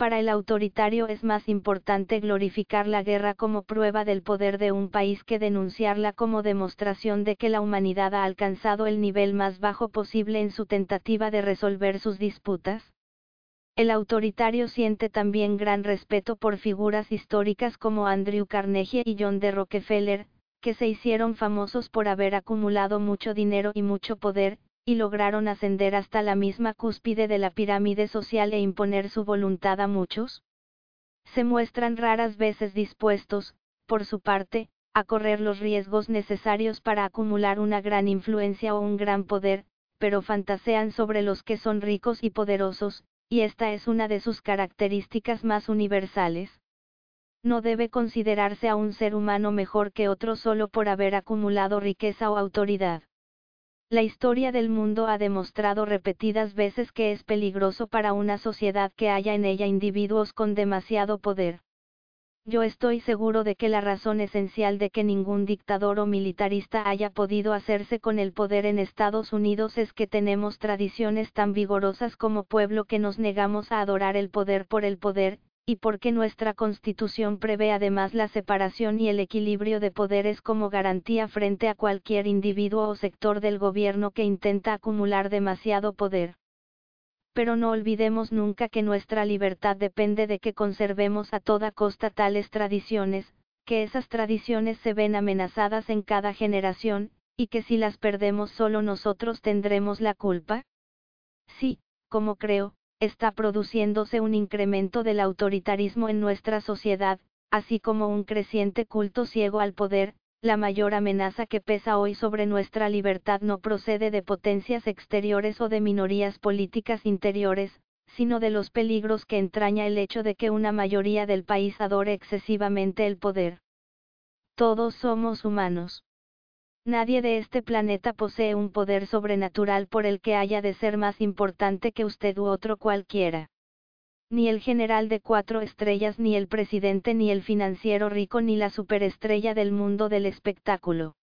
Para el autoritario es más importante glorificar la guerra como prueba del poder de un país que denunciarla como demostración de que la humanidad ha alcanzado el nivel más bajo posible en su tentativa de resolver sus disputas. El autoritario siente también gran respeto por figuras históricas como Andrew Carnegie y John D. Rockefeller, que se hicieron famosos por haber acumulado mucho dinero y mucho poder, y lograron ascender hasta la misma cúspide de la pirámide social e imponer su voluntad a muchos? Se muestran raras veces dispuestos, por su parte, a correr los riesgos necesarios para acumular una gran influencia o un gran poder, pero fantasean sobre los que son ricos y poderosos, y esta es una de sus características más universales. No debe considerarse a un ser humano mejor que otro solo por haber acumulado riqueza o autoridad. La historia del mundo ha demostrado repetidas veces que es peligroso para una sociedad que haya en ella individuos con demasiado poder. Yo estoy seguro de que la razón esencial de que ningún dictador o militarista haya podido hacerse con el poder en Estados Unidos es que tenemos tradiciones tan vigorosas como pueblo que nos negamos a adorar el poder por el poder, y porque nuestra constitución prevé además la separación y el equilibrio de poderes como garantía frente a cualquier individuo o sector del gobierno que intenta acumular demasiado poder. Pero no olvidemos nunca que nuestra libertad depende de que conservemos a toda costa tales tradiciones, que esas tradiciones se ven amenazadas en cada generación, y que si las perdemos solo nosotros tendremos la culpa? Sí, como creo, está produciéndose un incremento del autoritarismo en nuestra sociedad, así como un creciente culto ciego al poder, la mayor amenaza que pesa hoy sobre nuestra libertad no procede de potencias exteriores o de minorías políticas interiores, sino de los peligros que entraña el hecho de que una mayoría del país adore excesivamente el poder. Todos somos humanos. Nadie de este planeta posee un poder sobrenatural por el que haya de ser más importante que usted u otro cualquiera. Ni el general de cuatro estrellas, ni el presidente, ni el financiero rico, ni la superestrella del mundo del espectáculo.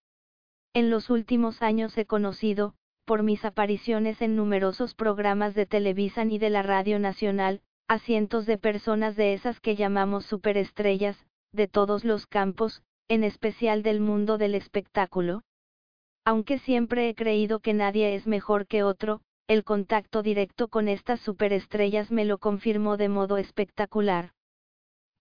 En los últimos años he conocido, por mis apariciones en numerosos programas de televisión y de la Radio Nacional, a cientos de personas de esas que llamamos superestrellas, de todos los campos, en especial del mundo del espectáculo, aunque siempre he creído que nadie es mejor que otro, el contacto directo con estas superestrellas me lo confirmó de modo espectacular.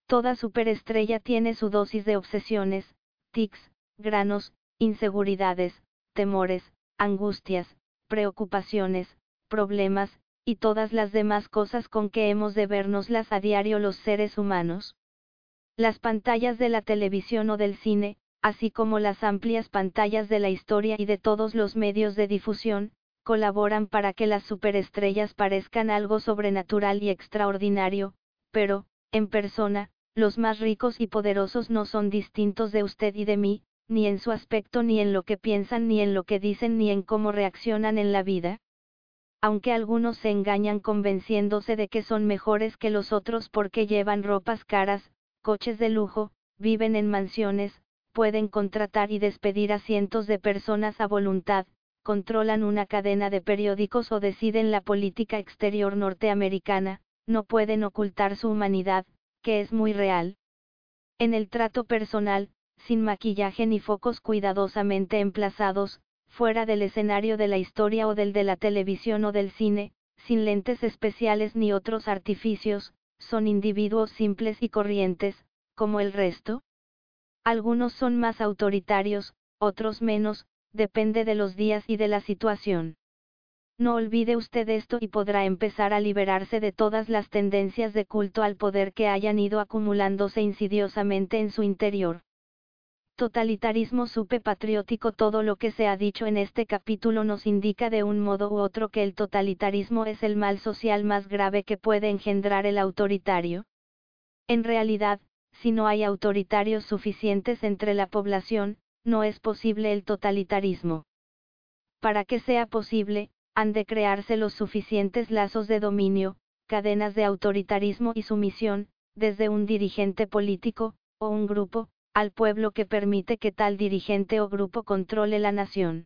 Toda superestrella tiene su dosis de obsesiones, tics, granos, inseguridades, temores, angustias, preocupaciones, problemas, y todas las demás cosas con que hemos de vernoslas a diario los seres humanos. Las pantallas de la televisión o del cine, así como las amplias pantallas de la historia y de todos los medios de difusión, colaboran para que las superestrellas parezcan algo sobrenatural y extraordinario, pero, en persona, los más ricos y poderosos no son distintos de usted y de mí, ni en su aspecto ni en lo que piensan ni en lo que dicen ni en cómo reaccionan en la vida. Aunque algunos se engañan convenciéndose de que son mejores que los otros porque llevan ropas caras, coches de lujo, viven en mansiones, pueden contratar y despedir a cientos de personas a voluntad, controlan una cadena de periódicos o deciden la política exterior norteamericana, no pueden ocultar su humanidad, que es muy real. En el trato personal, sin maquillaje ni focos cuidadosamente emplazados, fuera del escenario de la historia o del de la televisión o del cine, sin lentes especiales ni otros artificios, son individuos simples y corrientes, como el resto. Algunos son más autoritarios, otros menos, depende de los días y de la situación. No olvide usted esto y podrá empezar a liberarse de todas las tendencias de culto al poder que hayan ido acumulándose insidiosamente en su interior. Totalitarismo supe patriótico Todo lo que se ha dicho en este capítulo nos indica de un modo u otro que el totalitarismo es el mal social más grave que puede engendrar el autoritario. En realidad, si no hay autoritarios suficientes entre la población, no es posible el totalitarismo. Para que sea posible, han de crearse los suficientes lazos de dominio, cadenas de autoritarismo y sumisión, desde un dirigente político, o un grupo, al pueblo que permite que tal dirigente o grupo controle la nación.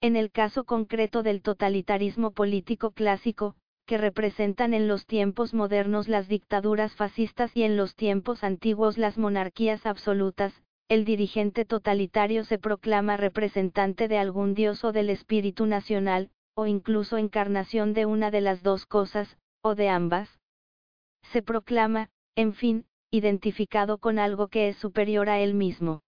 En el caso concreto del totalitarismo político clásico, que representan en los tiempos modernos las dictaduras fascistas y en los tiempos antiguos las monarquías absolutas, el dirigente totalitario se proclama representante de algún dios o del espíritu nacional, o incluso encarnación de una de las dos cosas, o de ambas. Se proclama, en fin, identificado con algo que es superior a él mismo.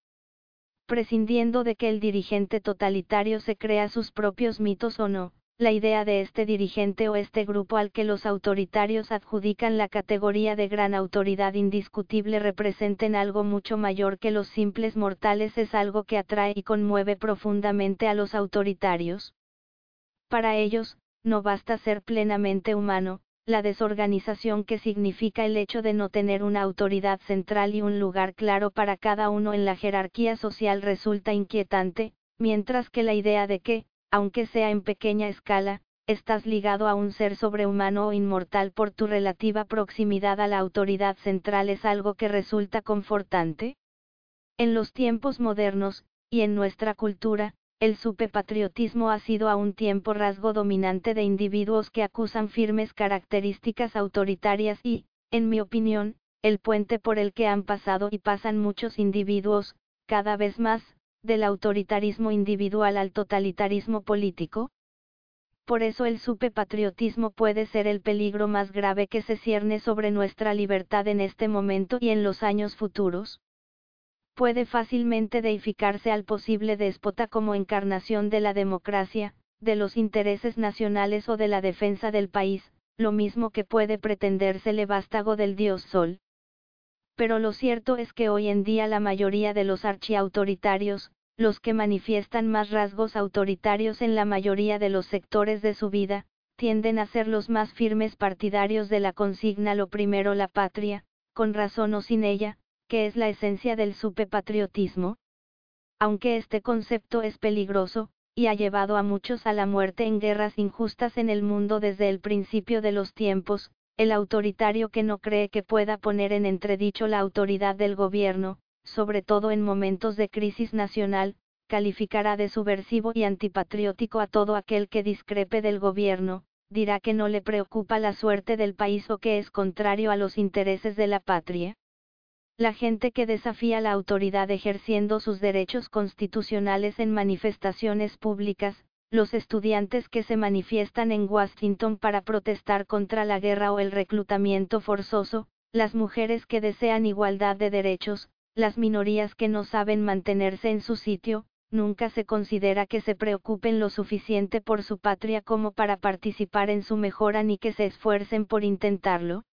Prescindiendo de que el dirigente totalitario se crea sus propios mitos o no, la idea de este dirigente o este grupo al que los autoritarios adjudican la categoría de gran autoridad indiscutible representen algo mucho mayor que los simples mortales es algo que atrae y conmueve profundamente a los autoritarios. Para ellos, no basta ser plenamente humano, la desorganización que significa el hecho de no tener una autoridad central y un lugar claro para cada uno en la jerarquía social resulta inquietante, mientras que la idea de que, aunque sea en pequeña escala, estás ligado a un ser sobrehumano o inmortal por tu relativa proximidad a la autoridad central es algo que resulta confortante. En los tiempos modernos, y en nuestra cultura, el superpatriotismo ha sido a un tiempo rasgo dominante de individuos que acusan firmes características autoritarias y, en mi opinión, el puente por el que han pasado y pasan muchos individuos, cada vez más, del autoritarismo individual al totalitarismo político. Por eso el superpatriotismo puede ser el peligro más grave que se cierne sobre nuestra libertad en este momento y en los años futuros puede fácilmente deificarse al posible déspota como encarnación de la democracia, de los intereses nacionales o de la defensa del país, lo mismo que puede pretendérsele vástago del dios Sol. Pero lo cierto es que hoy en día la mayoría de los archiautoritarios, los que manifiestan más rasgos autoritarios en la mayoría de los sectores de su vida, tienden a ser los más firmes partidarios de la consigna lo primero la patria, con razón o sin ella, que es la esencia del supepatriotismo? Aunque este concepto es peligroso, y ha llevado a muchos a la muerte en guerras injustas en el mundo desde el principio de los tiempos, el autoritario que no cree que pueda poner en entredicho la autoridad del gobierno, sobre todo en momentos de crisis nacional, calificará de subversivo y antipatriótico a todo aquel que discrepe del gobierno, dirá que no le preocupa la suerte del país o que es contrario a los intereses de la patria. La gente que desafía la autoridad ejerciendo sus derechos constitucionales en manifestaciones públicas, los estudiantes que se manifiestan en Washington para protestar contra la guerra o el reclutamiento forzoso, las mujeres que desean igualdad de derechos, las minorías que no saben mantenerse en su sitio, nunca se considera que se preocupen lo suficiente por su patria como para participar en su mejora ni que se esfuercen por intentarlo.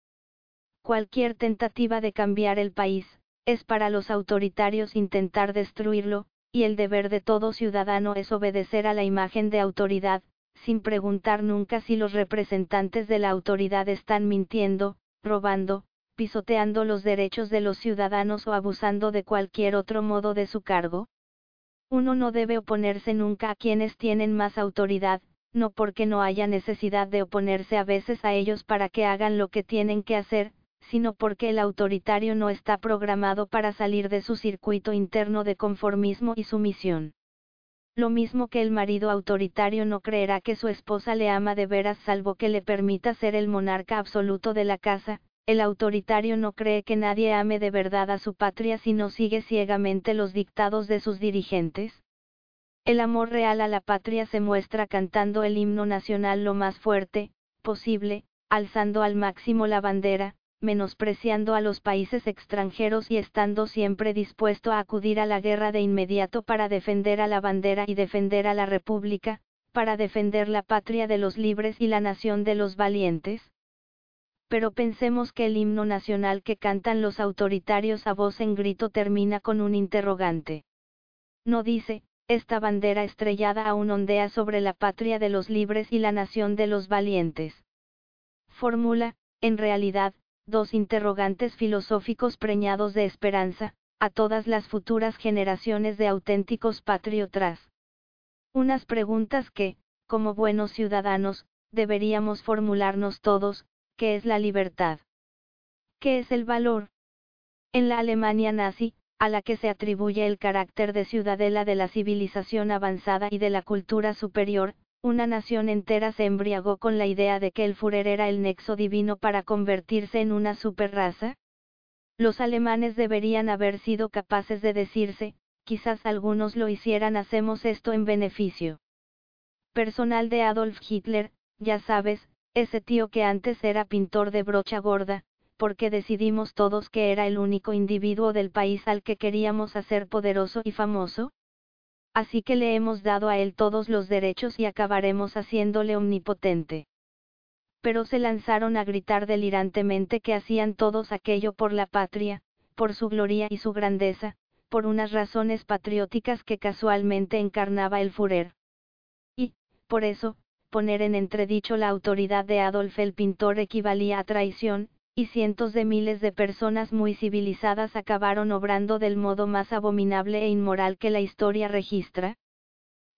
Cualquier tentativa de cambiar el país, es para los autoritarios intentar destruirlo, y el deber de todo ciudadano es obedecer a la imagen de autoridad, sin preguntar nunca si los representantes de la autoridad están mintiendo, robando, pisoteando los derechos de los ciudadanos o abusando de cualquier otro modo de su cargo. Uno no debe oponerse nunca a quienes tienen más autoridad, no porque no haya necesidad de oponerse a veces a ellos para que hagan lo que tienen que hacer, sino porque el autoritario no está programado para salir de su circuito interno de conformismo y sumisión. Lo mismo que el marido autoritario no creerá que su esposa le ama de veras salvo que le permita ser el monarca absoluto de la casa, el autoritario no cree que nadie ame de verdad a su patria si no sigue ciegamente los dictados de sus dirigentes. El amor real a la patria se muestra cantando el himno nacional lo más fuerte, posible, alzando al máximo la bandera, menospreciando a los países extranjeros y estando siempre dispuesto a acudir a la guerra de inmediato para defender a la bandera y defender a la República, para defender la patria de los libres y la nación de los valientes? Pero pensemos que el himno nacional que cantan los autoritarios a voz en grito termina con un interrogante. No dice, esta bandera estrellada aún ondea sobre la patria de los libres y la nación de los valientes. Fórmula, en realidad, dos interrogantes filosóficos preñados de esperanza, a todas las futuras generaciones de auténticos patriotas. Unas preguntas que, como buenos ciudadanos, deberíamos formularnos todos, ¿qué es la libertad? ¿Qué es el valor? En la Alemania nazi, a la que se atribuye el carácter de ciudadela de la civilización avanzada y de la cultura superior, una nación entera se embriagó con la idea de que el Führer era el nexo divino para convertirse en una superraza. Los alemanes deberían haber sido capaces de decirse, quizás algunos lo hicieran, hacemos esto en beneficio. Personal de Adolf Hitler, ya sabes, ese tío que antes era pintor de brocha gorda, porque decidimos todos que era el único individuo del país al que queríamos hacer poderoso y famoso? Así que le hemos dado a él todos los derechos y acabaremos haciéndole omnipotente. Pero se lanzaron a gritar delirantemente que hacían todos aquello por la patria, por su gloria y su grandeza, por unas razones patrióticas que casualmente encarnaba el Führer. Y, por eso, poner en entredicho la autoridad de Adolf el pintor equivalía a traición, y cientos de miles de personas muy civilizadas acabaron obrando del modo más abominable e inmoral que la historia registra?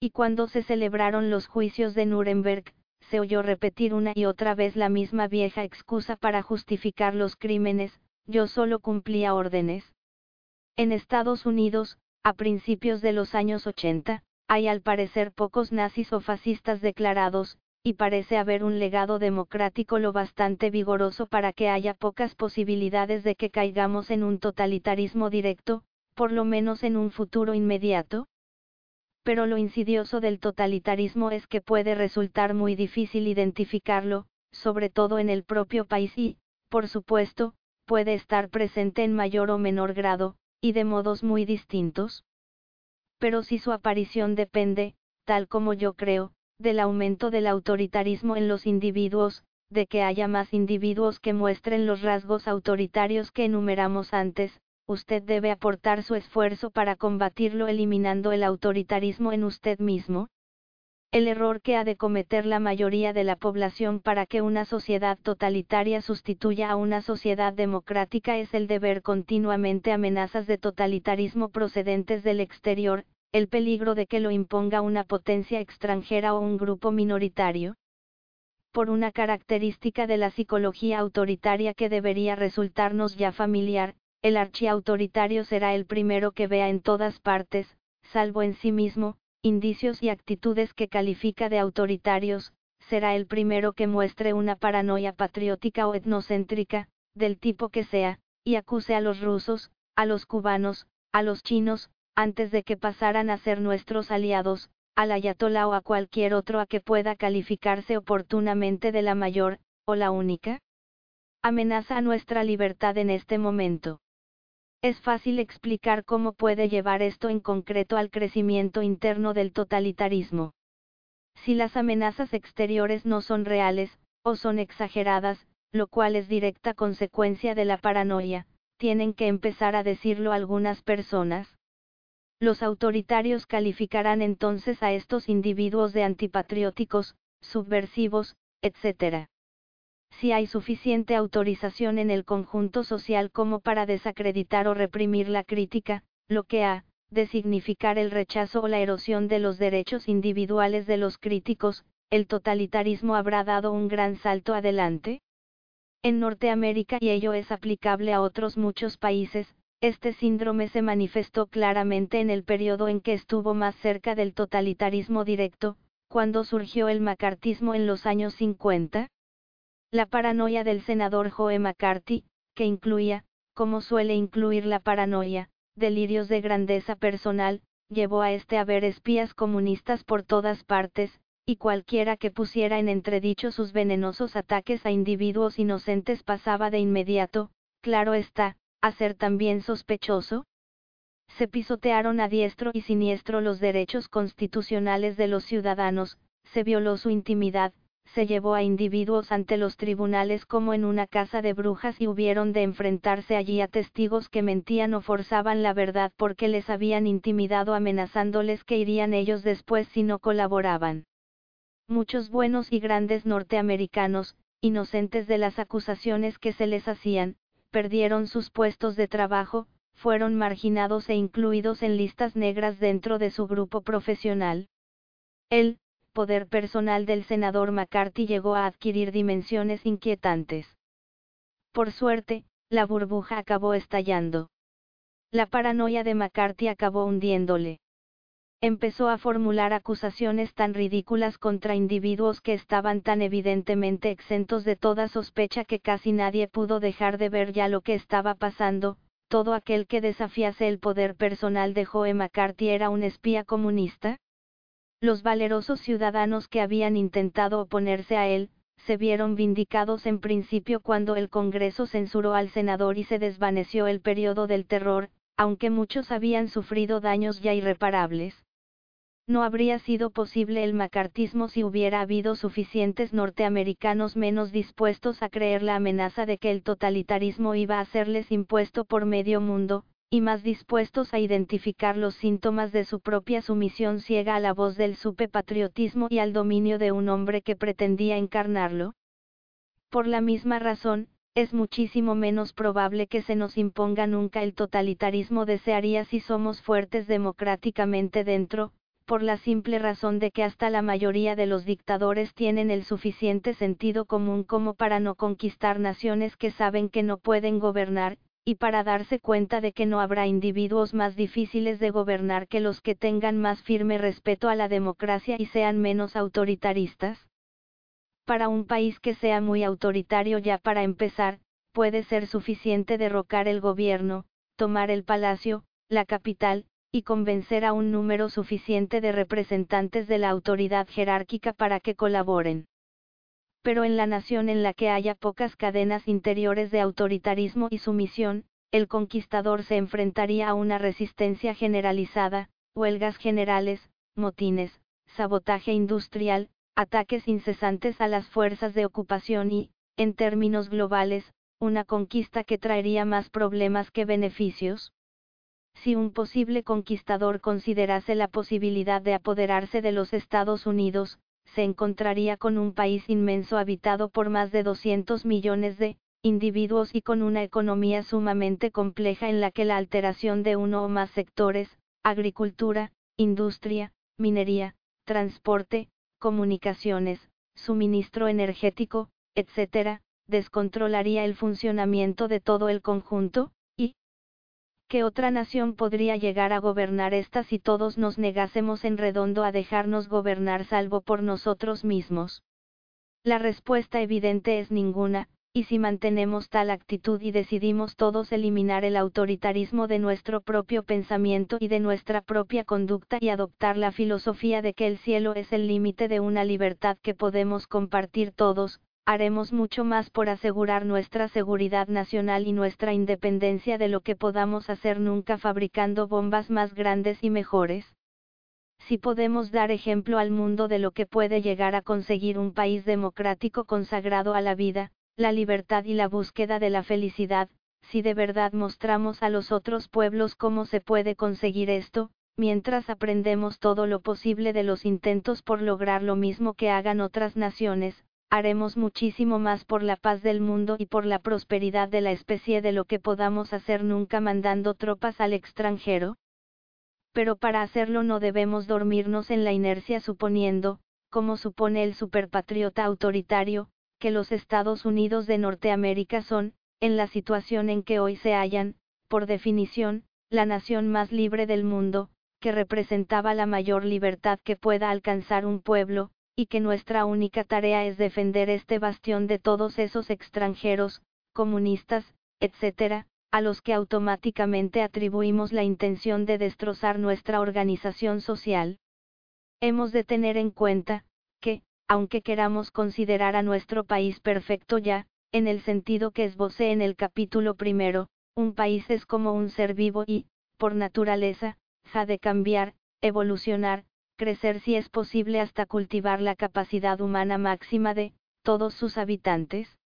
Y cuando se celebraron los juicios de Nuremberg, se oyó repetir una y otra vez la misma vieja excusa para justificar los crímenes, yo solo cumplía órdenes. En Estados Unidos, a principios de los años 80, hay al parecer pocos nazis o fascistas declarados, y parece haber un legado democrático lo bastante vigoroso para que haya pocas posibilidades de que caigamos en un totalitarismo directo, por lo menos en un futuro inmediato. Pero lo insidioso del totalitarismo es que puede resultar muy difícil identificarlo, sobre todo en el propio país y, por supuesto, puede estar presente en mayor o menor grado, y de modos muy distintos. Pero si su aparición depende, tal como yo creo, del aumento del autoritarismo en los individuos, de que haya más individuos que muestren los rasgos autoritarios que enumeramos antes, usted debe aportar su esfuerzo para combatirlo eliminando el autoritarismo en usted mismo. El error que ha de cometer la mayoría de la población para que una sociedad totalitaria sustituya a una sociedad democrática es el de ver continuamente amenazas de totalitarismo procedentes del exterior, el peligro de que lo imponga una potencia extranjera o un grupo minoritario? Por una característica de la psicología autoritaria que debería resultarnos ya familiar, el archiautoritario será el primero que vea en todas partes, salvo en sí mismo, indicios y actitudes que califica de autoritarios, será el primero que muestre una paranoia patriótica o etnocéntrica, del tipo que sea, y acuse a los rusos, a los cubanos, a los chinos, antes de que pasaran a ser nuestros aliados, al ayatolá o a cualquier otro a que pueda calificarse oportunamente de la mayor, o la única? Amenaza a nuestra libertad en este momento. Es fácil explicar cómo puede llevar esto en concreto al crecimiento interno del totalitarismo. Si las amenazas exteriores no son reales, o son exageradas, lo cual es directa consecuencia de la paranoia, tienen que empezar a decirlo algunas personas. Los autoritarios calificarán entonces a estos individuos de antipatrióticos, subversivos, etc. Si hay suficiente autorización en el conjunto social como para desacreditar o reprimir la crítica, lo que ha, de significar el rechazo o la erosión de los derechos individuales de los críticos, el totalitarismo habrá dado un gran salto adelante. En Norteamérica y ello es aplicable a otros muchos países, este síndrome se manifestó claramente en el periodo en que estuvo más cerca del totalitarismo directo, cuando surgió el macartismo en los años 50. La paranoia del senador Joe McCarthy, que incluía, como suele incluir la paranoia, delirios de grandeza personal, llevó a este a ver espías comunistas por todas partes, y cualquiera que pusiera en entredicho sus venenosos ataques a individuos inocentes pasaba de inmediato, claro está, a ser también sospechoso? Se pisotearon a diestro y siniestro los derechos constitucionales de los ciudadanos, se violó su intimidad, se llevó a individuos ante los tribunales como en una casa de brujas y hubieron de enfrentarse allí a testigos que mentían o forzaban la verdad porque les habían intimidado amenazándoles que irían ellos después si no colaboraban. Muchos buenos y grandes norteamericanos, inocentes de las acusaciones que se les hacían, perdieron sus puestos de trabajo, fueron marginados e incluidos en listas negras dentro de su grupo profesional. El poder personal del senador McCarthy llegó a adquirir dimensiones inquietantes. Por suerte, la burbuja acabó estallando. La paranoia de McCarthy acabó hundiéndole empezó a formular acusaciones tan ridículas contra individuos que estaban tan evidentemente exentos de toda sospecha que casi nadie pudo dejar de ver ya lo que estaba pasando, todo aquel que desafiase el poder personal de Joe McCarthy era un espía comunista. Los valerosos ciudadanos que habían intentado oponerse a él, se vieron vindicados en principio cuando el Congreso censuró al senador y se desvaneció el periodo del terror, aunque muchos habían sufrido daños ya irreparables. No habría sido posible el macartismo si hubiera habido suficientes norteamericanos menos dispuestos a creer la amenaza de que el totalitarismo iba a serles impuesto por medio mundo, y más dispuestos a identificar los síntomas de su propia sumisión ciega a la voz del supe patriotismo y al dominio de un hombre que pretendía encarnarlo. Por la misma razón, es muchísimo menos probable que se nos imponga nunca el totalitarismo desearía si somos fuertes democráticamente dentro, por la simple razón de que hasta la mayoría de los dictadores tienen el suficiente sentido común como para no conquistar naciones que saben que no pueden gobernar, y para darse cuenta de que no habrá individuos más difíciles de gobernar que los que tengan más firme respeto a la democracia y sean menos autoritaristas. Para un país que sea muy autoritario ya para empezar, puede ser suficiente derrocar el gobierno, tomar el palacio, la capital, y convencer a un número suficiente de representantes de la autoridad jerárquica para que colaboren. Pero en la nación en la que haya pocas cadenas interiores de autoritarismo y sumisión, el conquistador se enfrentaría a una resistencia generalizada, huelgas generales, motines, sabotaje industrial, ataques incesantes a las fuerzas de ocupación y, en términos globales, una conquista que traería más problemas que beneficios si un posible conquistador considerase la posibilidad de apoderarse de los Estados Unidos, se encontraría con un país inmenso habitado por más de 200 millones de individuos y con una economía sumamente compleja en la que la alteración de uno o más sectores, agricultura, industria, minería, transporte, comunicaciones, suministro energético, etc., descontrolaría el funcionamiento de todo el conjunto, ¿Qué otra nación podría llegar a gobernar esta si todos nos negásemos en redondo a dejarnos gobernar salvo por nosotros mismos? La respuesta evidente es ninguna, y si mantenemos tal actitud y decidimos todos eliminar el autoritarismo de nuestro propio pensamiento y de nuestra propia conducta y adoptar la filosofía de que el cielo es el límite de una libertad que podemos compartir todos, haremos mucho más por asegurar nuestra seguridad nacional y nuestra independencia de lo que podamos hacer nunca fabricando bombas más grandes y mejores. Si podemos dar ejemplo al mundo de lo que puede llegar a conseguir un país democrático consagrado a la vida, la libertad y la búsqueda de la felicidad, si de verdad mostramos a los otros pueblos cómo se puede conseguir esto, mientras aprendemos todo lo posible de los intentos por lograr lo mismo que hagan otras naciones, haremos muchísimo más por la paz del mundo y por la prosperidad de la especie de lo que podamos hacer nunca mandando tropas al extranjero. Pero para hacerlo no debemos dormirnos en la inercia suponiendo, como supone el superpatriota autoritario, que los Estados Unidos de Norteamérica son, en la situación en que hoy se hallan, por definición, la nación más libre del mundo, que representaba la mayor libertad que pueda alcanzar un pueblo, y que nuestra única tarea es defender este bastión de todos esos extranjeros, comunistas, etc., a los que automáticamente atribuimos la intención de destrozar nuestra organización social. Hemos de tener en cuenta, que, aunque queramos considerar a nuestro país perfecto ya, en el sentido que esbocé en el capítulo primero, un país es como un ser vivo y, por naturaleza, ha de cambiar, evolucionar, crecer si es posible hasta cultivar la capacidad humana máxima de, todos sus habitantes.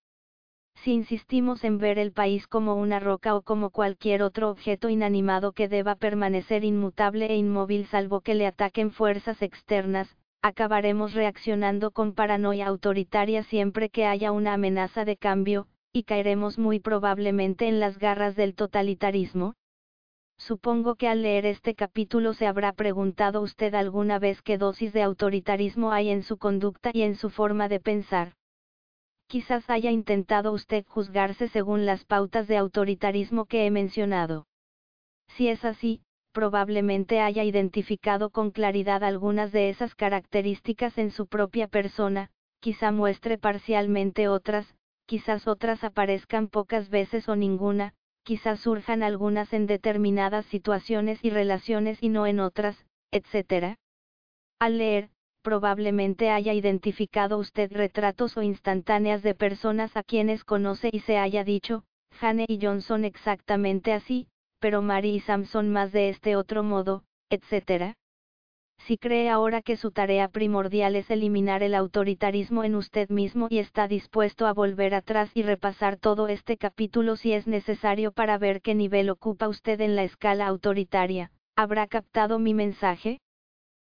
Si insistimos en ver el país como una roca o como cualquier otro objeto inanimado que deba permanecer inmutable e inmóvil salvo que le ataquen fuerzas externas, acabaremos reaccionando con paranoia autoritaria siempre que haya una amenaza de cambio, y caeremos muy probablemente en las garras del totalitarismo. Supongo que al leer este capítulo se habrá preguntado usted alguna vez qué dosis de autoritarismo hay en su conducta y en su forma de pensar. Quizás haya intentado usted juzgarse según las pautas de autoritarismo que he mencionado. Si es así, probablemente haya identificado con claridad algunas de esas características en su propia persona, quizá muestre parcialmente otras, quizás otras aparezcan pocas veces o ninguna, quizás surjan algunas en determinadas situaciones y relaciones y no en otras, etc. Al leer, probablemente haya identificado usted retratos o instantáneas de personas a quienes conoce y se haya dicho, Jane y John son exactamente así, pero Mary y Sam son más de este otro modo, etc. Si cree ahora que su tarea primordial es eliminar el autoritarismo en usted mismo y está dispuesto a volver atrás y repasar todo este capítulo si es necesario para ver qué nivel ocupa usted en la escala autoritaria, ¿habrá captado mi mensaje?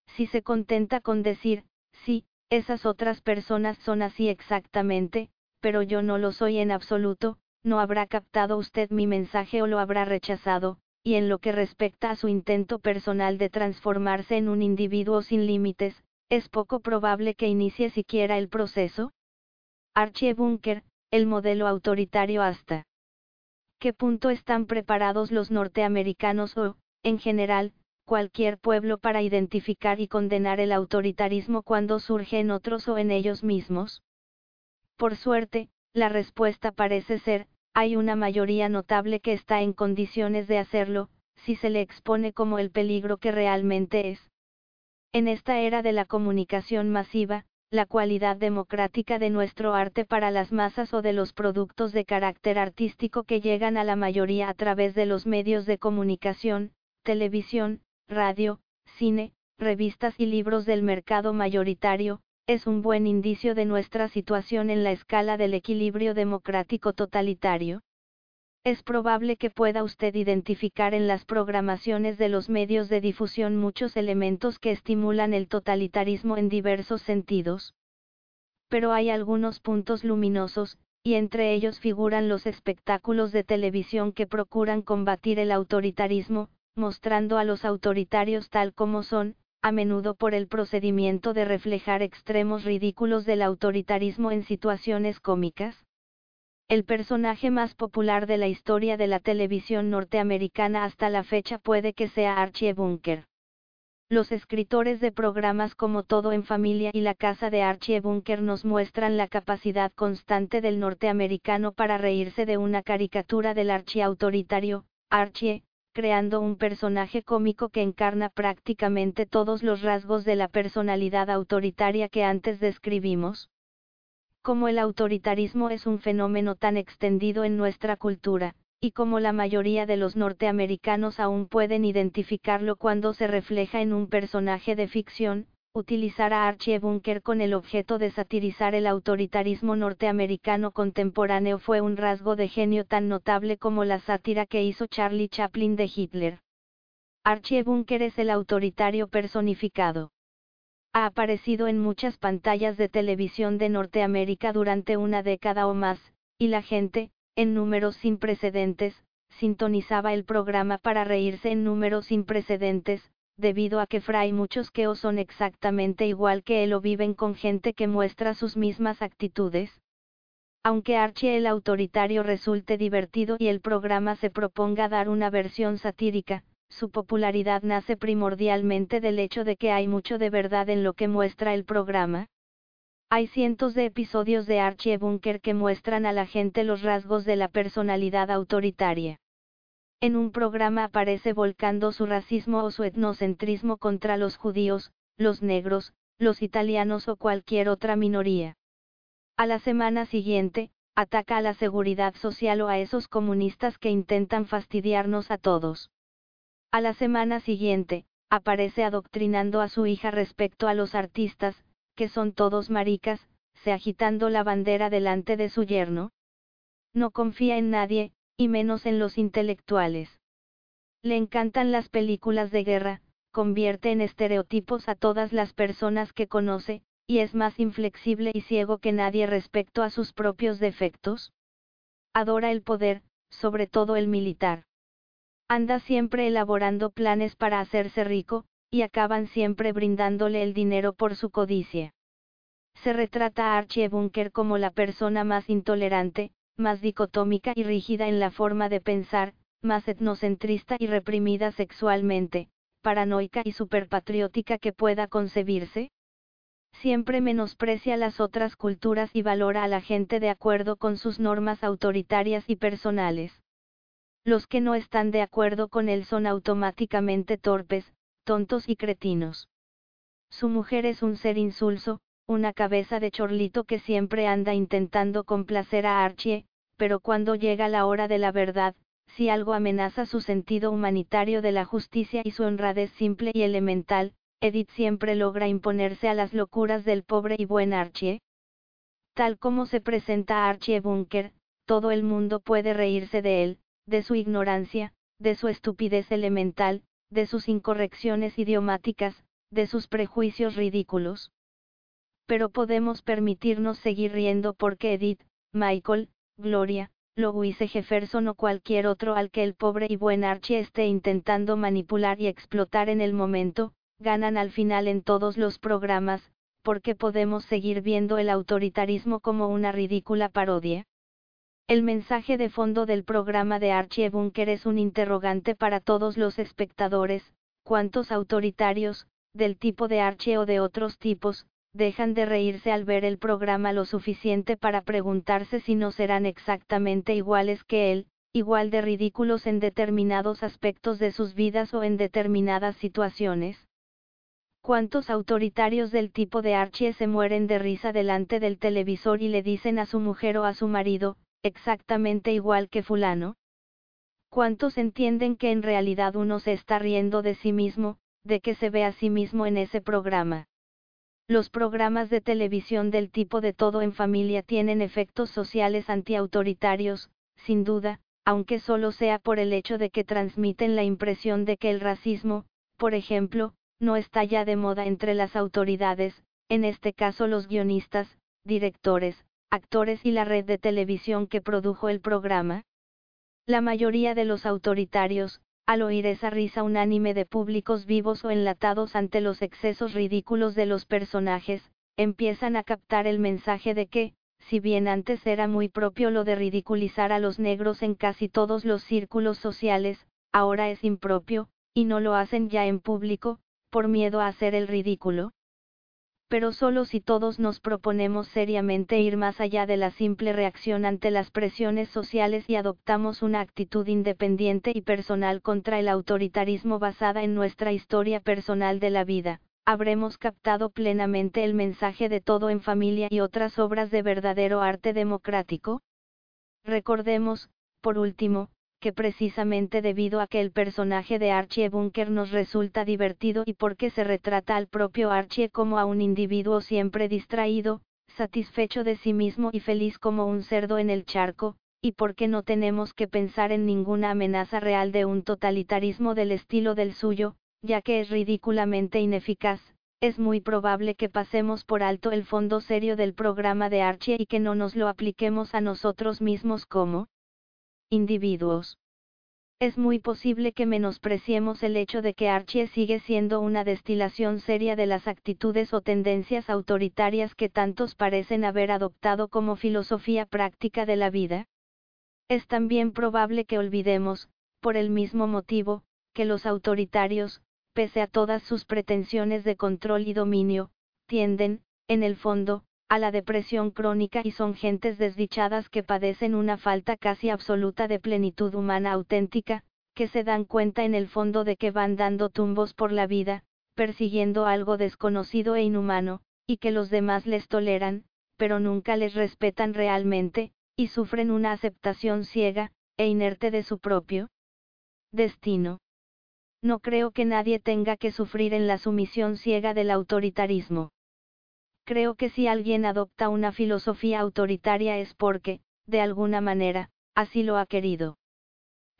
Si se contenta con decir, sí, esas otras personas son así exactamente, pero yo no lo soy en absoluto, no habrá captado usted mi mensaje o lo habrá rechazado, y en lo que respecta a su intento personal de transformarse en un individuo sin límites, es poco probable que inicie siquiera el proceso. Archie Bunker, el modelo autoritario hasta. ¿Qué punto están preparados los norteamericanos o, en general, cualquier pueblo para identificar y condenar el autoritarismo cuando surge en otros o en ellos mismos? Por suerte, la respuesta parece ser, hay una mayoría notable que está en condiciones de hacerlo, si se le expone como el peligro que realmente es. En esta era de la comunicación masiva, la cualidad democrática de nuestro arte para las masas o de los productos de carácter artístico que llegan a la mayoría a través de los medios de comunicación, televisión, radio, cine, revistas y libros del mercado mayoritario, es un buen indicio de nuestra situación en la escala del equilibrio democrático totalitario. Es probable que pueda usted identificar en las programaciones de los medios de difusión muchos elementos que estimulan el totalitarismo en diversos sentidos. Pero hay algunos puntos luminosos, y entre ellos figuran los espectáculos de televisión que procuran combatir el autoritarismo, mostrando a los autoritarios tal como son, a menudo por el procedimiento de reflejar extremos ridículos del autoritarismo en situaciones cómicas. El personaje más popular de la historia de la televisión norteamericana hasta la fecha puede que sea Archie Bunker. Los escritores de programas como Todo en Familia y La Casa de Archie Bunker nos muestran la capacidad constante del norteamericano para reírse de una caricatura del Archie autoritario, Archie, creando un personaje cómico que encarna prácticamente todos los rasgos de la personalidad autoritaria que antes describimos. Como el autoritarismo es un fenómeno tan extendido en nuestra cultura, y como la mayoría de los norteamericanos aún pueden identificarlo cuando se refleja en un personaje de ficción, utilizar a Archie Bunker con el objeto de satirizar el autoritarismo norteamericano contemporáneo fue un rasgo de genio tan notable como la sátira que hizo Charlie Chaplin de Hitler. Archie Bunker es el autoritario personificado. Ha aparecido en muchas pantallas de televisión de Norteamérica durante una década o más, y la gente, en números sin precedentes, sintonizaba el programa para reírse en números sin precedentes, debido a que Fray muchos que o son exactamente igual que él o viven con gente que muestra sus mismas actitudes. Aunque Archie el autoritario resulte divertido y el programa se proponga dar una versión satírica, su popularidad nace primordialmente del hecho de que hay mucho de verdad en lo que muestra el programa. Hay cientos de episodios de Archie Bunker que muestran a la gente los rasgos de la personalidad autoritaria. En un programa aparece volcando su racismo o su etnocentrismo contra los judíos, los negros, los italianos o cualquier otra minoría. A la semana siguiente, ataca a la seguridad social o a esos comunistas que intentan fastidiarnos a todos. A la semana siguiente, aparece adoctrinando a su hija respecto a los artistas, que son todos maricas, se agitando la bandera delante de su yerno. No confía en nadie, y menos en los intelectuales. Le encantan las películas de guerra, convierte en estereotipos a todas las personas que conoce, y es más inflexible y ciego que nadie respecto a sus propios defectos? Adora el poder, sobre todo el militar. Anda siempre elaborando planes para hacerse rico, y acaban siempre brindándole el dinero por su codicia. Se retrata a Archie Bunker como la persona más intolerante, más dicotómica y rígida en la forma de pensar, más etnocentrista y reprimida sexualmente, paranoica y superpatriótica que pueda concebirse, siempre menosprecia las otras culturas y valora a la gente de acuerdo con sus normas autoritarias y personales. Los que no están de acuerdo con él son automáticamente torpes, tontos y cretinos. Su mujer es un ser insulso, una cabeza de chorlito que siempre anda intentando complacer a Archie, pero cuando llega la hora de la verdad, si algo amenaza su sentido humanitario de la justicia y su honradez simple y elemental, Edith siempre logra imponerse a las locuras del pobre y buen Archie. Tal como se presenta Archie Bunker, todo el mundo puede reírse de él, de su ignorancia, de su estupidez elemental, de sus incorrecciones idiomáticas, de sus prejuicios ridículos. Pero podemos permitirnos seguir riendo porque Edith, Michael, Gloria, Louise Jefferson o cualquier otro al que el pobre y buen Archie esté intentando manipular y explotar en el momento, ganan al final en todos los programas, porque podemos seguir viendo el autoritarismo como una ridícula parodia. El mensaje de fondo del programa de Archie Bunker es un interrogante para todos los espectadores, ¿cuántos autoritarios, del tipo de Archie o de otros tipos, dejan de reírse al ver el programa lo suficiente para preguntarse si no serán exactamente iguales que él, igual de ridículos en determinados aspectos de sus vidas o en determinadas situaciones? ¿Cuántos autoritarios del tipo de Archie se mueren de risa delante del televisor y le dicen a su mujer o a su marido, exactamente igual que fulano? ¿Cuántos entienden que en realidad uno se está riendo de sí mismo, de que se ve a sí mismo en ese programa? Los programas de televisión del tipo de todo en familia tienen efectos sociales antiautoritarios, sin duda, aunque solo sea por el hecho de que transmiten la impresión de que el racismo, por ejemplo, no está ya de moda entre las autoridades, en este caso los guionistas, directores, actores y la red de televisión que produjo el programa? La mayoría de los autoritarios, al oír esa risa unánime de públicos vivos o enlatados ante los excesos ridículos de los personajes, empiezan a captar el mensaje de que, si bien antes era muy propio lo de ridiculizar a los negros en casi todos los círculos sociales, ahora es impropio, y no lo hacen ya en público, por miedo a hacer el ridículo? Pero solo si todos nos proponemos seriamente ir más allá de la simple reacción ante las presiones sociales y adoptamos una actitud independiente y personal contra el autoritarismo basada en nuestra historia personal de la vida, habremos captado plenamente el mensaje de todo en familia y otras obras de verdadero arte democrático? Recordemos, por último, que precisamente debido a que el personaje de Archie Bunker nos resulta divertido y porque se retrata al propio Archie como a un individuo siempre distraído, satisfecho de sí mismo y feliz como un cerdo en el charco, y porque no tenemos que pensar en ninguna amenaza real de un totalitarismo del estilo del suyo, ya que es ridículamente ineficaz, es muy probable que pasemos por alto el fondo serio del programa de Archie y que no nos lo apliquemos a nosotros mismos como individuos. Es muy posible que menospreciemos el hecho de que Archie sigue siendo una destilación seria de las actitudes o tendencias autoritarias que tantos parecen haber adoptado como filosofía práctica de la vida. Es también probable que olvidemos, por el mismo motivo, que los autoritarios, pese a todas sus pretensiones de control y dominio, tienden, en el fondo, a la depresión crónica y son gentes desdichadas que padecen una falta casi absoluta de plenitud humana auténtica, que se dan cuenta en el fondo de que van dando tumbos por la vida, persiguiendo algo desconocido e inhumano, y que los demás les toleran, pero nunca les respetan realmente, y sufren una aceptación ciega, e inerte de su propio destino. No creo que nadie tenga que sufrir en la sumisión ciega del autoritarismo. Creo que si alguien adopta una filosofía autoritaria es porque, de alguna manera, así lo ha querido.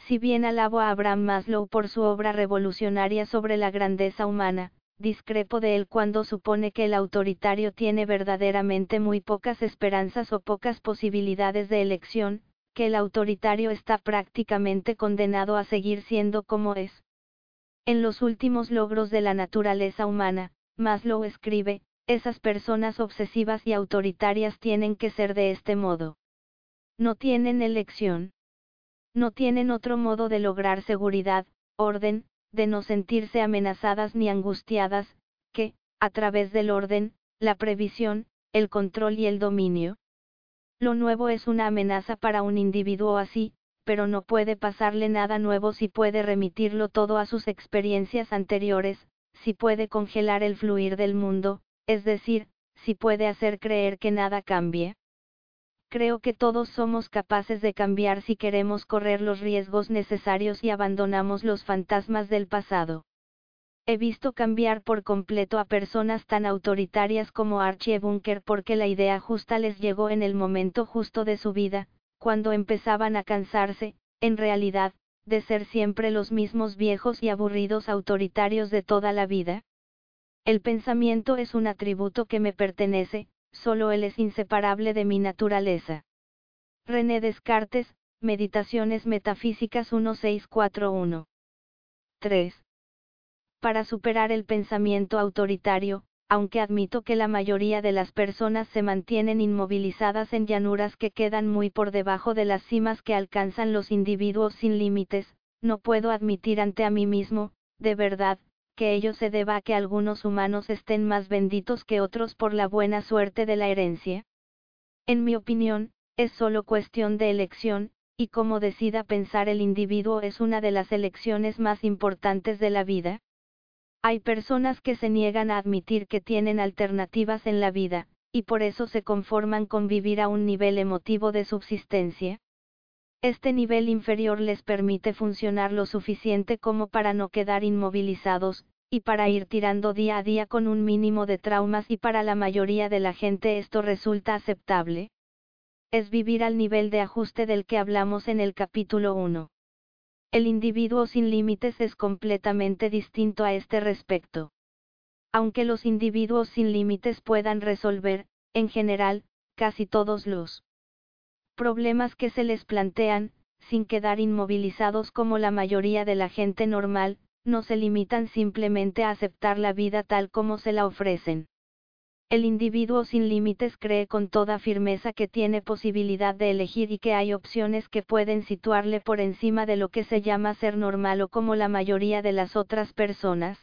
Si bien alabo a Abraham Maslow por su obra revolucionaria sobre la grandeza humana, discrepo de él cuando supone que el autoritario tiene verdaderamente muy pocas esperanzas o pocas posibilidades de elección, que el autoritario está prácticamente condenado a seguir siendo como es. En los últimos logros de la naturaleza humana, Maslow escribe, esas personas obsesivas y autoritarias tienen que ser de este modo. No tienen elección. No tienen otro modo de lograr seguridad, orden, de no sentirse amenazadas ni angustiadas, que, a través del orden, la previsión, el control y el dominio. Lo nuevo es una amenaza para un individuo así, pero no puede pasarle nada nuevo si puede remitirlo todo a sus experiencias anteriores, si puede congelar el fluir del mundo, es decir, si puede hacer creer que nada cambie. Creo que todos somos capaces de cambiar si queremos correr los riesgos necesarios y abandonamos los fantasmas del pasado. He visto cambiar por completo a personas tan autoritarias como Archie Bunker porque la idea justa les llegó en el momento justo de su vida, cuando empezaban a cansarse, en realidad, de ser siempre los mismos viejos y aburridos autoritarios de toda la vida. El pensamiento es un atributo que me pertenece, solo él es inseparable de mi naturaleza. René Descartes, Meditaciones Metafísicas 1641. 3. Para superar el pensamiento autoritario, aunque admito que la mayoría de las personas se mantienen inmovilizadas en llanuras que quedan muy por debajo de las cimas que alcanzan los individuos sin límites, no puedo admitir ante a mí mismo, de verdad, que ello se deba a que algunos humanos estén más benditos que otros por la buena suerte de la herencia? En mi opinión, es solo cuestión de elección, y cómo decida pensar el individuo es una de las elecciones más importantes de la vida. Hay personas que se niegan a admitir que tienen alternativas en la vida, y por eso se conforman con vivir a un nivel emotivo de subsistencia. Este nivel inferior les permite funcionar lo suficiente como para no quedar inmovilizados, y para ir tirando día a día con un mínimo de traumas y para la mayoría de la gente esto resulta aceptable. Es vivir al nivel de ajuste del que hablamos en el capítulo 1. El individuo sin límites es completamente distinto a este respecto. Aunque los individuos sin límites puedan resolver, en general, casi todos los problemas que se les plantean, sin quedar inmovilizados como la mayoría de la gente normal, no se limitan simplemente a aceptar la vida tal como se la ofrecen. El individuo sin límites cree con toda firmeza que tiene posibilidad de elegir y que hay opciones que pueden situarle por encima de lo que se llama ser normal o como la mayoría de las otras personas.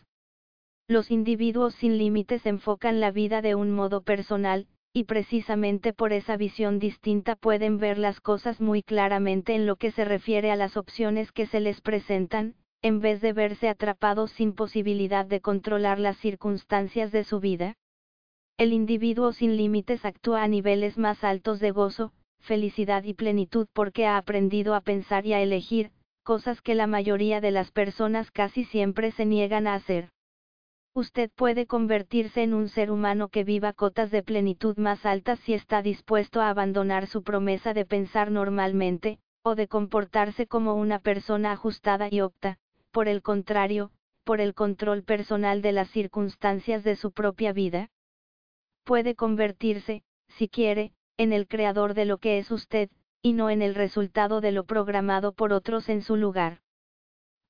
Los individuos sin límites enfocan la vida de un modo personal, y precisamente por esa visión distinta pueden ver las cosas muy claramente en lo que se refiere a las opciones que se les presentan, en vez de verse atrapados sin posibilidad de controlar las circunstancias de su vida. El individuo sin límites actúa a niveles más altos de gozo, felicidad y plenitud porque ha aprendido a pensar y a elegir, cosas que la mayoría de las personas casi siempre se niegan a hacer. Usted puede convertirse en un ser humano que viva cotas de plenitud más altas si está dispuesto a abandonar su promesa de pensar normalmente, o de comportarse como una persona ajustada y opta, por el contrario, por el control personal de las circunstancias de su propia vida. Puede convertirse, si quiere, en el creador de lo que es usted, y no en el resultado de lo programado por otros en su lugar.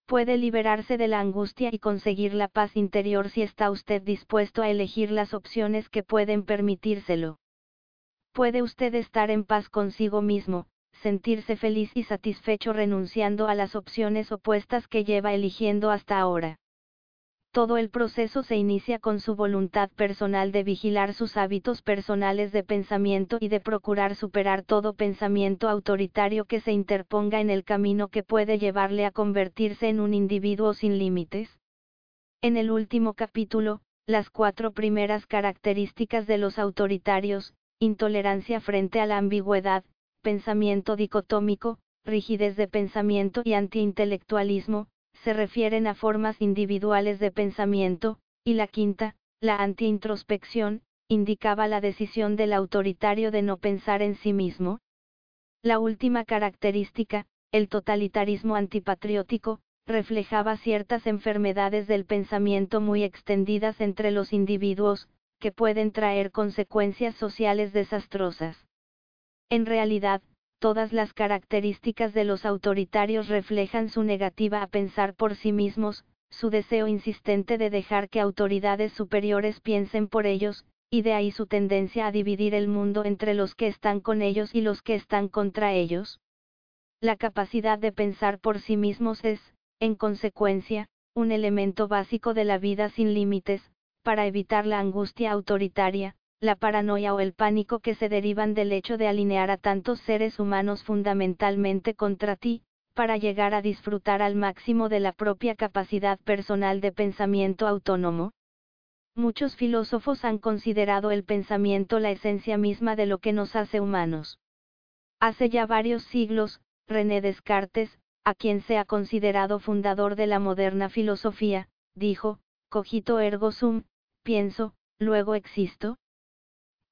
Puede liberarse de la angustia y conseguir la paz interior si está usted dispuesto a elegir las opciones que pueden permitírselo. Puede usted estar en paz consigo mismo, sentirse feliz y satisfecho renunciando a las opciones opuestas que lleva eligiendo hasta ahora. Todo el proceso se inicia con su voluntad personal de vigilar sus hábitos personales de pensamiento y de procurar superar todo pensamiento autoritario que se interponga en el camino que puede llevarle a convertirse en un individuo sin límites. En el último capítulo, las cuatro primeras características de los autoritarios, intolerancia frente a la ambigüedad, pensamiento dicotómico, rigidez de pensamiento y antiintelectualismo, se refieren a formas individuales de pensamiento, y la quinta, la anti-introspección, indicaba la decisión del autoritario de no pensar en sí mismo. La última característica, el totalitarismo antipatriótico, reflejaba ciertas enfermedades del pensamiento muy extendidas entre los individuos, que pueden traer consecuencias sociales desastrosas. En realidad, todas las características de los autoritarios reflejan su negativa a pensar por sí mismos, su deseo insistente de dejar que autoridades superiores piensen por ellos, y de ahí su tendencia a dividir el mundo entre los que están con ellos y los que están contra ellos. La capacidad de pensar por sí mismos es, en consecuencia, un elemento básico de la vida sin límites, para evitar la angustia autoritaria, la paranoia o el pánico que se derivan del hecho de alinear a tantos seres humanos fundamentalmente contra ti, para llegar a disfrutar al máximo de la propia capacidad personal de pensamiento autónomo? Muchos filósofos han considerado el pensamiento la esencia misma de lo que nos hace humanos. Hace ya varios siglos, René Descartes, a quien se ha considerado fundador de la moderna filosofía, dijo, cogito ergo sum, pienso, luego existo.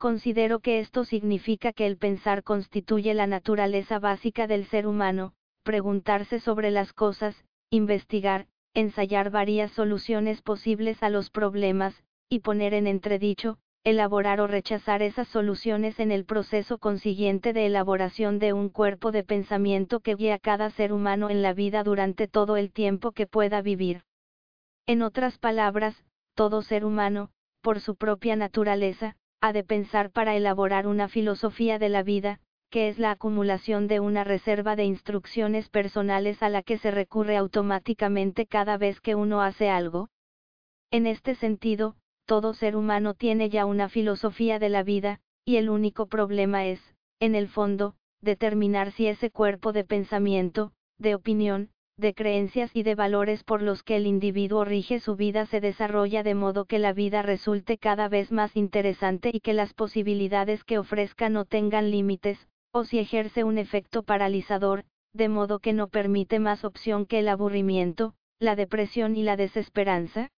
Considero que esto significa que el pensar constituye la naturaleza básica del ser humano, preguntarse sobre las cosas, investigar, ensayar varias soluciones posibles a los problemas, y poner en entredicho, elaborar o rechazar esas soluciones en el proceso consiguiente de elaboración de un cuerpo de pensamiento que guía a cada ser humano en la vida durante todo el tiempo que pueda vivir. En otras palabras, todo ser humano, por su propia naturaleza, ha de pensar para elaborar una filosofía de la vida, que es la acumulación de una reserva de instrucciones personales a la que se recurre automáticamente cada vez que uno hace algo. En este sentido, todo ser humano tiene ya una filosofía de la vida, y el único problema es, en el fondo, determinar si ese cuerpo de pensamiento, de opinión, de creencias y de valores por los que el individuo rige su vida se desarrolla de modo que la vida resulte cada vez más interesante y que las posibilidades que ofrezca no tengan límites, o si ejerce un efecto paralizador, de modo que no permite más opción que el aburrimiento, la depresión y la desesperanza?